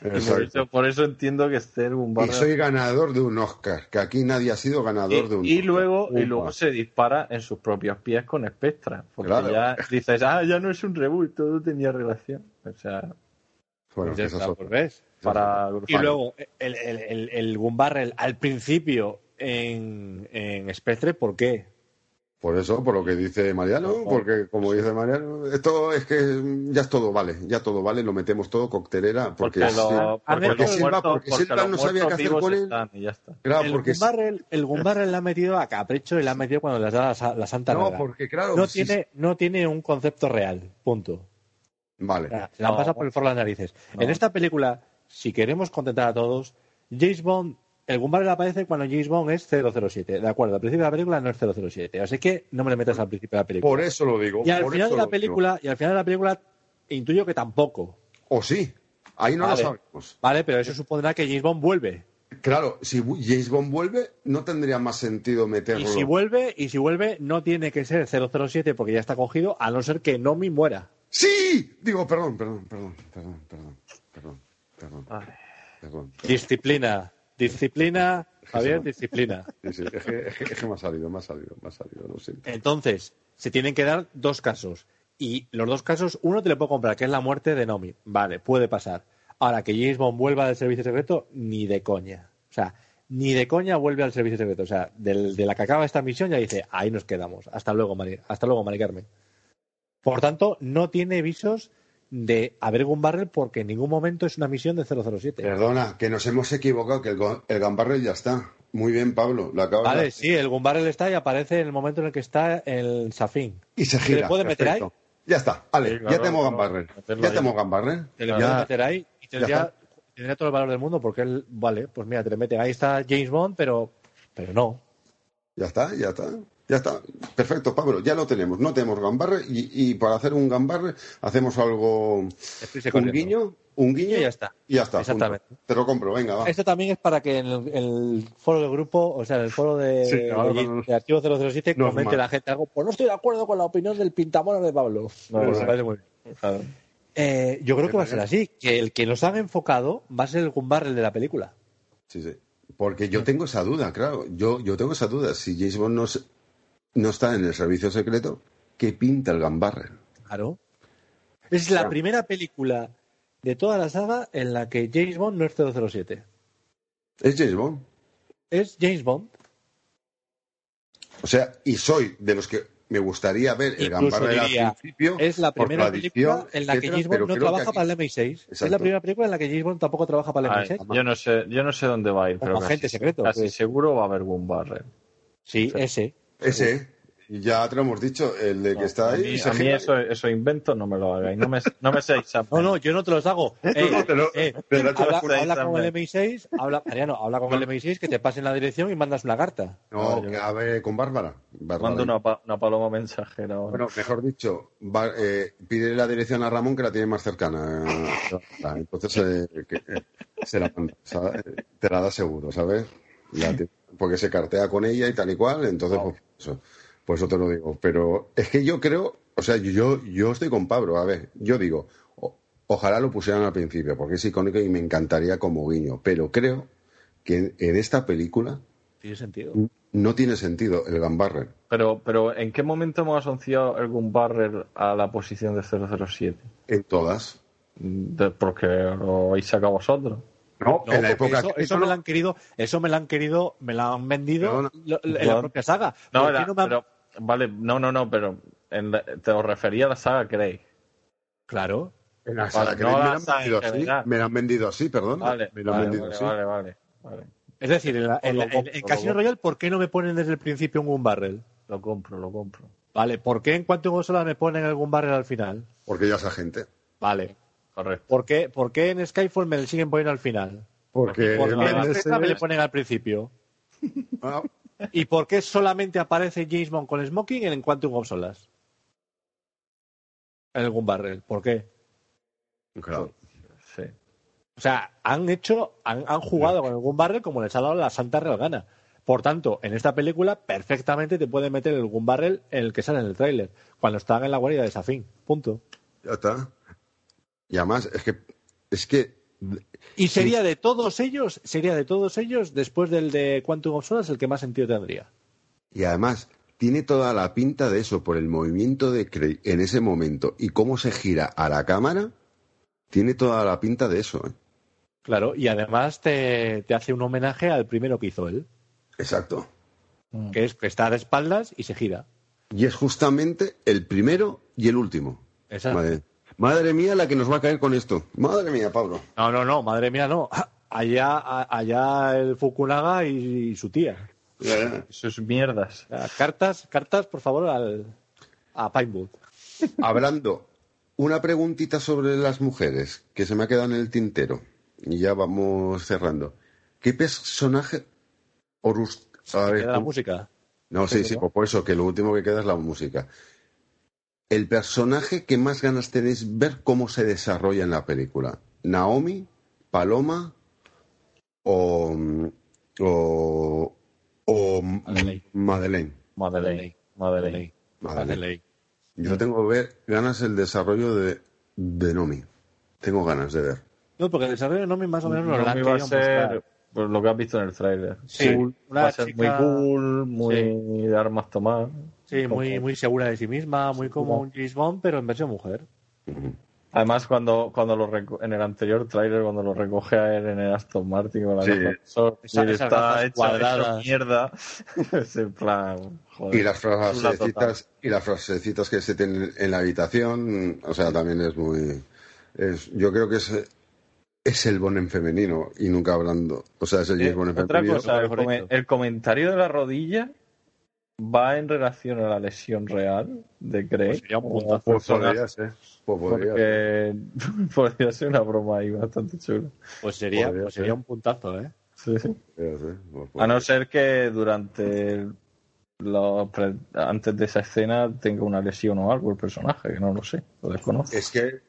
Y por Exacto. eso, por eso entiendo que esté un Y soy ganador de un Oscar, que aquí nadie ha sido ganador de un Y Oscar. luego, y luego se dispara en sus propios pies con Spectra. Porque Claro. ya dices, ah, ya no es un reboot, todo tenía relación. O sea, Bueno, Ya está, es otra. ves. para Y luego, el, el, el, el Gumbarrel al principio en, en Spectre, ¿por qué? Por eso, por lo que dice Mariano, porque como dice Mariano, esto es que ya es todo vale, ya todo vale, lo metemos todo coctelera, porque, porque, lo- porque porque los Silva, muertos- porque porque Silva los no sabía qué hacer con él. Claro, el, porque Gumbarrel, el Gumbarrel le ha metido a capricho y le ha metido cuando le da la, la santa no, porque claro, no, tiene, no tiene un concepto real, punto. vale, la No. pasado por el forro de las narices. No. En esta película, si queremos contentar a todos, James Bond, el Gumbarrel aparece cuando James Bond es 007. De acuerdo, al principio de la película no es 007. Así que no me le metas al principio de la película. por eso lo digo. y al final de la lo digo. película, y al final de la película, intuyo que tampoco. o sí, ahí no Vale. lo sabemos. Vale, pero eso supondrá que James Bond vuelve. Claro, si James Bond vuelve, no tendría más sentido meterlo. Y si vuelve, y si vuelve, no tiene que ser 007 porque ya está cogido, a no ser que Nomi muera. ¡Sí! Digo, perdón, perdón, perdón, perdón, perdón, perdón, perdón. Disciplina, disciplina, Javier, disciplina. Sí, sí, es que, es me ha salido, me ha salido, me ha salido, lo siento. Entonces, se tienen que dar dos casos. Y los dos casos, uno te lo puedo comprar, que es la muerte de Nomi. Vale, puede pasar. Ahora, que James Bond vuelva del servicio secreto, ni de coña. O sea, ni de coña vuelve al servicio secreto. O sea, del- de la que acaba esta misión ya dice, ahí nos quedamos. Hasta luego, Mari, hasta luego, Mari Carmen. Por tanto, no tiene visos de haber un barrel porque en ningún momento es una misión de 007. Perdona, que nos hemos equivocado, que el, el Gambarrel ya está. Muy bien, Pablo, lo acabas Vale, de sí, el Gumbarrel está y aparece en el momento en el que está el Safin. Y se ¿Se gira. le puede meter ahí? Ya está, vale, Sí, claro, ya tenemos meterlo Ya tenemos Gambarrel. Te le puedes meter ahí y tendría, tendría todo el valor del mundo porque él, vale, pues mira, te le meten. Ahí está James Bond, pero, pero no. Ya está, ya está. Ya está. Perfecto, Pablo, ya lo tenemos. No tenemos gambarre y, y para hacer un gambarre hacemos algo. Un guiño, un guiño Y ya está. Y ya está. Exactamente. punto. Te lo compro, venga, va. Esto también es para que en el, el foro del grupo, o sea, en el foro de, Sí, de- no- de Archivo 007, no comente la gente algo. Pues no estoy de acuerdo con la opinión del pintamono de Pablo. No, Pues no. me parece muy bien. Claro. Eh, yo creo que va a ser así, que el que nos han enfocado va a ser el Gumbarrel de la película. Sí, sí. Porque yo tengo esa duda, claro. Yo, yo tengo esa duda. Si James Bond no, se- no está en el servicio secreto, ¿qué pinta el gambarre? Claro. Es la Claro. primera película de toda la saga en la que James Bond no es 007. Es James Bond. Es James Bond. O sea, y soy de los que me gustaría ver el Incluso gambarre al principio. Es la primera tradición, película en la que James Bond no trabaja aquí- para el MI6. Es Exacto. la primera película en la que James Bond tampoco trabaja para el Ay, MI6. yo no sé, yo no sé dónde va a ir, pero casi, agente secreto, casi pues. seguro va a haber Boom Barrel. Sí, ese. Ese, ya te lo hemos dicho, el de que está a ahí. mí, se a mí eso, eso invento no me lo hagáis. No me, no me seáis No, no, yo no te los hago. No, te lo- eh, te lo- te lo habla, con el también. MI6, habla, Mariano, habla con el MI6 que te pasen la dirección y mandas una carta. No, que a ver, con Bárbara. Bárbara. Mando una, pa- una paloma mensajera. ahora. Bueno, mejor dicho, va- eh, pide la dirección a Ramón que la tiene más cercana. Entonces eh, que, eh, te la da seguro, ¿sabes? La porque se cartea con ella y tal y cual, entonces pues, eso, por eso te lo digo. Pero es que yo creo, o sea, yo, yo estoy con Pablo, a ver, yo digo, o- ojalá lo pusieran al principio, porque es icónico y me encantaría como guiño, pero creo que en, en esta película Tiene sentido. no tiene sentido el gambarre. Pero, pero, ¿en qué momento hemos asociado el Boom Barrel a la posición de 007? En todas. De- porque lo habéis sacado vosotros. No, No, en la época eso, me lo han querido, eso me lo han querido, me lo han vendido lo- en la propia saga. No, ¿Por qué era- no me han- pero, vale, no, no, no, pero en la- te os refería a la saga Grey. Claro. En la Vale, no me, han saga vendido en así, general. me la han vendido así, perdón. Vale, me lo han vale, vendido vale, así. vale, vale, vale. Es decir, en, la- en Lo lo Casino. Royale, ¿por qué no me ponen desde el principio un Gun Barrel? Lo compro, lo compro. Vale, ¿por qué en Quantum of Solace me ponen el Gun Barrel al final? Porque ya es agente. Vale. Correcto. ¿Por qué, por qué en Skyfall me le siguen poniendo al final? Porque ¿Por qué en Spectre me le ponen al principio? Ah, ¿Y por qué solamente aparece James Bond con Smoking en Quantum of Solace? En el Gun Barrel. ¿Por qué? claro. Sí. O sea, han hecho, han, han jugado con el Gun Barrel como les ha dado la santa real gana. Por tanto, en esta película perfectamente te puede meter el Barrel en el que sale en el tráiler, cuando están en la guarida de Safin. Punto. Ya está. Y además, es que. Es que. Y sería de todos ellos, sería de todos ellos, después del de Quantum of Solace, el que más sentido tendría. Y además, tiene toda la pinta de eso, por el movimiento de Craig en ese momento y cómo se gira a la cámara, tiene toda la pinta de eso. ¿eh? Claro, y además te, te hace un homenaje al primero que hizo él, Exacto. que es que está de espaldas y se gira. Y es justamente el primero y el último. Exacto. Madre mía, la que nos va a caer con esto. Madre mía, Pablo. No, no, no, madre mía, no. Allá, a- allá el Fukunaga y, y su tía. Sus mierdas. Cartas, cartas, por favor, al, a Pinewood. Hablando, una preguntita sobre las mujeres que se me ha quedado en el tintero. Y ya vamos cerrando. ¿Qué personaje Horus... a ver, Queda la música. No, sí, sí, pues por eso que lo último que queda es la música. El personaje que más ganas tenéis ver cómo se desarrolla en la película. Naomi, Paloma o o, o Madeleine. Madeleine. Madeleine. Madeleine. Madeleine. Yo tengo que ver ganas el desarrollo de, de Nomi. Tengo ganas de ver. No, porque el desarrollo de Nomi más o menos lo No va a ser pues, lo que has visto en el tráiler. Sí, Cool, una va a ser chica- muy cool, muy de armas tomar. Sí, muy, muy segura de sí misma, muy como un James Bond, pero en versión mujer. Además, cuando, cuando lo reco- en el anterior tráiler, cuando lo recoge a él en el Aston Martin con la Sí. sol, Esa- está cuadradas. hecho mierda, es en plan, joder. Y las frasecitas, y las frasecitas que se tienen en la habitación, o sea, también es muy. Es, yo creo que es, es el Bond en femenino y nunca hablando. O sea, es el James Bond en Eh, Otra femenino. cosa, el, come- el comentario de la rodilla va en relación a la lesión real de Craig. Pues sería un como puntazo. Pues personaje, podría ser. Pues podría ser. porque podría ser una broma ahí bastante chula. Pues sería, Podría pues ser. sería un puntazo, ¿eh? Sí, sí. Pues A no ser que durante el- los antes de esa escena tenga una lesión o algo el personaje, que no lo sé, lo desconozco. Es que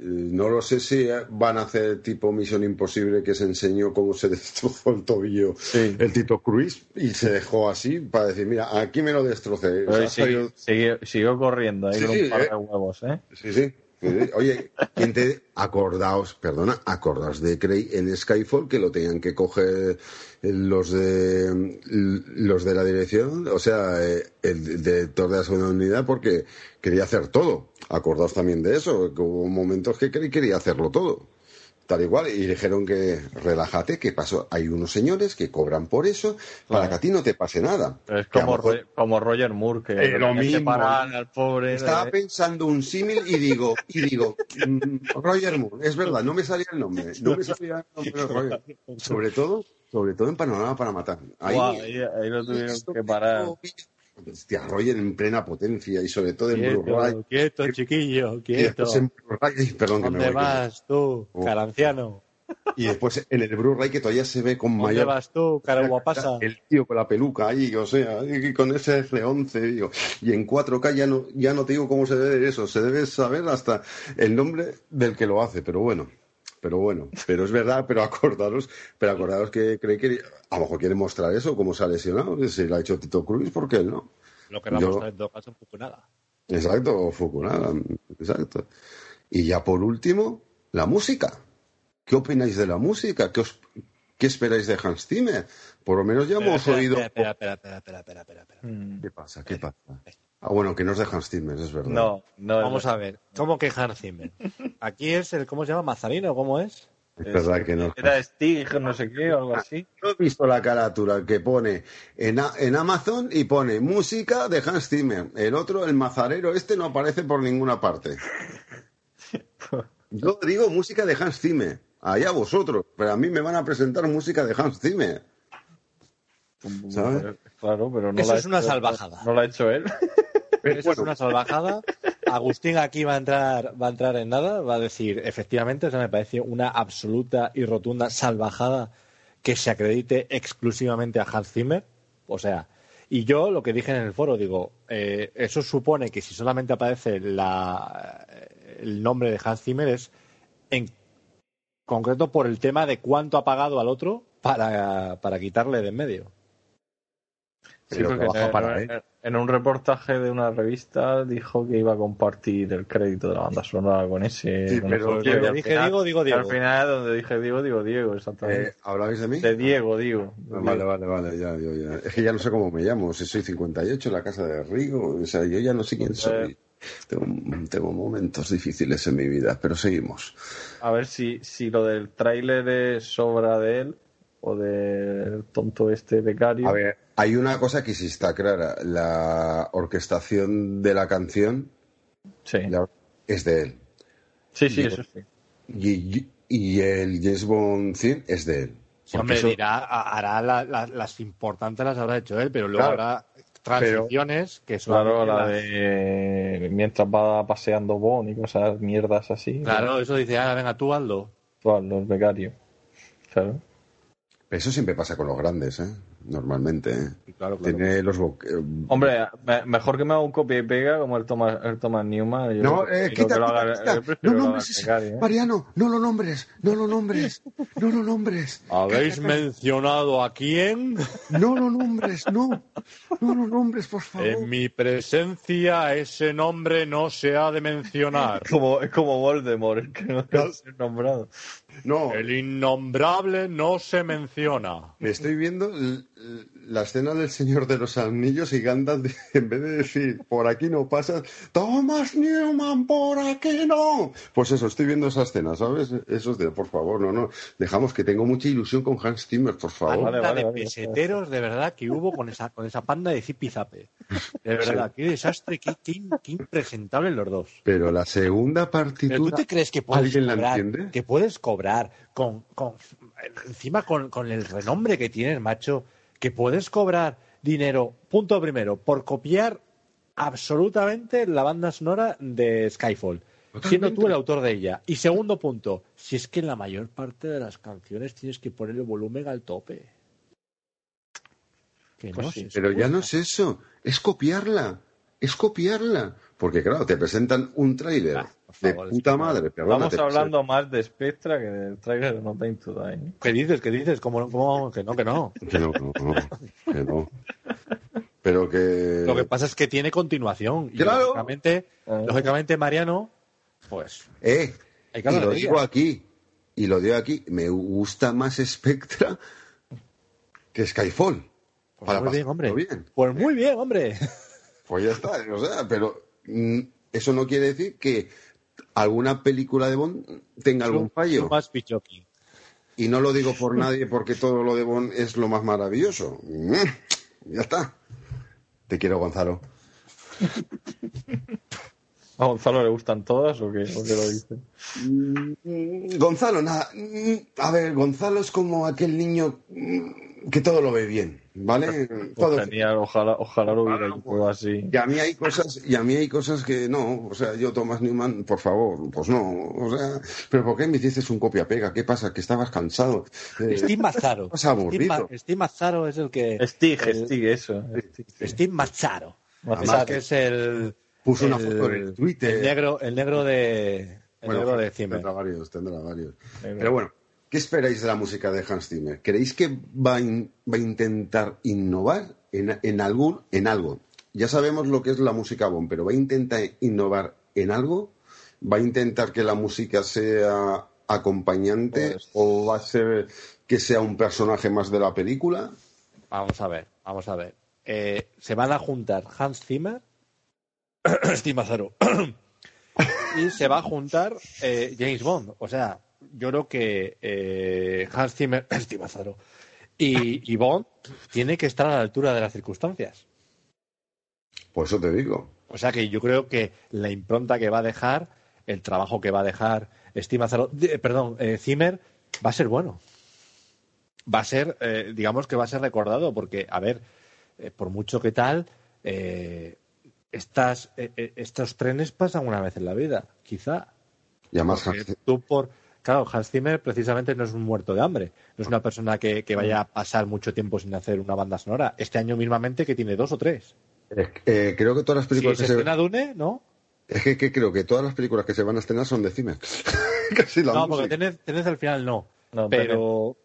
no lo sé si eh, van a hacer tipo Misión Imposible que se enseñó cómo se destrozó el tobillo Sí. el Tito Cruz y se dejó así para decir, mira, aquí me lo destrocé. O sea, siguió, salió- siguió- siguió corriendo ahí Sí, con sí, un par eh. de huevos, ¿eh? Sí, sí. Oye, ¿quién te... acordaos, perdona, acordaos de Craig en Skyfall que lo tenían que coger los de los de la dirección, o sea, eh, el director de la segunda unidad porque quería hacer todo. Acordaos también de eso, que hubo momentos que quería hacerlo todo. Tal igual, y dijeron que relájate, que pasó. Hay unos señores que cobran por eso para que a ti no te pase nada. Pero es como, mejor- Ro- como Roger Moore, que Eh, lo mismo. al pobre. Estaba de- pensando un símil y digo, y digo, mm, Roger Moore, es verdad, no me salía el nombre, no me salía el nombre de Roger. Sobre todo, sobre todo en Panorama para Matar. Ahí, Guau, ahí, ahí lo tuvieron que parar. Hostia, Roger en plena potencia y sobre todo en Blu-ray. Quieto, quieto, chiquillo, quieto. en Blu-ray, ay, perdón que me ¿Dónde voy. vas tú, Oh. cara anciano? Y después en el Blu-ray que todavía se ve con ¿Dónde mayor vas tú, cara guapasa? El tío con la peluca ahí, o sea, y con ese F11, digo. Y en 4K ya no, ya no te digo cómo se debe eso, se debe saber hasta el nombre del que lo hace, pero bueno. Pero bueno, pero es verdad, pero acordaros, pero acordaros que cree que a lo mejor quiere mostrar eso, cómo se ha lesionado, si lo ha hecho Tito Cruz, ¿por qué él no? Lo que Yo- a ver en todo caso en Fukunaga. Exacto, o Fukunaga, exacto. Y ya por último, la música. ¿Qué opináis de la música? ¿Qué, os- qué esperáis de Hans Zimmer? Por lo menos ya hemos Espera, oído. Espera, espera, espera, espera, espera, espera, espera. Mm. ¿Qué pasa? ¿Qué pasa? Ah, bueno, que no es de Hans Zimmer, es verdad. No, no. Vamos a ver, ¿cómo que Hans Zimmer? Aquí es el, ¿cómo se llama? ¿Mazarino? ¿Cómo es? Es verdad que no. Era Stig, no sé qué, o algo así. Yo he visto la carátula que pone en, a- en Amazon y pone música de Hans Zimmer. El otro, el mazarero este, no aparece por ninguna parte. Yo digo música de Hans Zimmer. Allá vosotros. Pero a mí me van a presentar música de Hans Zimmer. ¿Sabes? Claro, pero no Eso la es una hecho- salvajada. No lo ha hecho él. Eso es una salvajada. Agustín aquí va a entrar, va a entrar en nada, va a decir, efectivamente, o sea, me parece una absoluta y rotunda salvajada que se acredite exclusivamente a Hans Zimmer. O sea, y yo lo que dije en el foro, digo, eh, eso supone que si solamente aparece la, el nombre de Hans Zimmer es en concreto por el tema de cuánto ha pagado al otro para, para quitarle de en medio. Sí, Pero porque en, para. En un reportaje de una revista dijo que iba a compartir el crédito de la banda sonora con ese. Sí, con pero- Diego, dije final- Diego, digo Diego. Al final, donde dije Diego, digo Diego, exactamente. Eh, ¿Hablabais de mí? de Diego, digo. Ah, Vale, vale, vale, ya, yo ya. Es que ya no sé cómo me llamo, si soy 58 en la casa de Rigo, o sea, yo ya no sé quién soy. Tengo, tengo momentos difíciles en mi vida, pero seguimos. A ver si, si lo del tráiler es obra de él o del tonto este becario. A ver, hay una cosa que sí está clara, la orquestación de la canción la- es de él. Sí, sí, Y- eso sí. Y, y el James Bond theme es de él. Sí, hombre, eso- dirá, hará la- la- las importantes las habrá hecho él, pero luego Claro. habrá transiciones que son Claro, la de mientras va paseando Bon y cosas mierdas así. Claro, eso dice, ah, venga, tú Aldo. Tú, los becarios. Claro. Eso siempre pasa con los grandes, ¿eh? Normalmente, ¿eh? Claro, Tiene los... eh, Hombre, me- mejor que me haga un copia y pega como el Thomas, el Thomas Newman. yo No, eh, que quita, lo quita, haga- quita. No nombres becario, ¿eh? Mariano, no lo nombres, no lo nombres, no lo nombres. ¿Habéis mencionado a quién? No lo nombres, no. No lo nombres, por favor. En mi presencia ese nombre no se ha de mencionar. Como, es como Voldemort, el que no debe ser nombrado. No. El innombrable no se menciona. Me estoy viendo la escena del Señor de los Anillos y Gandalf, en vez de decir, por aquí no pasa, Thomas Newman, por aquí no. Pues eso, estoy viendo esa escena, ¿sabes? Eso es de, por favor, no, no. Dejamos que tengo mucha ilusión con Hans Zimmer, por favor. Panda de peseteros de verdad que hubo con esa, con esa panda de zipizape. De verdad, qué desastre, qué, qué, qué impresentables los dos. Pero la segunda partitura... ¿Pero tú te crees que puedes ¿Alguien la cobrar, entiende? que puedes cobrar con, con encima con, con el renombre que tienes, macho, que puedes cobrar dinero, punto primero, por copiar absolutamente la banda sonora de Skyfall, siendo tú el autor de ella. Y segundo punto, si es que en la mayor parte de las canciones tienes que poner el volumen al tope. Que Pues no sí, se pero ya no es eso, es copiarla, es copiarla. Porque claro, te presentan un tráiler Ah, de puta madre, te hablando más de Spectra que del trailer de No Time to Die. ¿eh? ¿Qué dices? ¿Qué dices? ¿Cómo, cómo? Que no, que no. Que no, no, no, que no. Pero que... Lo que pasa es que tiene continuación. Y Claro. lógicamente, lógicamente, Mariano, pues. Eh, Hay que y lo digo aquí, y lo digo aquí, me gusta más Spectra que Skyfall. para muy bien, hombre. bien. Pues muy bien, hombre. Pues ya está, o sea, pero mm, eso no quiere decir que alguna película de Bond tenga algún fallo. Y no lo digo por nadie porque todo lo de Bond es lo más maravilloso. Mm, Ya está. Te quiero, Gonzalo. ¿A Gonzalo le gustan todas o qué, o qué lo dice? Mm, Gonzalo, nada. mm, A ver, Gonzalo es como aquel niño que todo lo ve bien, ¿vale? Todo genial, ojalá, ojalá lo hubiera hecho todo así. Y a mí hay cosas, y a mí hay cosas que no, o sea, yo Thomas Newman, por favor, pues no, o sea, pero ¿por qué me hiciste un copia pega? ¿Qué pasa? Que estabas cansado. Eh, Steve Mazzaro. Steve, Ma- Steve Mazzaro es el que. Stig, el- Stig, eso. Steve Mazzaro. Además, que es el. puso una foto en el Twitter. El negro, el negro de. El Bueno, negro de tendrá varios, tendrá varios. Pero bueno, ¿qué esperáis de la música de Hans Zimmer? ¿Creéis que va a, in- va a intentar innovar en, en algún, en algo? Ya sabemos lo que es la música Bond, pero ¿va a intentar innovar en algo? ¿Va a intentar que la música sea acompañante Pues o va a ser que sea un personaje más de la película? Vamos a ver, vamos a ver. Eh, se van a juntar Hans Zimmer, Steve Mazzaro, y se va a juntar eh, James Bond. O sea, yo creo que eh, Hans Zimmer, y, y Bond tiene que estar a la altura de las circunstancias. Por eso te digo. O sea que yo creo que la impronta que va a dejar, el trabajo que va a dejar Steve Mazzaro, de- perdón, eh, Zimmer, va a ser bueno. Va a ser, eh, digamos que va a ser recordado, porque, a ver, eh, por mucho que tal, eh, estas, eh, eh, estos trenes pasan una vez en la vida, quizá. Y además Hans- tú por, claro, Hans Zimmer precisamente no es un muerto de hambre, no es una persona que, que vaya a pasar mucho tiempo sin hacer una banda sonora. Este año mismamente que tiene dos o tres. eh, creo que todas las películas se que se Dune, ¿no? Es que, que creo que todas las películas que se van a estrenar son de Zimmer. Casi la no, porque tenés, tenés al final no. No, pero,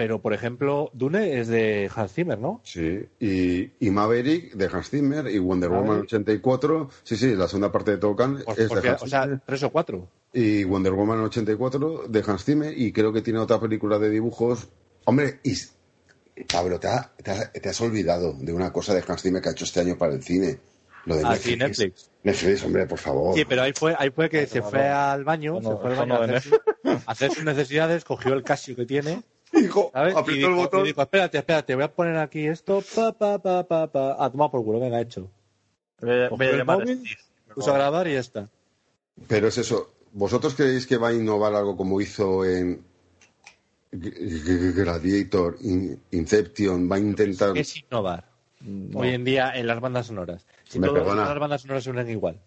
pero, por ejemplo, Dune es de Hans Zimmer, ¿no? Sí, y, y Maverick de Hans Zimmer y Wonder Woman Maverick. 84, sí, sí, la segunda parte de Tokan Pues es porque, de Hans o sea, Zimmer. tres o cuatro. Y Wonder Woman 84 de Hans Zimmer y creo que tiene otra película de dibujos. Hombre, y Pablo, te, ha- te ha- te has olvidado de una cosa de Hans Zimmer que ha hecho este año para el cine. Lo de Ah, sí, Netflix. Netflix, hombre, por favor. Sí, pero ahí fue, ahí fue que se fue al baño, no- se fue al baño no a hacer sus necesidades, cogió el Casio que tiene, Hijo, apretó el botón. y dijo, espérate, espérate, voy a poner aquí esto, pa, pa, pa, pa, pa. Ah, toma por culo, venga, hecho. Voy a, voy a el móvil, grabar y ya está. Pero es eso. ¿Vosotros creéis que va a innovar algo como hizo en Gladiator, In- Inception? ¿Va a intentar.? Es innovar. Hoy en día en las bandas sonoras. Si Me todas perdona. las bandas sonoras suenan igual.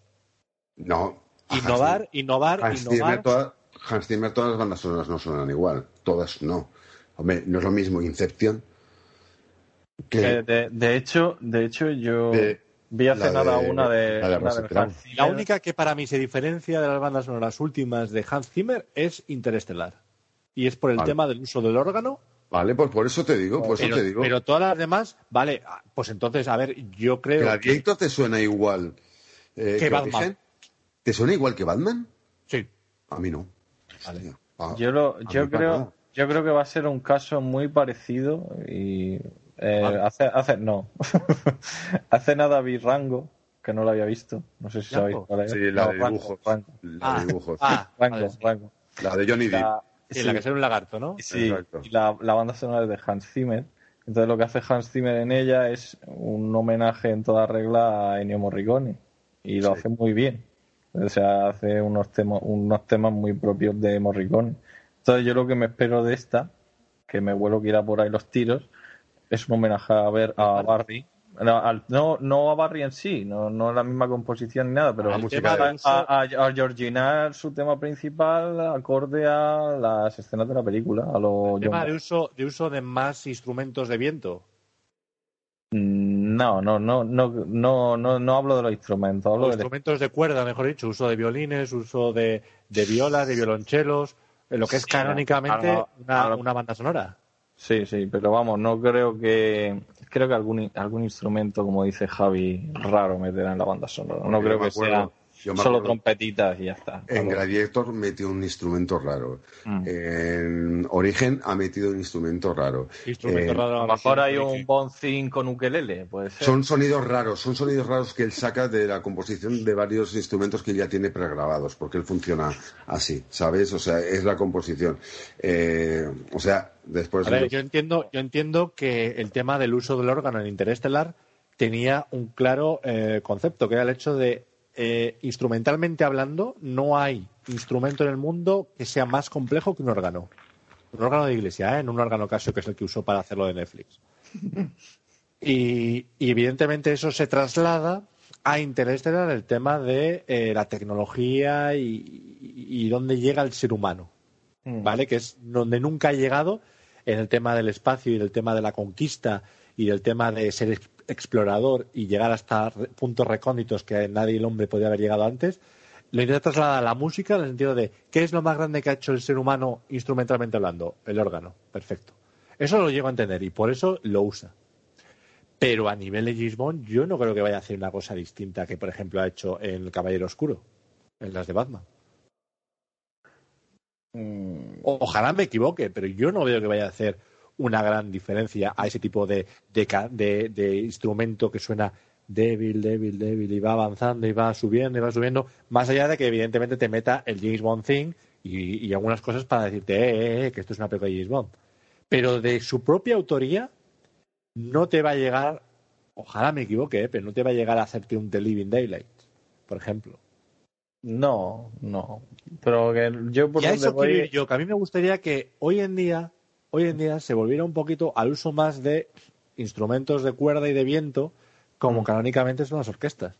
No. Innovar, innovar, Hans Zimmer, innovar. toda- Hans Zimmer, todas las bandas sonoras no suenan igual. Todas no. Hombre, no es lo mismo Inception que. Que de, de hecho, de hecho yo De- vi hace nada de- una de, la una. Hans Zimmer. La única que para mí se diferencia de las bandas sonoras últimas de Hans Zimmer es Interestelar. Y es por el Vale. tema del uso del órgano. Vale, pues por eso te digo, por eso Pero, te digo. pero todas las demás, vale, ah, pues entonces, a ver, yo creo que, ¿Gladiator te suena igual eh, Que Batman. Origen? ¿Te suena igual que Batman? Sí. A mí no. Vale. Ah, Yo lo, yo creo, nada. Yo creo que va a ser un caso muy parecido y eh, Vale. hace, hace, no, hace nada vi Rango que no lo había visto, no sé si ¿Rango? sabéis cuál es. Sí, la No, de Rango, dibujos. Rango, La Ah, de dibujos. ah, Rango, vale, sí. Rango. La de Johnny Depp. La- Sí, la que es un lagarto, ¿no? Sí, Exacto. y la, la banda sonora es de Hans Zimmer. Entonces lo que hace Hans Zimmer en ella es un homenaje en toda regla a Ennio Morricone. Y lo Sí. hace muy bien. O sea, hace unos temas, unos temas muy propios de Morricone. Entonces yo lo que me espero de esta, que me vuelo que irá por ahí los tiros, es un homenaje a ver a Barry. No, al- no, no a Barry en sí, no, no la misma composición ni nada, pero el música tema de- a, a, a georginar su tema principal acorde a las escenas de la película, a lo tema John- de uso, de uso de más instrumentos de viento. Mm, No, no, no, no, no, no, no hablo de los instrumentos, hablo del instrumentos de cuerda, mejor dicho, uso de violines, uso de, de violas, de violonchelos, lo que es Sí, canónicamente una, banda sonora. Sí, sí, pero vamos, no creo que creo que algún algún instrumento, como dice Javi, raro meterá en la banda sonora. No creo que acuerdo- sea me solo trompetitas y ya está. En Gladiator metió un instrumento raro. Mm. En Origen ha metido un instrumento raro. Instrumento Eh, raro. A lo mejor hay un bonzing con ukelele, puede ser. Son sonidos raros, son sonidos raros que él saca de la composición de varios instrumentos que ya tiene pregrabados, porque él funciona así, ¿sabes? O sea, es la composición. Eh, o sea, después... A ver, yo entiendo, yo entiendo que el tema del uso del órgano en Interestelar tenía un claro eh, concepto, que era el hecho de, eh, instrumentalmente hablando, no hay instrumento en el mundo que sea más complejo que un órgano. Un órgano de iglesia, ¿eh? no un órgano Casio, que es el que usó para hacerlo de Netflix. Y, y evidentemente eso se traslada a Interestelar el tema de eh, la tecnología y, y- y dónde llega el ser humano. Mm. ¿vale? Que es donde nunca ha llegado en el tema del espacio y del tema de la conquista y del tema de ser explorador y llegar hasta puntos recónditos que nadie el hombre podía haber llegado antes. Lo intenta trasladar a la música en el sentido de ¿qué es lo más grande que ha hecho el ser humano instrumentalmente hablando? El órgano. Perfecto. Eso lo llego a entender y por eso lo usa. Pero a nivel de Bond, yo no creo que vaya a hacer una cosa distinta que, por ejemplo, ha hecho en El Caballero Oscuro, en las de Batman. Mm, Ojalá me equivoque, pero yo no veo que vaya a hacer una gran diferencia a ese tipo de, de, de- de instrumento que suena débil, débil, débil y va avanzando y va subiendo y va subiendo, más allá de que evidentemente te meta el James Bond thing y, y algunas cosas para decirte eh, eh, eh, que esto es una película de James Bond. Pero de su propia autoría no te va a llegar, ojalá me equivoque, eh, pero no te va a llegar a hacerte un The Living Daylight, por ejemplo. No, no. Pero que yo por y a donde eso voy- quiero ir yo, que a mí me gustaría que hoy en día, hoy en día se volviera un poquito al uso más de instrumentos de cuerda y de viento, como Mm. canónicamente son las orquestas.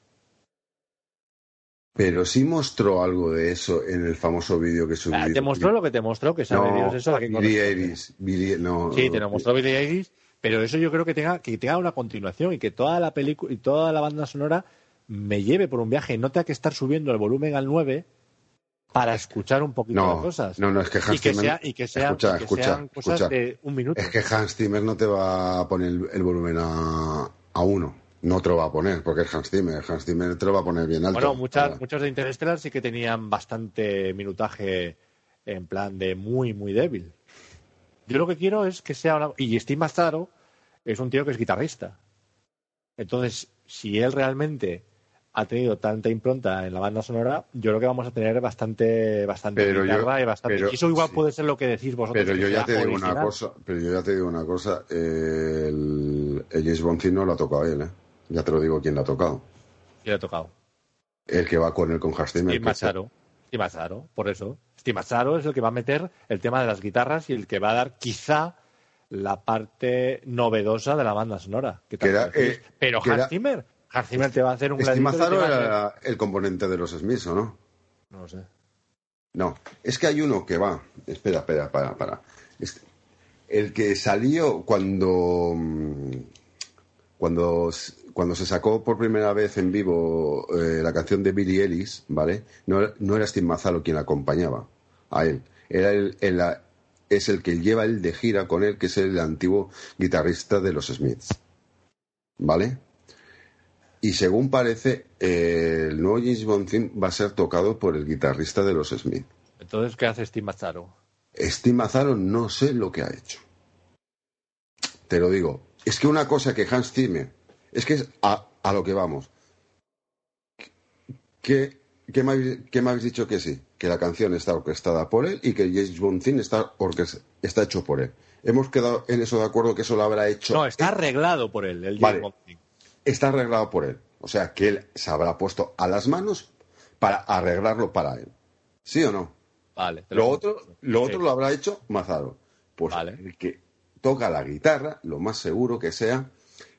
Pero sí mostró algo de eso en el famoso vídeo que subió. Ah, te mostró lo que te mostró, que sabe no, Dios eso a qué Billie corresponde. Eilish, Billie- no, Sí, te lo mostró Billie Eilish, pero eso yo creo que tenga, que tenga una continuación y que toda la película y toda la banda sonora me lleve por un viaje y no tenga que estar subiendo el volumen al 9 para escuchar un poquito No, las cosas. no, no, es que Hans y que, Zimmer- sea, y que, sean, escucha, que escucha, sean cosas escucha. de un minuto. Es que Hans Zimmer no te va a poner el, el volumen a, a uno. No te lo va a poner, porque es Hans Zimmer. Hans Zimmer te lo va a poner bien alto. Bueno, muchas, Para- muchos de Interstellar sí que tenían bastante minutaje en plan de muy, muy débil. Yo lo que quiero es que sea una... Y Steve Mazzaro es un tío que es guitarrista. Entonces, si él realmente ha tenido tanta impronta en la banda sonora, yo creo que vamos a tener bastante, bastante Pero yo- guitarra y bastante... pero- eso igual sí. puede ser lo que decís vosotros. Pero yo ya te digo una cosa, pero yo ya te digo una cosa, eh, el, el James Bond no lo ha tocado él, ¿eh? Ya te lo digo quién lo ha tocado. Sí, le ha tocado. El que va con él con Hans Zimmer. Steve Mazzaro. Por eso. Steve Mazzaro es el que va a meter el tema de las guitarras y el que va a dar quizá la parte novedosa de la banda sonora. que Que era, tanto decís. eh, Pero Hans Zimmer, Hans Zimmer te va a hacer un a hacer- era el componente de los Smiths, ¿o no? No lo sé. No, es que hay uno que va. Espera, espera, para, para. Este- el que salió cuando. mm, Cuando, cuando se sacó por primera vez en vivo eh, la canción de Billy Ellis, ¿vale? No, no era Steve Mazzaro quien la acompañaba a él. Era el, el- la- es el que lleva él de gira con él, que es el antiguo guitarrista de los Smiths. ¿Vale? Y según parece, eh, el nuevo James Bond theme va a ser tocado por el guitarrista de los Smiths. Entonces, ¿qué hace Steve Mazzaro? Steve Mazzaro no sé lo que ha hecho. Te lo digo. Es que una cosa que Hans Zimmer, es que es a, a lo que vamos. ¿Qué, qué, me habéis, qué me habéis dicho que sí? Que la canción está orquestada por él y que el James Bond theme está, está hecho por él. Hemos quedado en eso de acuerdo que eso lo habrá hecho. No, está arreglado por él, el Vale. James Bond theme. Está arreglado por él. O sea, que él se habrá puesto a las manos para arreglarlo para él. ¿Sí o no? Vale. Lo otro, lo Sí. otro lo habrá hecho Mazaro. Pues el que toca la guitarra, lo más seguro que sea,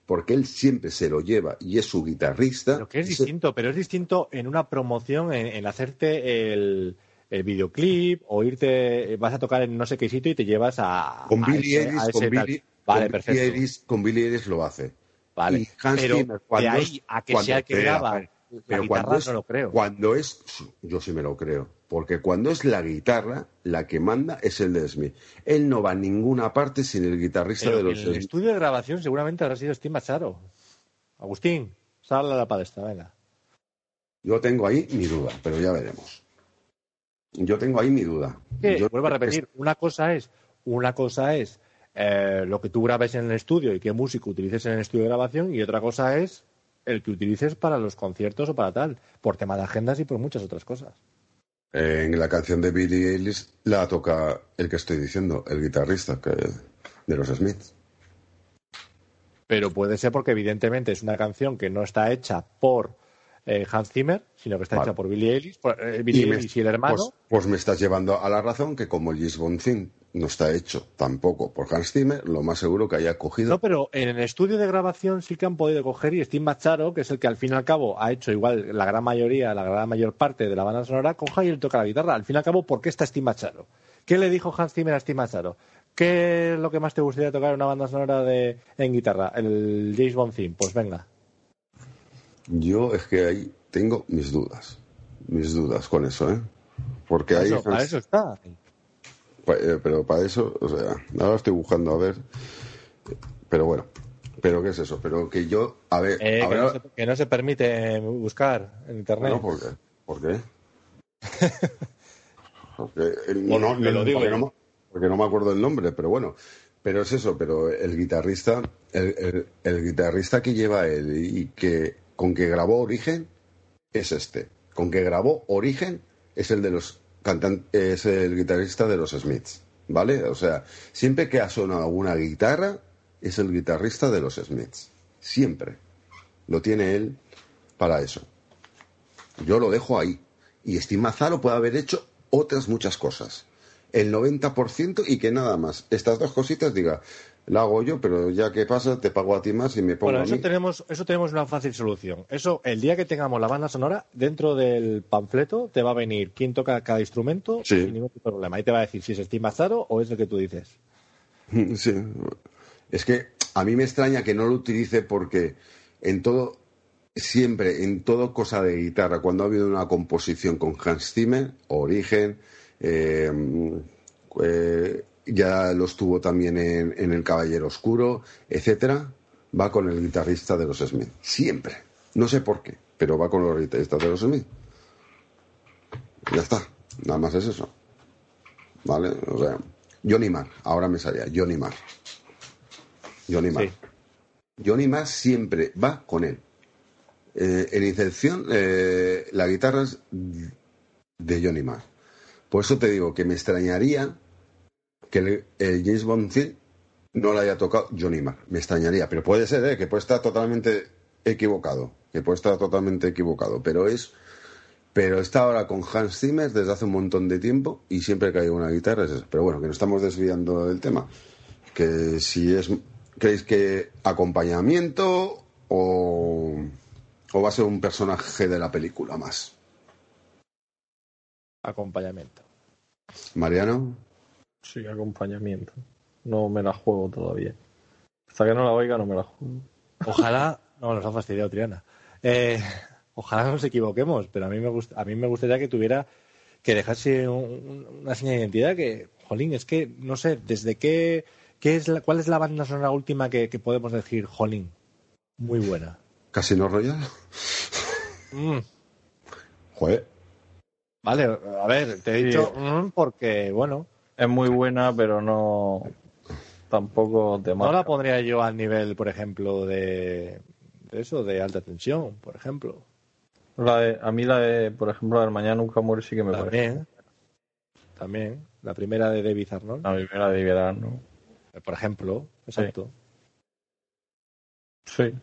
porque él siempre se lo lleva y es su guitarrista. Pero que es se- distinto, pero es distinto en una promoción, en, en hacerte el, el videoclip o irte, vas a tocar en no sé qué sitio y te llevas a. Con a Billy ese- Ellis, a con ese. Billy, Vale, con perfecto. Billy con Billy Ellis lo hace. Vale, Y Hans pero Zimmer, cuando de ahí es- a que cuando- sea el que graba la pero guitarra cuando es, no lo creo. Cuando es, yo sí me lo creo, porque cuando es la guitarra, la que manda es el de Smith. Él no va a ninguna parte sin el guitarrista Pero de en los el Smith. estudio de grabación seguramente habrá sido Steve Machado. Agustín, sal a la palestra, venga. Yo tengo ahí mi duda, pero ya veremos. Yo tengo ahí mi duda. Yo- vuelvo a repetir, una cosa es, una cosa es eh, lo que tú grabes en el estudio y qué músico utilices en el estudio de grabación y otra cosa es el que utilices para los conciertos o para tal, por tema de agendas y por muchas otras cosas. Eh, en la canción de Billie Eilish la toca el que estoy diciendo, el guitarrista que, de los Smiths. Pero puede ser porque evidentemente es una canción que no está hecha por eh, Hans Zimmer, sino que está Vale. hecha por Billie Eilish, por, eh, Y me- Eilish y el hermano. Pues, pues me estás llevando a la razón que como el theme no está hecho tampoco por Hans Zimmer, lo más seguro que haya cogido No, pero en el estudio de grabación sí que han podido coger y Steve Macharo, que es el que al fin y al cabo ha hecho igual la gran mayoría, la gran mayor parte de la banda sonora, coja y él toca la guitarra. Al fin y al cabo, ¿por qué está Steve Macharo? ¿Qué le dijo Hans Zimmer a Steve Macharo? ¿Qué es lo que más te gustaría tocar en una banda sonora de, en guitarra? El James Bond theme. Pues venga. Yo es que ahí tengo mis dudas, mis dudas con eso, ¿eh? Porque ahí para eso está. Eh, pero para eso, o sea, ahora estoy buscando a ver, pero bueno, pero qué es eso, pero que yo, a ver, Eh, que, no se, que no se permite buscar en internet. Bueno, ¿por qué? ¿Por qué? Porque, eh, no, no, lo digo porque, no, me- porque no me acuerdo el nombre, pero bueno. Pero es eso, pero el guitarrista, el, el- el guitarrista que lleva él y que con que grabó Origen es este. Con que grabó Origen es el de los es el guitarrista de los Smiths, ¿vale? O sea, siempre que ha sonado una guitarra es el guitarrista de los Smiths. Siempre. Lo tiene él para eso. Yo lo dejo ahí. Y Steve Mazzaro puede haber hecho otras muchas cosas. El 90% y que nada más. Estas dos cositas diga, la hago yo, pero ya que pasa, te pago a ti más y me pongo Bueno, a eso mí. tenemos, eso tenemos una fácil solución. Eso, el día que tengamos la banda sonora, dentro del panfleto te va a venir quién toca cada instrumento Sí. sin ningún tipo de problema. Ahí te va a decir si es Steve Mazzaro o es el que tú dices. Sí. Es que a mí me extraña que no lo utilice porque en todo, siempre, en todo cosa de guitarra, cuando ha habido una composición con Hans Zimmer, Origen, eh, eh, ya los tuvo también en, en El Caballero Oscuro, etcétera, va con el guitarrista de los Smith. Siempre. No sé por qué, pero va con los guitarristas de los Smith. Ya está. Nada más es eso. ¿Vale? O sea, Johnny Marr. Ahora me salía. Johnny Marr. Johnny Marr. Johnny Marr siempre va con él. Eh, en Incepción, eh, la guitarra es de Johnny Marr. Por eso te digo que me extrañaría que el, el James Bond theme no la haya tocado Johnny Marr. Me extrañaría, pero puede ser, ¿eh? que puede estar totalmente equivocado. Que puede estar totalmente equivocado. Pero es. Pero está ahora con Hans Zimmer desde hace un montón de tiempo y siempre que hay una guitarra es eso. Pero bueno, que nos estamos desviando del tema. Que si es. ¿Creéis que acompañamiento o, o va a ser un personaje de la película más? Acompañamiento. Mariano. Sí, acompañamiento. No me la juego todavía. Hasta que no la oiga, no me la juego. Ojalá. No, nos ha fastidiado Triana. Eh, ojalá nos equivoquemos, pero a mí me gust- a mí me gustaría que tuviera que dejase un- una señal de identidad que, jolín, es que no sé, desde qué, qué es la, cuál es la banda sonora última que, que podemos decir, jolín, muy buena. Casino Royale. Mm, Joder. Vale, a ver, te he Sí. dicho mm, porque, bueno, Es muy buena, pero no. Tampoco te no marca. la pondría yo al nivel, por ejemplo, de, de eso, de alta tensión, por ejemplo. La de- a mí la de, por ejemplo, la de Mañana Nunca Muere sí que me parece. También, también, la primera de David Arnold, La primera de verano. por ejemplo, exacto. Sí.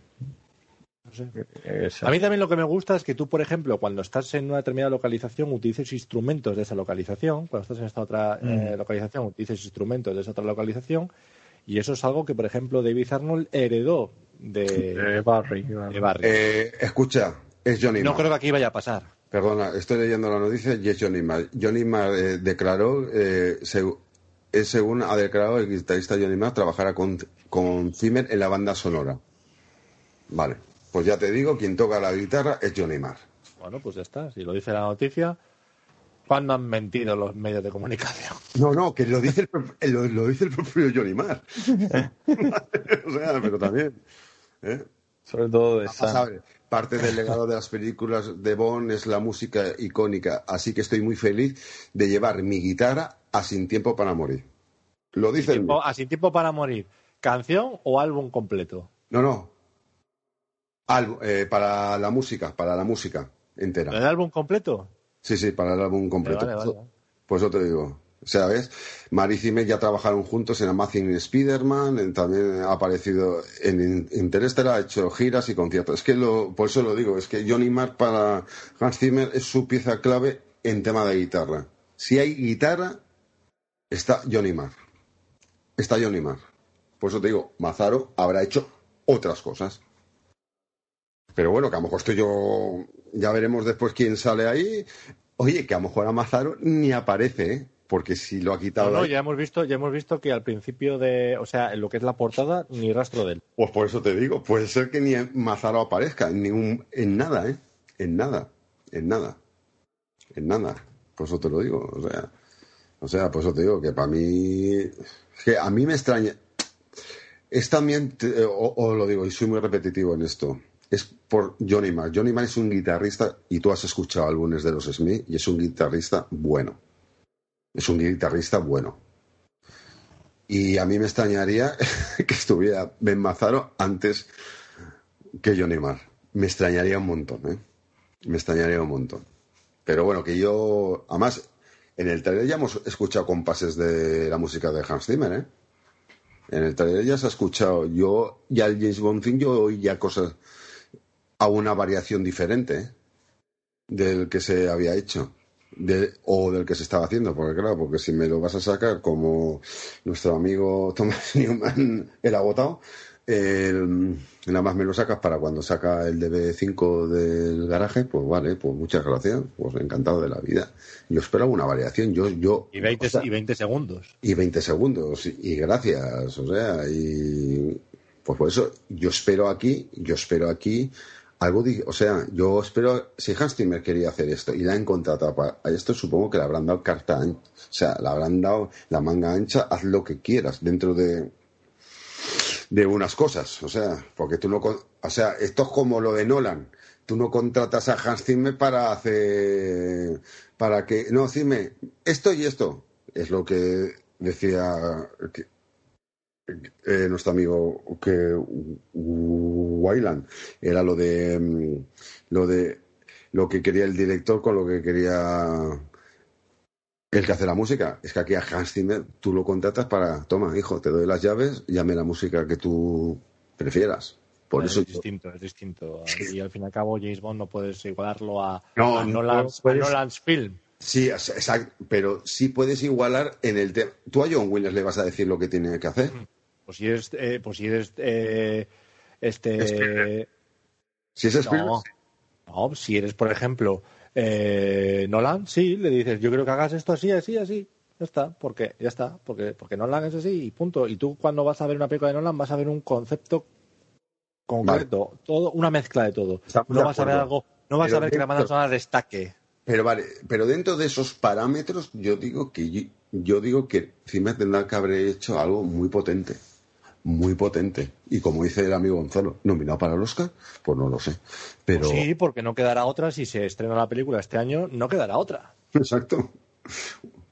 No sé. Esa. A mí también lo que me gusta es que tú, por ejemplo, cuando estás en una determinada localización, utilices instrumentos de esa localización. Cuando estás en esta otra eh, Mm. localización, utilices instrumentos de esa otra localización. Y eso es algo que, por ejemplo, David Arnold heredó de, De Barry. de Barry. Eh, escucha, es Johnny no creo que aquí vaya a pasar. Perdona, estoy leyendo la noticia y es Johnny Marr. Johnny Marr eh, declaró, eh, es según ha declarado el guitarrista Johnny Marr, trabajará con, con Zimmer en la banda sonora. Vale, pues ya te digo, quien toca la guitarra es Johnny Marr. Bueno, pues ya está. Si lo dice la noticia, ¿cuándo han mentido los medios de comunicación? No, no, que lo dice el, lo, lo dice el propio Johnny Marr. o sea, pero también. ¿eh? Sobre todo de Vamos Sam. a ver, Parte del legado de las películas de Bond es la música icónica, así que estoy muy feliz de llevar mi guitarra a Sin Tiempo para Morir. Lo dice. Tiempo- ¿A sin tiempo para morir? ¿Canción o álbum completo? No, no. Eh, para la música, para la música ¿El entera. álbum completo? Sí, sí, para el álbum completo. Vale, vale. Pues eso te digo. O sea, ¿ves? Mar y Zimmer ya trabajaron juntos en Amazing Spider-Man, también ha aparecido en In- Interstellar, ha hecho giras y conciertos. Es que lo, por eso lo digo, es que Johnny Marr para Hans Zimmer es su pieza clave en tema de guitarra. Si hay guitarra, está Johnny Marr. Está Johnny Marr. Por eso te digo, Mazaro habrá hecho otras cosas. Pero bueno, que a lo mejor estoy yo. Ya veremos después quién sale ahí. Oye, que a lo mejor a Mazaro ni aparece, ¿eh? Porque si lo ha quitado. No, ya hemos visto, ya hemos visto que al principio de, o sea, en lo que es la portada, ni rastro de él. Pues por eso te digo, puede ser que ni Mazaro aparezca, en, ningún, en nada, ¿eh? En nada, en nada, en nada. Por eso te lo digo, o sea, o sea, por eso te digo que para mí, es que a mí me extraña, es también, o, o lo digo, y soy muy repetitivo en esto, es por Johnny Marr. Johnny Marr es un guitarrista, y tú has escuchado álbumes de los Smith, y es un guitarrista bueno. Es un guitarrista bueno. Y a mí me extrañaría que estuviera Ben Mazaro antes que Johnny Marr. Me extrañaría un montón, ¿eh? Me extrañaría un montón. Pero bueno, que yo. Además, en el trailer ya hemos escuchado compases de la música de Hans Zimmer, ¿eh? En el trailer ya se ha escuchado. Yo, ya el James Bond yo oía cosas a una variación diferente. Del que se había hecho. De- o del que se estaba haciendo, porque claro, porque si me lo vas a sacar como nuestro amigo Thomas Newman, el agotado, el- nada más me lo sacas para cuando saca el DB5 del garaje, pues vale, pues muchas gracias, pues encantado de la vida. Yo espero una variación, yo, yo, Y 20, o sea, y 20 segundos. y 20 segundos, y, y gracias, o sea, y pues por eso yo espero aquí, yo espero aquí algo, o sea, yo espero, si Hans Zimmer quería hacer esto y la han contratado para esto, supongo que le habrán dado carta o sea, le habrán dado la manga ancha, haz lo que quieras dentro de, de unas cosas, o sea, porque tú no, o sea, esto es como lo de Nolan, tú no contratas a Hans Zimmer para hacer, para que, no, Zimmer, esto y esto, es lo que decía eh, nuestro amigo que Wayland era lo de mm, lo de lo que quería el director con lo que quería el que hace la música es que aquí a Hans Zimmer tú lo contratas para toma hijo te doy las llaves llame la música que tú prefieras por es eso yo- distinto, es distinto. Y al fin y al cabo, James Bond no puedes igualarlo a, No, a no Nolan's, a puedes. Nolan's Film. sí exacto pero sí puedes igualar en el tema tú a John Williams le vas a decir lo que tiene que hacer Pues si eres, eh, pues si eres eh, este. Si es Spielberg No, no, si eres, por ejemplo, eh, Nolan, sí, le dices, yo creo que hagas esto así, así, así. Ya está, porque ya está, porque, porque Nolan es así y punto. Y tú cuando vas a ver una película de Nolan vas a ver un concepto concreto, todo, una mezcla de todo. Estamos no de vas a ver algo, no vas Pero a ver que la banda sonora destaque. Pero vale, pero dentro de esos parámetros, yo digo que yo, yo digo que Zimmer tendrá que haber hecho algo muy potente, muy potente. Y como dice el amigo Gonzalo, nominado para el Oscar, pues no lo sé. Pero Pues sí, porque no quedará otra si se estrena la película este año, no quedará otra. exacto.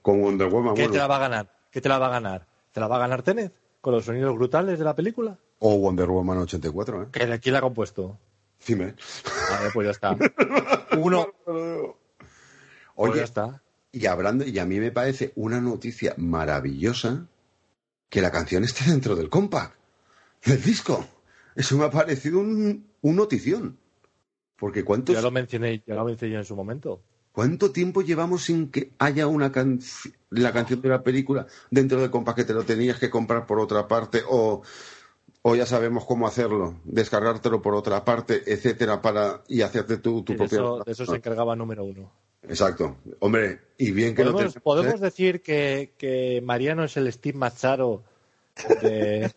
Con Wonder Woman, ¿Qué bueno, te la va a ganar? ¿Qué te la va a ganar? ¿Te la va a ganar Tenet? ¿Con los sonidos brutales de la película? o Wonder Woman 84, ¿eh? ¿Que- ¿Quién la ha compuesto? Zimmer. Vale, pues ya está. Uno. Pues Oye, ya está. y hablando, y a mí me parece una noticia maravillosa que la canción esté dentro del compact, del disco. Eso me ha parecido un, un notición. Porque ¿cuántos, Ya lo mencioné, ya lo mencioné yo en su momento. ¿cuánto tiempo llevamos sin que haya una can- la canción de la película dentro del compact que te lo tenías que comprar por otra parte o, o ya sabemos cómo hacerlo, descargártelo por otra parte, etcétera, para y hacerte tu, tu de, propia... eso, de eso se encargaba número uno. Exacto. Hombre, y bien que lo ¿Podemos, tenemos, podemos ¿eh? decir que, que Mariano es el Steve Macharo de,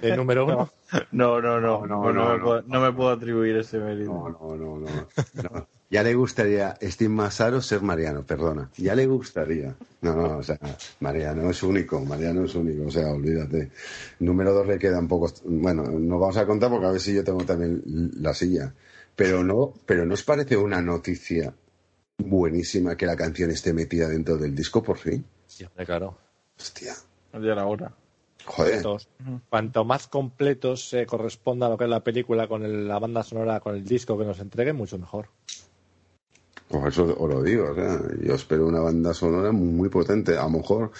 de número uno? No, no, no. No, No, no, me no. puedo, no me puedo atribuir ese mérito. No, no, no, no, no. Ya le gustaría Steve Masaro ser Mariano, perdona. Ya le gustaría. No, no, o sea, Mariano es único, Mariano es único, o sea, olvídate. Número dos le quedan pocos. Bueno, no vamos a contar porque a ver si yo tengo también la silla. Pero no, pero ¿no os parece una noticia buenísima que la canción esté metida dentro del disco por fin? Sí, hombre, claro. Hostia. Ya era hora. Joder. Cuanto más completos se corresponda a lo que es la película con el- la banda sonora, con el disco que nos entregue, mucho mejor. Por eso os lo digo, o sea, yo espero una banda sonora muy potente. A lo mejor,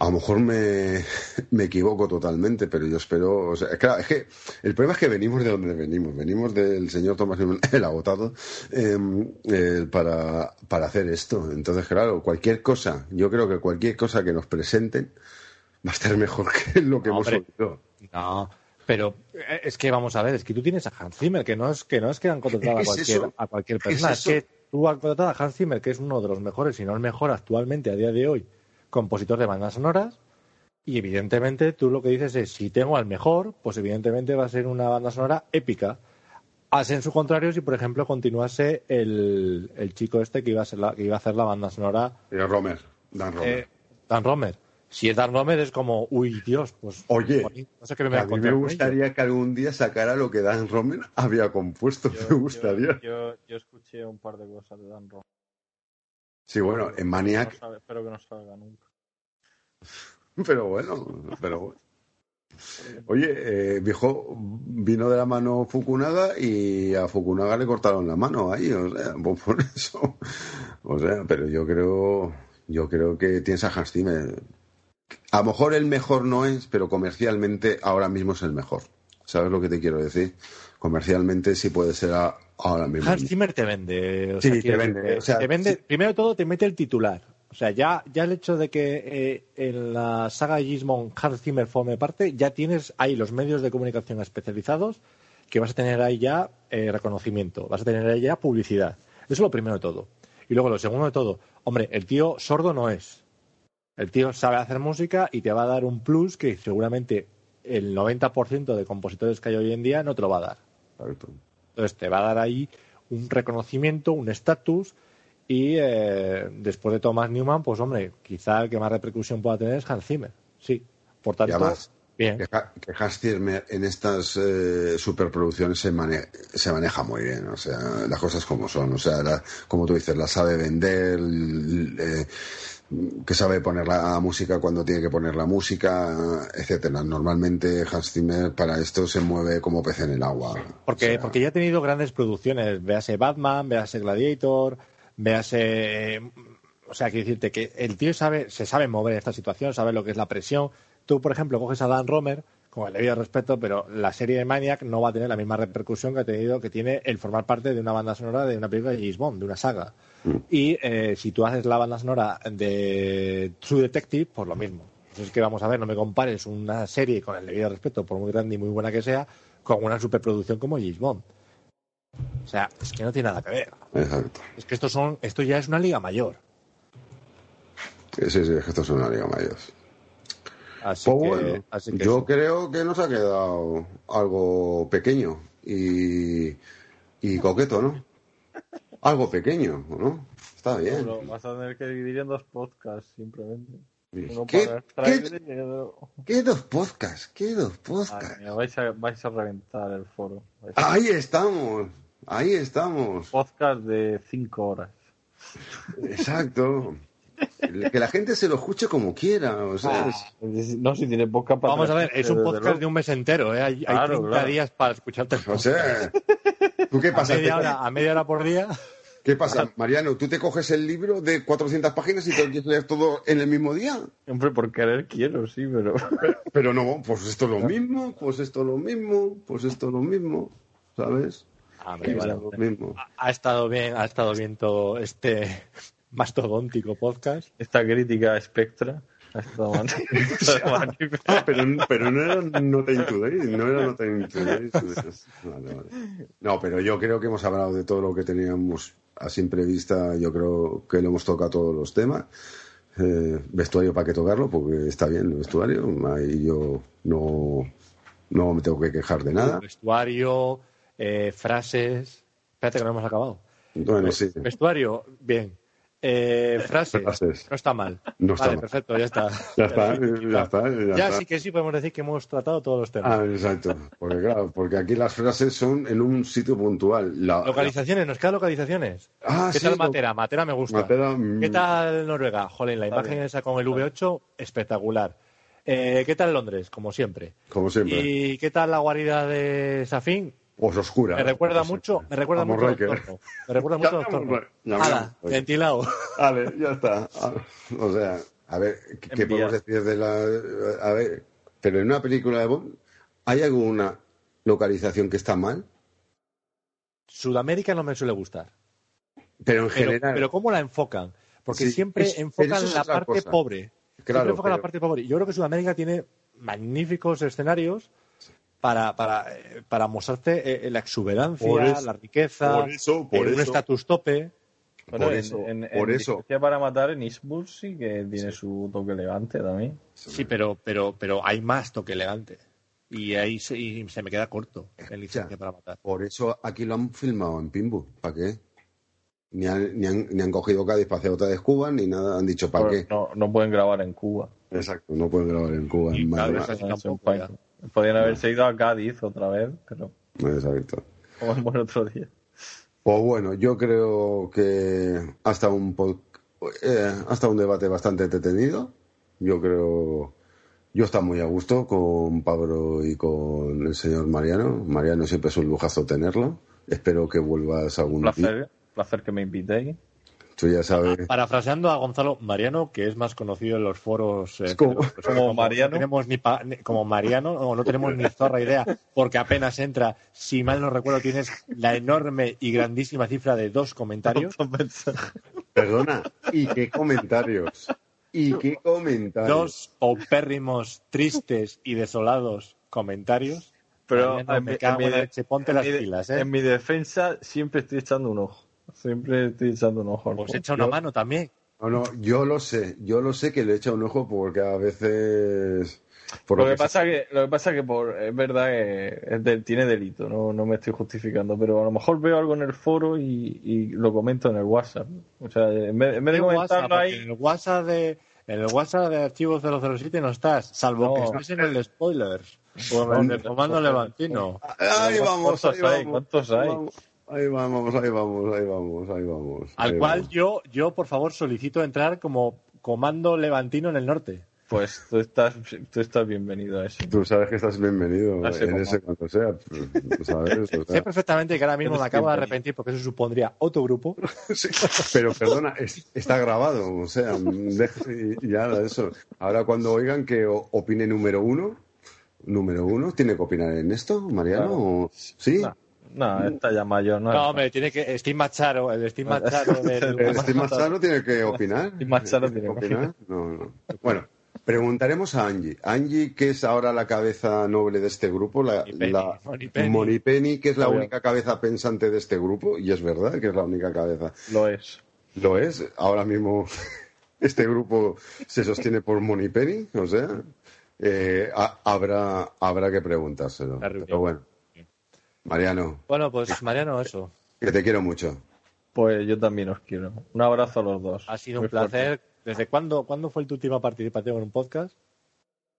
a lo mejor me, me equivoco totalmente, pero yo espero, o sea, claro, es que el problema es que venimos de donde venimos, venimos del señor Tomás el agotado, eh, eh, para, para hacer esto. Entonces, claro, cualquier cosa, yo creo que cualquier cosa que nos presenten va a estar mejor que lo que No, hemos oído. No, pero eh, es que vamos a ver, es que tú tienes a Hans Zimmer, que no es que no es que han contratado a ¿Qué es cualquier, a cualquier ¿Qué es persona, es, eso? que tú has contratado a Hans Zimmer, que es uno de los mejores, si no el mejor actualmente a día de hoy, compositor de bandas sonoras, y evidentemente tú lo que dices es, si tengo al mejor, pues evidentemente va a ser una banda sonora épica. Haz en su contrario si, por ejemplo, continuase el, el chico este que iba, a ser la- que iba a hacer la banda sonora Eh, Romer, Dan Romer. eh, Dan Romer. Si es Dan Romer es como, uy, Dios, pues... Oye, no sé qué me a a mí me gustaría que algún día sacara lo que Dan Romer había compuesto. me gustaría. Yo, yo escuché un par de cosas de Dan Ron. Sí, bueno, en Maniac, No sabe- espero que no salga nunca. pero bueno, pero bueno. Oye, eh, viejo, vino de la mano Fukunaga y a Fukunaga le cortaron la mano ahí, o sea, pues por eso. O sea, pero yo creo, yo creo que tienes a Hans Zimmer. A lo mejor el mejor no es, pero comercialmente ahora mismo es el mejor. ¿Sabes lo que te quiero decir? Comercialmente sí puede ser a- ahora mismo. Hans Zimmer te vende. O Sí, sea, te vende, decir, o sea, te vende sí. Primero de todo, te mete el titular. O sea, ya, ya el hecho de que eh, en la saga Gizmon Hans Zimmer forme parte, ya tienes ahí los medios de comunicación especializados que vas a tener ahí ya eh, reconocimiento, vas a tener ahí ya publicidad. Eso es lo primero de todo. Y luego lo segundo de todo, hombre, el tío sordo no es. El tío sabe hacer música y te va a dar un plus que seguramente el 90% de compositores que hay hoy en día no te lo va a dar. Entonces te va a dar ahí un reconocimiento, un estatus y eh, después de Thomas Newman, pues hombre, quizá el que más repercusión pueda tener es Hans Zimmer. Sí. Por tanto, además, bien. que, Ha- que Hans Zimmer en estas eh, superproducciones se, mane- se maneja muy bien, o sea, las cosas como son, o sea, la- como tú dices, la sabe vender, eh, que sabe poner la música cuando tiene que poner la música, etcétera. Normalmente Hans Zimmer para esto se mueve como pez en el agua. Porque, porque ya ha tenido grandes producciones, véase Batman, véase Gladiator, véase... O sea, quiero decirte que el tío sabe, se sabe mover en esta situación, sabe lo que es la presión. Tú, por ejemplo, coges a Dan Romer, con el debido respeto, pero la serie de Maniac no va a tener la misma repercusión que ha tenido, que tiene el formar parte de una banda sonora de una película de James Bond, de una saga. Y eh, si tú haces la banda sonora de True Detective, pues lo mismo. Entonces, que vamos a ver? No me compares una serie con el debido respeto, por muy grande y muy buena que sea, con una superproducción como James Bond. O sea, es que no tiene nada que ver. Exacto. Es que estos son, esto ya es una liga mayor. Sí, sí, es que esto es una liga mayor. Así Pues que, bueno, así que yo eso. creo que nos ha quedado algo pequeño y, y coqueto, ¿no? Algo pequeño, ¿no? Está bien. Pero vas a tener que dividir en dos podcasts, simplemente. Uno ¿Qué- para qué- ¿Qué dos podcasts? ¿Qué dos podcasts? Mía, vais, a, vais a reventar el foro. A- Ahí estamos, ahí estamos. Podcast de cinco horas. Exacto. Que la gente se lo escuche como quiera, o sea, Ah, No, si tiene podcast para Vamos a ver, es un podcast de un mes entero, ¿eh? Hay, hay Claro, 30 claro. días para escucharte el o sea, ¿tú qué a, pasa? media ¿Te- hora, a media hora por día. ¿Qué pasa, Mariano? ¿Tú te coges el libro de 400 páginas y te lo quieres leer todo en el mismo día? Hombre, por querer quiero, sí, pero. Pero no, pues esto es lo mismo, pues esto es lo mismo, pues esto es lo mismo, ¿sabes? Bueno, lo mismo. ha estado bien, ha estado bien todo este mastodóntico podcast. Esta crítica a Spectra Ah, pero, pero no era no era Not in Today. Vale, vale. No, pero yo creo que hemos hablado de todo lo que teníamos a simple vista, yo creo que lo hemos tocado todos los temas. Eh, vestuario para qué tocarlo, porque está bien el vestuario, ahí yo no, no me tengo que quejar de nada. Vestuario, eh, frases. Espérate que no hemos acabado. Bueno, sí. Vestuario, bien. Eh, frases, Frases. no está mal. No está vale, mal. perfecto, ya está. Ya está, ya está, ya Ya está. sí que sí podemos decir que hemos tratado todos los temas. Ah, exacto. Porque claro, porque aquí las frases son en un sitio puntual. La, Localizaciones, nos quedan localizaciones. Ah, ¿Qué sí, tal lo- Matera? Matera me gusta. Matera, mm. ¿Qué tal Noruega? Joder, la Está imagen bien. esa con el V8, espectacular. Eh, ¿Qué tal Londres? Como siempre. Como siempre. ¿Y qué tal la guarida de Safin? Pues oscura. Me recuerda Pues mucho, me recuerda Vamos, mucho al Riker. Torno. Me recuerda mucho Hala, hablamos. ventilado. Vale, ya está. Ah, O sea, a ver, ¿qué, podemos decir de la. A ver, pero en una película de Bond, ¿hay alguna localización que está mal? Sudamérica no me suele gustar. Pero en Pero, general. pero ¿cómo la enfocan? Porque Sí, siempre es- pero enfocan es la parte cosa. pobre. Claro, siempre enfocan la pero- parte pobre. Yo creo que Sudamérica tiene magníficos escenarios para, para, eh, para mostrarte eh, la exuberancia, Por eso- la riqueza, por eso- por eh, un eso- estatus tope. Bueno, por en- eso, en, en por eso. Licencia para matar en Eastwood sí que tiene su toque elegante también. Sí, pero, pero, pero hay más toque elegante. Y ahí se, y se me queda corto en licencia para matar. Por eso aquí lo han filmado en Pimbu. ¿Para qué? Ni han, ni han, ni han cogido Cádiz para hacer otra de Cuba, ni nada. Han dicho, ¿para Pero qué? No, no pueden grabar en Cuba. Exacto, no pueden grabar en Cuba. Y en Madrid. Podrían haberse ido a Cádiz otra vez, pero Exacto. como en buen otro día. Pues bueno, yo creo que hasta un eh, hasta un debate bastante entretenido. Yo creo yo está muy a gusto con Pablo y con el señor Mariano. Mariano siempre es un lujazo tenerlo. Espero que vuelvas algún Un día. placer, placer que me invitéis. Tú ya sabes. Parafraseando a Gonzalo Mariano, que es más conocido en los foros eh, Como- pues, como Mariano. No tenemos ni pa- ni- como Mariano, o no tenemos ni zorra idea, porque apenas entra, si mal no recuerdo, tienes la enorme y grandísima cifra de dos comentarios. Perdona, ¿y qué comentarios? ¿Y qué comentarios? Dos opérrimos, tristes y desolados comentarios. Pero Mariano, en me mi- cago en en mi la de- leche, ponte en las mi de- pilas, ¿eh? En mi defensa siempre estoy echando un ojo. Siempre estoy echando un ojo. Pues echa una Yo- mano también. No, no, yo lo sé, yo lo sé que le echa un ojo porque a veces Por lo, lo que que pasa que lo que pasa que por es verdad que es de- tiene delito, no, no me estoy justificando, pero a lo mejor veo algo en el foro y, y lo comento en el WhatsApp. O sea, en vez, en vez de comentarlo ahí, En el WhatsApp de, en el WhatsApp de Archivo 007 no estás, salvo No. que estés en el spoilers. O en el de Comando Levantino. Ahí vamos, ¿Cuántos ahí hay? vamos. ¿Cuántos hay? Ahí vamos, ahí vamos, ahí vamos, ahí vamos. Al ahí cual vamos. yo, yo, por favor, solicito entrar como Comando Levantino en el norte. pues tú estás, tú estás bienvenido a eso. Tú sabes que estás bienvenido en ese cuanto sea. pues, ¿sabes? O sea, Sé perfectamente que ahora mismo me acabo de arrepentir porque eso supondría otro grupo. sí, pero perdona, es- está grabado, o sea, deja- y, y nada de eso. Ahora cuando oigan que opine número uno, número uno, ¿tiene que opinar en esto, Mariano? Claro. o- ¿Sí? No, está ya mayor, ¿no? No, hombre, tiene que. Steve Macharo, el Steve Macharo del. ¿El Steve Machado tiene que opinar? Steve Machado tiene que opinar? No, no. Bueno, preguntaremos a Angie. Angie, que es ahora la cabeza noble de este grupo, la, Monipenny, la Monipenny. Monipenny, que es la Obvio. única cabeza pensante de este grupo, y es verdad que es la única cabeza. Lo es. Lo es. Ahora mismo este grupo se sostiene por Monipenny, o sea, eh, ha- habrá, habrá que preguntárselo. Pero bueno, Mariano, Bueno, pues Mariano, eso. que te quiero mucho. Pues yo también os quiero. Un abrazo a los dos. Ha sido un fuerte. placer. ¿Desde cuándo, cuándo fue tu última participación en un podcast?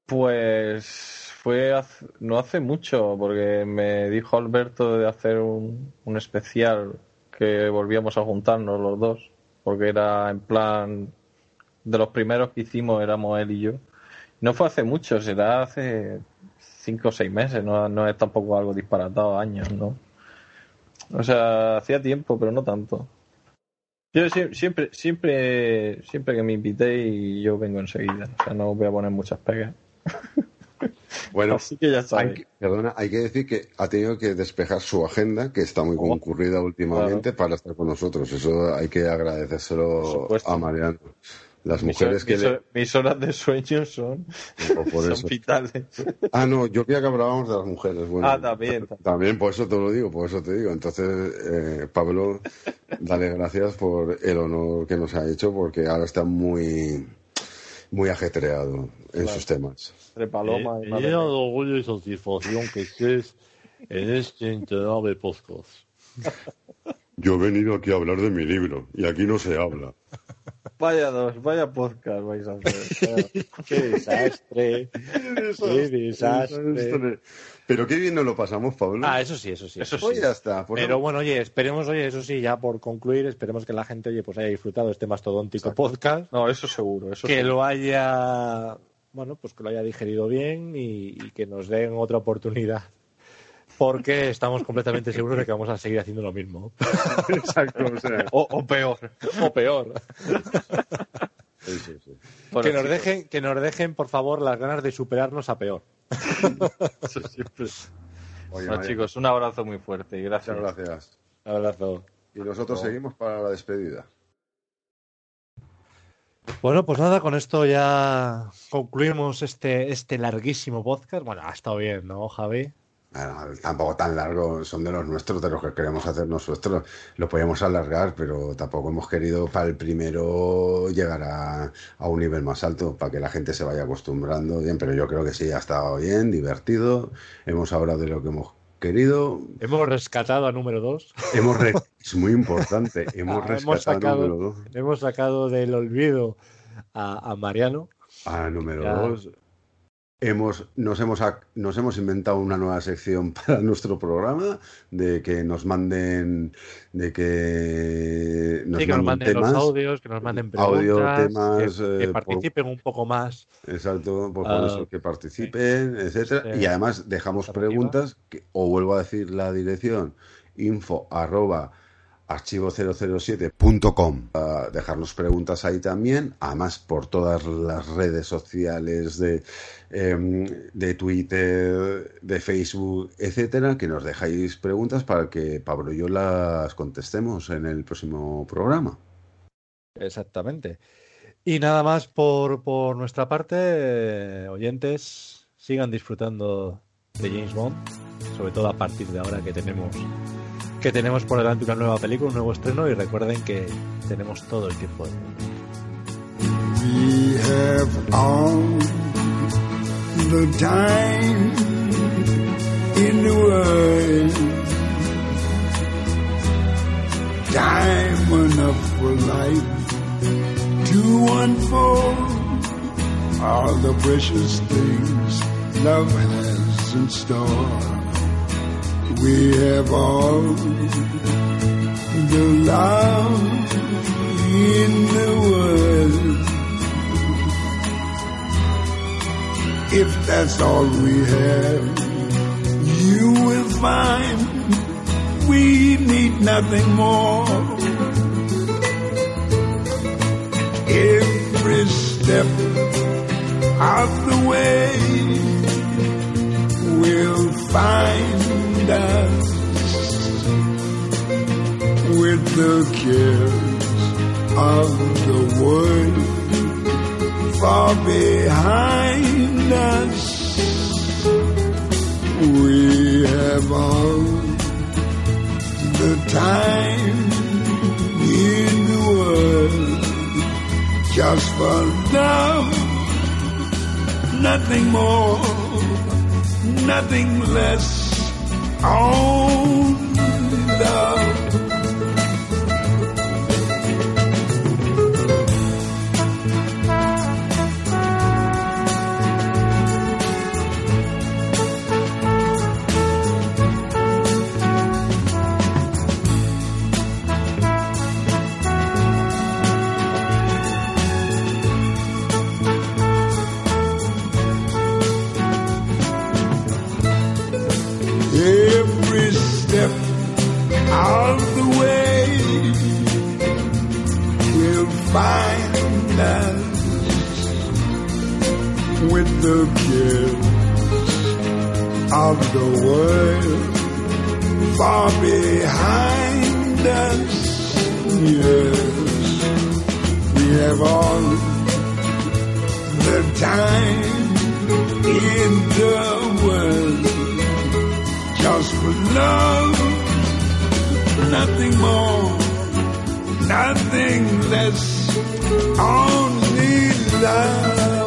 Pues fue hace- no hace mucho, porque me dijo Alberto de hacer un, un especial que volvíamos a juntarnos los dos, porque era en plan de los primeros que hicimos éramos él y yo. No fue hace mucho, será hace cinco o seis meses, no, no es tampoco algo disparatado, años, ¿no? O sea, hacía tiempo, pero no tanto. Yo sie- siempre, siempre, siempre que me invitéis, yo vengo enseguida. O sea, no voy a poner muchas pegas. Bueno, Así que ya hay que, perdona, hay que decir que ha tenido que despejar su agenda, que está muy Oh, concurrida últimamente, para estar con nosotros. Eso hay que agradecérselo a Mariano. Las Mis, mujeres que mis- le... horas de sueño son, por- por son eso. vitales. Ah, no, yo creía que hablábamos de las mujeres. Bueno, Ah, también, también. También, por eso te lo digo, por eso te digo. Entonces, eh, Pablo, dale gracias por el honor que nos ha hecho, porque ahora está muy, muy ajetreado en Claro. sus temas. Entre palomas y Me madre llena de orgullo y satisfacción que estés en este internable podcast. Yo he venido aquí a hablar de mi libro, y aquí no se habla. Vaya dos, vaya podcast vais a hacer. ¡Qué desastre! ¡Qué desastre! Pero qué bien nos lo pasamos, Pablo. Ah, eso sí, eso sí. Eso Pues sí. ya está. pues Pero no- bueno, oye, esperemos, oye, eso sí, ya por concluir, esperemos que la gente, oye, pues haya disfrutado este mastodóntico podcast, No, eso seguro. Eso que seguro. lo haya, bueno, pues que lo haya digerido bien y, y que nos den otra oportunidad. Porque estamos completamente seguros de que vamos a seguir haciendo lo mismo. Exacto, o sea. O, o peor. O peor. sí, sí, sí. Bueno, que nos dejen, que nos dejen, por favor, las ganas de superarnos a peor. eso siempre. Oye, Bueno, chicos, un abrazo muy fuerte y gracias. muchas gracias. Abrazo. Y nosotros seguimos para la despedida. Bueno, pues nada, con esto ya concluimos este, este larguísimo podcast. Bueno, ha estado bien, ¿no, Javi? Tampoco tan largo, son de los nuestros, de los que queremos hacer nosotros. Lo podíamos alargar, pero tampoco hemos querido para el primero llegar a, a, un nivel más alto, para que la gente se vaya acostumbrando bien, pero yo creo que sí, ha estado bien, divertido, hemos hablado de lo que hemos querido. Hemos rescatado a número 2. Re... es muy importante, hemos rescatado sacado, a número 2. Hemos sacado del olvido a, a Mariano. A número dos Hemos, nos, hemos, nos hemos inventado una nueva sección para nuestro programa de que nos manden de que nos Sí, que nos manden manden temas los audios, que nos manden preguntas, audio, temas, que, que eh, por- participen un poco más. exacto por, por Ah, eso que participen etcétera Sí. y además dejamos preguntas que, o vuelvo a decir la dirección info arroba archivo007.com a dejarnos preguntas ahí también además por todas las redes sociales de em, de Twitter de Facebook etcétera que nos dejáis preguntas para que Pablo y yo las contestemos en el próximo programa Exactamente. Y nada más por, por nuestra parte, eh, oyentes, sigan disfrutando de James Bond, sobre todo a partir de ahora que tenemos que tenemos por delante una nueva película, un nuevo estreno y recuerden que tenemos todo el tiempo. We have all the time in the world. Time enough for life to unfold all the precious things love has in store. We have all the love in the world. If that's all we have, you will find we need nothing more. Every step of the way we will find us with the cares of the world far behind us. We have all the time in the world just for love, nothing more, nothing less. Oh, love. Find us with the cares of the world far behind us. Yes, we have all the time in the world. Just for love, nothing more, nothing less, only love.